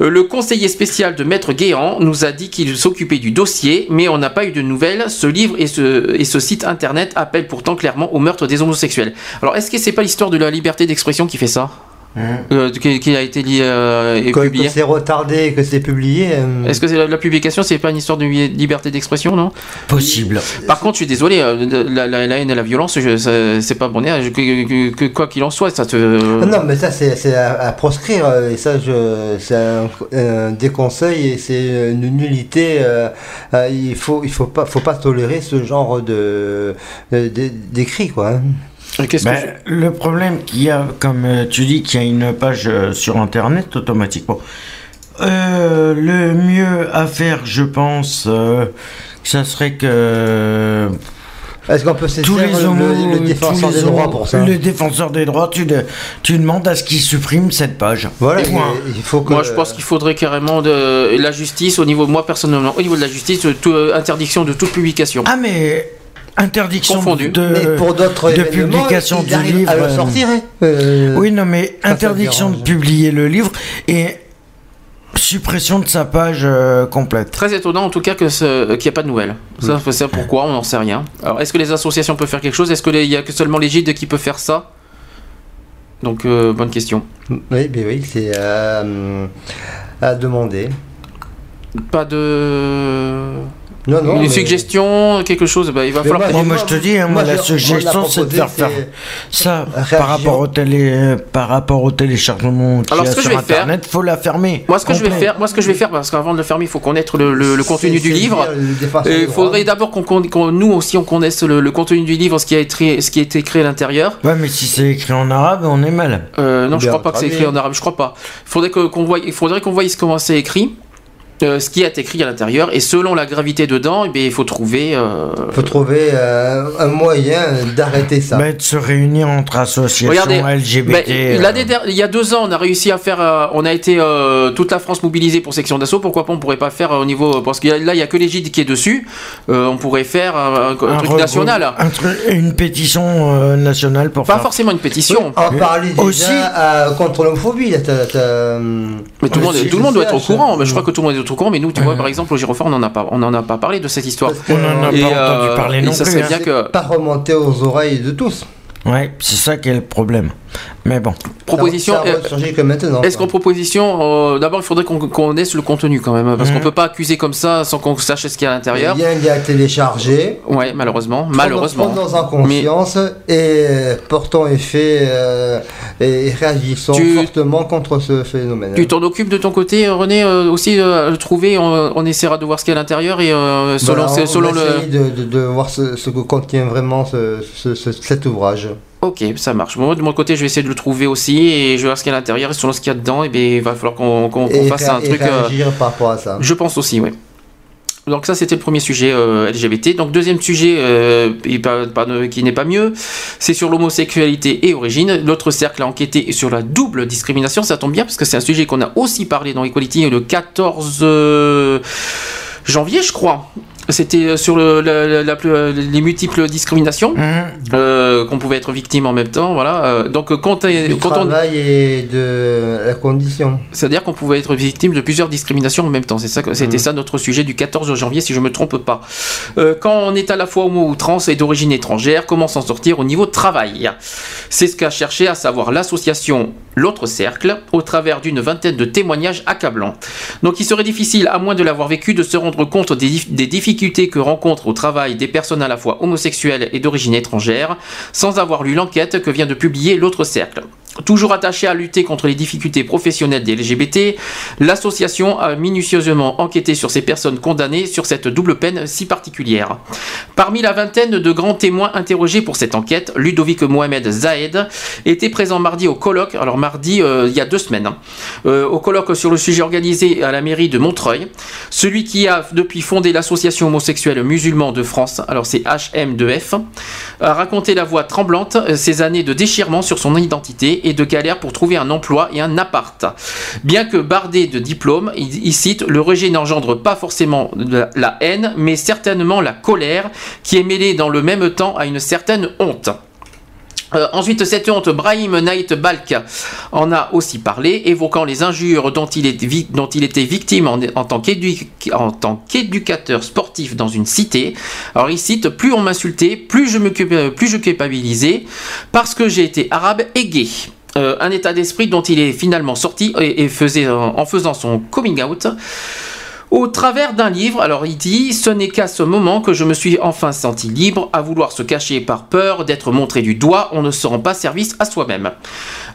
Euh, Le conseiller spécial de Maître Guéant nous a dit qu'il s'occupait du dossier, mais on n'a pas eu de nouvelles. Ce livre et ce, et ce site internet appellent pourtant clairement au meurtre des homosexuels. Alors, est-ce que c'est pas l'histoire de la liberté d'expression qui fait ça? Euh, qui, qui a été li- euh, et Quand, publié c'est retardé et que c'est publié. euh, est-ce que c'est la, la publication, c'est pas une histoire de li- liberté d'expression, non? Possible. Par contre, je suis désolé, la, la- la haine et la violence, je- ça- c'est pas bon. Que, que- que- quoi qu'il en soit, ça te. Ah Non, mais ça, c'est c'est à, à proscrire. Et ça, je- c'est un, un déconseil et c'est une nullité. euh, il faut, il faut pas, faut pas tolérer ce genre de d'écrit, quoi. Ben, Le problème qu'il y a, comme euh, tu dis, qu'il y a une page euh, sur Internet automatiquement. Euh, le mieux à faire, je pense, euh, ça serait que. Est-ce qu'on peut tous les le- le défenseur les des droits pour ça Le défenseur des droits, tu, de- tu demandes à ce qu'il supprime cette page. Voilà, Et point. il faut que- Moi, je pense qu'il faudrait carrément de la justice au niveau, moi personnellement, au niveau de la justice, tout- euh, interdiction de toute publication. Ah, mais interdiction Confondu. de, Mais pour d'autres de publication du livre. à le euh, sortir, hein. Euh, oui, non, mais interdiction de publier le livre et suppression de sa page euh, complète. Très étonnant en tout cas que ce- qu'il n'y a pas de nouvelles. Ça, c'est pourquoi, on n'en sait rien. Alors, est-ce que les associations peuvent faire quelque chose? Est-ce qu'il n'y a que seulement les gîtes qui peuvent faire ça? Donc, euh, bonne question. Oui, mais oui, c'est euh, à demander. Pas de. Non, non, Une mais- suggestion, quelque chose bah, Il va Mais falloir. moi, Moi, moi, je te dis, hein, moi, moi, la je- suggestion, c'est de faire faire ça réagir. par rapport au télé, par rapport au téléchargement qu'il y Alors, a ce que sur je vais faire- Internet, faut la fermer. Moi, ce que je vais faire, moi, ce que je vais faire, parce qu'avant de le fermer, il faut connaître le, le- le contenu du livre. des Il faudrait d'abord qu'on, nous aussi, on connaisse le, le contenu du livre, ce qui a été, ce qui a été écrit à l'intérieur. Ouais, mais si c'est écrit en arabe, on est mal. Euh, non, je Bien crois pas que c'est écrit en arabe. Je crois pas. Il faudrait que- qu'on voie, il faudrait qu'on voie comment c'est écrit. Euh, ce qui est écrit à l'intérieur et selon la gravité dedans, eh bien, il faut trouver. euh, faut trouver euh, un moyen d'arrêter ça. Bah, de se réunir entre associations Regardez, LGBT. ben, euh, l'année der- il y a deux ans, on a réussi à faire, euh, on a été euh, toute la France mobilisée pour section d'assaut. Pourquoi pas, on pourrait pas faire euh, au niveau, parce que là, il y a que l'égide qui est dessus. Euh, on pourrait faire un, un- un truc national. un truc- une pétition euh, nationale pour Pas faire. forcément une pétition. En parler déjà Aussi- euh, contre l'homophobie. là, t'as- t'as, Mais tout le monde, tout le monde doit être au courant. Mais je crois que tout le monde est au courant. Mais nous, tu vois, par exemple, au Girofort, on n'en a pas, on en a pas parlé de cette histoire. On n'en a Et, pas euh, entendu parler et non ça plus. serait hein. bien que. pas remonter aux oreilles de tous. Ouais, c'est ça qui est le problème. Mais bon. Proposition. Ça a euh, changé que maintenant. Est-ce qu'en proposition, euh, d'abord il faudrait qu'on qu'on connaisse le contenu quand même, parce Mhm. qu'on peut pas accuser comme ça sans qu'on sache ce qu'il y a à l'intérieur. Le lien il est à télécharger. Ouais, malheureusement, malheureusement. Prenons en conscience et euh, portons effet euh, et réagissons Tu- fortement contre ce phénomène. Tu t'en occupes de ton côté, René, euh, aussi euh, le trouver. On, on essaiera de voir ce qu'il y a à l'intérieur et euh, selon, Voilà, on selon va le. de, de- de voir ce, ce que contient vraiment ce- ce- ce- cet ouvrage. Ok, ça marche. De mon côté, je vais essayer de le trouver aussi et je vais voir ce qu'il y a à l'intérieur et selon ce qu'il y a dedans, et bien, il va falloir qu'on fasse un et truc. euh, réagir par rapport à ça. Je pense aussi, oui. Donc ça c'était le premier sujet euh, LGBT. Donc deuxième sujet euh, qui n'est pas mieux, c'est sur l'homosexualité et origine. L'autre cercle a enquêté sur la double discrimination. Ça tombe bien parce que c'est un sujet qu'on a aussi parlé dans Equality le 14 euh, janvier, je crois. C'était sur le- la- la- la- la- les multiples discriminations euh, qu'on pouvait être victime en même temps. Voilà. Euh, donc quand, Du quand on travail et de la condition. c'est-à-dire qu'on pouvait être victime de plusieurs discriminations en même temps. C'est ça, que- c'était ça notre sujet du 14 janvier, si je me trompe pas. Euh, quand on est à la fois homo ou trans et d'origine étrangère, comment s'en sortir au niveau travail? C'est ce qu'a cherché à savoir l'association L'autre Cercle, au travers d'une vingtaine de témoignages accablants. Donc il serait difficile, à moins de l'avoir vécu, de se rendre compte des, des difficultés que rencontrent au travail des personnes à la fois homosexuelles et d'origine étrangère, sans avoir lu l'enquête que vient de publier L'autre Cercle. Toujours attaché à lutter contre les difficultés professionnelles des LGBT, l'association a minutieusement enquêté sur ces personnes condamnées sur cette double peine si particulière. Parmi la vingtaine de grands témoins interrogés pour cette enquête, Ludovic Mohamed Zahed était présent mardi au colloque, alors mardi euh, il y a deux semaines, hein, euh, au colloque sur le sujet organisé à la mairie de Montreuil. Celui qui a depuis fondé l'association homosexuelle musulman de France, alors c'est HM2F, a raconté la voix tremblante ces années de déchirement sur son identité et de galère pour trouver un emploi et un appart. Bien que bardé de diplômes, il, cite le rejet n'engendre pas forcément la, haine, mais certainement la colère qui est mêlée dans le même temps à une certaine honte. Euh, ensuite, cette honte, Brahim Naït Balk en a aussi parlé, évoquant les injures dont il, était victime en, tant qu'éducateur sportif dans une cité. Alors il cite, plus on m'insultait, plus je me plus je culpabilisais, parce que j'ai été arabe et gay. Euh, un état d'esprit dont il est finalement sorti et, faisait, en faisant son coming out. Au travers d'un livre, alors il dit Ce n'est qu'à ce moment que je me suis enfin senti libre, à vouloir se cacher par peur d'être montré du doigt, on ne se rend pas service à soi-même.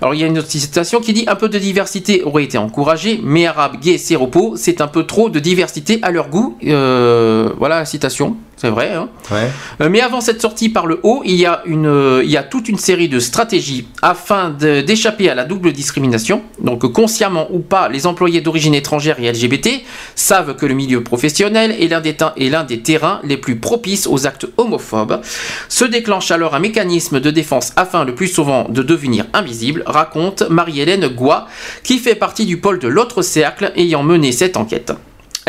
Alors il y a une citation qui dit Un peu de diversité aurait été encouragé, mais arabes, gays, séropos, c'est un peu trop de diversité à leur goût. Euh, voilà la citation, c'est vrai. hein. Euh, mais avant cette sortie par le haut, il y a, une, euh, il y a toute une série de stratégies afin d'échapper à la double discrimination. Donc consciemment ou pas, les employés d'origine étrangère et LGBT savent que le milieu professionnel est l'un des, te- est l'un des terrains les plus propices aux actes homophobes. Se déclenche alors un mécanisme de défense afin le plus souvent de devenir invisible, raconte Marie-Hélène Goua, qui fait partie du pôle de l'autre cercle ayant mené cette enquête.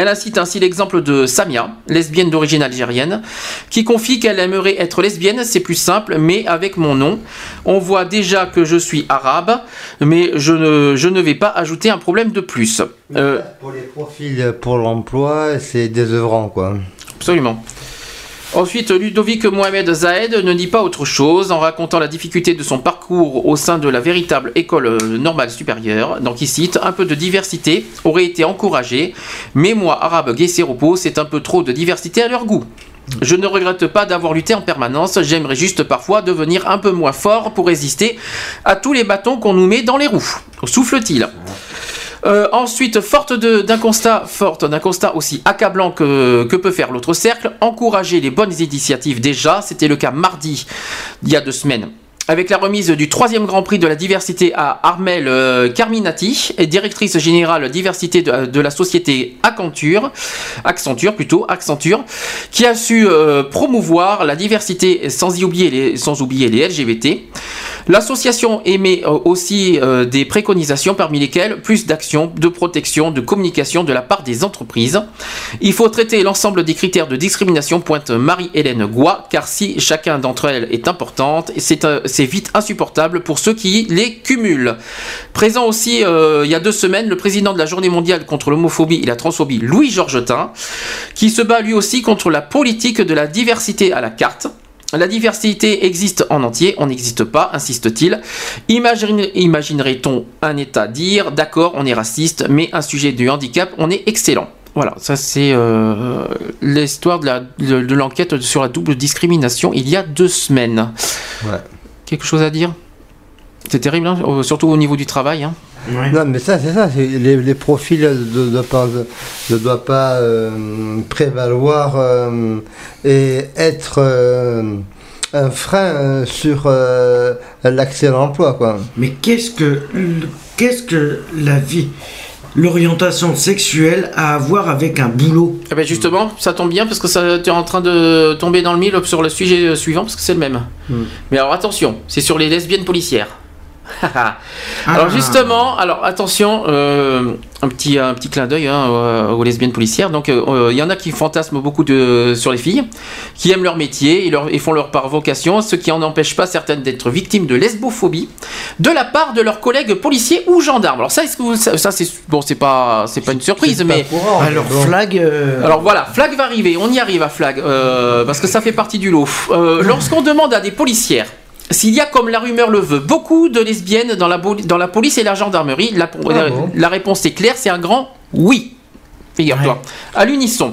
Elle incite ainsi l'exemple de Samia, lesbienne d'origine algérienne, qui confie qu'elle aimerait être lesbienne, c'est plus simple, mais avec mon nom. On voit déjà que je suis arabe, mais je ne, je ne vais pas ajouter un problème de plus. Euh, Pour les profils pour l'emploi, c'est désœuvrant quoi. Absolument. Ensuite, Ludovic Mohamed Zahed ne dit pas autre chose en racontant la difficulté de son parcours au sein de la véritable école euh, normale supérieure. Donc il cite Un peu de diversité aurait été encouragé, mais moi, arabe gay c'est un peu trop de diversité à leur goût. Je ne regrette pas d'avoir lutté en permanence, j'aimerais juste parfois devenir un peu moins fort pour résister à tous les bâtons qu'on nous met dans les roues. Souffle-t-il. Euh, ensuite, forte d'un constat, forte d'un constat aussi accablant que, que peut faire l'autre cercle, encourager les bonnes initiatives déjà, c'était le cas mardi, il y a deux semaines. Avec la remise du troisième Grand Prix de la diversité à Armel euh, Carminati, directrice générale diversité de, de la société Accenture, Accenture plutôt, Accenture, qui a su euh, promouvoir la diversité sans y oublier les, LGBT. L'association émet euh, aussi euh, des préconisations parmi lesquelles plus d'actions, de protection, de communication de la part des entreprises. Il faut traiter l'ensemble des critères de discrimination, pointe Marie-Hélène Goua, car si chacun d'entre elles est importante, c'est euh, vite insupportable pour ceux qui les cumulent. Présent aussi euh, il y a deux semaines, le président de la Journée mondiale contre l'homophobie et la transphobie, Louis Georgetin, qui se bat lui aussi contre la politique de la diversité à la carte. La diversité existe en entier, on n'existe pas, insiste-t-il. Imagine- Imaginerait-on un État dire, d'accord, on est raciste, mais un sujet du handicap, on est excellent. Voilà, ça c'est euh, l'histoire de l'enquête sur la double discrimination il y a deux semaines. Quelque chose à dire? C'est terrible, hein, surtout au niveau du travail. hein. Non, mais ça, c'est ça. c'est- Les, les profils ne doivent pas, ne doivent pas euh, prévaloir euh, et être euh, un frein euh, sur euh, l'accès à l'emploi, quoi. Mais qu'est-ce que, qu'est-ce que la vie, l'orientation sexuelle a à voir avec un boulot Eh ben justement, ça tombe bien parce que ça, tu es en train de tomber dans le mille sur le sujet suivant parce que c'est le même. Hmm. Mais alors attention, c'est sur les lesbiennes policières. alors Ah. justement, alors attention, euh, un petit un petit clin d'œil hein, aux, aux lesbiennes policières. Donc euh, euh, il y en a qui fantasment beaucoup de, sur les filles, qui aiment leur métier et, leur, et font leur par vocation, ce qui en empêche pas certaines d'être victimes de lesbophobie de la part de leurs collègues policiers ou gendarmes. Alors ça, est-ce que vous, ça, ça, c'est bon, c'est pas c'est pas une surprise, mais Alors, flag. euh, alors voilà, Flag va arriver, on y arrive à Flag, euh, parce que ça fait partie du lot. Euh, Lorsqu'on demande à des policières s'il y a, comme la rumeur le veut, beaucoup de lesbiennes dans la, boli- dans la police et la gendarmerie, la, la- la réponse est claire, c'est un grand oui. Figure-toi. À l'unisson.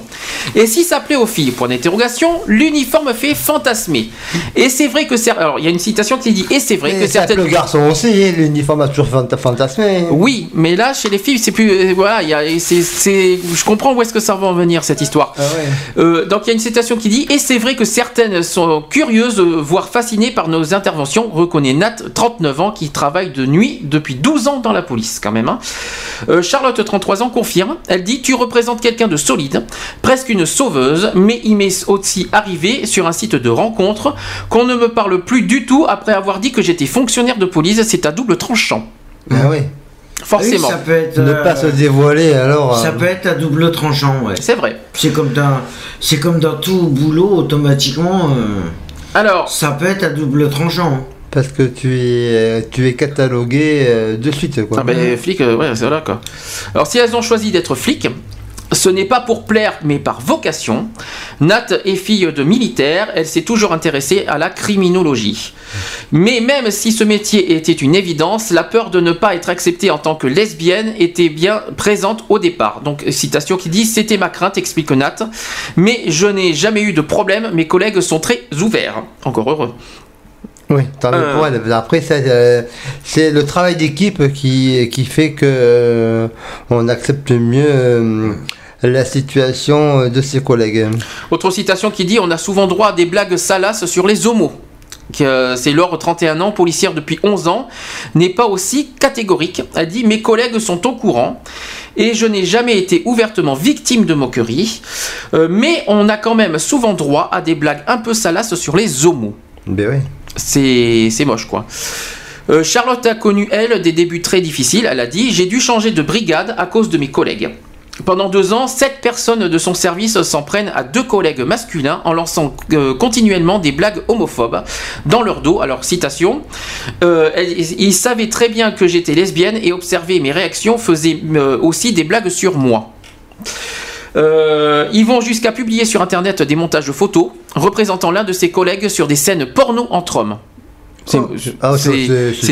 Et si ça plaît aux filles, point d'interrogation, l'uniforme fait fantasmer. Et c'est vrai que c'est. Alors, il y a une citation qui dit Et c'est vrai Mais que certaines. Le garçon aussi, l'uniforme a toujours fanta- fantasmé. Oui, mais là, chez les filles, c'est plus. euh, voilà, il y a, c'est, je comprends où est-ce que ça va en venir, cette histoire. Euh, donc, il y a une citation qui dit Et c'est vrai que certaines sont curieuses, voire fascinées par nos interventions, reconnaît Nat, 39 ans, qui travaille de nuit depuis 12 ans dans la police, quand même. hein. Euh, Charlotte, 33 ans, confirme Elle dit Tu représentes quelqu'un de solide, presque une sauveuse, mais il m'est aussi arrivé sur un site de rencontre qu'on ne me parle plus du tout après avoir dit que j'étais fonctionnaire de police. C'est à double tranchant. Ah oui. Forcément. Oui, ça peut être, Ne euh, pas se dévoiler, alors. Ça euh, peut être à double tranchant, ouais. C'est vrai. C'est comme dans, c'est comme dans tout boulot, automatiquement. euh, Alors. Ça peut être à double tranchant. Parce que tu es, tu es catalogué euh, de suite, quoi. Ah ben, flic, euh, ouais, c'est là quoi. Alors, si elles ont choisi d'être flics, ce n'est pas pour plaire, mais par vocation. Nat est fille de militaire, elle s'est toujours intéressée à la criminologie. Mais même si ce métier était une évidence, la peur de ne pas être acceptée en tant que lesbienne était bien présente au départ. Donc, citation qui dit C'était ma crainte, explique Nat. Mais je n'ai jamais eu de problème, mes collègues sont très ouverts. Encore heureux. Oui, tant Euh. pour elle. Après, euh, c'est le travail d'équipe qui, qui fait que euh, on accepte mieux euh, la situation de ses collègues. Autre citation qui dit On a souvent droit à des blagues salaces sur les homos. Que, C'est Laure, 31 ans, policière depuis 11 ans, n'est pas aussi catégorique. Elle dit Mes collègues sont au courant et je n'ai jamais été ouvertement victime de moqueries, Euh, mais on a quand même souvent droit à des blagues un peu salaces sur les homos. Ben oui. C'est moche quoi. Euh, Charlotte a connu, elle, des débuts très difficiles. Elle a dit J'ai dû changer de brigade à cause de mes collègues. Pendant deux ans, sept personnes de son service s'en prennent à deux collègues masculins en lançant euh, continuellement des blagues homophobes dans leur dos. Alors, citation euh, Ils savaient très bien que j'étais lesbienne et observaient mes réactions faisaient euh, aussi des blagues sur moi. Euh, ils vont jusqu'à publier sur internet des montages de photos représentant l'un de ses collègues sur des scènes porno entre hommes. C'est Ah,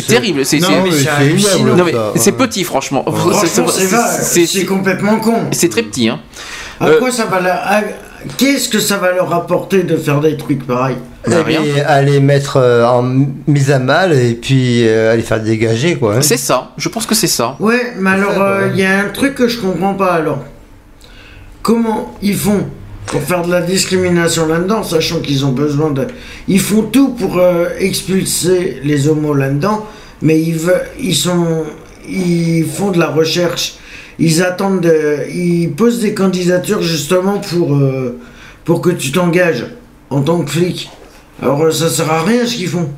terrible. C'est petit, franchement. Franchement, c'est complètement con. C'est très petit. Hein. À quoi ça va Qu'est-ce que ça va leur apporter de faire des trucs pareils? Et puis, à les mettre euh, en mise à mal et puis euh, à les faire dégager, quoi. hein. C'est ça. Je pense que c'est ça. Ouais, mais alors, euh, il y a un truc que je comprends pas alors. Comment ils font pour faire de la discrimination là-dedans, sachant qu'ils ont besoin de. Ils font tout pour euh, expulser les homos là-dedans, mais ils, font de la recherche. Ils attendent de. Ils posent des candidatures justement pour, euh, pour que tu t'engages en tant que flic. Alors, euh, ça sert à rien ce qu'ils font.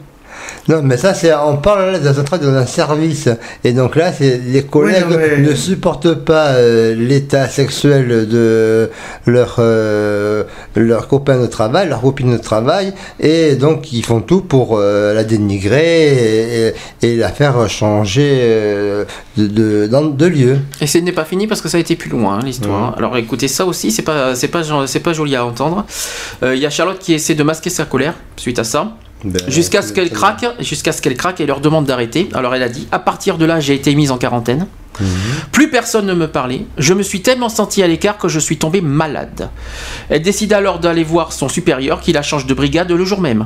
Non, mais ça, c'est, on parle là d'un travail dans un service. Et donc là, c'est, les collègues Oui, non, mais- ne supportent pas euh, l'état sexuel de leur, euh, leur copain de travail, leur copine de travail. Et donc, ils font tout pour euh, la dénigrer et, et- et la faire changer euh, de, de, dans- de lieu. Et ce n'est pas fini parce que ça a été plus loin hein, l'histoire. Alors écoutez ça aussi, c'est pas c'est pas c'est pas joli à entendre. Euh, Il y a Charlotte qui essaie de masquer sa colère suite à ça. Ben, Jusqu'à ce qu'elle craque, jusqu'à ce qu'elle craque et leur demande d'arrêter. Alors elle a dit à partir de là, j'ai été mise en quarantaine. Plus personne ne me parlait. Je me suis tellement sentie à l'écart que je suis tombée malade. Elle décide alors d'aller voir son supérieur qui la change de brigade le jour même.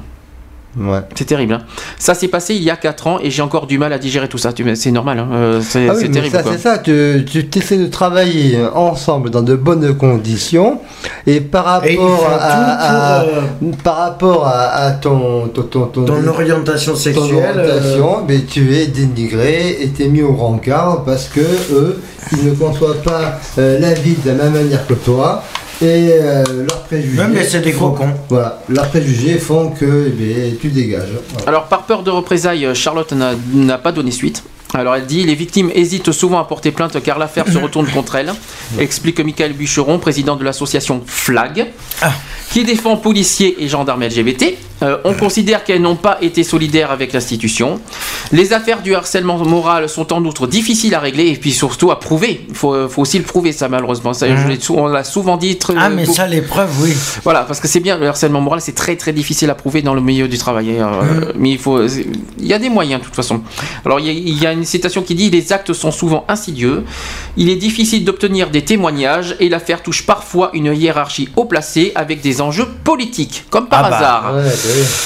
Ouais. C'est terrible. hein. Ça s'est passé il y a 4 ans et j'ai encore du mal à digérer tout ça. C'est normal. hein. Euh, C'est Ah oui, terrible. c'est ça, tu, tu essaies de travailler ensemble dans de bonnes conditions et par rapport Et ils font à, à- tout par rapport à, à ton, ton, ton, ton- Ton orientation ton sexuelle. euh, mais tu es dénigré et t'es mis au rencard parce que eux, ils ne conçoivent pas euh, la vie de la même manière que toi. Et euh, leurs préjugés. Ouais, mais c'est des gros font- cons. Voilà, leurs préjugés font que eh bien, tu dégages. Voilà. Alors, par peur de représailles, Charlotte n'a- pas donné suite. Alors, elle dit les victimes hésitent souvent à porter plainte car l'affaire se retourne contre elles, explique Michael Bûcheron, président de l'association FLAG, qui défend policiers et gendarmes LGBT. Euh, on considère qu'elles n'ont pas été solidaires avec l'institution. Les affaires du harcèlement moral sont en outre difficiles à régler et puis surtout à prouver. Il faut, faut aussi le prouver, ça, malheureusement. Ça, je l'ai sou- on l'a souvent dit. très- Ah, mais beaucoup. ça, les preuves, oui. Voilà, parce que c'est bien, le harcèlement moral, c'est très très difficile à prouver dans le milieu du travail. euh, Mm. Mais il faut, il y a des moyens de toute façon. Alors il y, a, il y a une citation qui dit les actes sont souvent insidieux. Il est difficile d'obtenir des témoignages et l'affaire touche parfois une hiérarchie haut placée avec des enjeux politiques, comme par Ah bah, hasard.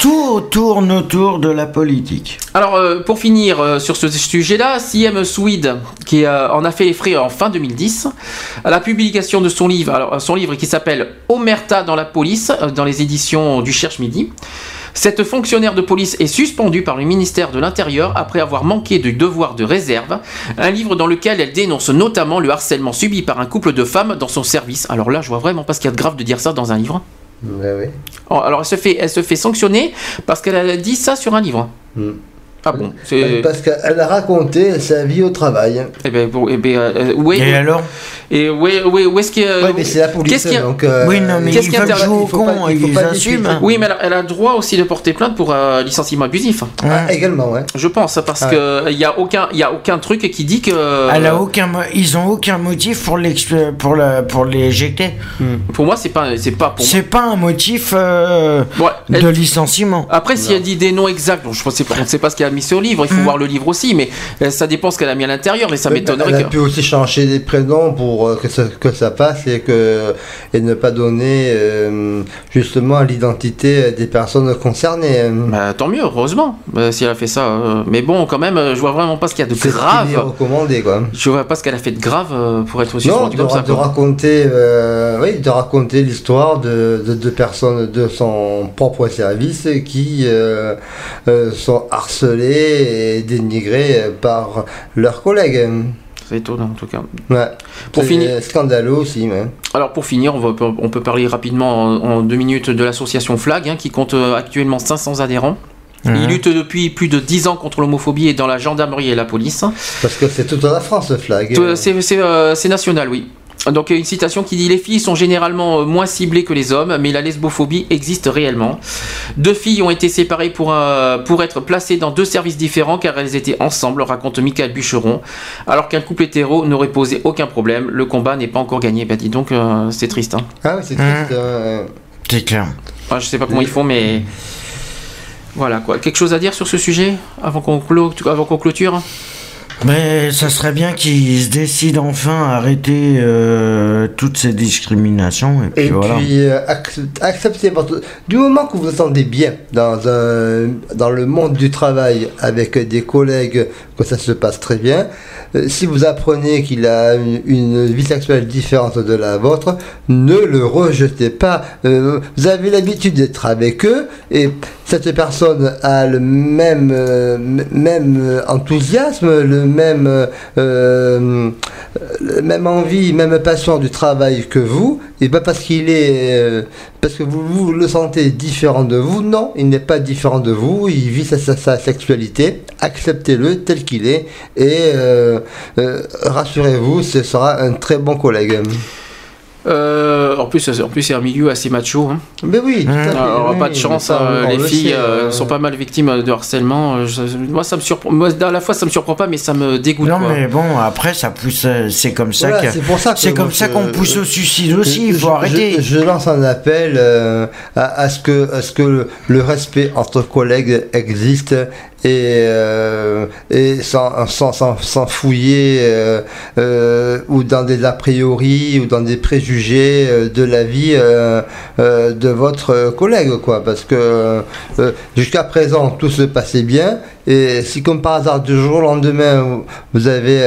Tout tourne autour de la politique. Alors, euh, pour finir euh, sur ce sujet-là, CM Swede, qui euh, en a fait les frais en fin 2010, à la publication de son livre, alors, son livre qui s'appelle Omerta dans la police, dans les éditions du Cherche Midi. Cette fonctionnaire de police est suspendue par le ministère de l'Intérieur après avoir manqué du devoir de réserve, un livre dans lequel elle dénonce notamment le harcèlement subi par un couple de femmes dans son service. Alors là, je vois vraiment pas ce qu'il y a de grave de dire ça dans un livre. Ouais, ouais. Oh, Alors elle se fait, elle se fait sanctionner parce qu'elle a dit ça sur un livre. Hmm. Ah bon c'est... Parce qu'elle a raconté sa vie au travail. Eh ben, bon, eh ben, euh, ouais, Et alors Et où, est- où est- où est-ce qu'il y a- Ouais, mais c'est la police, Qu'est-ce qu'il y a- donc, euh, Oui, non, mais Qu'est-ce ils qui veulent intéresse- jouer au il faut pas- con, il faut ils pas. Oui, mais elle a, elle a le droit aussi de porter plainte pour euh, licenciement abusif. Ah, également, ouais. Je pense, parce Ouais. que il y a aucun, il y a aucun truc qui dit que. Elle a aucun, mo- ils ont aucun motif pour l'ex- pour la, pour l'éjecter. Pour moi, c'est pas, c'est pas pour. C'est pas un motif euh, Ouais, elle- de licenciement. Après, si elle dit des noms exacts, bon, je ne sais pas, on ne sait pas ce qu'elle a mis sur le livre. Il faut voir le livre aussi, mais euh, ça dépend ce qu'elle a mis à l'intérieur. Et ça m'étonnerait Elle a que. pu aussi changer les prénoms pour euh, que ça, que ça passe et, que, et ne pas donner euh, justement l'identité des personnes concernées. Bah, tant mieux, heureusement, si elle a fait ça. euh, mais bon, quand même, je vois vraiment pas ce qu'il y a de ce grave. est recommandé, quoi. Je vois pas ce qu'elle a fait de grave pour être aussi Non, de, comme ça. de raconter, euh, oui, de raconter l'histoire de, de personnes de son propre service qui euh, sont harcelées et dénigrées par leurs collègues. C'est étonnant en tout cas. Ouais. Pour C'est finir- scandaleux aussi. Alors pour finir, on, va- on peut parler rapidement en, en deux minutes de l'association Flag, hein, qui compte euh, actuellement 500 adhérents. Mhm. Il lutte depuis plus de 10 ans contre l'homophobie et dans la gendarmerie et la police. Parce que c'est toute la France, le flag. C'est euh, c'est national, oui. Donc une citation qui dit Les filles sont généralement euh, moins ciblées que les hommes, mais la lesbophobie existe réellement. Deux filles ont été séparées pour, euh, pour être placées dans deux services différents car elles étaient ensemble, raconte Michael Bûcheron. Alors qu'un couple hétéro n'aurait posé aucun problème, le combat n'est pas encore gagné. Bah dis donc, euh, c'est triste. Hein. Ah oui, c'est triste. hein. C'est clair. Enfin, je sais pas comment ils font, mais voilà quoi. Quelque chose à dire sur ce sujet avant qu'on avant qu'on clôture? Mais ça serait bien qu'ils se décident enfin à arrêter euh, toutes ces discriminations. Et puis Et voilà. puis euh, ac- accepter votre... Du moment que vous vous sentez bien dans, un, dans le monde du travail avec des collègues, que ça se passe très bien, euh, si vous apprenez qu'il a une, une vie sexuelle différente de la vôtre, ne le rejetez pas. Vous avez l'habitude d'être avec eux et cette personne a le même, même enthousiasme, le même, euh, euh, même envie, même passion du travail que vous, et pas parce qu'il est, euh, parce que vous, vous le sentez différent de vous, non, il n'est pas différent de vous, il vit sa, sa- sexualité, acceptez-le tel qu'il est, et rassurez-vous, ce sera un très bon collègue. Euh, en plus, en plus c'est un milieu assez macho. Hein. Mais oui, tout à fait, Alors, oui, pas de chance, ça, on les le filles sait, euh, euh. sont pas mal victimes de harcèlement. Euh, je- moi, ça me surprend. Moi, à la fois, ça me surprend pas, mais ça me dégoûte. Non quoi. mais bon, après ça pousse, euh, c'est comme ça Voilà, que c'est pour ça que c'est comme ça qu'on pousse au suicide aussi. Il faut je- arrêter. Je, je lance un appel euh, à, à ce que, à ce que le, le respect entre collègues existe et, euh, et sans, sans, sans, sans fouiller euh, euh, ou dans des a priori ou dans des préjugés de la vie de votre collègue quoi. Parce que jusqu'à présent tout se passait bien. Et si comme par hasard du jour au lendemain vous- avez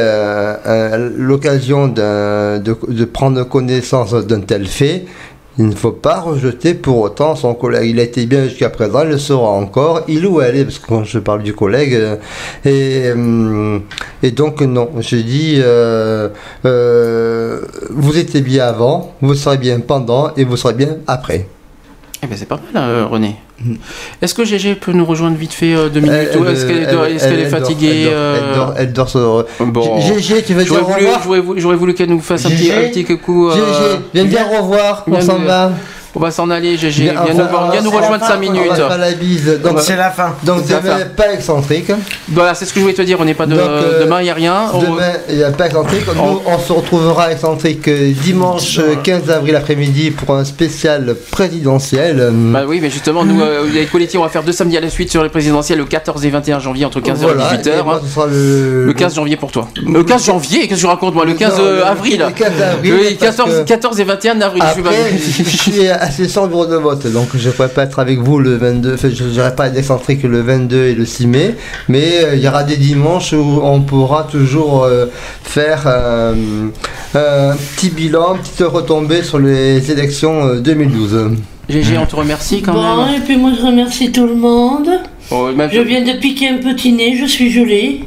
l'occasion de, de prendre connaissance d'un tel fait il ne faut pas rejeter pour autant son collègue. Il a été bien jusqu'à présent, il le sera encore. Il ou elle est, parce que quand je parle du collègue. euh, et, hum, et donc, non, je dis, euh, euh, vous étiez bien avant, vous serez bien pendant et vous serez bien après. Eh ben, c'est pas mal, euh, René. Est-ce que GG peut nous rejoindre vite fait euh, deux minutes Elle- ou Est-ce qu'elle est dort, fatiguée elle dort, euh, sur- Bon. GG, tu veux dire J'aurais au voulu, revoir j'aurais voulu, qu'elle nous fasse un petit, un petit coucou. euh, GG, viens me dire au revoir, on viens s'en va. On va s'en aller, GG. Viens, enfin, nous, voir- viens nous rejoindre fin, 5 minutes. On va faire la bise. Donc, C'est la fin. Donc C'est la demain, fin. pas excentrique. Voilà, c'est ce que je voulais te dire. On n'est pas de, Donc, euh, demain, il n'y a rien. Demain, il n'y a pas excentrique. Nous, on se retrouvera excentrique euh, dimanche euh, 15 avril après-midi pour un spécial présidentiel. Bah oui, mais justement, nous, euh, avec Quality, on va faire deux samedis à la suite sur les présidentielles, le 14 et 21 janvier, entre 15h Voilà, et 18h. et moi, ce sera le, Le 15 janvier pour toi. Le 15 janvier, qu'est-ce que je raconte moi Le 15 Non, euh, le- avril? le 15 avril, Oui, parce 14, que- 14 et 21 avril. Après, je suis assistant au bureau de vote, donc je ne pourrai pas être avec vous le 22. Enfin, je n'aurai pas d'excentrique le 22 et le 6 mai, mais euh, il y aura des dimanches où on pourra toujours euh, faire euh, un petit bilan, une petite retombée sur les élections euh, 2012. GG, on te remercie quand Bon, même. et puis moi je remercie tout le monde. Oh, Je viens de piquer un petit nez, je suis gelée.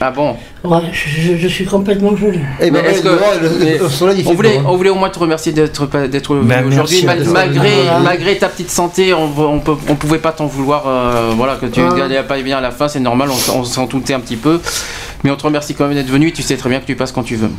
Ah bon? Ouais, je, je suis complètement. Eh ben, est-ce que- le- le- le fait on, voulait, beau, on voulait au moins te remercier d'être d'être venu Ben, aujourd'hui. Mal- malgré, malgré ta petite santé, on, on, peut, on pouvait pas t'en vouloir. euh, voilà, que tu Ah. n'allais pas bien à la fin, c'est normal, on, on s'en doutait un petit peu. Mais on te remercie quand même d'être venu. Tu sais très bien que tu passes quand tu veux.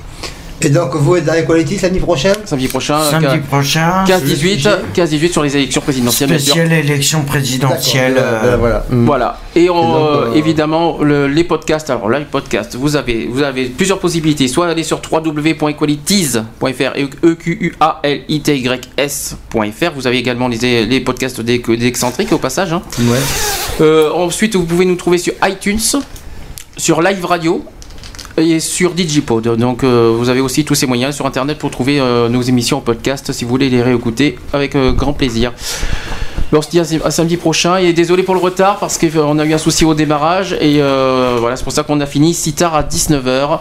Et donc, vous êtes dans les Quality samedi prochain Samedi prochain, Samedi prochain, 15-18 15-18 sur les élections présidentielles, spéciale élection présidentielle. D'accord, euh, voilà, voilà. Mm. Voilà. Et, on, Et donc, euh, évidemment, le- les podcasts. Alors là, les podcasts, vous avez, vous avez plusieurs possibilités. Soit aller sur www.equalities.fr et e q u a l i t y s.fr. Vous avez également les, les podcasts des- d'excentriques au passage. hein. Ouais. Euh, ensuite, vous pouvez nous trouver sur iTunes, sur Live Radio et sur Digipod. Donc, euh, vous avez aussi tous ces moyens sur Internet pour trouver euh, nos émissions en podcast si vous voulez les réécouter avec euh, grand plaisir. On se dit à, à samedi prochain et désolé pour le retard parce qu'on a eu un souci au démarrage et voilà c'est pour ça qu'on a fini si tard à 19h.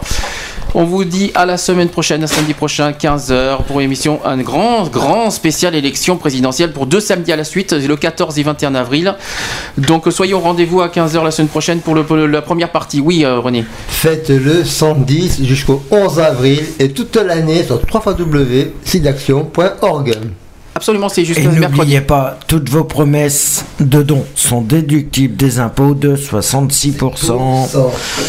On vous dit à la semaine prochaine, samedi prochain 15h pour l'émission un grand grand spécial élection présidentielle pour deux samedis à la suite le 14 et 21 avril. Donc au rendez-vous à 15h la semaine prochaine pour, la première partie. Oui euh, René. Faites le 110 jusqu'au 11 avril et toute l'année sur www.sidaction.org. Absolument c'est juste Et mercredi. n'oubliez pas, toutes vos promesses de dons sont déductibles des impôts de 66%.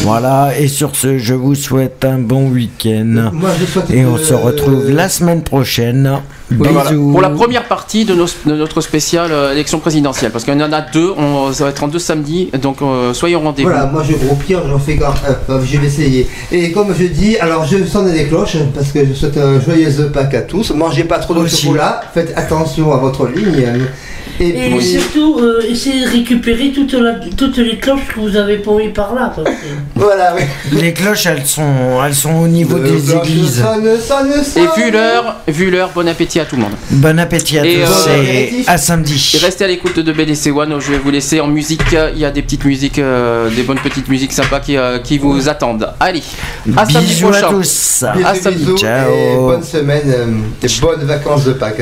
Voilà, et sur ce, je vous souhaite un bon week-end. Moi, je souhaite Et on se retrouve la semaine prochaine. Oui, voilà. Bisous. Pour la première partie de, nos- de notre spécial euh, élection présidentielle, parce qu'il y en a deux, on, ça va être en deux samedis, donc euh, soyez au rendez-vous. Voilà, moi je, au pire j'en fais un, je vais essayer. Et comme je dis, alors je sonne des cloches parce que je souhaite un joyeux Pâques à tous. Mangez pas trop de chocolat, faites attention à votre ligne. Et, Et puis, surtout, euh, essayez de récupérer toute la- toutes les cloches que vous avez pas mis par là. parce que- voilà, oui. Les cloches, elles sont, elles sont au niveau Le des cloche églises. sonne, sonne, sonne. Et vu l'heure, vu l'heure, bon appétit à tout le monde. Bon appétit à Et, tous euh, et à samedi. Et restez à l'écoute de BDC One, je vais vous laisser en musique, il y a des petites musiques, euh, des bonnes petites musiques sympas qui, euh, qui vous attendent. Allez, à samedi Bisous à prochain. tous. À Bisous, samedi. bisous, Ciao. Et bonne semaine euh, et bonnes vacances de Pâques.